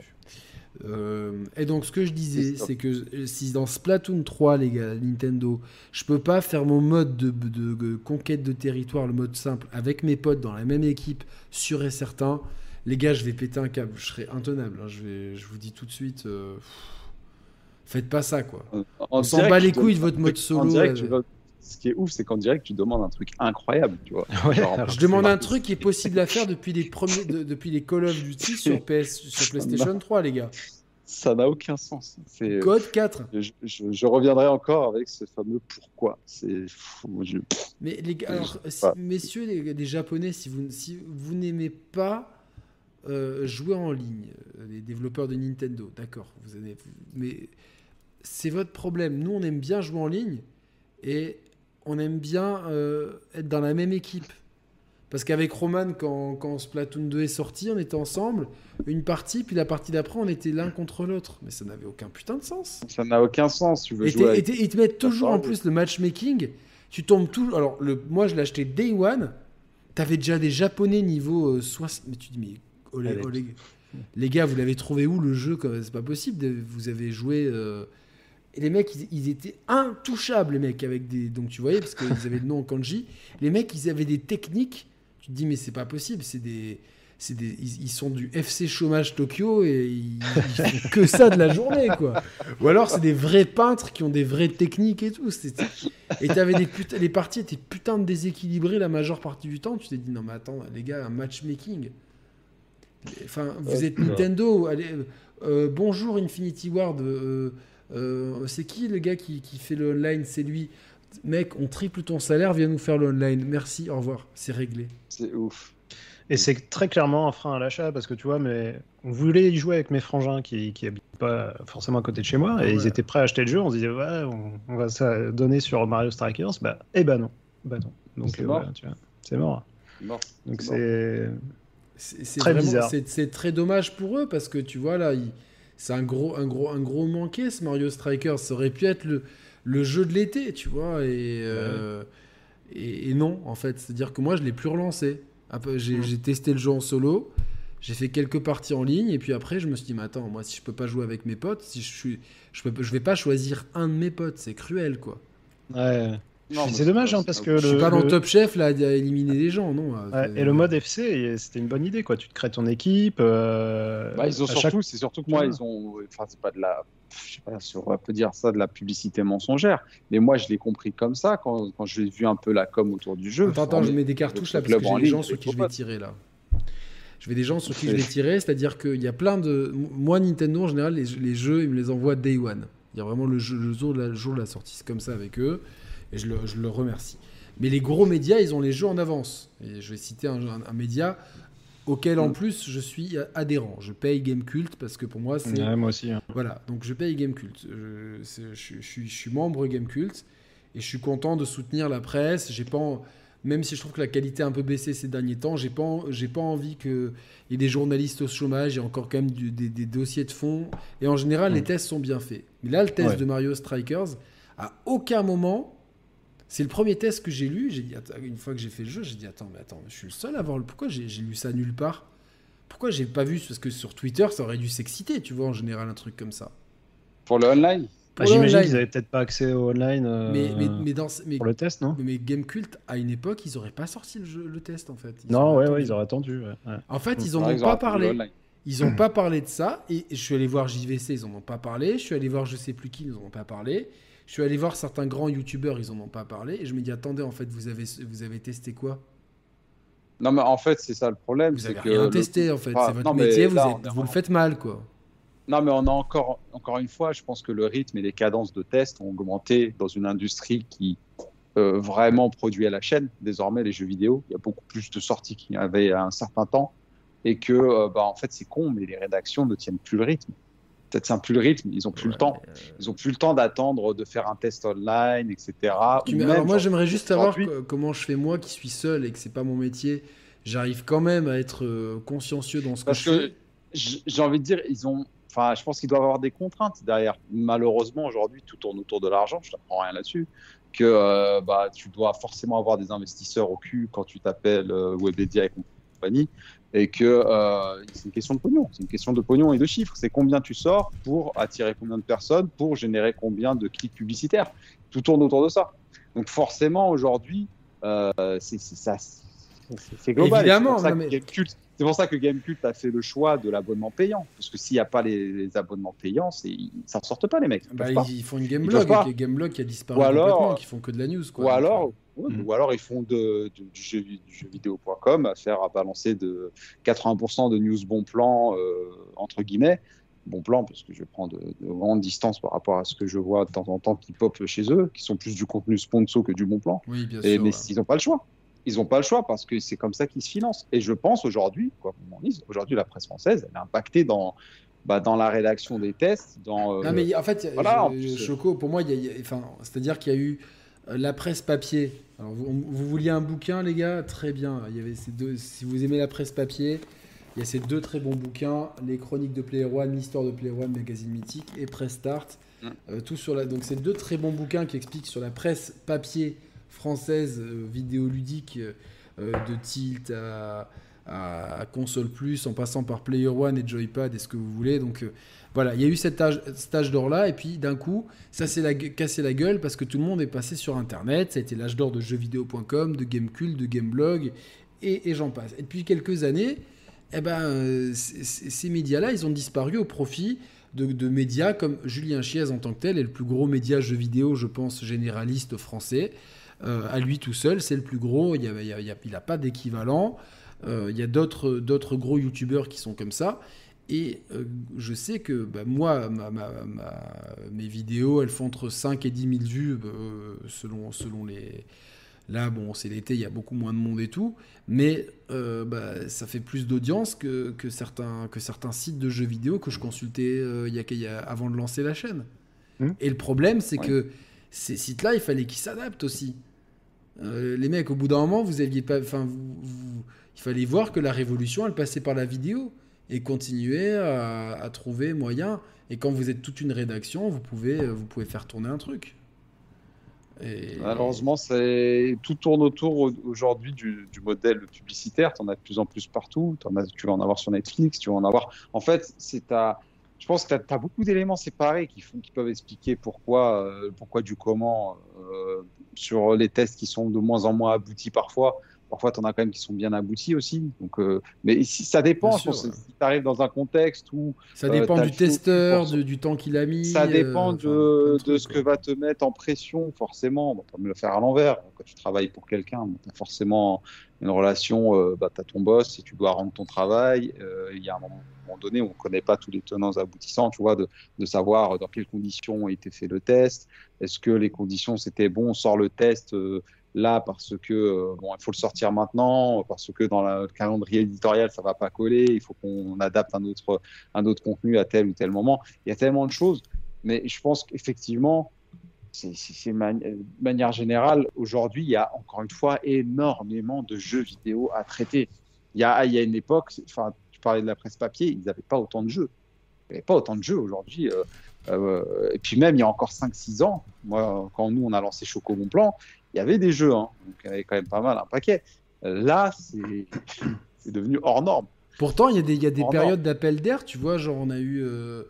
Euh, et donc, ce que je disais, C'est que euh, si dans Splatoon 3, les gars, Nintendo, je peux pas faire mon mode de, de- de conquête de territoire, le mode simple, avec mes potes dans la même équipe, sûr et certain, les gars, je vais péter un câble. Je serai intenable. hein. Je, vais, je vous dis tout de suite, euh, pff, faites pas ça, quoi. En On s'en bat les couilles de votre mode solo, en direct, tu vas- Ce qui est ouf, c'est qu'en direct, tu demandes un truc incroyable, tu vois. Ouais, Genre, alors Je demande un truc qui est possible à faire depuis les premiers, de- depuis les Call of Duty sur PS, sur PlayStation 3, les gars. Ça n'a aucun sens. Code 4. Je, je- je reviendrai encore avec ce fameux pourquoi. C'est je- Mais les gars, alors, si- messieurs les, les Japonais, si vous, si vous n'aimez pas euh, jouer en ligne, euh, les développeurs de Nintendo, d'accord, vous avez, mais c'est votre problème. Nous, on aime bien jouer en ligne et on aime bien euh, être dans la même équipe. Parce qu'avec Roman, quand, quand Splatoon 2 est sorti, on était ensemble, une partie, puis la partie d'après, on était l'un contre l'autre. Mais ça n'avait aucun putain de sens. Ça n'a aucun sens. Tu veux Et, jouer avec- et ils te mettent toujours en plus le matchmaking. Tu tombes tout. Alors, le, moi, je l'ai acheté Day One. T'avais déjà des Japonais niveau euh, 60. Mais tu dis, mais oh, oh, les- gars, vous l'avez trouvé où le jeu C'est pas possible. Vous avez joué. euh, Et les mecs, ils, ils étaient intouchables, les mecs, avec des. Donc, tu voyais, parce qu'ils avaient le nom en kanji. Les mecs, ils avaient des techniques. Tu te dis, mais c'est pas possible. C'est des. C'est des, ils, ils sont du FC chômage Tokyo et ils, ils font que ça de la journée, quoi. Ou alors c'est des vrais peintres qui ont des vraies techniques et tout. Et t'avais des putains, les parties étaient putain de déséquilibrées la majeure partie du temps. Tu t'es dit non mais attends les gars un matchmaking. Enfin vous êtes Nintendo. Allez, euh, bonjour Infinity Ward. euh, euh, c'est qui le gars qui, qui fait le online? C'est lui. mec, on triple ton salaire, viens nous faire le online. Merci, au revoir, c'est réglé. C'est ouf. Et c'est très clairement un frein à l'achat parce que tu vois, mais on voulait y jouer avec mes frangins qui, qui habitent pas forcément à côté de chez moi et Ouais. ils étaient prêts à acheter le jeu. On se disait, ouais, on, on va ça donner sur Mario Strikers. Bah, eh ben non. Bah non. Donc, C'est euh, mort. voilà, tu vois, c'est mort. Mort. Donc C'est mort. c'est. C'est c'est Très vraiment- bizarre. C'est c'est très dommage pour eux parce que tu vois là, il- c'est un gros, un gros, un gros manqué ce Mario Strikers. Ça aurait pu être le, le jeu de l'été, tu vois, et, euh, et, et non en fait. C'est-à-dire que moi je l'ai plus relancé. Un peu, J'ai testé le jeu en solo. J'ai fait quelques parties en ligne et puis après je me suis dit mais attends moi si je peux pas jouer avec mes potes si je suis je peux je vais pas choisir un de mes potes c'est cruel quoi Ouais. C'est dommage hein, parce que je suis le- pas dans le- Top Chef là à éliminer les gens non Ouais, et le mode FC, c'était une bonne idée, quoi. Tu te crées ton équipe. euh, Bah, ils ont chaque- surtout, c'est surtout que moi, ils ont, enfin, c'est pas de la, je sais pas si on peut dire ça, de la publicité mensongère, mais moi, je l'ai compris comme ça quand, quand j'ai vu un peu la com autour du jeu. Attends, je mets des cartouches là parce que j'ai des gens sur qui je vais tirer là. Je vais des gens sur qui je vais tirer, c'est-à-dire qu'il y a plein de. Moi, Nintendo, en général, les, les jeux, ils me les envoient day one. Il y a vraiment le, jeu- le jour, de la, le jour de la sortie. C'est comme ça avec eux. Et je le, je le remercie. Mais les gros médias, ils ont les jeux en avance. Et je vais citer un, un- un média auquel, en Mm. plus, je suis adhérent. Je paye Gamecult parce que pour moi, c'est. Ouais, moi aussi. hein. Voilà, donc je paye Gamecult. Je, je, je suis, je suis membre Gamecult et je suis content de soutenir la presse. J'ai pas, en- même si je trouve que la qualité a un peu baissé ces derniers temps, j'ai pas, en- j'ai pas envie qu'il y ait des journalistes au chômage. Il y a encore quand même du- des, des dossiers de fond. Et en général, les Mm. tests sont bien faits. Mais là, le test Ouais. de Mario Strikers, à aucun moment. C'est le premier test que j'ai lu. J'ai dit, attends, une fois que j'ai fait le jeu, j'ai dit attends, mais attends, je suis le seul à avoir le. Pourquoi j'ai j'ai lu ça nulle part? Pourquoi j'ai pas vu? Parce que sur Twitter, ça aurait dû s'exciter, tu vois, en général, un truc comme ça. Pour le online, Bah, J'imagine qu'ils avaient peut-être pas accès au online euh, Mais, mais, mais, dans, mais, pour le test, non? mais Gamecult, à une époque, ils auraient pas sorti le, jeu, le test, en fait. Ils Non, ouais, ouais, ils auraient attendu. ouais, ouais. En fait, ils en Ouais, ont ils pas parlé. Ils ont pas parlé de ça. Et je suis allé voir JVC, ils en ont pas parlé. Je suis allé voir je sais plus qui, ils en ont pas parlé. Je suis allé voir certains grands youtubeurs, ils en ont pas parlé. Et je me dis, attendez, en fait, vous avez, vous avez testé quoi? Non, mais en fait, c'est ça le problème. Vous avez que rien le- testé, en fait. Ah, c'est votre non, mais métier, vous, là, êtes- vous le faites mal, quoi. Non, mais on a encore, encore une fois, je pense que le rythme et les cadences de tests ont augmenté dans une industrie qui euh, vraiment produit à la chaîne. Désormais, les jeux vidéo, il y a beaucoup plus de sorties qu'il y avait à un certain temps. Et que, euh, bah, en fait, c'est con, mais les rédactions ne tiennent plus le rythme. Peut-être c'est plus le rythme, ils ont plus le Ouais, temps. euh, Ils ont plus le temps d'attendre de faire un test online, etc. Tu Ou mets- même, alors moi genre, j'aimerais juste savoir comment je fais moi qui suis seul et que c'est pas mon métier. J'arrive quand même à être euh, consciencieux dans ce que Parce je que j'ai envie de dire, ils ont. Enfin, je pense qu'ils doivent avoir des contraintes derrière. Malheureusement, aujourd'hui, tout tourne autour de l'argent. Je t'apprends rien là-dessus. Que euh, bah, tu dois forcément avoir des investisseurs au cul quand tu t'appelles euh, Webedia et compagnie. Et que euh, c'est une question de pognon. C'est une question de pognon et de chiffres. C'est combien tu sors pour attirer combien de personnes, pour générer combien de clics publicitaires. Tout tourne autour de ça. Donc forcément, aujourd'hui, euh, c'est c'est ça. C'est- global. Évidemment, C'est pour ça que Gamecult c'est pour ça que Gamecult a fait le choix de l'abonnement payant. Parce que s'il n'y a pas les, les abonnements payants, ils ne s'en sortent pas, les mecs. Ils Bah, ils, ils font une gameblog, et Gameblog qui a disparu Ou alors- complètement, qui font que de la news. Quoi. Ou alors, euh, ouais, Mm. ou alors ils font de, de- du, jeu, vidéo.com à faire à balancer de 80% de news bon plan euh, entre guillemets bon plan parce que je prends de, de grandes distances par rapport à ce que je vois de temps en temps qui pop chez eux qui sont plus du contenu sponsor que du bon plan oui, bien Et- sûr. mais ouais. ils n'ont pas le choix. Ils n'ont pas le choix parce que c'est comme ça qu'ils se financent. Et je pense aujourd'hui, quoi qu'on en dise, aujourd'hui la presse française, elle est impactée dans, bah, dans la rédaction des tests, dans. euh, Non, mais en fait, y a- voilà, je- en plus, Choco, pour moi, enfin, c'est-à-dire qu'il y a eu euh, la presse papier. Alors, vous, vous vouliez un bouquin, les gars? Très bien. Il y avait ces deux, si vous aimez la presse papier, il y a ces deux très bons bouquins Les Chroniques de Player One, l'histoire de Player One, magazine mythique, et Press Start. Mm. Euh, tout sur la, donc, c'est deux très bons bouquins qui expliquent sur la presse papier française, euh, vidéoludique, euh, euh, de Tilt à, Console Plus, en passant par Player One et Joypad et ce que vous voulez. Donc, voilà, il y a eu cet âge, d'or-là, et puis d'un coup, ça s'est la cassé la gueule parce que tout le monde est passé sur Internet. Ça a été l'âge d'or de jeuxvideo.com, de Gamecult, de Gameblog, et, j'en passe. Et depuis quelques années, eh ben, ces médias-là, ils ont disparu au profit de, de médias comme Julien Chiez en tant que tel, est le plus gros média jeux vidéo, je pense, généraliste français. Euh, à lui tout seul, c'est le plus gros, il n'a pas d'équivalent. Il y a d'autres d'autres gros youtubeurs qui sont comme ça. Et euh, je sais que bah, moi, ma, ma, mes vidéos, elles font entre 5 et 10 000 vues euh, selon, selon les. Là, bon, c'est l'été, il y a beaucoup moins de monde et tout, mais euh, bah, ça fait plus d'audience que, que, certains, que certains sites de jeux vidéo que je consultais il y a, avant de lancer la chaîne. Mmh. Et le problème, c'est que ces sites-là, il fallait qu'ils s'adaptent aussi. Les mecs, au bout d'un moment, vous aviez pas, enfin, il fallait voir que la révolution, elle passait par la vidéo et continuer à, trouver moyen. Et quand vous êtes toute une rédaction, vous pouvez, vous pouvez faire tourner un truc. Et... Malheureusement, tout tourne autour aujourd'hui du, modèle publicitaire. Tu en as de plus en plus partout. Tu vas en avoir sur Netflix, tu vas en avoir. En fait, c'est ta. Je pense que tu as, beaucoup d'éléments séparés qui, font, qui peuvent expliquer pourquoi, euh, pourquoi du comment euh, sur les tests qui sont de moins en moins aboutis parfois. Parfois, tu en as quand même qui sont bien aboutis aussi. Donc, euh, mais si, ça dépend. si tu arrives dans un contexte où. Ça dépend du testeur, du, temps qu'il a mis. Ça dépend de, de ce que va te mettre en pression, forcément. Bon, tu me le faire à l'envers. Quand tu travailles pour quelqu'un, tu as forcément une relation. Euh, bah, tu as ton boss et tu dois rendre ton travail. Euh, il y a un moment, donné, on ne connaît pas tous les tenants aboutissants, tu vois, de, de, savoir dans quelles conditions a été fait le test. Est-ce que les conditions c'était bon, on sort le test là parce que euh, bon, il faut le sortir maintenant, parce que dans le calendrier éditorial ça va pas coller, il faut qu'on adapte un autre un autre contenu à tel ou tel moment. Il y a tellement de choses, mais je pense qu'effectivement, c'est de manière générale aujourd'hui, il y a encore une fois énormément de jeux vidéo à traiter. Il y a, il y a une époque, enfin, tu parlais de la presse papier, ils n'avaient pas autant de jeux. Il n'y avait pas autant de jeux aujourd'hui. Euh, euh, et puis même il y a encore 5-6 ans, moi, quand nous on a lancé Choco Bon Plan, il y avait des jeux, hein, donc il y avait quand même pas mal, un paquet. Là, c'est devenu hors norme. Pourtant, il y a des, il y a des périodes d'appel d'air, tu vois, genre on a eu euh,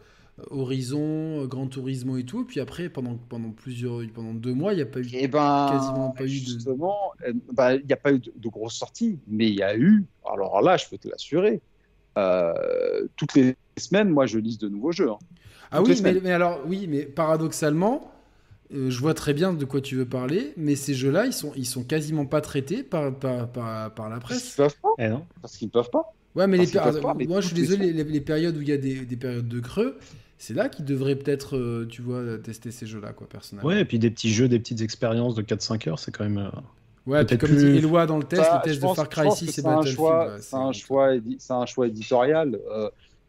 Horizon, Grand Turismo et tout, puis après, pendant, pendant plusieurs, pendant deux mois, il n'y a pas eu, et eh ben, quasiment pas eu de... Euh, bah, il n'y a pas eu de, grosses sorties, mais il y a eu, alors là, je peux te l'assurer, euh, toutes les semaines, moi, je lise de nouveaux jeux. Hein. Ah oui, mais, mais, alors, oui, mais paradoxalement, euh, je vois très bien de quoi tu veux parler, mais ces jeux-là, ils sont, ils sont quasiment pas traités par, par, par, la presse. Ils peuvent pas. Eh non. Parce qu'ils peuvent pas. Ouais, mais, les moi je suis désolé, les, périodes où il y a des, des périodes de creux, c'est là qu'ils devraient peut-être, euh, tu vois, tester ces jeux-là, quoi, personnellement. Ouais, et puis des petits jeux, des petites expériences de 4-5 heures, c'est quand même. Euh, ouais, puis comme plus... dit Eloi dans le test, le test de Far Cry 6 c'est Battlefield. C'est un, choix, c'est un choix éditorial.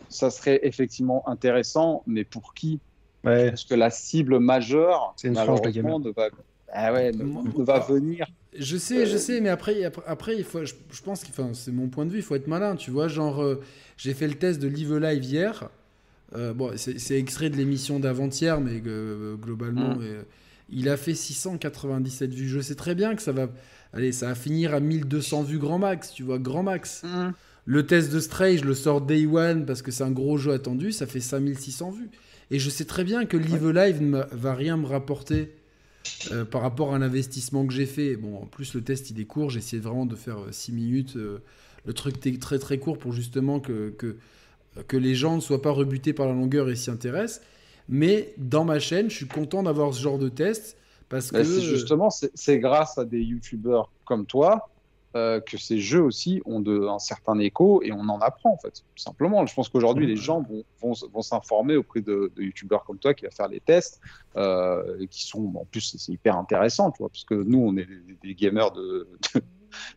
Ça serait effectivement intéressant, mais pour qui? Parce que la cible majeure, c'est une frange de va, ah ouais, ne, va venir. Je sais, je sais, mais après, après, il faut, je, pense que, c'est mon point de vue, il faut être malin, tu vois. Genre, euh, j'ai fait le test de Live Live hier. Euh, bon, c'est extrait de l'émission d'avant-hier, mais euh, globalement, mm. il a fait 697 vues. Je sais très bien que ça va, allez, ça va finir à 1200 vues grand max, tu vois, grand max. Mm. Le test de Stray, je le sors day one parce que c'est un gros jeu attendu, ça fait 5600 vues. Et je sais très bien que Live Live ne va rien me rapporter euh, par rapport à l'investissement que j'ai fait. Bon, en plus, le test, il est court. J'ai essayé vraiment de faire 6 euh, minutes. Euh, le truc est très très court pour justement que, que, que les gens ne soient pas rebutés par la longueur et s'y intéressent. Mais dans ma chaîne, je suis content d'avoir ce genre de test parce que. Justement, c'est grâce à des youtubeurs comme toi euh, que ces jeux aussi ont de, un certain écho et on en apprend en fait, tout simplement. Je pense qu'aujourd'hui les gens vont, vont, s'informer auprès de, youtubeurs comme toi qui va faire les tests, euh, qui sont en plus c'est hyper intéressant, tu vois, parce que nous on est des, gamers de,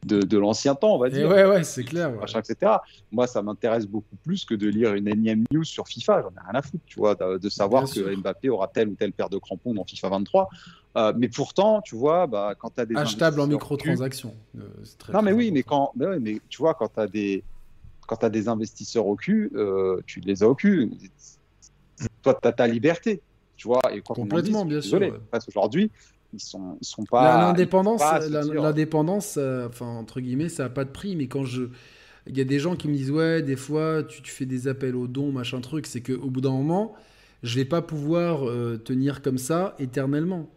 de l'ancien temps, on va dire. ouais, ouais, c'est clair. Etc. Moi, ça m'intéresse beaucoup plus que de lire une énième news sur FIFA. J'en ai rien à foutre, tu vois, de, savoir que Mbappé aura telle ou telle paire de crampons dans FIFA 23. Euh, mais pourtant, tu vois, bah, quand tu as des. Achetable en microtransactions. Euh, non, mais oui, mais, quand, mais, tu vois, quand tu as des. Quand as des investisseurs au cul, euh, tu les as au cul. Toi, tu as ta liberté, tu vois. Et quand Complètement, bien sûr. Parce qu'aujourd'hui, ils sont, ils sont pas. L'indépendance, l'indépendance, enfin, entre guillemets, ça n'a pas de prix, mais quand je. Il y a des gens qui me disent, ouais, des fois, tu, tu fais des appels aux dons, machin truc, c'est qu'au bout d'un moment, je vais pas pouvoir tenir comme ça éternellement.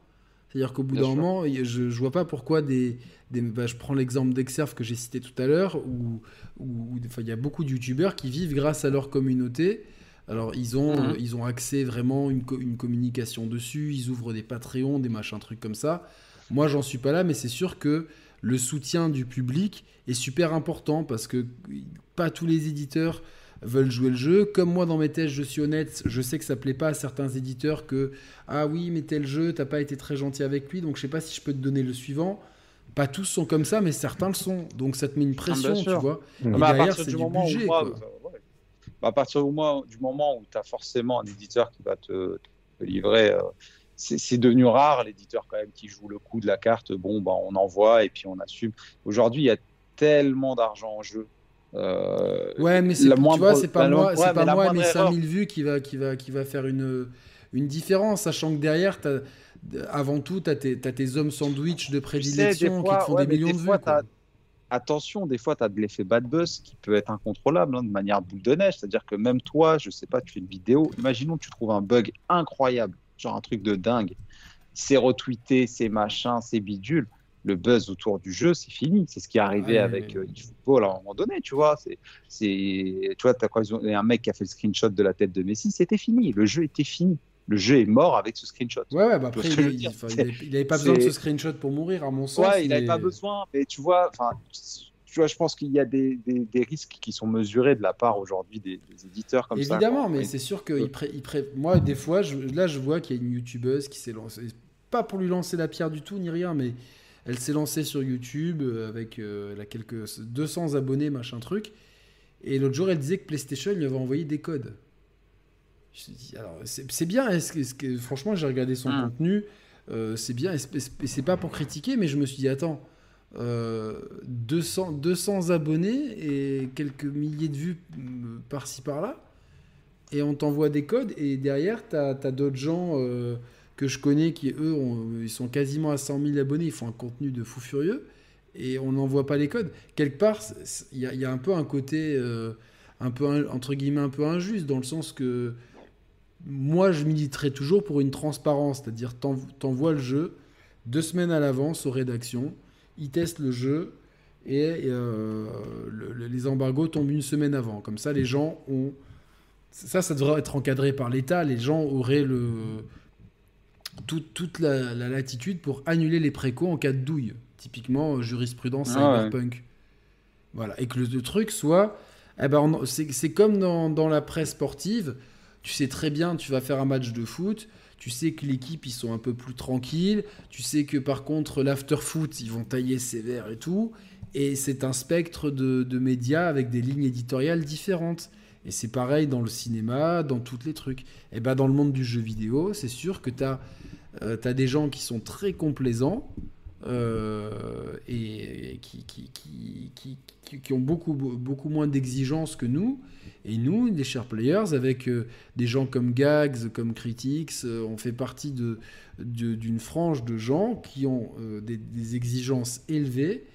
C'est-à-dire qu'au bout d'un moment, je ne vois pas pourquoi des. des bah, je prends l'exemple d'Exerf que j'ai cité tout à l'heure, où, où, il y a beaucoup de youtubeurs qui vivent grâce à leur communauté. Alors, ils ont, mhm. ils ont accès vraiment une, une communication dessus, ils ouvrent des Patreons, des machins, trucs comme ça. Moi, j'en suis pas là, mais c'est sûr que le soutien du public est super important parce que pas tous les éditeurs veulent jouer le jeu. Comme moi, dans mes tests, je suis honnête, je sais que ça plaît pas à certains éditeurs que ah oui, mais tel jeu, t'as pas été très gentil avec lui, donc je sais pas si je peux te donner le suivant. Pas tous sont comme ça, mais certains le sont. Donc ça te met une Ah, pression, tu vois. Et Bah, derrière, c'est du budget. où moi, quoi. À partir du moment, du moment où tu as forcément un éditeur qui va te, te livrer, euh, c'est devenu rare l'éditeur quand même qui joue le coup de la carte. Bon, bah, on envoie et puis on assume. Aujourd'hui, il y a tellement d'argent en jeu. Euh, Ouais, mais c'est, tu vois, c'est pas moi, c'est mais pas moi, moindre mais erreur- 5000 vues qui va, qui va, qui va faire une, une différence, sachant que derrière, avant tout, tu as tes, hommes sandwich de Tu sais, prédilection fois, qui te font ouais, des millions des de vues. fois. Attention, des fois, tu as de l'effet bad buzz qui peut être incontrôlable hein, de manière boule de neige. C'est-à-dire que même toi, je sais pas, tu fais une vidéo, imaginons que tu trouves un bug incroyable, genre un truc de dingue. C'est retweeté, c'est machin, c'est bidule. Le buzz autour du jeu, c'est fini. C'est ce qui est arrivé Ouais. avec euh, eFootball à un moment donné, tu vois. C'est, c'est, tu vois, t'as quoi, ils ont- il y a un mec qui a fait le screenshot de la tête de Messi, c'était fini. Le jeu était fini. Le jeu est mort avec ce screenshot. Ouais, ouais, bah après, il, dire enfin, C'est- il avait, il avait pas besoin de ce screenshot pour mourir, à mon sens. Ouais, il n'avait pas besoin, mais tu vois, enfin, tu vois, je pense qu'il y a des, des, des risques qui sont mesurés de la part aujourd'hui des, des éditeurs comme ça. Évidemment, mais c'est sûr que pré- pré- moi, des fois, je- là, je vois qu'il y a une youtubeuse qui s'est lancée, pas pour lui lancer la pierre du tout, ni rien, mais elle s'est lancée sur YouTube euh, avec euh, elle a quelques 200 abonnés, machin truc. Et l'autre jour, elle disait que PlayStation lui avait envoyé des codes. Je me dis, alors, c'est bien, que, que- franchement, j'ai regardé son Hmm. contenu, euh, c'est bien, et c'est- pas pour critiquer, mais je me suis dit, attends, euh, 200, 200 abonnés et quelques milliers de vues euh, par-ci par-là, et on t'envoie des codes, et derrière, tu as, d'autres gens euh, que je connais qui, eux, ont- ils sont quasiment à 100 000 abonnés, ils font un contenu de fou furieux, et on n'envoie pas les codes. Quelque part, il y, y a un peu un côté, un peu, entre guillemets, un peu injuste, dans le sens que moi, je militerai toujours pour une transparence, c'est-à-dire t'en- t'envoies le jeu deux semaines à l'avance aux rédactions, ils testent le jeu et euh, le- le- les embargos tombent une semaine avant. Comme ça, les gens ont... Ça, ça devrait être encadré par l'État. Les gens auraient le... tout- toute la, la latitude pour annuler les précaux en cas de douille. Typiquement, euh, jurisprudence Ah ouais. cyberpunk. Voilà. Et que le, le truc soit... Eh ben, c'est comme dans, dans la presse sportive. Tu sais très bien, tu vas faire un match de foot. Tu sais que l'équipe, ils sont un peu plus tranquilles. Tu sais que par contre, l'after-foot, ils vont tailler sévère et tout. Et c'est un spectre de, médias avec des lignes éditoriales différentes. Et c'est pareil dans le cinéma, dans tous les trucs. Et ben dans le monde du jeu vidéo, c'est sûr que tu as, des gens qui sont très complaisants euh, et, et qui, qui, qui, qui, ont beaucoup, beaucoup moins d'exigences que nous. Et nous, les chers players, avec euh, des gens comme Gags, comme Critics, euh, on fait partie de, de- d'une frange de gens qui ont des, exigences élevées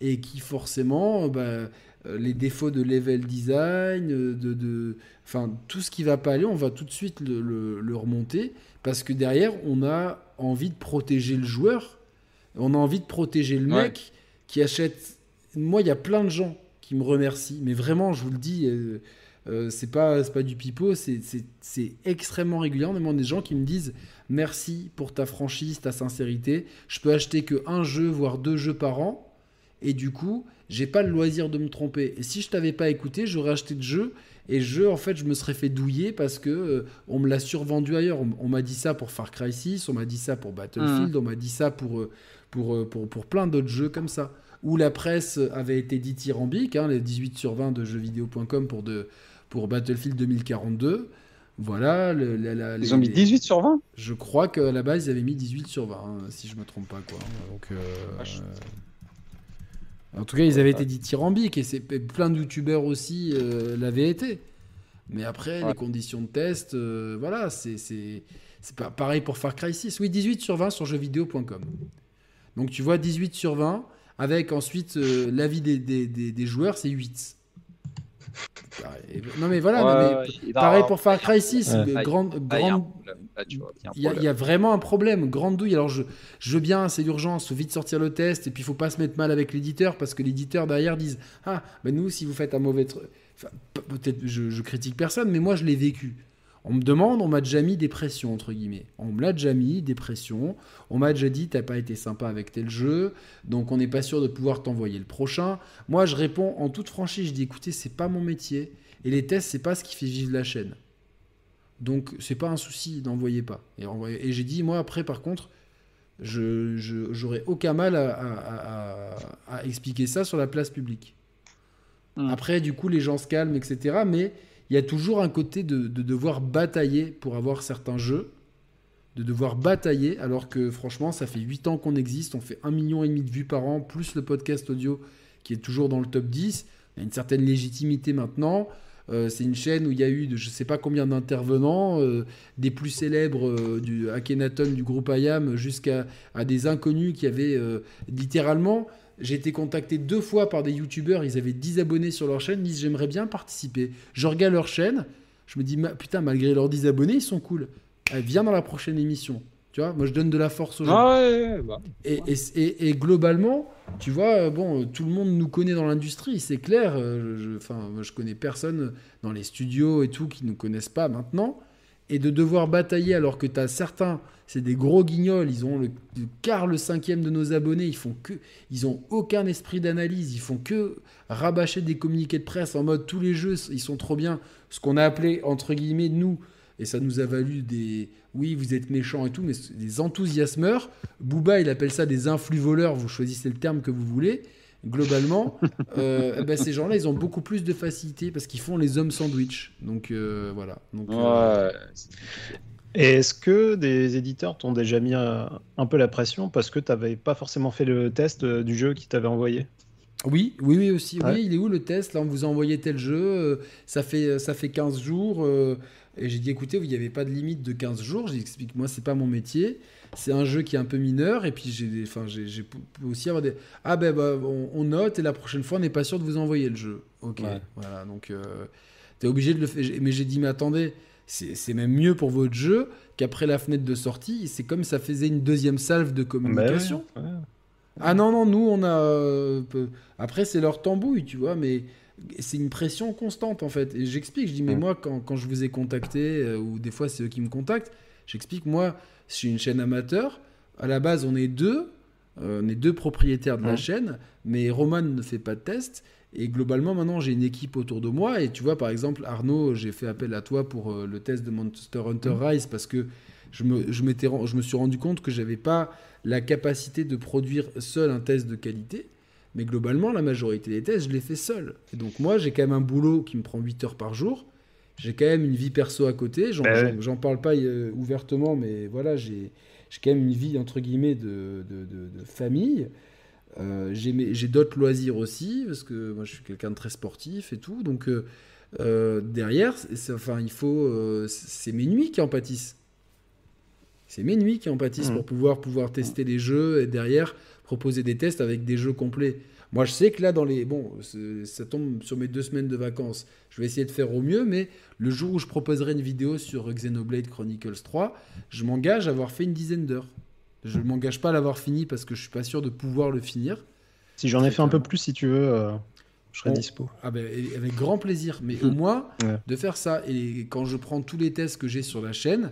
et qui forcément, bah, les défauts de level design, de, de, enfin tout ce qui va pas aller, on va tout de suite le remonter parce que derrière, on a envie de protéger le joueur, on a envie de protéger le Ouais. mec qui achète. Moi, il y a plein de gens qui me remercient, mais vraiment, je vous le dis. euh, euh, c'est pas, c'est pas du pipeau, c'est- c'est c'est extrêmement régulièrement des gens qui me disent merci pour ta franchise, ta sincérité. Je peux acheter que un jeu, voire deux jeux par an, et du coup, j'ai pas le loisir de me tromper. Et si je t'avais pas écouté, j'aurais acheté de jeu, et jeu, en fait, je me serais fait douiller parce que euh, on me l'a survendu ailleurs. On, on m'a dit ça pour Far Cry 6, on m'a dit ça pour Battlefield, on m'a dit ça pour, euh, pour, euh, pour, pour plein d'autres jeux comme ça. Où la presse avait été dithyrambique, hein, les 18 sur 20 de jeuxvideo.com pour, de, pour Battlefield 2042. Voilà, le- la- la- Ils les- ont mis 18 sur 20 Je crois qu'à la base, ils avaient mis 18 sur 20, hein, si je me trompe pas. Quoi. Donc, euh. En tout cas, ils avaient été dithyrambiques et c'est plein de youtubeurs aussi euh, l'avaient été. Mais après, Ouais. les conditions de test, euh, voilà, c'est c'est c'est pas pareil pour Far Cry 6. Oui, 18 sur 20 sur jeuxvideo.com. Donc tu vois 18 sur 20 avec ensuite euh, l'avis des, des, des, des joueurs, c'est 8. Pareil. Non mais voilà, Ouais, mais pareil pour Far Cry 6, Ouais. euh, grande, Là, il y a grande, il y y, y vraiment un problème, grande douille. Alors je, je veux bien, c'est l'urgence, faut vite sortir le test, et puis il faut pas se mettre mal avec l'éditeur, parce que l'éditeur derrière disent Ah, ben nous, si vous faites un mauvais truc. Enfin, peut-être je, je critique personne, mais moi je l'ai vécu. On me demande, on m'a déjà mis des pressions, entre guillemets. On me l'a déjà mis, des pressions. On m'a déjà dit, t'as pas été sympa avec tel jeu, donc on n'est pas sûr de pouvoir t'envoyer le prochain. Moi, je réponds en toute franchise, je dis, écoutez, c'est pas mon métier. Et les tests, c'est pas ce qui fait vivre la chaîne. Donc, c'est pas un souci, n'envoyez pas. Et, et j'ai dit, moi, après, par contre, je j'aurais aucun mal à, expliquer ça sur la place publique. Hmm. Après, du coup, les gens se calment, etc. Mais il y a toujours un côté de, de, devoir batailler pour avoir certains jeux, de devoir batailler, alors que franchement, ça fait 8 ans qu'on existe, on fait un million et demi de vues par an, plus le podcast audio qui est toujours dans le top 10. Il y a une certaine légitimité maintenant. Euh, c'est une chaîne où il y a eu de, je ne sais pas combien d'intervenants, euh, des plus célèbres euh, du Akhenaton du groupe IAM jusqu'à à des inconnus qui avaient littéralement. J'ai été contacté deux fois par des youtubeurs, ils avaient 10 abonnés sur leur chaîne, ils disent j'aimerais bien participer. Je regarde leur chaîne, je me dis putain, malgré leurs 10 abonnés, ils sont cool. viens dans la prochaine émission. Tu vois, moi je donne de la force aux gens. Ah bah. et, et, et, globalement, tu vois, bon, tout le monde nous connaît dans l'industrie, c'est clair. Euh, enfin, je, je connais personne dans les studios et tout qui ne nous connaissent pas maintenant. Et de devoir batailler alors que tu as certains, c'est des gros guignols, ils ont le, quart, le cinquième de nos abonnés, ils font que, ils ont aucun esprit d'analyse, ils font que rabâcher des communiqués de presse en mode tous les jeux, ils sont trop bien. Ce qu'on a appelé entre guillemets nous, et ça nous a valu des oui, vous êtes méchants et tout, mais des enthousiasmeurs. Booba, il appelle ça des influx voleurs, vous choisissez le terme que vous voulez. Globalement, euh, ben, ces gens-là, ils ont beaucoup plus de facilité parce qu'ils font les hommes sandwich. Donc euh, voilà. Donc, euh, Est-ce que des éditeurs t'ont déjà mis un, peu la pression parce que tu n'avais pas forcément fait le test du jeu qu'ils t'avaient envoyé? Oui, oui, oui aussi. Oui, il est où le test? Là, on vous a envoyé tel jeu. ça, fait, ça fait 15 jours. Et j'ai dit, écoutez, il n'y avait pas de limite de 15 jours. J'ai expliqué, moi, c'est pas mon métier. C'est un jeu qui est un peu mineur. Et puis, j'ai enfin, j'ai aussi avoir des. Ah, ben, bah, on, note et la prochaine fois, on n'est pas sûr de vous envoyer le jeu. Ok. Voilà. Donc, euh, tu es obligé de le faire. Mais j'ai dit, mais attendez, c'est même mieux pour votre jeu qu'après la fenêtre de sortie. C'est comme ça faisait une deuxième salve de communication. Ah non, non, nous, on a. Euh, après, c'est leur tambouille, tu vois, mais c'est une pression constante en fait. Et j'explique, je dis, mais moi, quand, quand, je vous ai contacté, euh, ou des fois c'est eux qui me contactent, j'explique, moi, je suis une chaîne amateur. À la base, on est deux, euh, on est deux propriétaires de la chaîne, mais Roman ne fait pas de test. Et globalement, maintenant, j'ai une équipe autour de moi. Et tu vois, par exemple, Arnaud, j'ai fait appel à toi pour euh, le test de Monster Hunter mm. Rise parce que je me, je, je me suis rendu compte que j'avais pas la capacité de produire seul un test de qualité. Mais globalement, la majorité des tests, je les fais seul. Et donc moi, j'ai quand même un boulot qui me prend 8 heures par jour. J'ai quand même une vie perso à côté. J'en ben parle pas euh, ouvertement, mais voilà, j'ai quand même une vie, entre guillemets, de, de, famille. Euh, j'ai d'autres loisirs aussi, parce que moi, je suis quelqu'un de très sportif et tout. Donc euh, derrière, enfin, il faut... c'est mes nuits qui en pâtissent. C'est mes nuits qui en pâtissent mmh. pour pouvoir, pouvoir tester les jeux et derrière proposer des tests avec des jeux complets. Moi, je sais que là, dans les. Bon, ça tombe sur mes deux semaines de vacances. Je vais essayer de faire au mieux, mais le jour où je proposerai une vidéo sur Xenoblade Chronicles 3, je m'engage à avoir fait une dizaine d'heures. Je ne m'engage pas à l'avoir fini parce que je suis pas sûr de pouvoir le finir. Si j'en ai fait un peu plus, si tu veux, euh, je serai dispo. Ah ben, avec grand plaisir. Mais au moins, de faire ça. Et quand je prends tous les tests que j'ai sur la chaîne,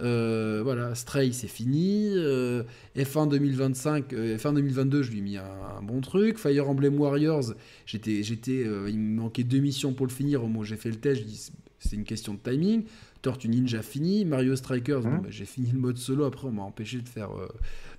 euh, voilà, Stray, c'est fini. Euh, F1 2025, F1 2022, je lui ai mis un, bon truc. Fire Emblem Warriors, j'étais, j'étais, euh, il me manquait deux missions pour le finir. Au moment où j'ai fait le test, je dis c'est une question de timing. Tortue Ninja fini, Mario Strikers, hein bah, j'ai fini le mode solo. Après, on m'a empêché de faire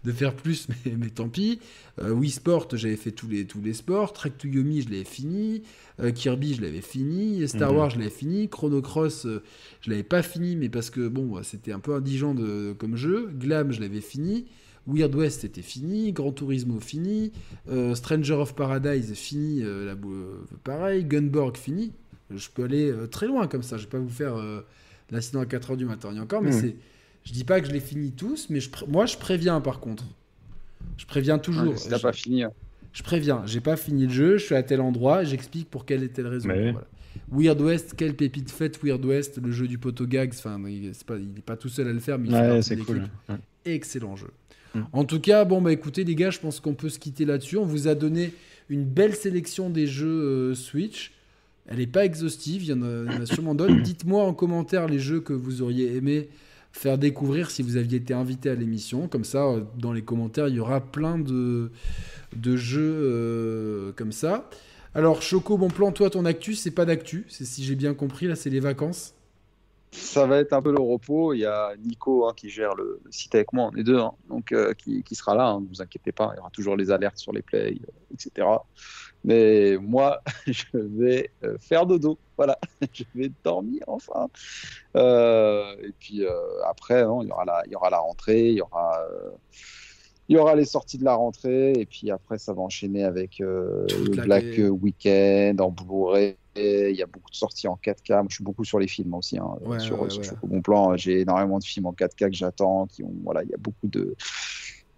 de faire plus, mais, mais tant pis. Euh, Wii Sport, j'avais fait tous les, tous les sports. Trek to Yomi, je l'avais fini. Euh, Kirby, je l'avais fini. Star mhm. Wars, je l'avais fini. Chrono Cross, euh, je l'avais pas fini, mais parce que bon, c'était un peu indigent de, comme jeu. Glam, je l'avais fini. Weird West était fini, Gran Turismo fini, Stranger of Paradise fini, la, pareil, Gunborg fini. Je peux aller très loin comme ça, je vais pas vous faire l'accident à 4h du matin. Il y a encore, mais mhm. c'est je dis pas que je les finis tous, mais je moi je préviens par contre. Je préviens toujours. Ah, si pas fini. Hein. Je préviens, j'ai pas fini le jeu, je suis à tel endroit, j'explique pour quelle et telle raison. Weird West, quelle pépite faite Weird West, le jeu du poteau gags. Enfin, il n'est pas, pas, tout seul à le faire, mais il c'est cool. Excellent jeu. Mm. En tout cas, bon bah écoutez les gars, je pense qu'on peut se quitter là-dessus. On vous a donné une belle sélection des jeux euh, Switch. Elle n'est pas exhaustive, il y en a, il y en a sûrement d'autres. Dites-moi en commentaire les jeux que vous auriez aimé faire découvrir si vous aviez été invité à l'émission. Comme ça, euh, dans les commentaires, il y aura plein de, de jeux euh, comme ça. Alors, Choco, bon plan, toi, ton actu, c'est pas d'actu. C'est si j'ai bien compris, là, c'est les vacances. Ça va être un peu le repos. Il y a Nico hein, qui gère le, site avec moi, on est deux, hein. donc euh, qui, sera là. Ne vous inquiétez pas, il y aura toujours les alertes sur les plays, etc. Mais moi, je vais euh, faire dodo. Voilà, je vais dormir enfin. et puis après, il, y aura la, il y aura la rentrée, il y aura il y aura les sorties de la rentrée et puis après ça va enchaîner avec euh, le Black Weekend en Blu-ray. Il y a beaucoup de sorties en 4K. Moi, je suis beaucoup sur les films aussi. Hein, sur, Bon Plan, j'ai énormément de films en 4K que j'attends. Qui ont, voilà, il y a beaucoup de,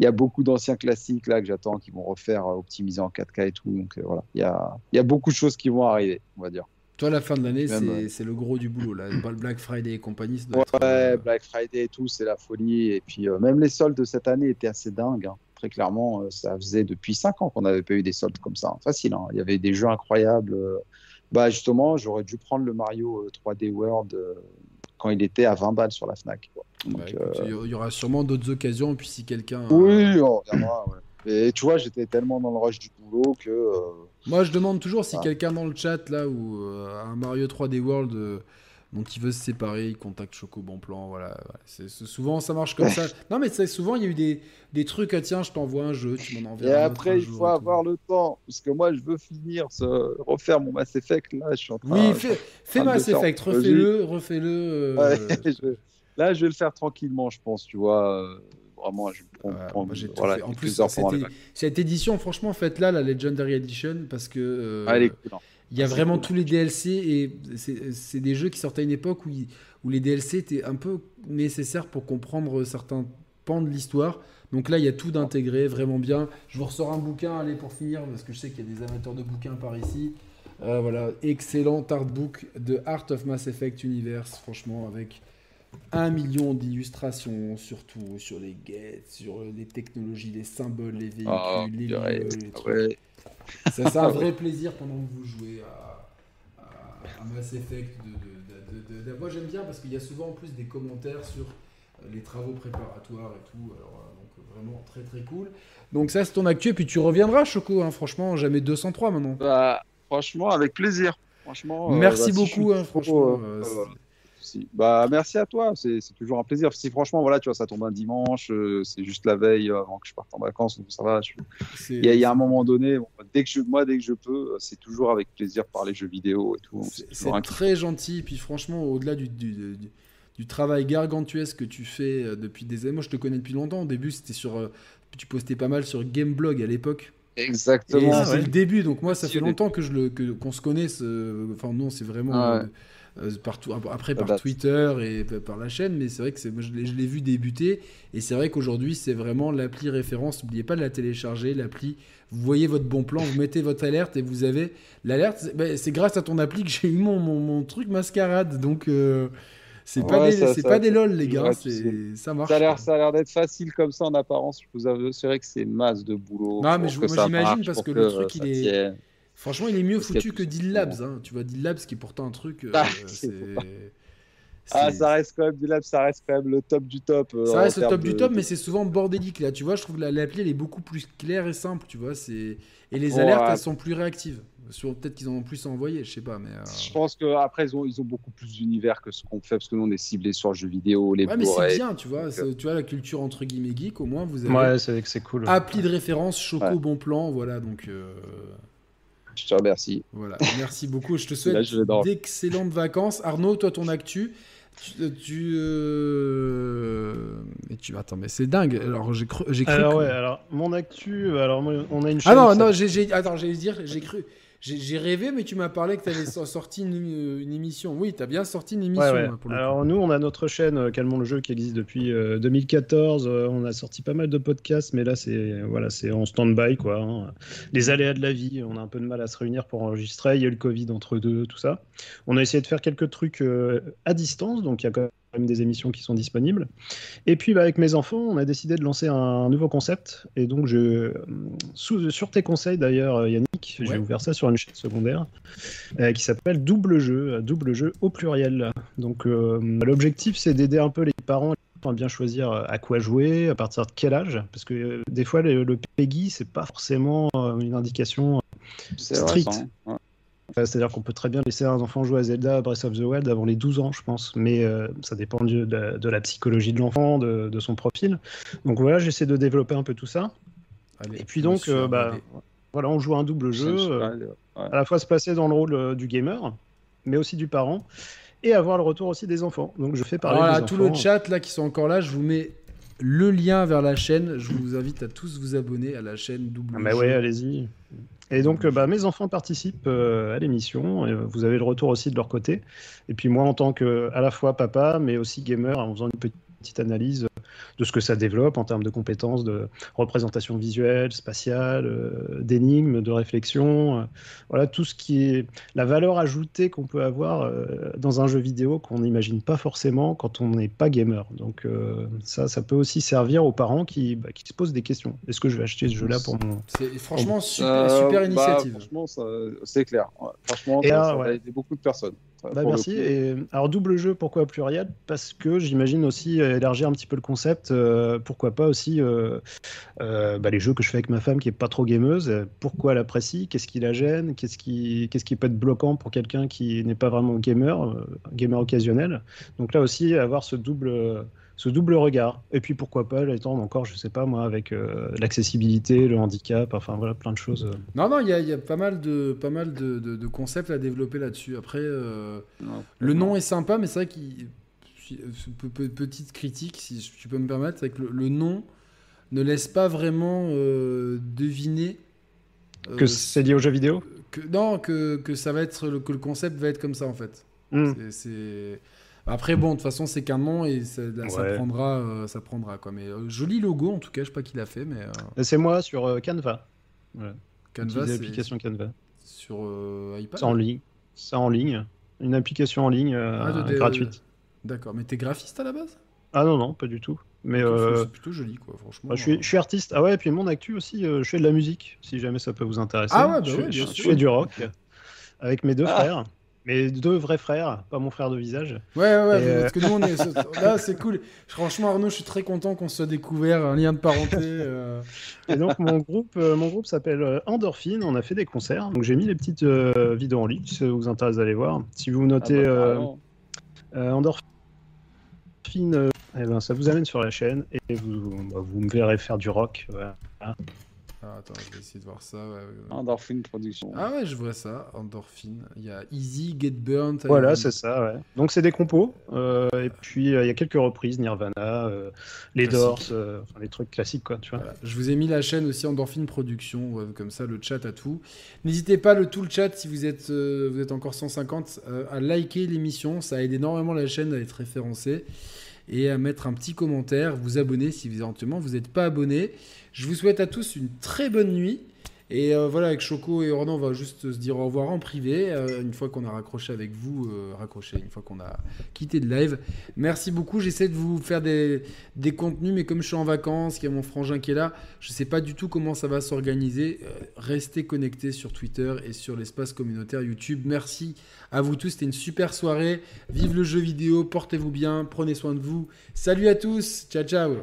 il y a beaucoup d'anciens classiques là que j'attends qui vont refaire euh, optimiser en 4K et tout. Donc euh, voilà, il y a, il y a beaucoup de choses qui vont arriver, on va dire. Toi, la fin de l'année, c'est le gros du boulot. Là. Le Black Friday et compagnie. ouais, euh, Black Friday et tout, c'est la folie. Et puis, euh, même les soldes de cette année étaient assez dingues. Hein. Très clairement, euh, ça faisait depuis 5 ans qu'on n'avait pas eu des soldes comme ça. Hein. Facile. Hein. Il y avait des jeux incroyables. Bah, justement, j'aurais dû prendre le Mario 3D World quand il était à 20 balles sur la Fnac. Bah, il y aura sûrement d'autres occasions. Et puis, si quelqu'un. Oui, on regardera. Et tu vois, j'étais tellement dans le rush du boulot que. Moi, je demande toujours si quelqu'un dans le chat, là, ou euh, un Mario 3D World euh, dont il veut se séparer, il contacte Choco Bon Plan. Voilà. C'est, souvent, ça marche comme ça. Non, mais c'est, souvent, il y a eu des, des trucs, ah, tiens, je t'envoie un jeu, tu m'en enverras. Et après, il faut avoir le temps, parce que moi, je veux finir, ce... refaire mon Mass Effect. Là, je suis en train, Oui, fais, fais Mass Effect, refais-le, refais-le. Euh, là, je vais le faire tranquillement, je pense, tu vois vraiment, je prends, voilà, en plus, cette édition, franchement, faites-la, la Legendary Edition, parce que. Euh, ah. Il y a vraiment tous les DLC et c'est des jeux qui sortent à une époque où, où les DLC étaient un peu nécessaires pour comprendre certains pans de l'histoire. Donc là, il y a tout d'intégrer vraiment bien. Je vous ressors un bouquin, allez, pour finir, parce que je sais qu'il y a des amateurs de bouquins par ici. Euh, voilà, excellent artbook de Art of Mass Effect Universe, franchement, avec un million d'illustrations, surtout sur les gates, sur les technologies, les symboles, les véhicules, ah, les lieux, les trucs. Ça, c'est un vrai plaisir pendant que vous jouez à, à, Mass Effect. De, Moi, j'aime bien parce qu'il y a souvent en plus des commentaires sur les travaux préparatoires et tout. Alors, euh, donc, vraiment très très cool. Donc, ça, c'est ton actu. Et puis, tu reviendras, Choco. Hein, franchement, jamais 203 maintenant. Bah, franchement, avec plaisir. Franchement, euh, Merci bah, beaucoup, hein, franchement. Euh, bah, merci à toi, c'est toujours un plaisir. Si franchement, voilà, tu vois, ça tombe un dimanche, euh, c'est juste la veille avant que je parte en vacances, donc ça va. Il y, a un moment donné, dès que je, moi, dès que je peux, c'est toujours avec plaisir parler jeux vidéo et tout. C'est très gentil, et puis franchement, au-delà du, du, du, travail gargantuesque que tu fais euh, depuis des années, moi je te connais depuis longtemps. Au début, c'était sur, euh, tu postais pas mal sur Gameblog à l'époque. Exactement. C'est le début, donc moi ça fait longtemps que je le qu'on se connaisse. Enfin non, c'est vraiment. Euh, partout, après par Twitter et par la chaîne, mais c'est vrai que je l'ai vu débuter et c'est vrai qu'aujourd'hui c'est vraiment l'appli référence. N'oubliez pas de la télécharger, l'appli. Vous voyez votre bon plan, vous mettez votre alerte et vous avez l'alerte. C'est ben, grâce à ton appli que j'ai eu mon, mon, truc mascarade, donc. Euh, c'est pas, des, c'est pas des lol, les gars. ça marche. Ça a l'air, ça a l'air d'être facile comme ça en apparence. Je vous vrai que c'est masse de boulot. Non, mais je, moi, j'imagine parce que, le truc, il est. Franchement, il est mieux foutu que Deal Labs. Hein. Tu vois, Deal Labs qui est pourtant un truc. Euh, ah, ah, ça reste quand même Deal Labs, ça reste quand même le top du top. Euh, ça reste le top du top, mais c'est souvent bordélique là. Tu vois, je trouve que l'appli elle est beaucoup plus claire et simple. Tu vois, c'est et les alertes elles sont plus réactives. Peut-être qu'ils en ont plus à envoyer, je sais pas. Mais euh, Je pense qu'après, ils ont, ils ont beaucoup plus d'univers que ce qu'on fait, parce que nous, on est ciblé sur le jeu vidéo, les Ouais, mais c'est bien, tu vois. Tu vois, la culture entre guillemets geek, au moins, vous avez. Ouais, c'est cool. Appli de référence, Choco, bon plan, voilà. Donc. Je te remercie. Voilà, merci beaucoup. Je te souhaite d'excellentes vacances. Arnaud, toi, ton actu tu, euh... tu attends mais c'est dingue alors j'ai cru j'ai cru alors ouais alors mon actu alors on a une chaîne ah non non j'ai attends j'allais dire j'ai cru j'ai rêvé, mais tu m'as parlé que tu avais sorti une, émission. Oui, tu as bien sorti une émission. Hein, Alors, nous, on a notre chaîne euh, Calmons le jeu qui existe depuis 2014. Euh, euh, on a sorti pas mal de podcasts, mais là, c'est voilà, en stand-by. Hein. Les aléas de la vie, on a un peu de mal à se réunir pour enregistrer. Il y a eu le Covid entre deux, tout ça. On a essayé de faire quelques trucs à distance, donc il y a quand même des émissions qui sont disponibles. Et puis bah, avec mes enfants, on a décidé de lancer un, nouveau concept. Et donc, je, sous, sur tes conseils d'ailleurs, Yannick, j'ai ouvert ça sur une chaîne secondaire euh, qui s'appelle Double Jeu, double jeu au pluriel. Donc euh, l'objectif, c'est d'aider un peu les parents à bien choisir à quoi jouer, à partir de quel âge, parce que euh, des fois le, le PEGI, c'est pas forcément une indication strict. C'est-à-dire qu'on peut très bien laisser un enfant jouer à Zelda Breath of the Wild avant les 12 ans, je pense. Mais ça dépend de, de, la psychologie de l'enfant, de, de, son profil. Donc voilà, j'essaie de développer un peu tout ça. et puis donc, bah, voilà, on joue un double jeu. À la fois se placer dans le rôle du gamer, mais aussi du parent et avoir le retour aussi des enfants. Donc je fais parler voilà, tout le chat là qui sont encore là, je vous mets le lien vers la chaîne. Je vous invite à tous vous abonner à la chaîne Double. Ah bah ouais, allez-y. Et donc, bah, mes enfants participent euh, à l'émission. Et vous avez le retour aussi de leur côté. Et puis moi, en tant que à la fois papa, mais aussi gamer, en faisant une petite analyse de ce que ça développe en termes de compétences de représentation visuelle, spatiale, euh, d'énigmes, de réflexion. Euh, voilà, tout ce qui est la valeur ajoutée qu'on peut avoir euh, dans un jeu vidéo qu'on n'imagine pas forcément quand on n'est pas gamer. Donc ça, ça peut aussi servir aux parents qui, bah, qui se posent des questions. Est-ce que je vais acheter ce jeu-là pour mon... C'est franchement super, super bah, initiative. franchement, c'est clair. Franchement, ça, a aidé beaucoup de personnes. Bah, merci. Et, alors, double jeu, pourquoi pluriel? Parce que j'imagine aussi élargir un petit peu le concept. Euh, pourquoi pas aussi euh, bah, les jeux que je fais avec ma femme qui est pas trop gameuse Pourquoi elle apprécie Qu'est-ce qui la gêne Qu'est-ce qui, qu'est-ce qui peut être bloquant pour quelqu'un qui n'est pas vraiment gamer, gamer occasionnel Donc là aussi, avoir ce double ce double regard. Et puis pourquoi pas l'étendre encore, je sais pas moi, avec euh, l'accessibilité, le handicap, enfin voilà, plein de choses. Euh. Non, non, il y, y, a pas mal de, pas mal de, de, concepts à développer là-dessus. Après, euh, le nom est sympa, mais c'est vrai qu'il. Petite critique, si tu peux me permettre, c'est que le, nom ne laisse pas vraiment deviner. que c'est lié aux jeux vidéo? que, Non, que, que, ça va être, que le concept va être comme ça en fait. Hmm. Après, bon, de toute façon, c'est qu'un nom et ça, prendra, euh, ça prendra quoi. Mais euh, joli logo en tout cas, je sais pas qui l'a fait, mais. Euh, c'est moi sur Canva. Canva, c'est l'application Canva. Sur iPad. C'est en ligne. C'est en ligne. Une application en ligne ah, gratuite. D'accord. Mais t'es graphiste à la base? Ah non non, pas du tout. Mais c'est plutôt joli quoi, franchement. Bah, je, suis, je, suis, artiste. Ah ouais, et puis mon actu aussi, je fais de la musique, si jamais ça peut vous intéresser. Ah ouais, bah je, ouais, je, fais du rock avec mes deux ah. frères. Mais deux vrais frères, pas mon frère de visage. Ouais, ouais, euh, parce que nous, on est. Là, c'est cool. Franchement, Arnaud, je suis très content qu'on se soit découvert un lien de parenté. Euh. Et donc, mon groupe, euh, mon groupe s'appelle Endorphine. On a fait des concerts. Donc, j'ai mis les petites vidéos en ligne si ça vous intéresse d'aller voir. Si vous notez ah bah, Endorphine, eh ben, ça vous amène sur la chaîne et vous, bah, vous me verrez faire du rock. Ah, attends, je vais essayer de voir ça. Endorphine Production. Ah ouais, je vois ça. Endorphine. Il y a Easy, Get Burnt. Voilà, c'est ça, ouais. Donc c'est des compos. Euh, et puis euh, il y a quelques reprises, Nirvana, euh, les Doors, enfin, les trucs classiques, quoi, tu vois. Je vous ai mis la chaîne aussi Endorphine Production, comme ça, le chat à tout. N'hésitez pas, le tout le chat, si vous êtes, vous êtes encore 150, à liker l'émission. Ça aide énormément la chaîne à être référencée. Et à mettre un petit commentaire, vous abonner si éventuellement vous n'êtes pas abonné. Je vous souhaite à tous une très bonne nuit. Et euh, voilà, avec Choco et Ornan, on va juste se dire au revoir en privé, euh, une fois qu'on a raccroché avec vous, euh, raccroché, une fois qu'on a quitté le live. Merci beaucoup, j'essaie de vous faire des, des, contenus, mais comme je suis en vacances, qu'il y a mon frangin qui est là, je ne sais pas du tout comment ça va s'organiser. restez connectés sur Twitter et sur l'espace communautaire YouTube. Merci à vous tous, c'était une super soirée. Vive le jeu vidéo, portez-vous bien, prenez soin de vous. Salut à tous, ciao ciao.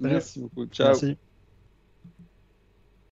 Merci beaucoup, ciao. Merci.